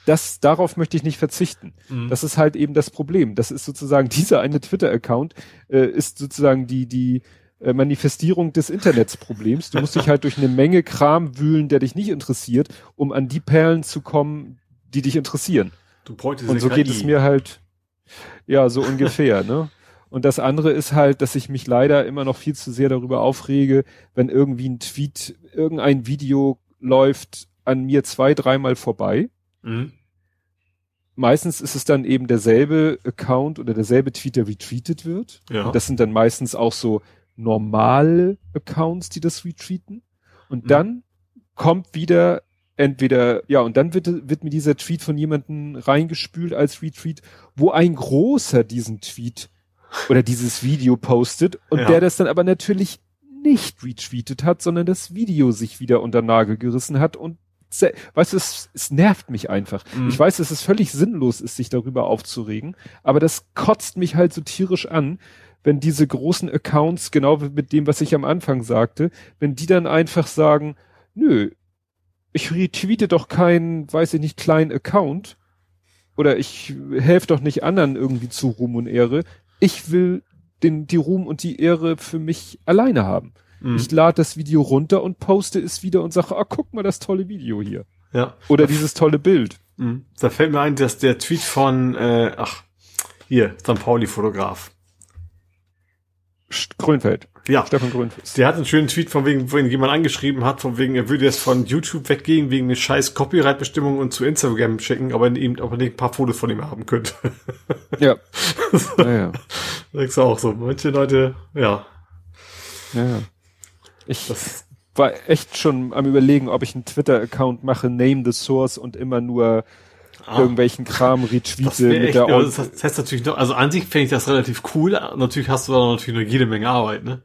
das, darauf möchte ich nicht verzichten. Mhm. Das ist halt eben das Problem. Das ist sozusagen dieser eine Twitter-Account, äh, ist sozusagen die, die äh, Manifestierung des Internetsproblems. Du musst dich halt durch eine Menge Kram wühlen, der dich nicht interessiert, um an die Perlen zu kommen, die dich interessieren. Du bräuchtest Und so geht es mir halt, ja, so ungefähr, ne? Und das andere ist halt, dass ich mich leider immer noch viel zu sehr darüber aufrege, wenn irgendwie ein Tweet, irgendein Video läuft an mir zwei, dreimal vorbei. Mhm. Meistens ist es dann eben derselbe Account oder derselbe Tweet, der retweetet wird. Ja. Und das sind dann meistens auch so normale Accounts, die das retweeten. Und mhm. dann kommt wieder entweder, ja, und dann wird, wird mir dieser Tweet von jemandem reingespült als Retweet, wo ein großer diesen Tweet oder dieses Video postet und ja. der das dann aber natürlich nicht retweetet hat, sondern das Video sich wieder unter Nagel gerissen hat und weißt du, es, es nervt mich einfach. Mhm. Ich weiß, dass es völlig sinnlos ist, sich darüber aufzuregen, aber das kotzt mich halt so tierisch an, wenn diese großen Accounts, genau mit dem, was ich am Anfang sagte, wenn die dann einfach sagen, nö, ich retweete doch keinen, weiß ich nicht, kleinen Account oder ich helfe doch nicht anderen irgendwie zu Ruhm und Ehre. Ich will den, die Ruhm und die Ehre für mich alleine haben. Mhm. Ich lade das Video runter und poste es wieder und sage, ah, guck mal das tolle Video hier. Ja. Oder dieses tolle Bild. Mhm. Da fällt mir ein, dass der Tweet von, äh, ach, hier, St. Pauli-Fotograf. Grünfeld. Ja. Stefan Grünfeld. Der hat einen schönen Tweet von wegen, wo ihn jemand angeschrieben hat, von wegen, er würde jetzt von YouTube weggehen wegen einer scheiß Copyright-Bestimmung und zu Instagram schicken, aber ihm, ob er nicht ein paar Fotos von ihm haben könnte. Ja. ja, ja. Sagst du auch so. Manche Leute, ja. Ja. Ich das war echt schon am überlegen, ob ich einen Twitter-Account mache, name the source und immer nur ah, irgendwelchen Kram retweete mit der ja, das, heißt, natürlich noch, also an sich fände ich das relativ cool. Natürlich hast du da natürlich noch jede Menge Arbeit, ne?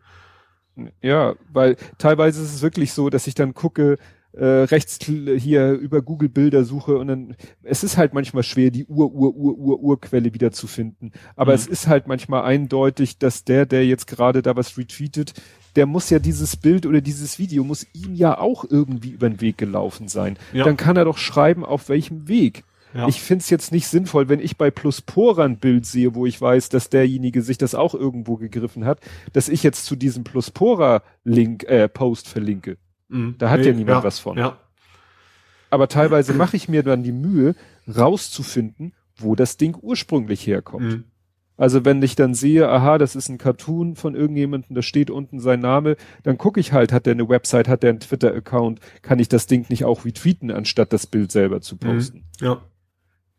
Ja, weil teilweise ist es wirklich so, dass ich dann gucke, äh, rechts hier über Google Bilder suche und dann es ist halt manchmal schwer die Ur Ur Ur Ur Urquelle wieder zu finden, aber mhm. es ist halt manchmal eindeutig, dass der der jetzt gerade da was retweetet, der muss ja dieses Bild oder dieses Video muss ihm ja auch irgendwie über den Weg gelaufen sein. Ja. Dann kann er doch schreiben, auf welchem Weg. Ja. Ich find's jetzt nicht sinnvoll, wenn ich bei Pluspora ein Bild sehe, wo ich weiß, dass derjenige sich das auch irgendwo gegriffen hat, dass ich jetzt zu diesem Pluspora-Link, äh, Post verlinke. Mhm. Da hat nee, ja niemand ja, was von. Ja. Aber teilweise mache ich mir dann die Mühe, rauszufinden, wo das Ding ursprünglich herkommt. Mhm. Also wenn ich dann sehe, aha, das ist ein Cartoon von irgendjemandem, da steht unten sein Name, dann gucke ich halt, hat der eine Website, hat der einen Twitter-Account, kann ich das Ding nicht auch retweeten, anstatt das Bild selber zu mhm. posten. Mhm, ja.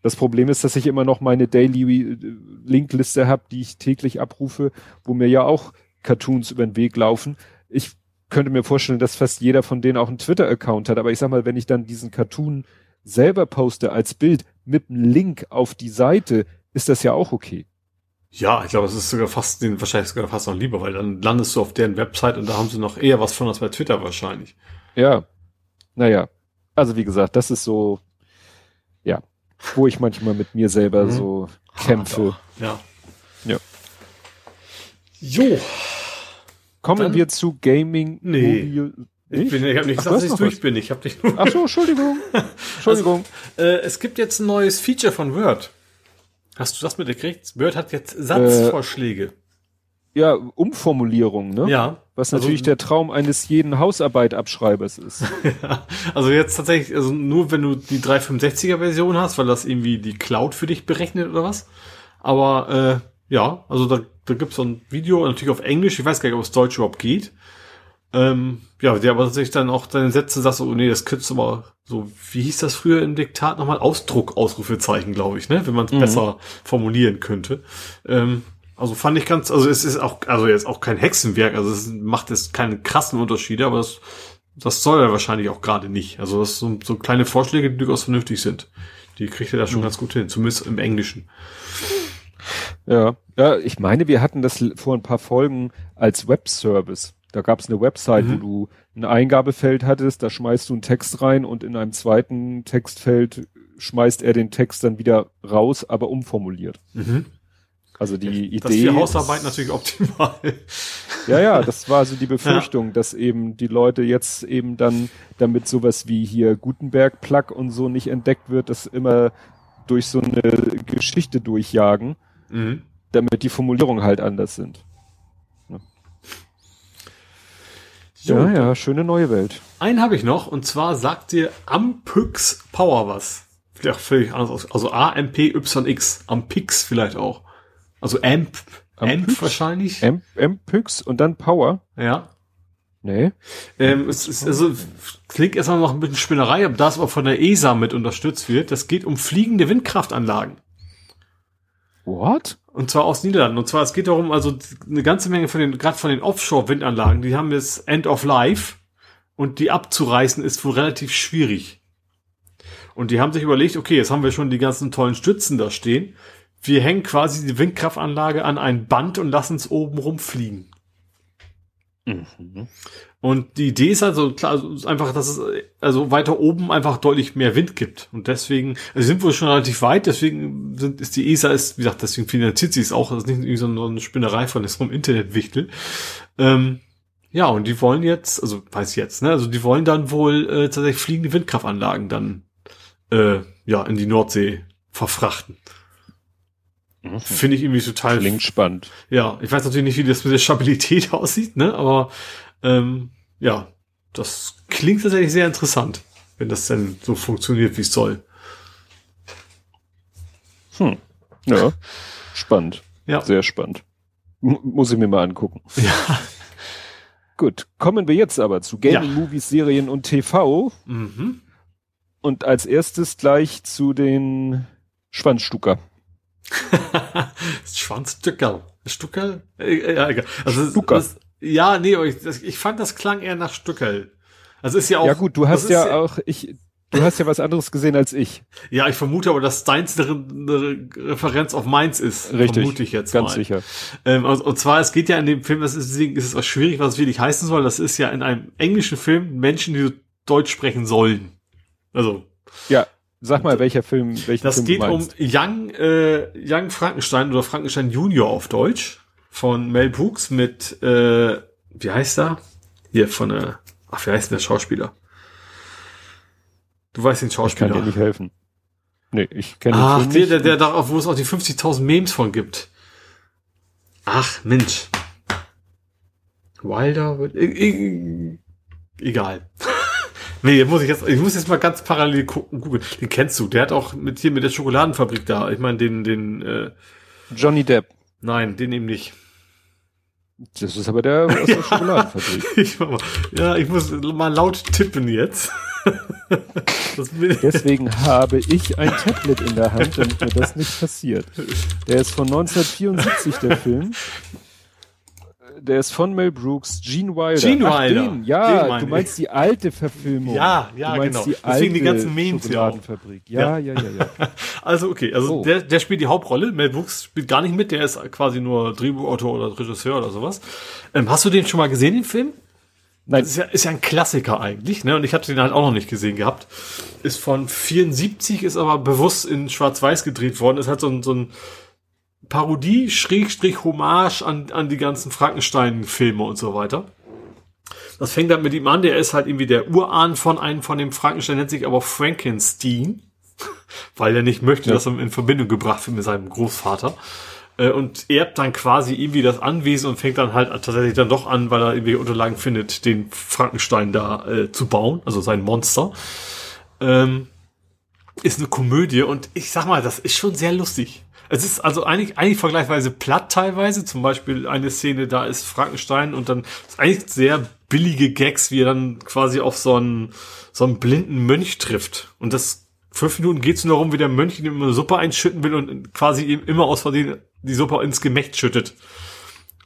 Das Problem ist, dass ich immer noch meine Daily äh, Linkliste habe, die ich täglich abrufe, wo mir ja auch Cartoons über den Weg laufen. Ich könnte mir vorstellen, dass fast jeder von denen auch einen Twitter-Account hat, aber ich sag mal, wenn ich dann diesen Cartoon selber poste als Bild mit einem Link auf die Seite, ist das ja auch okay. Ja, ich glaube, es ist sogar fast, den wahrscheinlich sogar fast noch lieber, weil dann landest du auf deren Website und da haben sie noch eher was von als bei Twitter wahrscheinlich. Ja. Naja. Also wie gesagt, das ist so, ja, wo ich manchmal mit mir selber mhm. so kämpfe. Ja. Ja. Jo. Kommen dann, wir zu Gaming. Nee. Mobile, ich, bin, ich habe nicht gesagt, dass ich durch was? bin. Ich habe dich nur. Ach so, Entschuldigung. Entschuldigung. Also, äh, es gibt jetzt ein neues Feature von Word. Hast du das mitgekriegt? Word hat jetzt Satzvorschläge. Äh, ja, Umformulierung, ne? Ja. Was also natürlich also, der Traum eines jeden Hausarbeitabschreibers ist. ja, also jetzt tatsächlich, also nur wenn du die 365er Version hast, weil das irgendwie die Cloud für dich berechnet oder was. Aber äh, ja, also da, da gibt's so ein Video, natürlich auf Englisch, ich weiß gar nicht, ob es Deutsch überhaupt geht. Ähm, ja, der aber tatsächlich dann auch deine Sätze sagt so, nee, das könntest du mal so, wie hieß das früher im Diktat nochmal? Ausdruck, Ausrufezeichen, glaube ich, ne? Wenn man es mhm. besser formulieren könnte. Ähm, also fand ich ganz, also es ist auch, also jetzt auch kein Hexenwerk, also es macht jetzt keine krassen Unterschiede, aber das, das soll er wahrscheinlich auch gerade nicht. Also das sind so, so kleine Vorschläge, die durchaus vernünftig sind. Die kriegt er da schon mhm. ganz gut hin, zumindest im Englischen. Ja, ja, ich meine, wir hatten das vor ein paar Folgen als Webservice. Da gab es eine Website, mhm. wo du ein Eingabefeld hattest, da schmeißt du einen Text rein und in einem zweiten Textfeld schmeißt er den Text dann wieder raus, aber umformuliert. Mhm. Also die Idee. Das ist für Hausarbeit natürlich optimal. Ja, ja, das war so die Befürchtung, ja. dass eben die Leute jetzt eben dann, damit sowas wie hier Gutenberg-Plug und so nicht entdeckt wird, das immer durch so eine Geschichte durchjagen, mhm. damit die Formulierungen halt anders sind. So. Ja, ja, schöne neue Welt. Einen habe ich noch, und zwar sagt dir Ampyx Power was. Vielleicht völlig anders aus. Also A-M-P-Y-X. Ampix vielleicht auch. Also Amp, Amp wahrscheinlich. Amp, Ampyx und dann Power. Ja. Nee. Ähm, es ist, also, klingt erstmal noch ein bisschen Spinnerei, aber das aber von der ESA mit unterstützt wird. Das geht um fliegende Windkraftanlagen. What? Und zwar aus Niederlanden. Und zwar, es geht darum, also eine ganze Menge von den, gerade von den Offshore-Windanlagen, die haben jetzt End of Life und die abzureißen ist wohl relativ schwierig. Und die haben sich überlegt, okay, jetzt haben wir schon die ganzen tollen Stützen da stehen. Wir hängen quasi die Windkraftanlage an ein Band und lassen es oben rumfliegen. Mhm. Und die Idee ist also klar, also ist einfach, dass es also weiter oben einfach deutlich mehr Wind gibt. Und deswegen, also sind wir schon relativ weit, deswegen sind, ist die ESA ist, wie gesagt, deswegen finanziert sie es auch, das ist nicht irgendwie so eine Spinnerei von so einem Internetwichtel. Ähm, ja, und die wollen jetzt, also weiß jetzt, ne, also die wollen dann wohl äh, tatsächlich fliegende Windkraftanlagen dann äh, ja in die Nordsee verfrachten. Mhm. Finde ich irgendwie total. Klingt spannend. Ja, ich weiß natürlich nicht, wie das mit der Stabilität aussieht, ne? Aber ähm, ja, das klingt tatsächlich sehr interessant, wenn das denn so funktioniert, wie es soll. Hm. Ja, spannend. Ja. Sehr spannend. M muss ich mir mal angucken. Ja. Gut, kommen wir jetzt aber zu Gaming, Ja. Movies, Serien und TV. Mhm. Und als erstes gleich zu den Schwanzstucker. Schwanzstückerl. Stuckerl? Äh, ja, egal. Also, Stucker. Das, ja, nee, aber ich, das, ich fand, das klang eher nach Stückerl. Also ist ja auch. ja gut, du hast ist ja auch, ich, du hast ja was anderes gesehen als ich. Ja, ich vermute aber, dass deins eine, Referenz auf meins ist. Richtig. Vermute ich jetzt Ganz mal. sicher. Ähm, und, und zwar, es geht ja in dem Film, das ist, deswegen ist es auch schwierig, was es wirklich heißen soll. Das ist ja in einem englischen Film Menschen, die Deutsch sprechen sollen. Also, Ja, sag mal, welcher Film, welchen das Film geht um. Young, äh, Young Frankenstein oder Frankenstein Junior auf Deutsch von Mel Brooks mit, äh, wie heißt er? Hier von, äh, ach, wie heißt denn der Schauspieler? Du weißt den Ich kann Schauspieler. dir nicht helfen. Nee, ich kenne den Ach, Film der, der, der darauf, wo es auch die 50.000 Memes von gibt. Ach, Mensch. Wilder egal. nee, muss ich jetzt, ich muss jetzt mal ganz parallel gucken, googeln. Den kennst du, der hat auch mit hier mit der Schokoladenfabrik da, ich meine den, den, äh, Johnny Depp. nein, den eben nicht. Das ist aber der aus der Schokoladenfabrik. Ich mal, ja, ich muss mal laut tippen jetzt. Deswegen habe ich ein Tablet in der Hand, damit mir das nicht passiert. Der ist von 1974, der Film. Der ist von Mel Brooks, Gene Wilder. Gene Ach, Wilder. Den, ja, Den du meinst die alte Verfilmung. Ja, ja, genau. Die Deswegen die ganzen Memes ja. Schokoladenfabrik. Ja, ja, ja, ja. Also okay, also Oh. der, der spielt die Hauptrolle. Mel Brooks spielt gar nicht mit, der ist quasi nur Drehbuchautor oder Regisseur oder sowas. Ähm, hast du den schon mal gesehen, den Film? Nein, Das ist ja, ist ja ein Klassiker eigentlich, ne? Und ich habe den halt auch noch nicht gesehen gehabt. Ist von 74, ist aber bewusst in Schwarz-Weiß gedreht worden. Ist halt so ein, so ein Parodie, Schrägstrich, Hommage an, an die ganzen Frankenstein-Filme und so weiter. Das fängt dann mit ihm an, der ist halt irgendwie der Urahn von einem von dem Frankenstein, nennt sich aber Frankenstein, weil er nicht möchte, Ja. dass er in Verbindung gebracht wird mit seinem Großvater. Äh, Und erbt dann quasi irgendwie das Anwesen und fängt dann halt tatsächlich dann doch an, weil er irgendwie Unterlagen findet, den Frankenstein da äh, zu bauen, also sein Monster. Ähm, ist eine Komödie und ich sag mal, das ist schon sehr lustig. Es ist also eigentlich, eigentlich vergleichsweise platt teilweise. Zum Beispiel eine Szene, da ist Frankenstein und dann ist eigentlich sehr billige Gags, wie er dann quasi auf so einen, so einen blinden Mönch trifft. Und das fünf Minuten geht es nur darum, wie der Mönch ihm immer Suppe einschütten will und quasi ihm immer aus Versehen die Suppe ins Gemächt schüttet.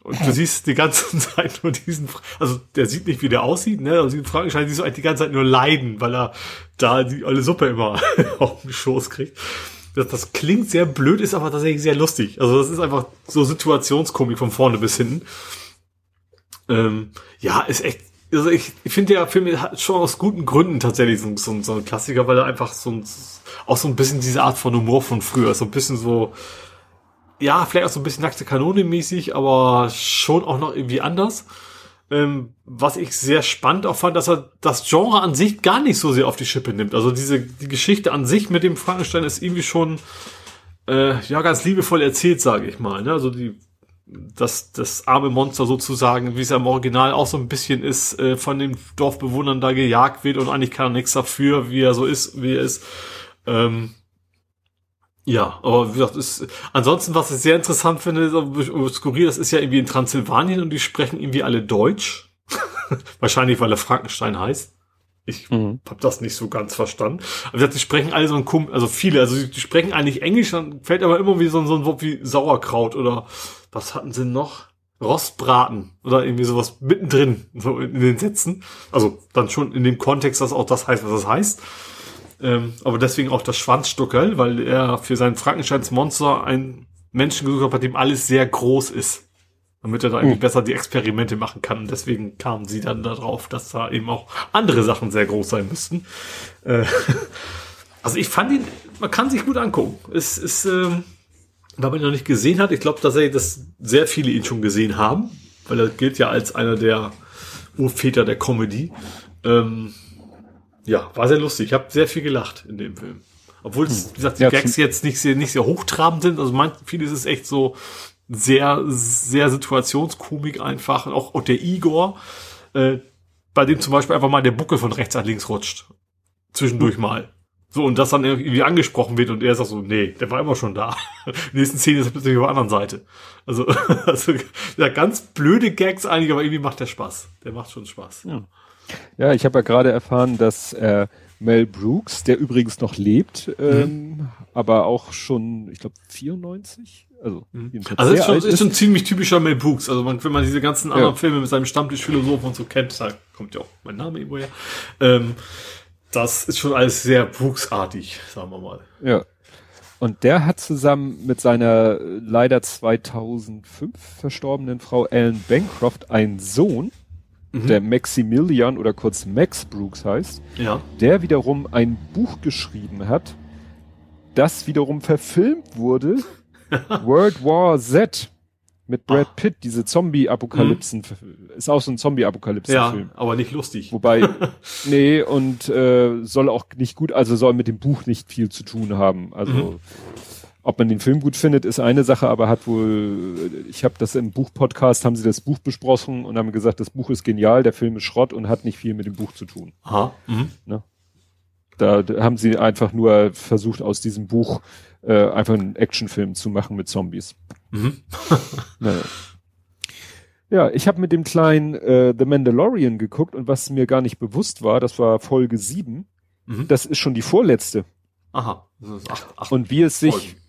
Und du siehst die ganze Zeit nur diesen, also der sieht nicht, wie der aussieht, ne? Also den Frankenstein siehst du eigentlich die ganze Zeit nur leiden, weil er da die alle Suppe immer auf den Schoß kriegt. Das, das klingt sehr blöd, ist aber tatsächlich sehr lustig. Also das ist einfach so Situationskomik von vorne bis hinten. Ähm, ja, ist echt. Also ich, ich finde der Film hat schon aus guten Gründen tatsächlich so, so, so ein Klassiker, weil er einfach so ein, auch so ein bisschen diese Art von Humor von früher, so ein bisschen so, ja, vielleicht auch so ein bisschen nackte Kanone mäßig, aber schon auch noch irgendwie anders. Ähm, was ich sehr spannend auch fand, dass er das Genre an sich gar nicht so sehr auf die Schippe nimmt. Also diese die Geschichte an sich mit dem Frankenstein ist irgendwie schon äh, ja ganz liebevoll erzählt, sage ich mal. Ne? Also die das das arme Monster sozusagen, wie es ja im Original auch so ein bisschen ist, äh, von den Dorfbewohnern da gejagt wird und eigentlich kann er nichts dafür, wie er so ist, wie er ist. Ähm, Ja, aber wie gesagt, ist, ansonsten, was ich sehr interessant finde, ist skurril, das ist ja irgendwie in Transsilvanien und die sprechen irgendwie alle Deutsch. Wahrscheinlich, weil er Frankenstein heißt. Ich mhm. habe das nicht so ganz verstanden. Aber die sprechen alle so ein Kum, also viele, also die, die, sprechen eigentlich Englisch, dann fällt aber immer wie so, so ein Wort wie Sauerkraut oder was hatten sie noch? Rostbraten oder irgendwie sowas mittendrin, so in, in den Sätzen. Also dann schon in dem Kontext, dass auch das heißt, was das heißt. Ähm, aber deswegen auch das Schwanzstuckerl, weil er für sein Frankensteins Monster einen Menschen gesucht hat, bei dem alles sehr groß ist. Damit er da irgendwie mhm. besser die Experimente machen kann. Und deswegen kamen sie dann darauf, dass da eben auch andere Sachen sehr groß sein müssten. Äh, also ich fand ihn, man kann sich gut angucken. Es ist, ähm, weil man ihn noch nicht gesehen hat, ich glaube tatsächlich, dass sehr viele ihn schon gesehen haben, weil er gilt ja als einer der Urväter der Comedy. Ähm, ja, war sehr lustig. Ich habe sehr viel gelacht in dem Film. Obwohl, es, hm. wie gesagt, die ja, Gags jetzt nicht sehr, nicht sehr hochtrabend sind. Also man, vieles ist echt so sehr, sehr Situationskomik einfach. Auch, auch der Igor, äh, bei dem zum Beispiel einfach mal der Buckel von rechts nach links rutscht. Zwischendurch mhm. mal. So, und das dann irgendwie angesprochen wird und er sagt so, nee, der war immer schon da. Die nächsten Szene ist er plötzlich auf der anderen Seite. Also, also ja, ganz blöde Gags eigentlich, aber irgendwie macht der Spaß. Der macht schon Spaß. Ja. Ja, ich habe ja gerade erfahren, dass äh, Mel Brooks, der übrigens noch lebt, ähm, mhm. aber auch schon, ich glaube, 94. Also, mhm. also ist schon, ist, ist schon ziemlich typischer Mel Brooks. Also man, wenn man diese ganzen anderen ja. Filme mit seinem Stammtischphilosophen und so kennt, da kommt ja auch mein Name irgendwo her. Ähm, das ist schon alles sehr Brooksartig, sagen wir mal. Ja. Und der hat zusammen mit seiner leider 2005 verstorbenen Frau Ellen Bancroft einen Sohn, mhm. der Maximilian oder kurz Max Brooks heißt, ja. der wiederum ein Buch geschrieben hat, das wiederum verfilmt wurde, World War Z mit Brad Ach. Pitt, diese Zombie-Apokalypsen, mhm. ist auch so ein Zombie-Apokalypsen-Film. Ja, aber nicht lustig. Wobei, nee, und äh, soll auch nicht gut, also soll mit dem Buch nicht viel zu tun haben. Also mhm. Ob man den Film gut findet, ist eine Sache, aber hat wohl, ich habe das im Buch-Podcast, haben sie das Buch besprochen und haben gesagt, das Buch ist genial, der Film ist Schrott und hat nicht viel mit dem Buch zu tun. Aha. Mhm. Ne? Da, da haben sie einfach nur versucht, aus diesem Buch äh, einfach einen Actionfilm zu machen mit Zombies. Mhm. naja. Ja, ich habe mit dem kleinen äh, The Mandalorian geguckt und was mir gar nicht bewusst war, das war Folge 7, mhm. das ist schon die vorletzte. Aha. Acht, acht und wie es sich, Folgen.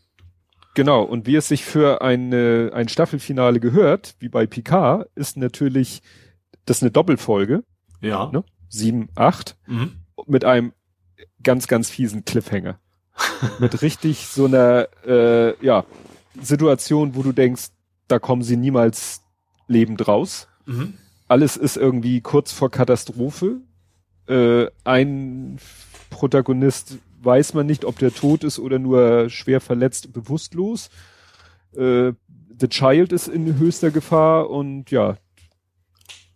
Genau, und wie es sich für eine, ein Staffelfinale gehört, wie bei Picard, ist natürlich das eine Doppelfolge. Ja. Ne? Sieben, acht. Mhm. Mit einem ganz, ganz fiesen Cliffhanger. mit richtig so einer äh, ja, Situation, wo du denkst, da kommen sie niemals lebend raus. Mhm. Alles ist irgendwie kurz vor Katastrophe. Äh, ein Protagonist weiß man nicht, ob der tot ist oder nur schwer verletzt, bewusstlos. Äh, The Child ist in höchster Gefahr und ja,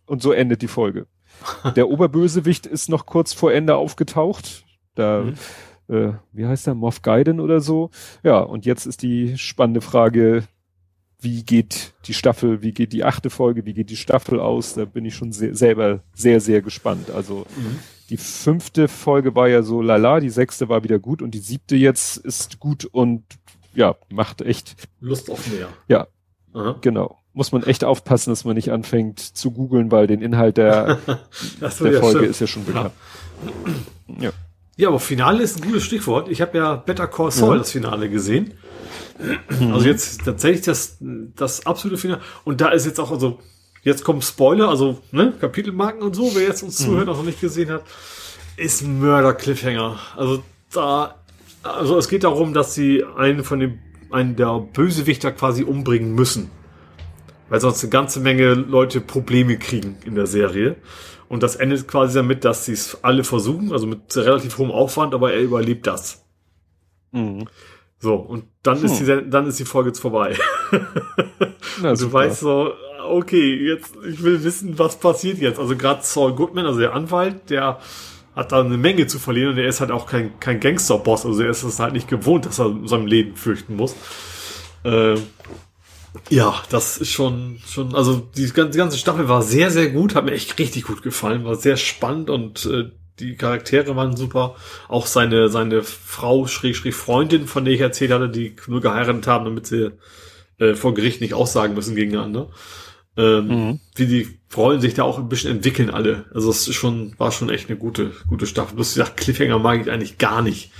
und so endet die Folge. Der Oberbösewicht ist noch kurz vor Ende aufgetaucht. Da, mhm. äh, wie heißt der, Moff Gaiden oder so. Ja, und jetzt ist die spannende Frage, wie geht die Staffel, wie geht die achte Folge, wie geht die Staffel aus? Da bin ich schon sehr, selber sehr, sehr gespannt. Also mhm. Die fünfte Folge war ja so lala, die sechste war wieder gut und die siebte jetzt ist gut und ja, macht echt Lust auf mehr. Ja, Aha. genau. Muss man echt aufpassen, dass man nicht anfängt zu googeln, weil den Inhalt der, der Folge stimmt. ist ja schon bekannt. Ja. ja. ja. aber Finale ist ein gutes Stichwort. Ich habe ja Better Call Saul ja. das Finale gesehen. Also jetzt tatsächlich das, das absolute Finale. Und da ist jetzt auch, also Jetzt kommt Spoiler, also ne, Kapitelmarken und so, wer jetzt uns mhm. zuhört, noch nicht gesehen hat, ist Mörder Cliffhanger. Also da, also es geht darum, dass sie einen von den, einen der Bösewichter quasi umbringen müssen. Weil sonst eine ganze Menge Leute Probleme kriegen in der Serie. Und das endet quasi damit, dass sie es alle versuchen, also mit relativ hohem Aufwand, aber er überlebt das. Mhm. So, und dann hm. ist die, dann ist die Folge jetzt vorbei. Na, du weißt so, okay, jetzt, ich will wissen, was passiert jetzt. Also gerade Saul Goodman, also der Anwalt, der hat da eine Menge zu verlieren und er ist halt auch kein, kein Gangster-Boss. Also er ist es halt nicht gewohnt, dass er seinem Leben fürchten muss. Äh, ja, das ist schon, schon, also die ganze, Staffel war sehr, sehr gut, hat mir echt richtig gut gefallen, war sehr spannend und äh, die Charaktere waren super. Auch seine, seine Frau, Schrägstrich Freundin, von der ich erzählt hatte, die nur geheiratet haben, damit sie äh, vor Gericht nicht aussagen müssen gegeneinander. Ähm, mhm. Wie die Rollen sich da auch ein bisschen entwickeln alle. Also es ist schon, war schon echt eine gute, gute Staffel. Bloß gesagt, Cliffhanger mag ich eigentlich gar nicht.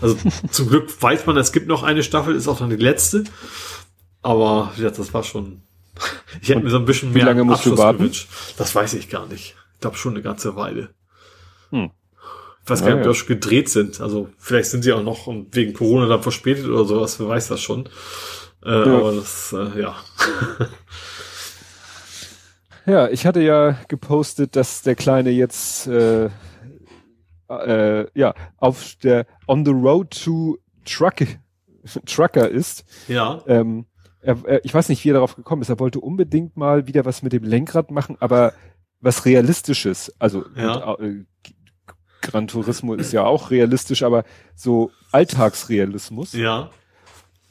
Also zum Glück weiß man, es gibt noch eine Staffel, ist auch dann die letzte. Aber ja, das war schon. Ich hätte Und mir so ein bisschen mehr wie lange musst Abschluss du warten? gewünscht. Das weiß ich gar nicht. Ich glaube schon eine ganze Weile. Hm. Ich weiß gar nicht, ob die auch schon gedreht sind. Also vielleicht sind sie auch noch wegen Corona dann verspätet oder sowas, wer weiß das schon. Äh, ja. Aber das, äh, ja. Ja, ich hatte ja gepostet, dass der Kleine jetzt äh, äh, ja auf der On the Road to Truck, Trucker ist. Ja. Ähm, er, er, ich weiß nicht, wie er darauf gekommen ist. Er wollte unbedingt mal wieder was mit dem Lenkrad machen, aber was Realistisches. Also ja. und, äh, Gran Turismo ist ja auch realistisch, aber so Alltagsrealismus. Ja.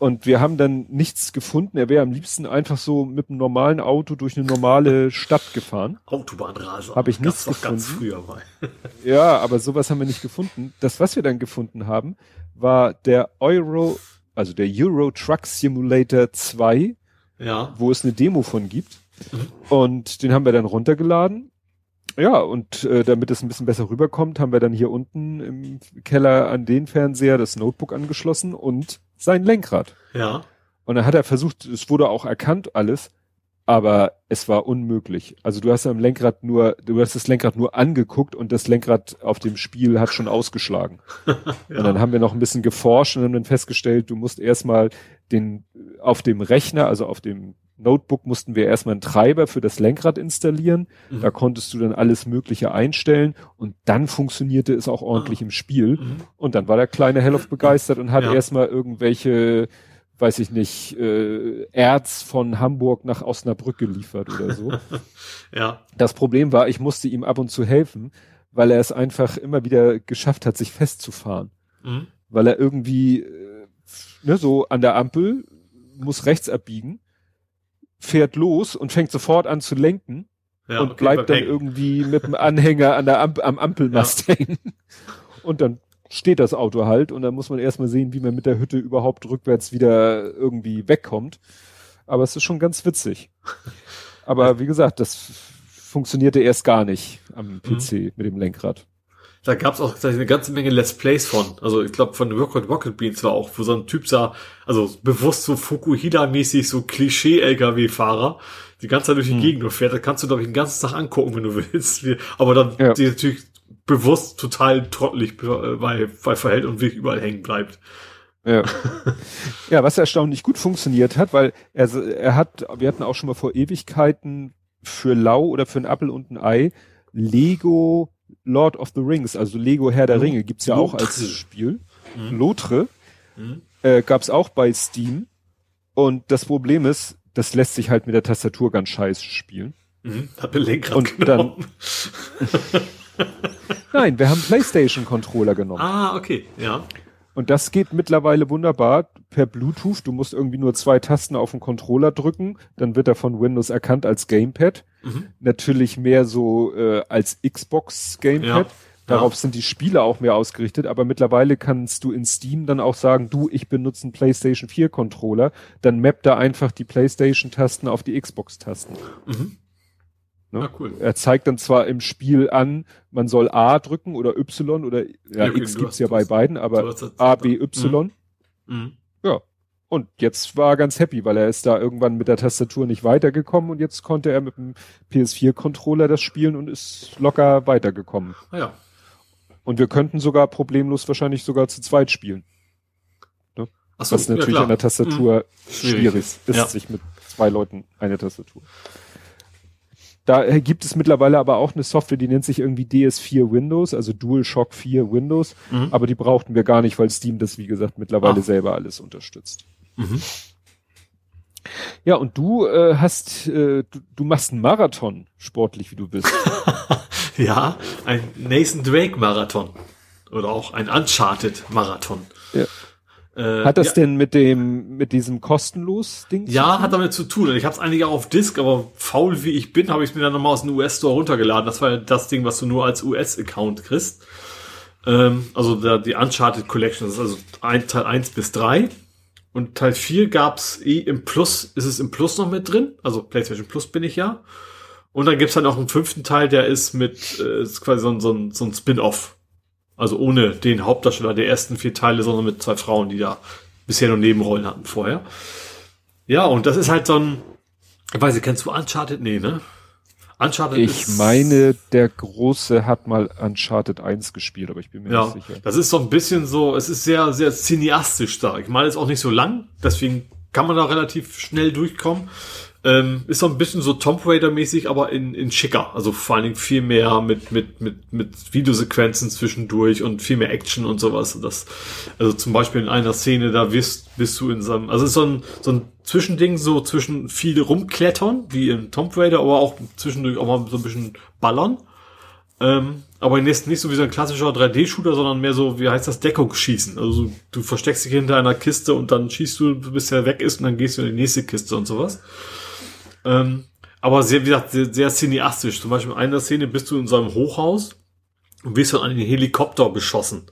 Und wir haben dann nichts gefunden. Er wäre am liebsten einfach so mit einem normalen Auto durch eine normale Stadt gefahren. Autobahnraser. Habe ich nichts gefunden. Ganz früher mal. ja, aber sowas haben wir nicht gefunden. Das, was wir dann gefunden haben, war der Euro, also der Euro Truck Simulator 2, ja. wo es eine Demo von gibt. Mhm. Und den haben wir dann runtergeladen. Ja, und äh, damit es ein bisschen besser rüberkommt, haben wir dann hier unten im Keller an den Fernseher das Notebook angeschlossen und sein Lenkrad. Ja. Und dann hat er versucht, es wurde auch erkannt alles, aber es war unmöglich. Also du hast am Lenkrad nur, du hast das Lenkrad nur angeguckt und das Lenkrad auf dem Spiel hat schon ausgeschlagen. ja. Und dann haben wir noch ein bisschen geforscht und haben dann festgestellt, du musst erstmal den auf dem Rechner, also auf dem Notebook mussten wir erstmal einen Treiber für das Lenkrad installieren. Mhm. Da konntest du dann alles Mögliche einstellen und dann funktionierte es auch ordentlich ah. im Spiel. Mhm. Und dann war der kleine Hellof begeistert und hat ja. erstmal irgendwelche, weiß ich nicht, äh, Erz von Hamburg nach Osnabrück geliefert oder so. ja. Das Problem war, ich musste ihm ab und zu helfen, weil er es einfach immer wieder geschafft hat, sich festzufahren. Mhm. Weil er irgendwie, äh, ne, so an der Ampel muss rechts abbiegen fährt los und fängt sofort an zu lenken ja, und okay, bleibt dann hängen. irgendwie mit dem Anhänger an der Amp am Ampelmast ja. hängen. Und dann steht das Auto halt und dann muss man erstmal sehen, wie man mit der Hütte überhaupt rückwärts wieder irgendwie wegkommt. Aber es ist schon ganz witzig. Aber wie gesagt, das funktionierte erst gar nicht am PC mhm. mit dem Lenkrad. Da gab es auch eine ganze Menge Let's Plays von. Also ich glaube von Rocket Rocket Beans war auch, wo so ein Typ sah, also bewusst so Fukuhila-mäßig so Klischee-LKW-Fahrer, die ganze Zeit durch die hm. Gegend nur fährt. Da kannst du, glaube ich, den ganzen Tag angucken, wenn du willst. Aber dann ja. die natürlich bewusst total trottelig bei, bei verhält und wirklich überall hängen bleibt. Ja. ja, was erstaunlich gut funktioniert hat, weil er, er hat, wir hatten auch schon mal vor Ewigkeiten für Lau oder für ein Apfel und ein Ei Lego Lord of the Rings, also Lego Herr der Ringe, gibt's ja Lotre. auch als Spiel. Mhm. Lotre mhm. Äh, gab's auch bei Steam. Und das Problem ist, das lässt sich halt mit der Tastatur ganz scheiße spielen. Mhm. Hab Lenkrad und genommen. dann Nein, wir haben PlayStation Controller genommen. Ah, okay, ja. Und das geht mittlerweile wunderbar per Bluetooth. Du musst irgendwie nur zwei Tasten auf den Controller drücken, dann wird er von Windows erkannt als Gamepad. Mhm. Natürlich mehr so äh, als Xbox Gamepad. Ja. Darauf ja. sind die Spiele auch mehr ausgerichtet, aber mittlerweile kannst du in Steam dann auch sagen, du, ich benutze einen PlayStation 4 Controller, dann mappt er einfach die PlayStation Tasten auf die Xbox Tasten. Mhm. Ne? Ah, cool. Er zeigt dann zwar im Spiel an, man soll A drücken oder Y oder ja, okay, X gibt's ja bei beiden, aber A, B, Y. Mhm. Mhm. Ja. Und jetzt war er ganz happy, weil er ist da irgendwann mit der Tastatur nicht weitergekommen und jetzt konnte er mit dem PS4-Controller das spielen und ist locker weitergekommen. Ah, ja. Und wir könnten sogar problemlos wahrscheinlich sogar zu zweit spielen. Ne? So, Was natürlich ja, an der Tastatur mhm. schwierig, schwierig ist, ja. sich mit zwei Leuten eine Tastatur. Da gibt es mittlerweile aber auch eine Software, die nennt sich irgendwie DS4 Windows, also DualShock 4 Windows, mhm. aber die brauchten wir gar nicht, weil Steam das, wie gesagt, mittlerweile Ach. selber alles unterstützt. Mhm. Ja, und du äh, hast, äh, du, du machst einen Marathon, sportlich wie du bist. ja, ein Nathan Drake Marathon. Oder auch ein Uncharted Marathon. Ja. Äh, hat das ja. denn mit dem mit diesem kostenlos Ding? Ja, hat damit zu tun. Ich habe es eigentlich auch auf Disk, aber faul wie ich bin, habe ich mir dann nochmal aus dem US Store runtergeladen. Das war das Ding, was du nur als US Account kriegst. Ähm, also der, die Uncharted Collection, das ist also ein, Teil 1 bis 3. Und Teil 4 gab's eh im Plus, ist es im Plus noch mit drin? Also PlayStation Plus bin ich ja. Und dann gibt's dann auch einen fünften Teil, der ist mit, äh, ist quasi so ein, so ein, so ein Spin-off. Also ohne den Hauptdarsteller der ersten vier Teile, sondern mit zwei Frauen, die da bisher nur Nebenrollen hatten vorher. Ja, und das ist halt so ein, ich weiß nicht, kennst du Uncharted? Nee, ne? Uncharted Ich meine, der Große hat mal Uncharted 1 gespielt, aber ich bin mir ja, nicht sicher. Das ist so ein bisschen so, es ist sehr, sehr cineastisch da. Ich meine, es ist auch nicht so lang, deswegen kann man da relativ schnell durchkommen. Ähm, ist so ein bisschen so Tomb Raider mäßig, aber in, in schicker. Also vor allen Dingen viel mehr mit, mit, mit, mit Videosequenzen zwischendurch und viel mehr Action und sowas. Das, also zum Beispiel in einer Szene, da wirst, bist du in so einem, also so ein, so ein Zwischending so zwischen viel rumklettern, wie in Tomb Raider, aber auch zwischendurch auch mal so ein bisschen ballern. Ähm, aber nicht, nicht so wie so ein klassischer 3D-Shooter, sondern mehr so, wie heißt das, Deckungsschießen. Also du versteckst dich hinter einer Kiste und dann schießt du, bis er weg ist und dann gehst du in die nächste Kiste und sowas. Ähm, aber sehr, wie gesagt, sehr, sehr cineastisch. Zum Beispiel in einer Szene bist du in so einem Hochhaus und wirst von einem Helikopter beschossen.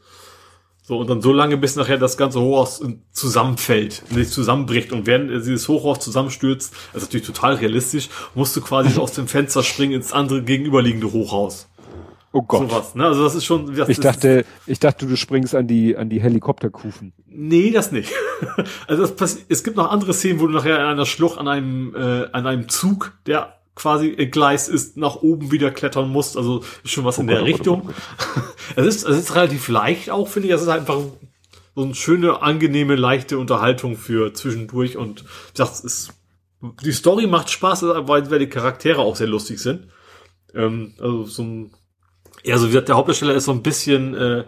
So, und dann so lange, bis nachher das ganze Hochhaus zusammenfällt, nicht zusammenbricht. Und während dieses Hochhaus zusammenstürzt, das ist natürlich total realistisch, musst du quasi aus dem Fenster springen ins andere gegenüberliegende Hochhaus. Oh Gott. Sowas, ne? Also das ist schon. Das ich dachte, ich dachte, du springst an die an die Helikopterkufen. Nee, das nicht. also das es gibt noch andere Szenen, wo du nachher in einer Schlucht an einem äh, an einem Zug, der quasi entgleist ist, nach oben wieder klettern musst. Also ist schon was in der Richtung. es ist es ist relativ leicht auch, finde ich. Es ist einfach so eine schöne, angenehme, leichte Unterhaltung für zwischendurch und ich sag, es ist, die Story macht Spaß, weil, weil die Charaktere auch sehr lustig sind. Ähm, also so ein ja, so wie gesagt, der Hauptdarsteller ist so ein bisschen, äh,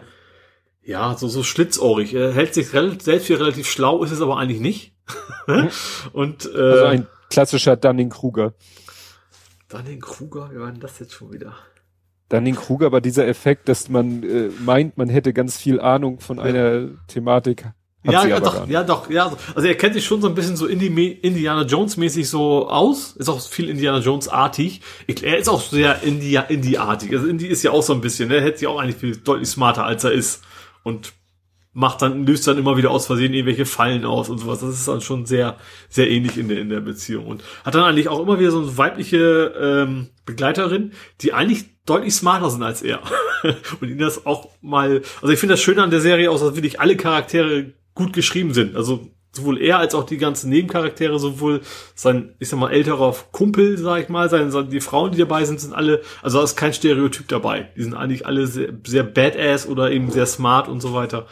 ja, so, so schlitzohrig. Er hält sich selbst für relativ schlau, ist es aber eigentlich nicht. Mhm. Und, äh, also ein klassischer Dunning-Kruger. Dunning-Kruger? Wie war denn das jetzt schon wieder? Dunning-Kruger war dieser Effekt, dass man äh, meint, man hätte ganz viel Ahnung von ja. einer Thematik, ja, ja doch, ja, doch, ja. Also er kennt sich schon so ein bisschen so Indiana Jones mäßig so aus. Ist auch viel Indiana Jones artig. Er ist auch sehr India, Indie-artig. Also Indie ist ja auch so ein bisschen, ne? er hätte sich auch eigentlich viel deutlich smarter als er ist. Und macht dann, löst dann immer wieder aus Versehen irgendwelche Fallen aus und sowas. Das ist dann schon sehr, sehr ähnlich in der, in der Beziehung. Und hat dann eigentlich auch immer wieder so eine weibliche ähm, Begleiterin, die eigentlich deutlich smarter sind als er. und ihn das auch mal, also ich finde das Schöne an der Serie auch, dass wirklich alle Charaktere gut geschrieben sind. Also sowohl er als auch die ganzen Nebencharaktere, sowohl sein, ich sag mal, älterer Kumpel, sag ich mal, sein, die Frauen, die dabei sind, sind alle, also da ist kein Stereotyp dabei. Die sind eigentlich alle sehr, sehr badass oder eben sehr smart und so weiter.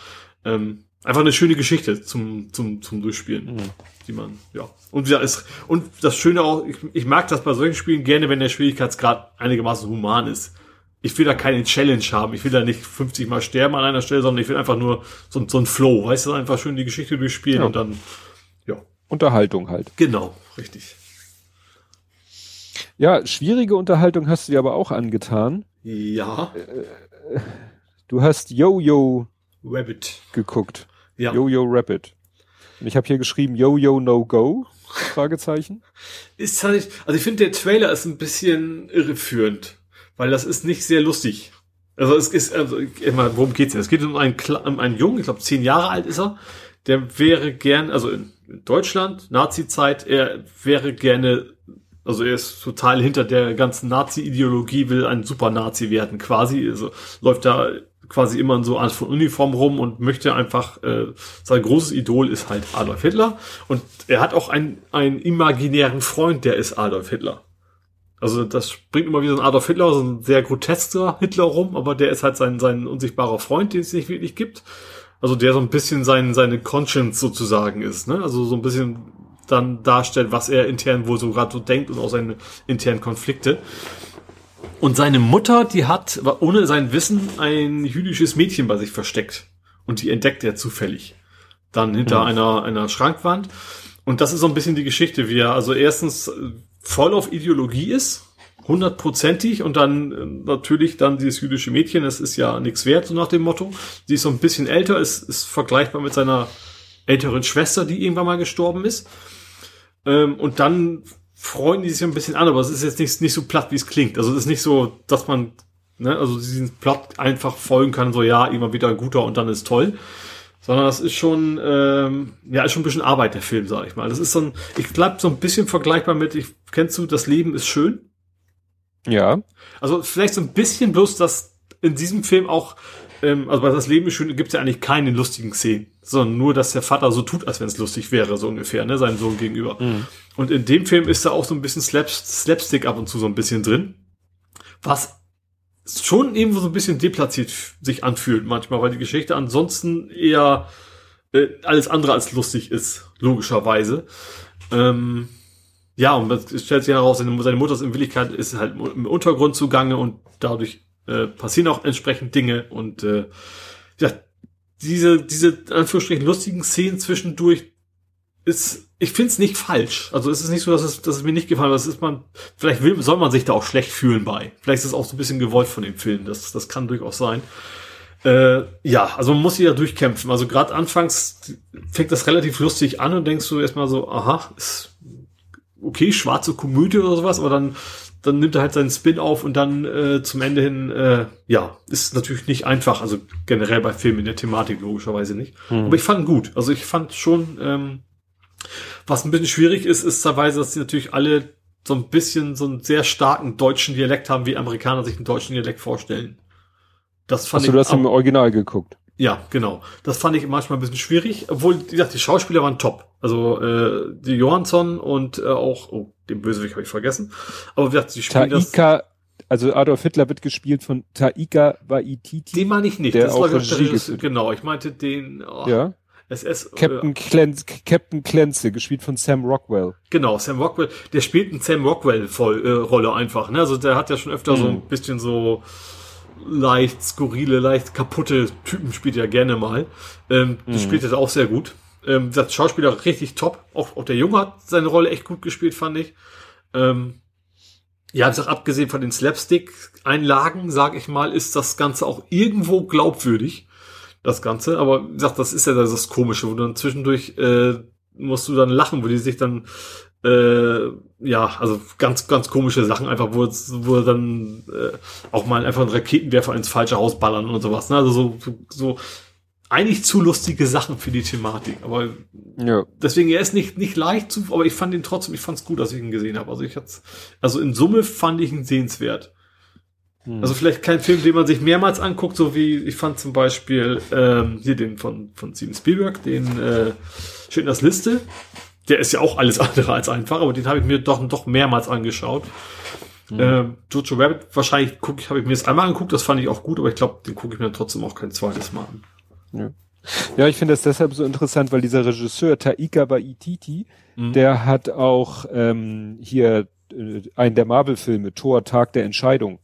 Ähm, einfach eine schöne Geschichte zum, zum, zum Durchspielen. Mhm. Die man, ja. Und ja, ist, und das Schöne auch, ich, ich mag das bei solchen Spielen gerne, wenn der Schwierigkeitsgrad einigermaßen human ist ich will da keine Challenge haben. Ich will da nicht 50 Mal sterben an einer Stelle, sondern ich will einfach nur so, so ein Flow, weißt du, einfach schön die Geschichte durchspielen ja. und dann, ja. Unterhaltung halt. Genau, richtig. Ja, schwierige Unterhaltung hast du dir aber auch angetan. Ja. Du hast Yo-Yo Rabbit geguckt. Ja. Yo-Yo Rabbit. Und ich habe hier geschrieben Yo-Yo No Go? Fragezeichen. Ist halt, also ich finde der Trailer ist ein bisschen irreführend weil das ist nicht sehr lustig. Also es ist, also, immer, worum geht's denn? Es geht um einen, um einen Jungen, ich glaube zehn Jahre alt ist er, der wäre gern, also in Deutschland, Nazi-Zeit, er wäre gerne, also er ist total hinter der ganzen Nazi-Ideologie, will ein Super-Nazi werden quasi, also läuft da quasi immer in so Art von Uniform rum und möchte einfach, äh, sein großes Idol ist halt Adolf Hitler und er hat auch einen, einen imaginären Freund, der ist Adolf Hitler. Also das bringt immer wieder so ein Adolf Hitler, so ein sehr grotesker Hitler rum, aber der ist halt sein, sein unsichtbarer Freund, den es nicht wirklich gibt. Also der so ein bisschen sein, seine Conscience sozusagen ist, ne? Also so ein bisschen dann darstellt, was er intern wohl so gerade so denkt und auch seine internen Konflikte. Und seine Mutter, die hat, ohne sein Wissen, ein jüdisches Mädchen bei sich versteckt. Und die entdeckt er zufällig. Dann hinter mhm. einer, einer Schrankwand. Und das ist so ein bisschen die Geschichte, wie er, also erstens voll auf Ideologie ist, hundertprozentig und dann äh, natürlich dann dieses jüdische Mädchen, das ist ja nichts wert, so nach dem Motto. Sie ist so ein bisschen älter, ist, ist vergleichbar mit seiner älteren Schwester, die irgendwann mal gestorben ist. Ähm, und dann freuen die sich ein bisschen an, aber es ist jetzt nicht, nicht so platt, wie es klingt. Also es ist nicht so, dass man, ne, also diesen Plot einfach folgen kann, so ja, immer wieder ein guter und dann ist toll. Sondern das ist schon, ähm, ja, ist schon ein bisschen Arbeit, der Film, sag ich mal. Das ist so ein, ich bleib so ein bisschen vergleichbar mit, ich kennst du, das Leben ist schön. Ja. Also vielleicht so ein bisschen bloß, dass in diesem Film auch, ähm, also bei das Leben ist schön, gibt es ja eigentlich keine lustigen Szenen, sondern nur, dass der Vater so tut, als wenn es lustig wäre, so ungefähr, ne, seinem Sohn gegenüber. Mhm. Und in dem Film ist da auch so ein bisschen Slaps, Slapstick ab und zu so ein bisschen drin, was schon irgendwo so ein bisschen deplatziert sich anfühlt manchmal, weil die Geschichte ansonsten eher äh, alles andere als lustig ist, logischerweise. Ähm, ja, und es stellt sich heraus, seine, seine Mutters Willigkeit ist halt im Untergrund zugange und dadurch äh, passieren auch entsprechend Dinge und äh, ja, diese, diese Anführungsstrichen lustigen Szenen zwischendurch ist, ich find's nicht falsch. Also es ist nicht so, dass es, dass es mir nicht gefallen hat. Das ist man, vielleicht will, soll man sich da auch schlecht fühlen bei. Vielleicht ist es auch so ein bisschen gewollt von dem Film. Das, das kann durchaus sein. Äh, ja, also man muss sich da durchkämpfen. Also gerade anfangs fängt das relativ lustig an und denkst du erstmal so, aha, ist okay, schwarze Komödie oder sowas, aber dann, dann nimmt er halt seinen Spin auf und dann äh, zum Ende hin, äh, ja, ist natürlich nicht einfach. Also generell bei Filmen in der Thematik logischerweise nicht. Aber ich fand gut. Also ich fand schon, ähm, was ein bisschen schwierig ist, ist teilweise, dass die natürlich alle so ein bisschen so einen sehr starken deutschen Dialekt haben, wie Amerikaner sich einen deutschen Dialekt vorstellen. Das fand Hast du das im Original geguckt? Ja, genau. Das fand ich manchmal ein bisschen schwierig, obwohl, wie gesagt, die Schauspieler waren top. Also äh, die Johansson und äh, auch, oh, den Bösewicht habe ich vergessen. Aber wie gesagt, die spielen das. Taika, also Adolf Hitler wird gespielt von Taika Waititi. Den meine ich nicht. Der das auch war geführt. Genau, ich meinte den oh, ja. SS. Captain, Clenz, Captain Clancy, gespielt von Sam Rockwell. Genau, Sam Rockwell, der spielt einen Sam Rockwell voll, äh, einfach. Ne? Also der hat ja schon öfter so ein bisschen so leicht skurrile, leicht kaputte Typen spielt er gerne mal. Ähm, Die spielt er auch sehr gut. Ähm, das Schauspieler richtig top. Auch, auch der Junge hat seine Rolle echt gut gespielt, fand ich. Ähm, ja, wie gesagt, abgesehen von den Slapstick-Einlagen, sag ich mal, ist das Ganze auch irgendwo glaubwürdig. Das Ganze. Aber wie gesagt, das ist ja das Komische, wo dann zwischendurch äh, musst du dann lachen, wo die sich dann äh, ja, also ganz, ganz komische Sachen, einfach, wo, wo dann äh, auch mal einfach einen Raketenwerfer ins falsche Haus ballern und sowas. Ne? Also so, so, so eigentlich zu lustige Sachen für die Thematik. Aber Ja. deswegen, er ist nicht, nicht leicht zu, aber ich fand ihn trotzdem, ich fand es gut, dass ich ihn gesehen habe. Also ich hat's, also in Summe fand ich ihn sehenswert. Also vielleicht kein Film, den man sich mehrmals anguckt, so wie ich fand zum Beispiel ähm, hier den von, von Steven Spielberg, den äh, Schindlers Liste. Der ist ja auch alles andere als einfach, aber den habe ich mir doch, doch mehrmals angeschaut. Ähm, Jojo Rabbit, wahrscheinlich guck, ich habe ich mir das einmal angeguckt, das fand ich auch gut, aber ich glaube, den gucke ich mir trotzdem auch kein zweites Mal an. Ja, ich finde das deshalb so interessant, weil dieser Regisseur Taika Waititi, Mhm. der hat auch ähm, hier äh, einen der Marvel-Filme, Thor, Tag der Entscheidung,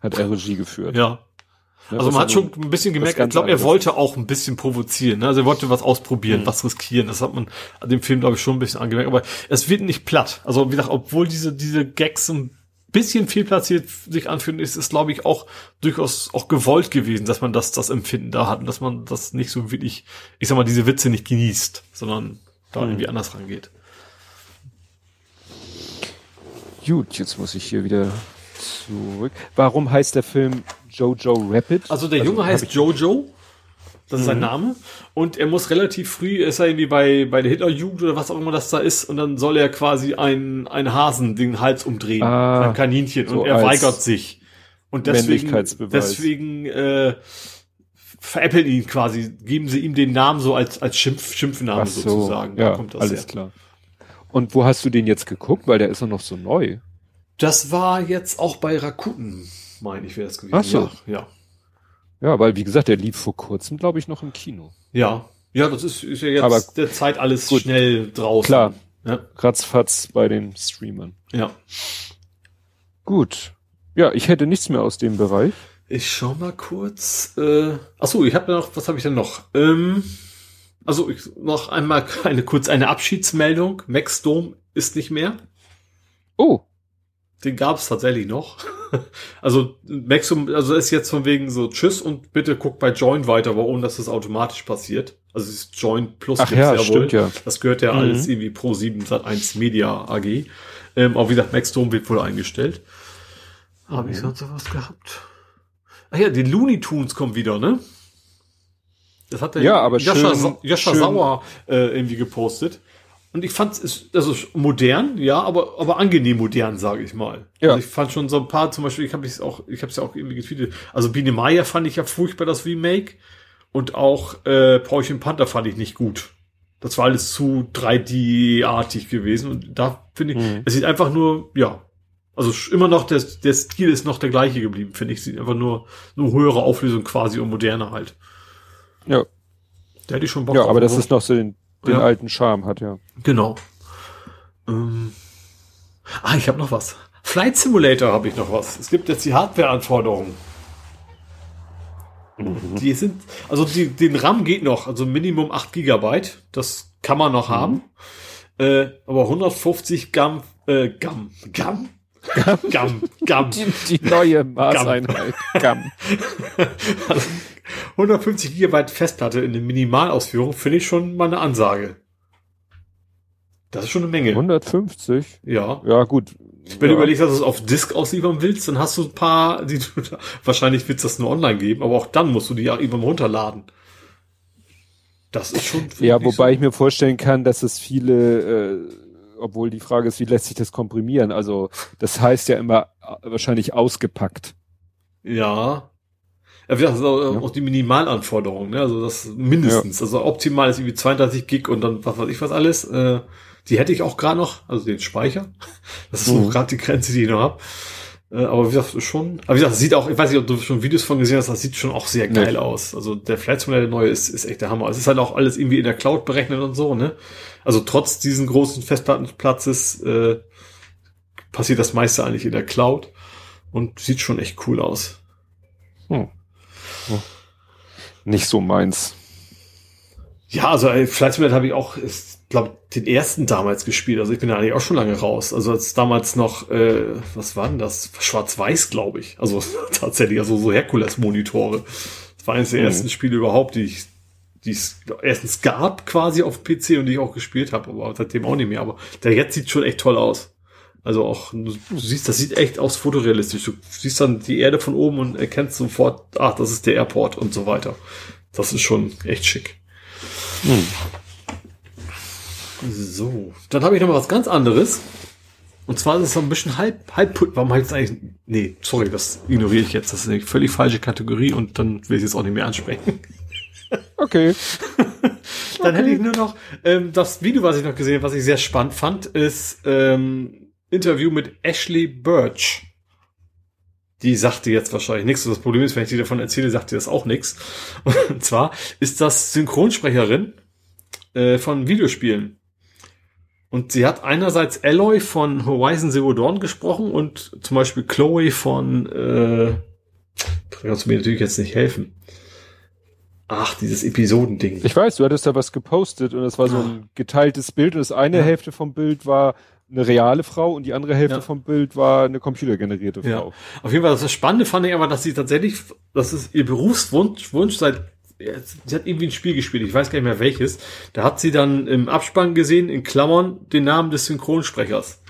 hat er Regie geführt. Ja. Ne, Also man hat schon ein bisschen gemerkt, ich glaube, er wollte auch ein bisschen provozieren. Ne? Also er wollte was ausprobieren, Mhm. was riskieren. Das hat man an dem Film, glaube ich, schon ein bisschen angemerkt. Aber es wird nicht platt. Also wie gesagt, obwohl diese, diese Gags so ein bisschen viel platziert sich anfühlen, ist es, glaube ich, auch durchaus auch gewollt gewesen, dass man das, das Empfinden da hat und dass man das nicht so wirklich, ich sag mal, diese Witze nicht genießt, sondern da Mhm. irgendwie anders rangeht. Gut, jetzt muss ich hier wieder zurück. Warum heißt der Film Jojo Rabbit? Also der Junge hab heißt Jojo. Das ist sein Name. Und er muss relativ früh, ist er irgendwie bei, bei der Hitlerjugend oder was auch immer das da ist, und dann soll er quasi einen, einen Hasen den Hals umdrehen, Ah, ein Kaninchen, so und er weigert sich. Und deswegen, deswegen äh, veräppeln ihn quasi, geben sie ihm den Namen so als, als Schimpf, Schimpfname Ach so, sozusagen. Da ja, kommt das alles her. klar. Und wo hast du den jetzt geguckt? Weil der ist doch noch so neu. Das war jetzt auch bei Rakuten, meine ich, wäre das gewesen. Ach so. Ja, ja. Ja, weil wie gesagt, der lief vor kurzem, glaube ich, noch im Kino. Ja, ja, das ist, ist ja jetzt Aber der Zeit alles gut. schnell draußen. Klar. Ja, Ratzfatz bei den Streamern. ja. Gut. Ja, ich hätte nichts mehr aus dem Bereich. Ich schau mal kurz. Äh, achso, ich habe noch, was habe ich denn noch? Ähm, also ich, noch einmal eine kurz eine Abschiedsmeldung. Max Dome ist nicht mehr. Oh, Den gab es tatsächlich noch. Also Maxum, also ist jetzt von wegen so Tschüss und bitte guck bei Join weiter, aber ohne dass das automatisch passiert. Also das Joint Plus Ach ja, stimmt ja. Das gehört ja mhm. alles irgendwie Pro 7 Sat 1 Media AG. Ähm, auch wie gesagt, Max Dome wird wohl eingestellt. Habe ich sonst was gehabt? Ach ja, die Looney Tunes kommen wieder, ne? Das hat der ja, aber Joscha, schön, Joscha schön. Sauer äh, irgendwie gepostet. Und ich fand es, also modern, ja, aber aber angenehm modern, sage ich mal. Ja. Also ich fand schon so ein paar, zum Beispiel, ich habe es auch, ich habe es ja auch irgendwie getweetet. Also Biene Meier fand ich ja furchtbar das Remake und auch äh, Paulchen Panther fand ich nicht gut. Das war alles zu 3D-artig gewesen und da finde ich, Mhm. es sieht einfach nur, ja, also immer noch, der, der Stil ist noch der gleiche geblieben, finde ich. Sieht einfach nur, nur höhere Auflösung quasi und moderner halt. Ja, Der hätte ich schon Bock ja aber das ist noch so den, den Ja. alten Charme hat, ja. Genau. Ähm. Ah, ich habe noch was. Flight Simulator habe ich noch was. Es gibt jetzt die Hardware-Anforderungen. Die sind, also die, den RAM geht noch, also Minimum 8 Gigabyte. Das kann man noch haben. Äh, aber 150 Gramm, äh, Gramm, Gramm? Gramm, Gramm. Die, die neue Maßeinheit. Gamm. 150 Gigabyte Festplatte in der Minimalausführung finde ich schon mal eine Ansage. Das ist schon eine Menge. 150? Ja. Ja, gut. Wenn ja. du überlegst, dass du es auf Disk ausliefern willst, dann hast du ein paar, die du, wahrscheinlich wird es das nur online geben, aber auch dann musst du die ja irgendwann runterladen. Das ist schon. Ja, wobei so- ich mir vorstellen kann, dass es viele, äh, obwohl die Frage ist, wie lässt sich das komprimieren? Also das heißt ja immer äh, wahrscheinlich ausgepackt. Ja. Ja, wie gesagt, das auch, Ja. auch die Minimalanforderungen, ne? Also das mindestens. Also optimal ist irgendwie 32 Gig und dann was weiß ich was alles. Äh, die hätte ich auch gerade noch, also den Speicher. Das ist so Mhm. gerade die Grenze, die ich noch habe. Äh, aber wie gesagt, schon. Aber wie gesagt, es sieht auch, ich weiß nicht, ob du schon Videos von gesehen hast, das sieht schon auch sehr Nee. geil aus. Also der Flight Simulator neue ist, ist echt der Hammer. Es ist halt auch alles irgendwie in der Cloud berechnet und so, ne? Also trotz diesen großen Festplattenplatzes äh, passiert das meiste eigentlich in der Cloud und sieht schon echt cool aus. Nicht so meins. Ja, also Flight Simulator habe ich auch, ich glaube, den ersten damals gespielt. Also ich bin ja eigentlich auch schon lange raus. Also als damals noch, äh, was war denn das? Schwarz-Weiß, glaube ich. Also tatsächlich, also so Herkules-Monitore. Das war eines der Mhm. ersten Spiele überhaupt, die ich, die es erstens gab quasi auf PC und die ich auch gespielt habe, aber seitdem auch nicht mehr. Aber der jetzt sieht schon echt toll aus. Also auch, du siehst, das sieht echt aus fotorealistisch. Du siehst dann die Erde von oben und erkennst sofort, ach, das ist der Airport und so weiter. Das ist schon echt schick. Hm. So, dann habe ich noch mal was ganz anderes. Und zwar ist es so ein bisschen halb, halb, warum heißt es eigentlich, nee, sorry, das ignoriere ich jetzt. Das ist eine völlig falsche Kategorie und dann will ich es jetzt auch nicht mehr ansprechen. Okay. Dann hätte ich nur noch, ähm, das Video, was ich noch gesehen habe, was ich sehr spannend fand, ist ähm, Interview mit Ashley Birch. Die sagte jetzt wahrscheinlich nichts. Das Problem ist, wenn ich dir davon erzähle, sagt dir das auch nichts. Und zwar ist das Synchronsprecherin äh, von Videospielen. Und sie hat einerseits Alloy von Horizon Zero Dawn gesprochen und zum Beispiel Chloe von, äh, kannst du mir natürlich jetzt nicht helfen. Ach, dieses Episodending. Ich weiß, du hattest da was gepostet und es war so ein geteiltes Bild und das eine Ja. Hälfte vom Bild war eine reale Frau und die andere Hälfte Ja. vom Bild war eine computergenerierte Ja. Frau. Auf jeden Fall, das Spannende fand ich aber, dass sie tatsächlich, das ist ihr Berufswunsch, Wunsch seit, ja, sie hat irgendwie ein Spiel gespielt, ich weiß gar nicht mehr welches. Da hat sie dann im Abspann gesehen, in Klammern, den Namen des Synchronsprechers.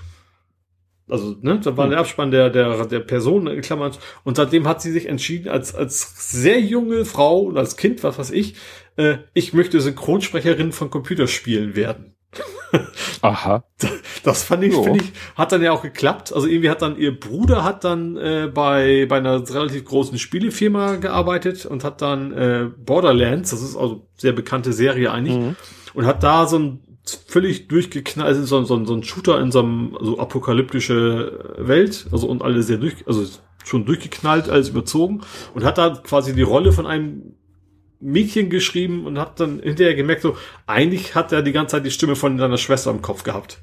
Also, ne, da war Hm. der Abspann der, der, der Person in Klammern. Und seitdem hat sie sich entschieden, als, als sehr junge Frau und als Kind, was weiß ich, äh, ich möchte Synchronsprecherin von Computerspielen werden. Aha. Das fand ich, Jo. finde ich, hat dann ja auch geklappt. Also irgendwie hat dann ihr Bruder hat dann äh, bei bei einer relativ großen Spielefirma gearbeitet und hat dann äh, Borderlands, das ist also sehr bekannte Serie eigentlich, Mhm. und hat da so ein völlig durchgeknallt, also so, so, so ein Shooter in so einem so apokalyptische Welt, also und alle sehr durch, also schon durchgeknallt, alles überzogen und hat da quasi die Rolle von einem Mädchen geschrieben und hat dann hinterher gemerkt, so, eigentlich hat er die ganze Zeit die Stimme von seiner Schwester im Kopf gehabt.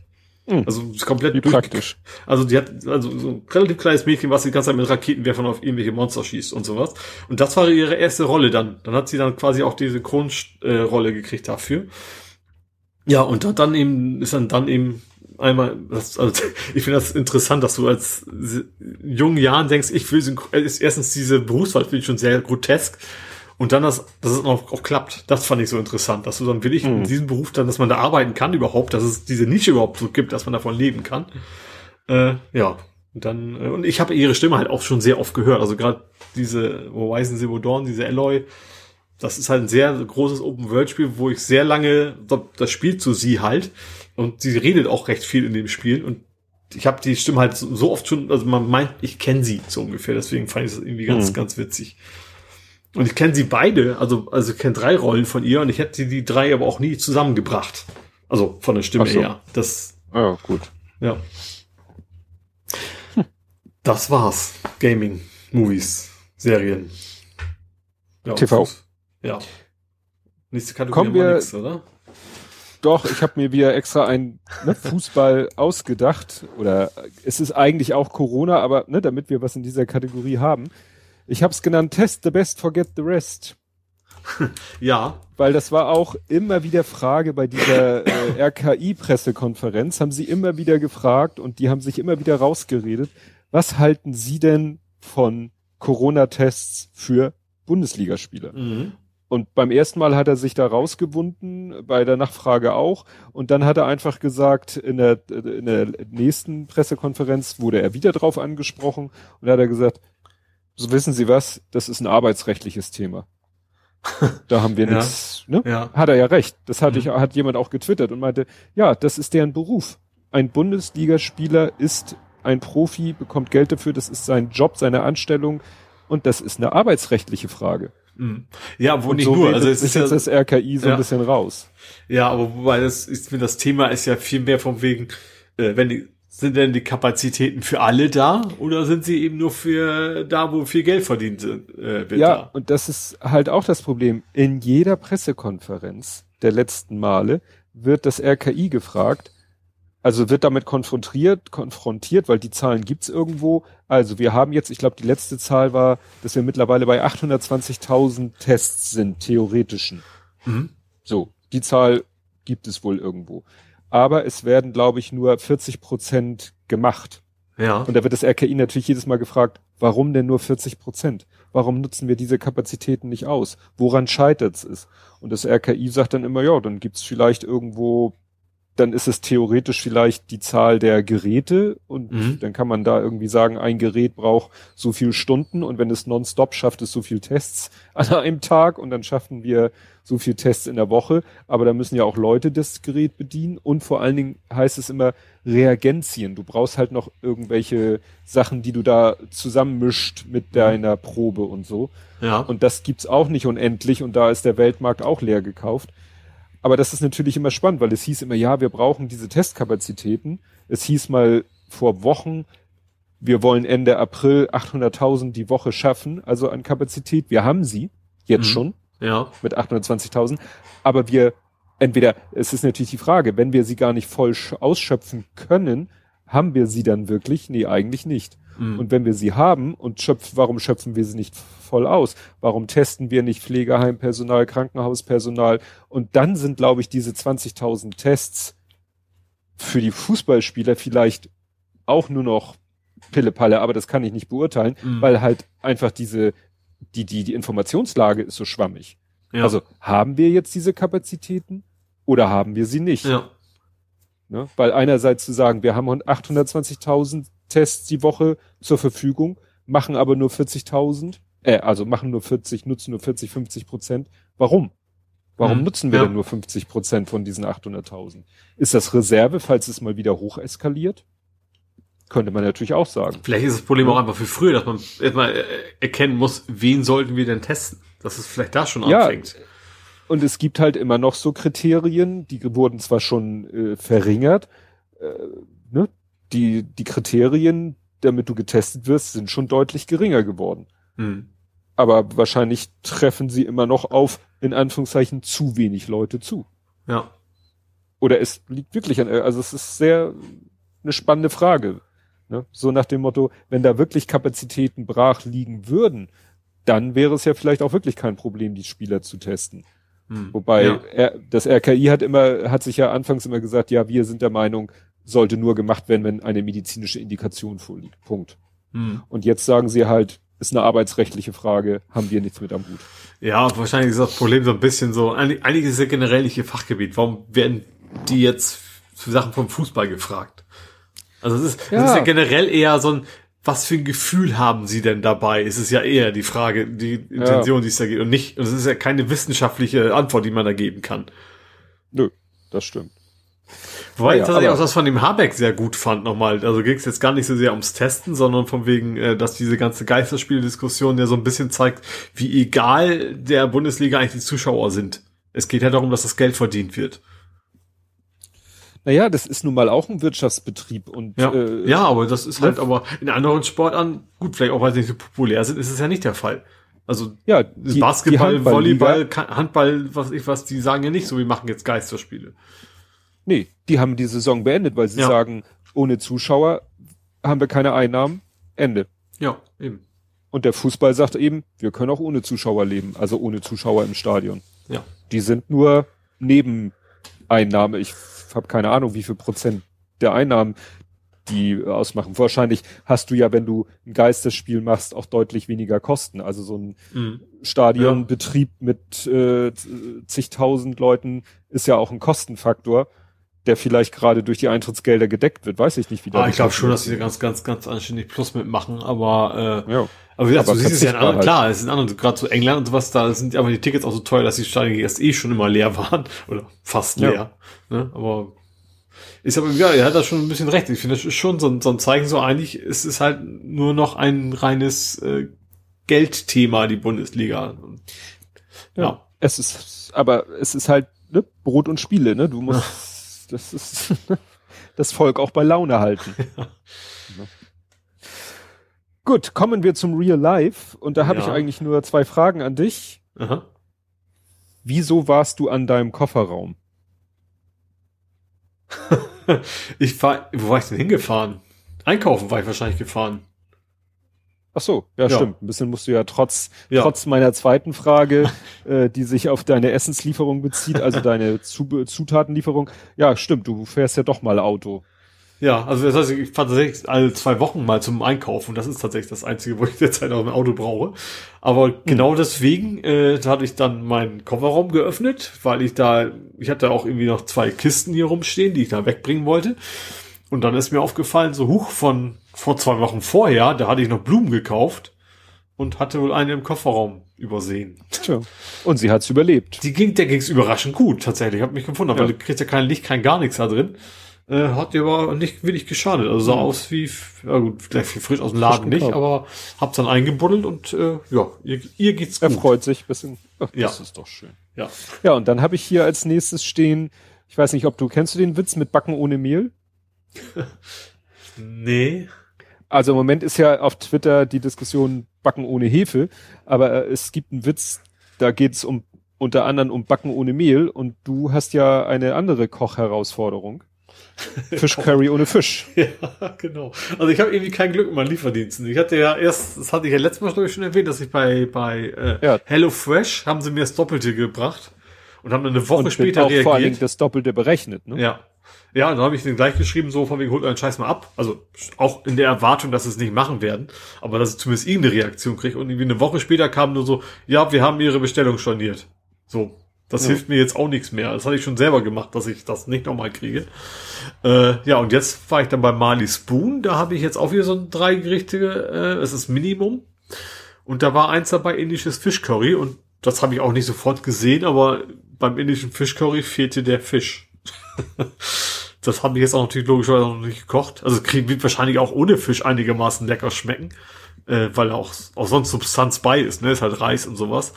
Hm. Also komplett Wie durch- praktisch. Also die hat also so ein relativ kleines Mädchen, was die ganze Zeit mit Raketenwerfern auf irgendwelche Monster schießt und sowas. Und das war ihre erste Rolle dann. Dann hat sie dann quasi auch diese Kronrolle gekriegt dafür. Ja, und hat dann eben, ist dann dann eben einmal, das, also ich finde das interessant, dass du als jungen Jahren denkst, ich will, äh, ist erstens diese Berufswahl finde ich schon sehr grotesk. Und dann, dass, dass es auch, auch klappt. Das fand ich so interessant, dass du dann wirklich mhm. in diesem Beruf dann, dass man da arbeiten kann überhaupt, dass es diese Nische überhaupt so gibt, dass man davon leben kann. Äh, ja. Und dann, äh, und ich habe ihre Stimme halt auch schon sehr oft gehört. Also gerade diese Horizon Zero Dawn, diese Alloy, das ist halt ein sehr großes Open-World-Spiel, wo ich sehr lange, das spielt zu sie halt. Und sie redet auch recht viel in dem Spiel. Und ich habe die Stimme halt so oft schon, also man meint, ich kenne sie so ungefähr. Deswegen fand ich das irgendwie ganz, mhm. ganz witzig. Und ich kenne sie beide, also, also ich kenne drei Rollen von ihr und ich hätte die drei aber auch nie zusammengebracht. Also von der Stimme so. her. Das. Ja, gut. Ja. Das war's. Gaming, Movies, Serien. Ja, TV. Ja. Nächste Kategorie Kommen wir, nix, oder? Doch, ich habe mir wieder extra ein ne, Fußball ausgedacht. Oder es ist eigentlich auch Corona, aber ne, damit wir was in dieser Kategorie haben. Ich habe es genannt Test the best, forget the rest. ja. Weil das war auch immer wieder Frage bei dieser äh, RKI-Pressekonferenz, haben sie immer wieder gefragt und die haben sich immer wieder rausgeredet. Was halten Sie denn von Corona-Tests für Bundesligaspieler? Mhm. Und beim ersten Mal hat er sich da rausgewunden, bei der Nachfrage auch. Und dann hat er einfach gesagt, in der, in der nächsten Pressekonferenz wurde er wieder drauf angesprochen und hat er gesagt, so wissen Sie was, das ist ein arbeitsrechtliches Thema. Da haben wir ja. nichts, ne? Ja. Hat er ja recht. Das hatte mhm. ich, hat jemand auch getwittert und meinte, ja, das ist deren Beruf. Ein Bundesligaspieler ist ein Profi, bekommt Geld dafür, das ist sein Job, seine Anstellung und das ist eine arbeitsrechtliche Frage. Mhm. Ja, wo und nicht so nur. Also es ist jetzt das RKI so ja. ein bisschen raus. Ja, aber wobei das ist, das Thema ist ja viel mehr von wegen, äh, wenn die, sind denn die Kapazitäten für alle da oder sind sie eben nur für da, wo viel Geld verdient äh, wird? Ja, da? und das ist halt auch das Problem. In jeder Pressekonferenz der letzten Male wird das RKI gefragt, also wird damit konfrontiert, konfrontiert, weil die Zahlen gibt's irgendwo. Also wir haben jetzt, ich glaube, die letzte Zahl war, dass wir mittlerweile bei 820.000 Tests sind, theoretischen. Mhm. So, die Zahl gibt es wohl irgendwo. Aber es werden, glaube ich, nur 40 Prozent gemacht. Ja. Und da wird das RKI natürlich jedes Mal gefragt, warum denn nur 40 Prozent? Warum nutzen wir diese Kapazitäten nicht aus? Woran scheitert es? Und das RKI sagt dann immer, ja, dann gibt's vielleicht irgendwo dann ist es theoretisch vielleicht die Zahl der Geräte und mhm. dann kann man da irgendwie sagen, ein Gerät braucht so viel Stunden und wenn es nonstop schafft es so viel Tests an einem Tag und dann schaffen wir so viel Tests in der Woche, aber da müssen ja auch Leute das Gerät bedienen und vor allen Dingen heißt es immer Reagenzien. Du brauchst halt noch irgendwelche Sachen, die du da zusammenmischt mit mhm. deiner Probe und so. Ja. Und das gibt's auch nicht unendlich und da ist der Weltmarkt auch leer gekauft. Aber das ist natürlich immer spannend, weil es hieß immer, ja, wir brauchen diese Testkapazitäten. Es hieß mal vor Wochen, wir wollen Ende April 800.000 die Woche schaffen, also an Kapazität. Wir haben sie jetzt mhm. schon ja. mit 820.000, aber wir entweder, es ist natürlich die Frage, wenn wir sie gar nicht voll ausschöpfen können, haben wir sie dann wirklich? Nee, eigentlich nicht. Mhm. Und wenn wir sie haben und schöpfen, warum schöpfen wir sie nicht voll aus? Warum testen wir nicht Pflegeheimpersonal, Krankenhauspersonal? Und dann sind, glaube ich, diese 20.000 Tests für die Fußballspieler vielleicht auch nur noch Pillepalle, aber das kann ich nicht beurteilen, mhm. weil halt einfach diese, die, die, die Informationslage ist so schwammig. Ja. Also haben wir jetzt diese Kapazitäten oder haben wir sie nicht? Ja. Ne? Weil einerseits zu sagen, wir haben 820.000 Tests die Woche zur Verfügung, machen aber nur 40.000, äh, also machen nur 40, nutzen nur 40, 50 Prozent. Warum? Warum hm, nutzen wir ja. denn nur 50 Prozent von diesen 800.000? Ist das Reserve, falls es mal wieder hoch eskaliert? Könnte man natürlich auch sagen. Vielleicht ist das Problem ja. auch einfach für früher, dass man erstmal äh, erkennen muss, wen sollten wir denn testen? Dass es vielleicht da schon ja, anfängt. Und es gibt halt immer noch so Kriterien, die wurden zwar schon äh, verringert, äh, ne? Die, die Kriterien, damit du getestet wirst, sind schon deutlich geringer geworden. Hm. Aber wahrscheinlich treffen sie immer noch auf, in Anführungszeichen, zu wenig Leute zu. Ja. Oder es liegt wirklich an, also es ist sehr eine spannende Frage. Ne? So nach dem Motto, wenn da wirklich Kapazitäten brach liegen würden, dann wäre es ja vielleicht auch wirklich kein Problem, die Spieler zu testen. Hm. Wobei ja. er, das RKI hat immer, hat sich ja anfangs immer gesagt, ja, wir sind der Meinung, sollte nur gemacht werden, wenn eine medizinische Indikation vorliegt. Punkt. Hm. Und jetzt sagen sie halt, ist eine arbeitsrechtliche Frage, haben wir nichts mit am Hut. Ja, wahrscheinlich ist das Problem so ein bisschen so, eigentlich ist ja generell nicht ihr Fachgebiet. Warum werden die jetzt für Sachen vom Fußball gefragt? Also es ist, ja. ist ja generell eher so ein, was für ein Gefühl haben sie denn dabei? Es ist ja eher die Frage, die Intention, ja. die es da geht und nicht, und es ist ja keine wissenschaftliche Antwort, die man da geben kann. Nö, das stimmt. Wobei ja, ich tatsächlich auch das von dem Habeck sehr gut fand nochmal. Also ging es jetzt gar nicht so sehr ums Testen, sondern von wegen, äh, dass diese ganze Geisterspieldiskussion ja so ein bisschen zeigt, wie egal der Bundesliga eigentlich die Zuschauer sind. Es geht ja darum, dass das Geld verdient wird. Naja, das ist nun mal auch ein Wirtschaftsbetrieb und ja, äh, ja aber das ist halt aber in anderen Sportarten, gut, vielleicht auch weil sie nicht so populär sind, ist es ja nicht der Fall. Also ja, die, Basketball, die Volleyball, Handball, was ich was, die sagen ja nicht so, wir machen jetzt Geisterspiele. Nee, die haben die Saison beendet, weil sie ja. sagen, ohne Zuschauer haben wir keine Einnahmen. Ende. Ja, eben. Und der Fußball sagt eben, wir können auch ohne Zuschauer leben, also ohne Zuschauer im Stadion. Ja. Die sind nur Nebeneinnahme. Ich habe keine Ahnung, wie viel Prozent der Einnahmen die ausmachen. Wahrscheinlich hast du ja, wenn du ein Geisterspiel machst, auch deutlich weniger Kosten. Also so ein mhm. Stadionbetrieb ja. mit äh, zigtausend Leuten ist ja auch ein Kostenfaktor der vielleicht gerade durch die Eintrittsgelder gedeckt wird. Weiß ich nicht, wie da. Ah, ich glaube schon, dass sie ganz, ganz, ganz anständig Plus mitmachen, aber äh, ja. aber wie gesagt, aber du siehst es ja in anderen, halt. klar, es sind andere, gerade so England und sowas, da sind aber die Tickets auch so teuer, dass die Stadien erst eh schon immer leer waren oder fast leer. Ja. Ne? Aber ist aber, ja, er hat da schon ein bisschen recht. Ich finde, das ist schon so ein, so ein Zeichen, so eigentlich ist es halt nur noch ein reines äh, Geldthema, die Bundesliga. Ja. ja. Es ist, aber es ist halt ne, Brot und Spiele, ne? Du musst das ist das Volk auch bei Laune halten. Ja. Gut, kommen wir zum Real Life. Und da habe ja. ich eigentlich nur zwei Fragen an dich. Aha. Wieso warst du an deinem Kofferraum? ich fahr, wo war ich denn hingefahren? Einkaufen war ich wahrscheinlich gefahren. Ach so, ja, ja, stimmt. Ein bisschen musst du ja trotz, ja. trotz meiner zweiten Frage, äh, die sich auf deine Essenslieferung bezieht, also deine Zutatenlieferung. Ja, stimmt, du fährst ja doch mal Auto. Ja, also das heißt, ich fahre tatsächlich alle zwei Wochen mal zum Einkaufen. Das ist tatsächlich das Einzige, wo ich derzeit auch ein Auto brauche. Aber hm. genau deswegen äh, hatte ich dann meinen Kofferraum geöffnet, weil ich da, ich hatte auch irgendwie noch zwei Kisten hier rumstehen, die ich da wegbringen wollte. Und dann ist mir aufgefallen, so hoch von vor zwei Wochen vorher, da hatte ich noch Blumen gekauft und hatte wohl eine im Kofferraum übersehen. Tja. Und sie hat's überlebt. Die ging, der ging's überraschend gut, tatsächlich. Hab mich gewundert, ja. weil du kriegst ja kein Licht, kein gar nichts da drin. Äh, hat dir aber nicht wirklich geschadet. Also sah mhm. aus wie, ja gut, vielleicht frisch aus dem Laden nicht, aber hab's dann eingebuddelt und äh, ja, ihr, ihr geht's gut. Er freut sich bisschen. Ach, ja. das ist doch schön. Ja. Ja, und dann habe ich hier als nächstes stehen, ich weiß nicht, ob du kennst du den Witz mit Backen ohne Mehl? nee. Also im Moment ist ja auf Twitter die Diskussion Backen ohne Hefe, aber äh, es gibt einen Witz, da geht es um unter anderem um Backen ohne Mehl und du hast ja eine andere Kochherausforderung. Fischcurry ohne Fisch. Ja, genau. Also ich habe irgendwie kein Glück mit meinen Lieferdiensten. Ich hatte ja erst, das hatte ich ja letztes Mal schon erwähnt, dass ich bei bei äh, ja. Hello Fresh haben sie mir das Doppelte gebracht und haben dann eine Woche und später auch reagiert. Vor allem das Doppelte berechnet, ne? Ja. Ja, dann habe ich den gleich geschrieben, so von wegen, holt euren Scheiß mal ab. Also auch in der Erwartung, dass sie es nicht machen werden, aber dass ich zumindest irgendeine Reaktion kriege. Und irgendwie eine Woche später kam nur so, ja, wir haben ihre Bestellung storniert. So, das ja. hilft mir jetzt auch nichts mehr. Das hatte ich schon selber gemacht, dass ich das nicht nochmal kriege. Äh, ja, und jetzt war ich dann bei Marley Spoon. Da habe ich jetzt auch wieder so ein drei Gerichte, äh, es ist Minimum. Und da war eins dabei, indisches Fischcurry. Und das habe ich auch nicht sofort gesehen, aber beim indischen Fischcurry fehlte der Fisch. Das habe ich jetzt auch natürlich logischerweise noch nicht gekocht. Also krieg, wird wahrscheinlich auch ohne Fisch einigermaßen lecker schmecken, äh, weil auch, auch sonst Substanz bei ist, ne? Ist halt Reis und sowas.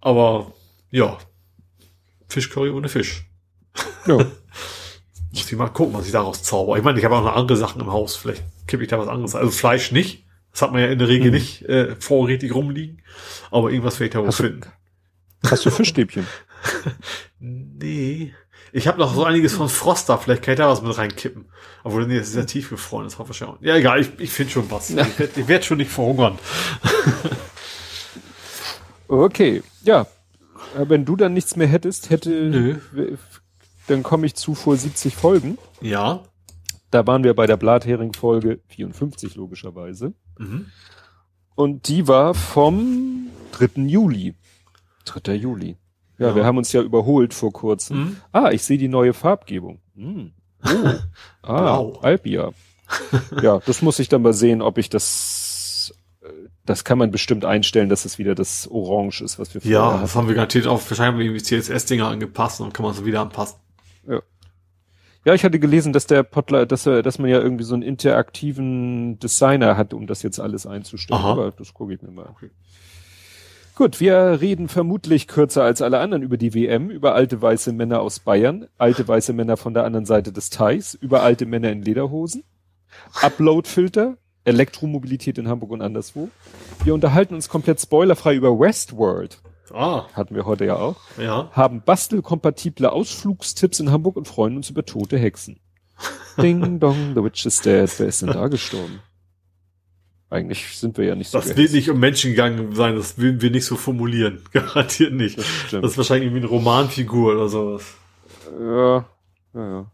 Aber ja, Fischcurry ohne Fisch. Ja. Muss ich mal gucken, was ich daraus zauber. Ich meine, ich habe auch noch andere Sachen im Haus. Vielleicht kippe ich da was anderes. Also Fleisch nicht. Das hat man ja in der Regel mhm. nicht äh, vorrätig rumliegen. Aber irgendwas werde ich da wohl finden. Hast du Fischstäbchen? nee. Ich habe noch so einiges von Froster, vielleicht kann ich da was mit reinkippen. Obwohl, nee, das ist ja tiefgefroren, das hoffe ich schon. Ja, egal, ich, ich finde schon was. Ich werde werd schon nicht verhungern. okay, ja. Wenn du dann nichts mehr hättest, hätte, Nö. dann komme ich zu vor 70 Folgen. Ja. Da waren wir bei der Blathering-Folge 54 logischerweise. Mhm. Und die war vom 3. Juli. 3. Juli. Ja, Ja. wir haben uns ja überholt vor kurzem. Mhm. Ah, ich sehe die neue Farbgebung. Hm. Oh. Ah, Blau. Alpia. ja, das muss ich dann mal sehen, ob ich das, äh, das kann man bestimmt einstellen, dass es wieder das Orange ist, was wir Ja, vorher das haben wir garantiert auch wahrscheinlich irgendwie CSS-Dinger angepasst und dann kann man es wieder anpassen. Ja, ich hatte gelesen, dass der Potler, dass er, dass man ja irgendwie so einen interaktiven Designer hat, um das jetzt alles einzustellen. Aha. Aber das gucke ich mir mal. Okay. Gut, wir reden vermutlich kürzer als alle anderen über die WM, über alte weiße Männer aus Bayern, alte weiße Männer von der anderen Seite des Teichs, über alte Männer in Lederhosen, Uploadfilter, Elektromobilität in Hamburg und anderswo. Wir unterhalten uns komplett spoilerfrei über Westworld, Ah, hatten wir heute ja auch ja. haben bastelkompatible Ausflugstipps in Hamburg und freuen uns über tote Hexen. Ding dong, the witch is dead. Wer ist denn da gestorben? Eigentlich sind wir ja nicht so. Das gehetzt. wird nicht um Menschen gegangen sein, das würden wir nicht so formulieren. Garantiert nicht. Das stimmt. Das ist wahrscheinlich irgendwie eine Romanfigur oder sowas. ja, ja, ja.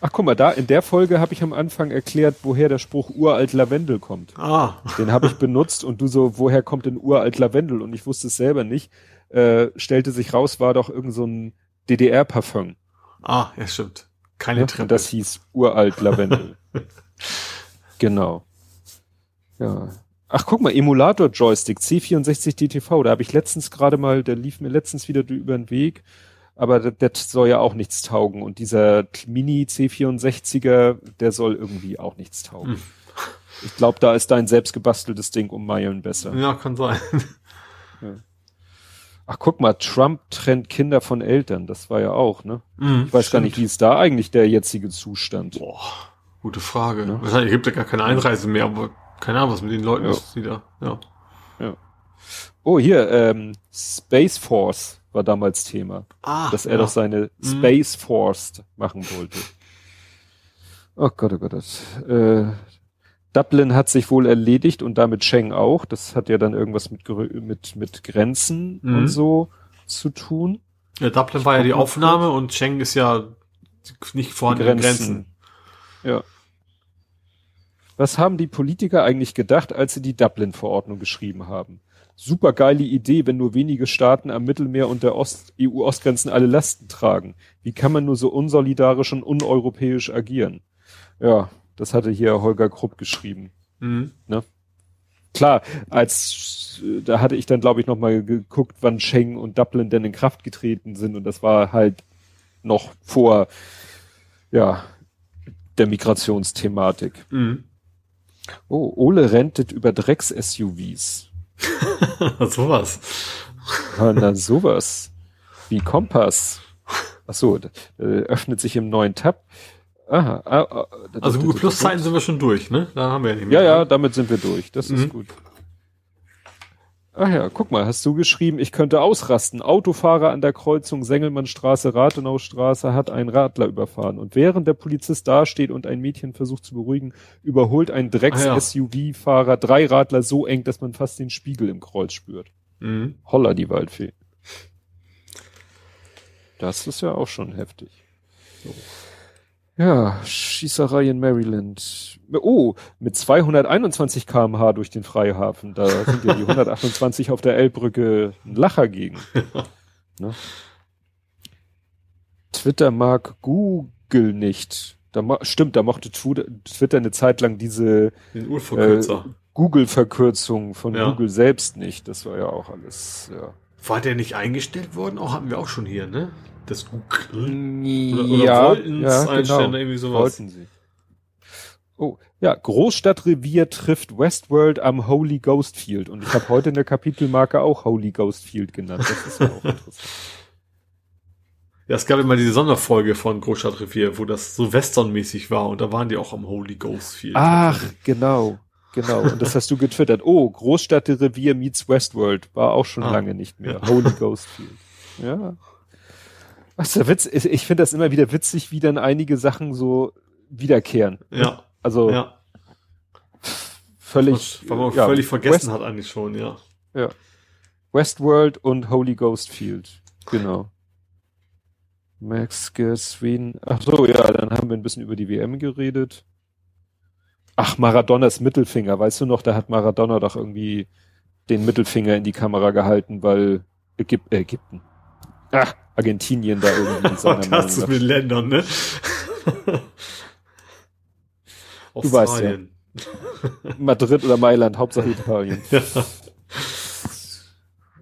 Ach guck mal, da in der Folge habe ich am Anfang erklärt, woher der Spruch uralt Lavendel kommt. Ah, Den habe ich benutzt und du so, woher kommt denn uralt Lavendel? Und ich wusste es selber nicht. Äh, stellte sich raus, war doch irgend so ein DDR-Parfum. ah, ja, stimmt. Keine Ne? Treppe. Und das hieß uralt Lavendel. genau. Ja. Ach, guck mal, Emulator-Joystick, C64 DTV, da habe ich letztens gerade mal, der lief mir letztens wieder über den Weg, aber das, das soll ja auch nichts taugen. Und dieser Mini C64er, der soll irgendwie auch nichts taugen. Hm. Ich glaube, da ist dein selbstgebasteltes Ding um Meilen besser. ja, kann sein. Ach, guck mal, Trump trennt Kinder von Eltern, das war ja auch, ne? Mhm, Ich weiß gar nicht, wie ist da eigentlich der jetzige Zustand? Boah, gute Frage. Ne? Wahrscheinlich gibt es ja gar keine Einreise mehr, aber keine Ahnung, was mit den Leuten Ja. ist, die da, ja. Oh, hier, ähm, Space Force war damals Thema, Ah, dass er ja. doch seine Space Force machen wollte. Oh Gott, oh Gott. Das, äh, Dublin hat sich wohl erledigt und damit Schengen auch. Das hat ja dann irgendwas mit, mit, mit Grenzen Mhm. und so zu tun. Ja, Dublin war ja die Aufnahme und Schengen ist ja nicht vorhandene Grenzen. Ja. Was haben die Politiker eigentlich gedacht, als sie die Dublin-Verordnung geschrieben haben? Super geile Idee, wenn nur wenige Staaten am Mittelmeer und der Ost EU-Ostgrenzen alle Lasten tragen. Wie kann man nur so unsolidarisch und uneuropäisch agieren? Ja, das hatte hier Holger Krupp geschrieben. Mhm. Klar, als da hatte ich dann glaube ich noch mal geguckt, wann Schengen und Dublin denn in Kraft getreten sind und das war halt noch vor ja der Migrationsthematik. Mhm. Oh, Ole rentet über Drecks-SUVs. Sowas. Ah, Na sowas. Wie Kompass. Ach so, äh, öffnet sich im neuen Tab. Aha. Ah, ah, Also Google Plus Zeiten sind wir schon durch, ne? Da haben wir ja nicht Ja, mehr. ja, damit sind wir durch. Das Mhm. ist gut. Ach ja, guck mal, hast du geschrieben, ich könnte ausrasten. Autofahrer an der Kreuzung Sengelmannstraße, Rathenaustraße hat einen Radler überfahren. Und während der Polizist dasteht und ein Mädchen versucht zu beruhigen, überholt ein Ah. Drecks-SUV-Fahrer drei Radler so eng, dass man fast den Spiegel im Kreuz spürt. Mhm. Holla die Waldfee. Das ist ja auch schon heftig. Ja, Schießerei in Maryland. Oh, mit 221 kmh durch den Freihafen. Da sind ja die 128 auf der Elbbrücke ein Lacher gegen. Ne? Twitter mag Google nicht. Da stimmt, da mochte Twitter eine Zeit lang diese äh, Google-Verkürzung von Ja. Google selbst nicht. Das war ja auch alles, ja. War der nicht eingestellt worden? Auch hatten wir auch schon hier, ne? Das Google. Oder, oder ja, wollten ja, es einstellen, genau. irgendwie sowas. Wollten sie. Oh, ja, Großstadtrevier trifft Westworld am Holy Ghost Field. Und ich habe heute in der Kapitelmarke auch Holy Ghost Field genannt. Das ist ja auch interessant. Ja, es gab immer diese Sonderfolge von Großstadtrevier, wo das so westernmäßig war und da waren die auch am Holy Ghost Field. Ach, genau. Genau. Und das hast du getwittert. Oh, Großstadtrevier meets Westworld. War auch schon Ah, lange nicht mehr. ja. Holy Ghost Field. Ja. Was der Witz, ich, ich finde das immer wieder witzig, wie dann einige Sachen so wiederkehren. Ja, Also ja. völlig. Weil man ja, völlig vergessen West, hat eigentlich schon, ja. Ja. Westworld und Holy Ghost Field. Genau. Max Sweden. Ach so, ja, dann haben wir ein bisschen über die WM geredet. Ach, Maradonas Mittelfinger, weißt du noch, da hat Maradona doch irgendwie den Mittelfinger in die Kamera gehalten, weil Ägyp äh, Ägypten. Ach, Argentinien da irgendwie. Seiner das ist mit Ländern, ne? du weißt ja. Madrid oder Mailand, Hauptsache Italien. ja.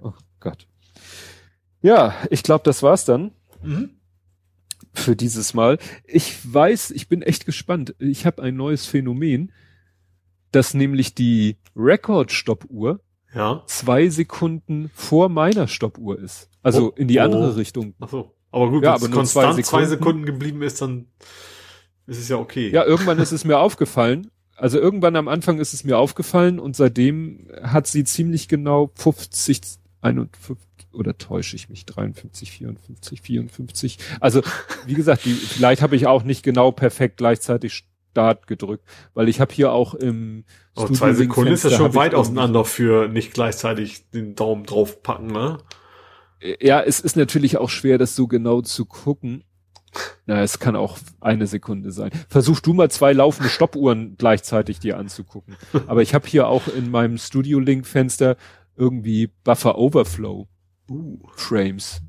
Oh Gott. Ja, ich glaube, das war's dann. Mhm. Für dieses Mal. Ich weiß, ich bin echt gespannt. Ich habe ein neues Phänomen, dass nämlich die Record-Stoppuhr ja. zwei Sekunden vor meiner Stoppuhr ist. Also oh, in die andere oh. Richtung. Ach so. Aber gut, ja, wenn es konstant zwei Sekunden. zwei Sekunden geblieben ist, dann ist es ja okay. Ja, irgendwann ist es mir aufgefallen. Also irgendwann am Anfang ist es mir aufgefallen und seitdem hat sie ziemlich genau 50, 51, oder täusche ich mich? 53, 54, 54. Also, wie gesagt, die, vielleicht habe ich auch nicht genau perfekt gleichzeitig Start gedrückt, weil ich habe hier auch im Aber zwei Sekunden ist ja schon weit auseinander für nicht gleichzeitig den Daumen draufpacken, ne? Ja, es ist natürlich auch schwer, das so genau zu gucken. Na, es kann auch eine Sekunde sein. Versuch du mal zwei laufende Stoppuhren gleichzeitig dir anzugucken. Aber ich habe hier auch in meinem Studio Link Fenster irgendwie Buffer Overflow uh. Frames.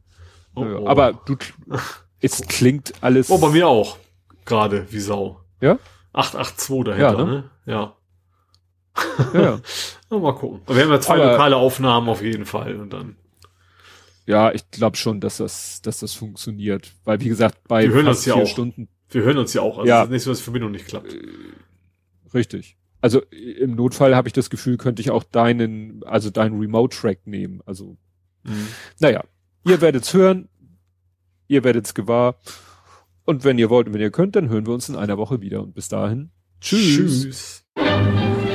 Oh, oh. Aber du, es klingt alles. Oh, bei mir auch. Gerade wie Sau. Ja? 882 dahinter, ja, ne? ne? Ja. Ja. ja. mal gucken. Wir haben ja zwei Aber, lokale Aufnahmen auf jeden Fall und dann. Ja, ich glaube schon, dass das, dass das funktioniert. Weil, wie gesagt, bei wir hören uns ja vier auch. Stunden. Wir hören uns ja auch. Also ja. das ist nicht so, dass die Verbindung nicht klappt. Äh, richtig. Also im Notfall habe ich das Gefühl, könnte ich auch deinen, also deinen Remote-Track nehmen. Also, mhm. naja, ihr werdet's hören, ihr werdet's gewahr. Und wenn ihr wollt und wenn ihr könnt, dann hören wir uns in einer Woche wieder. Und bis dahin, tschüss. tschüss.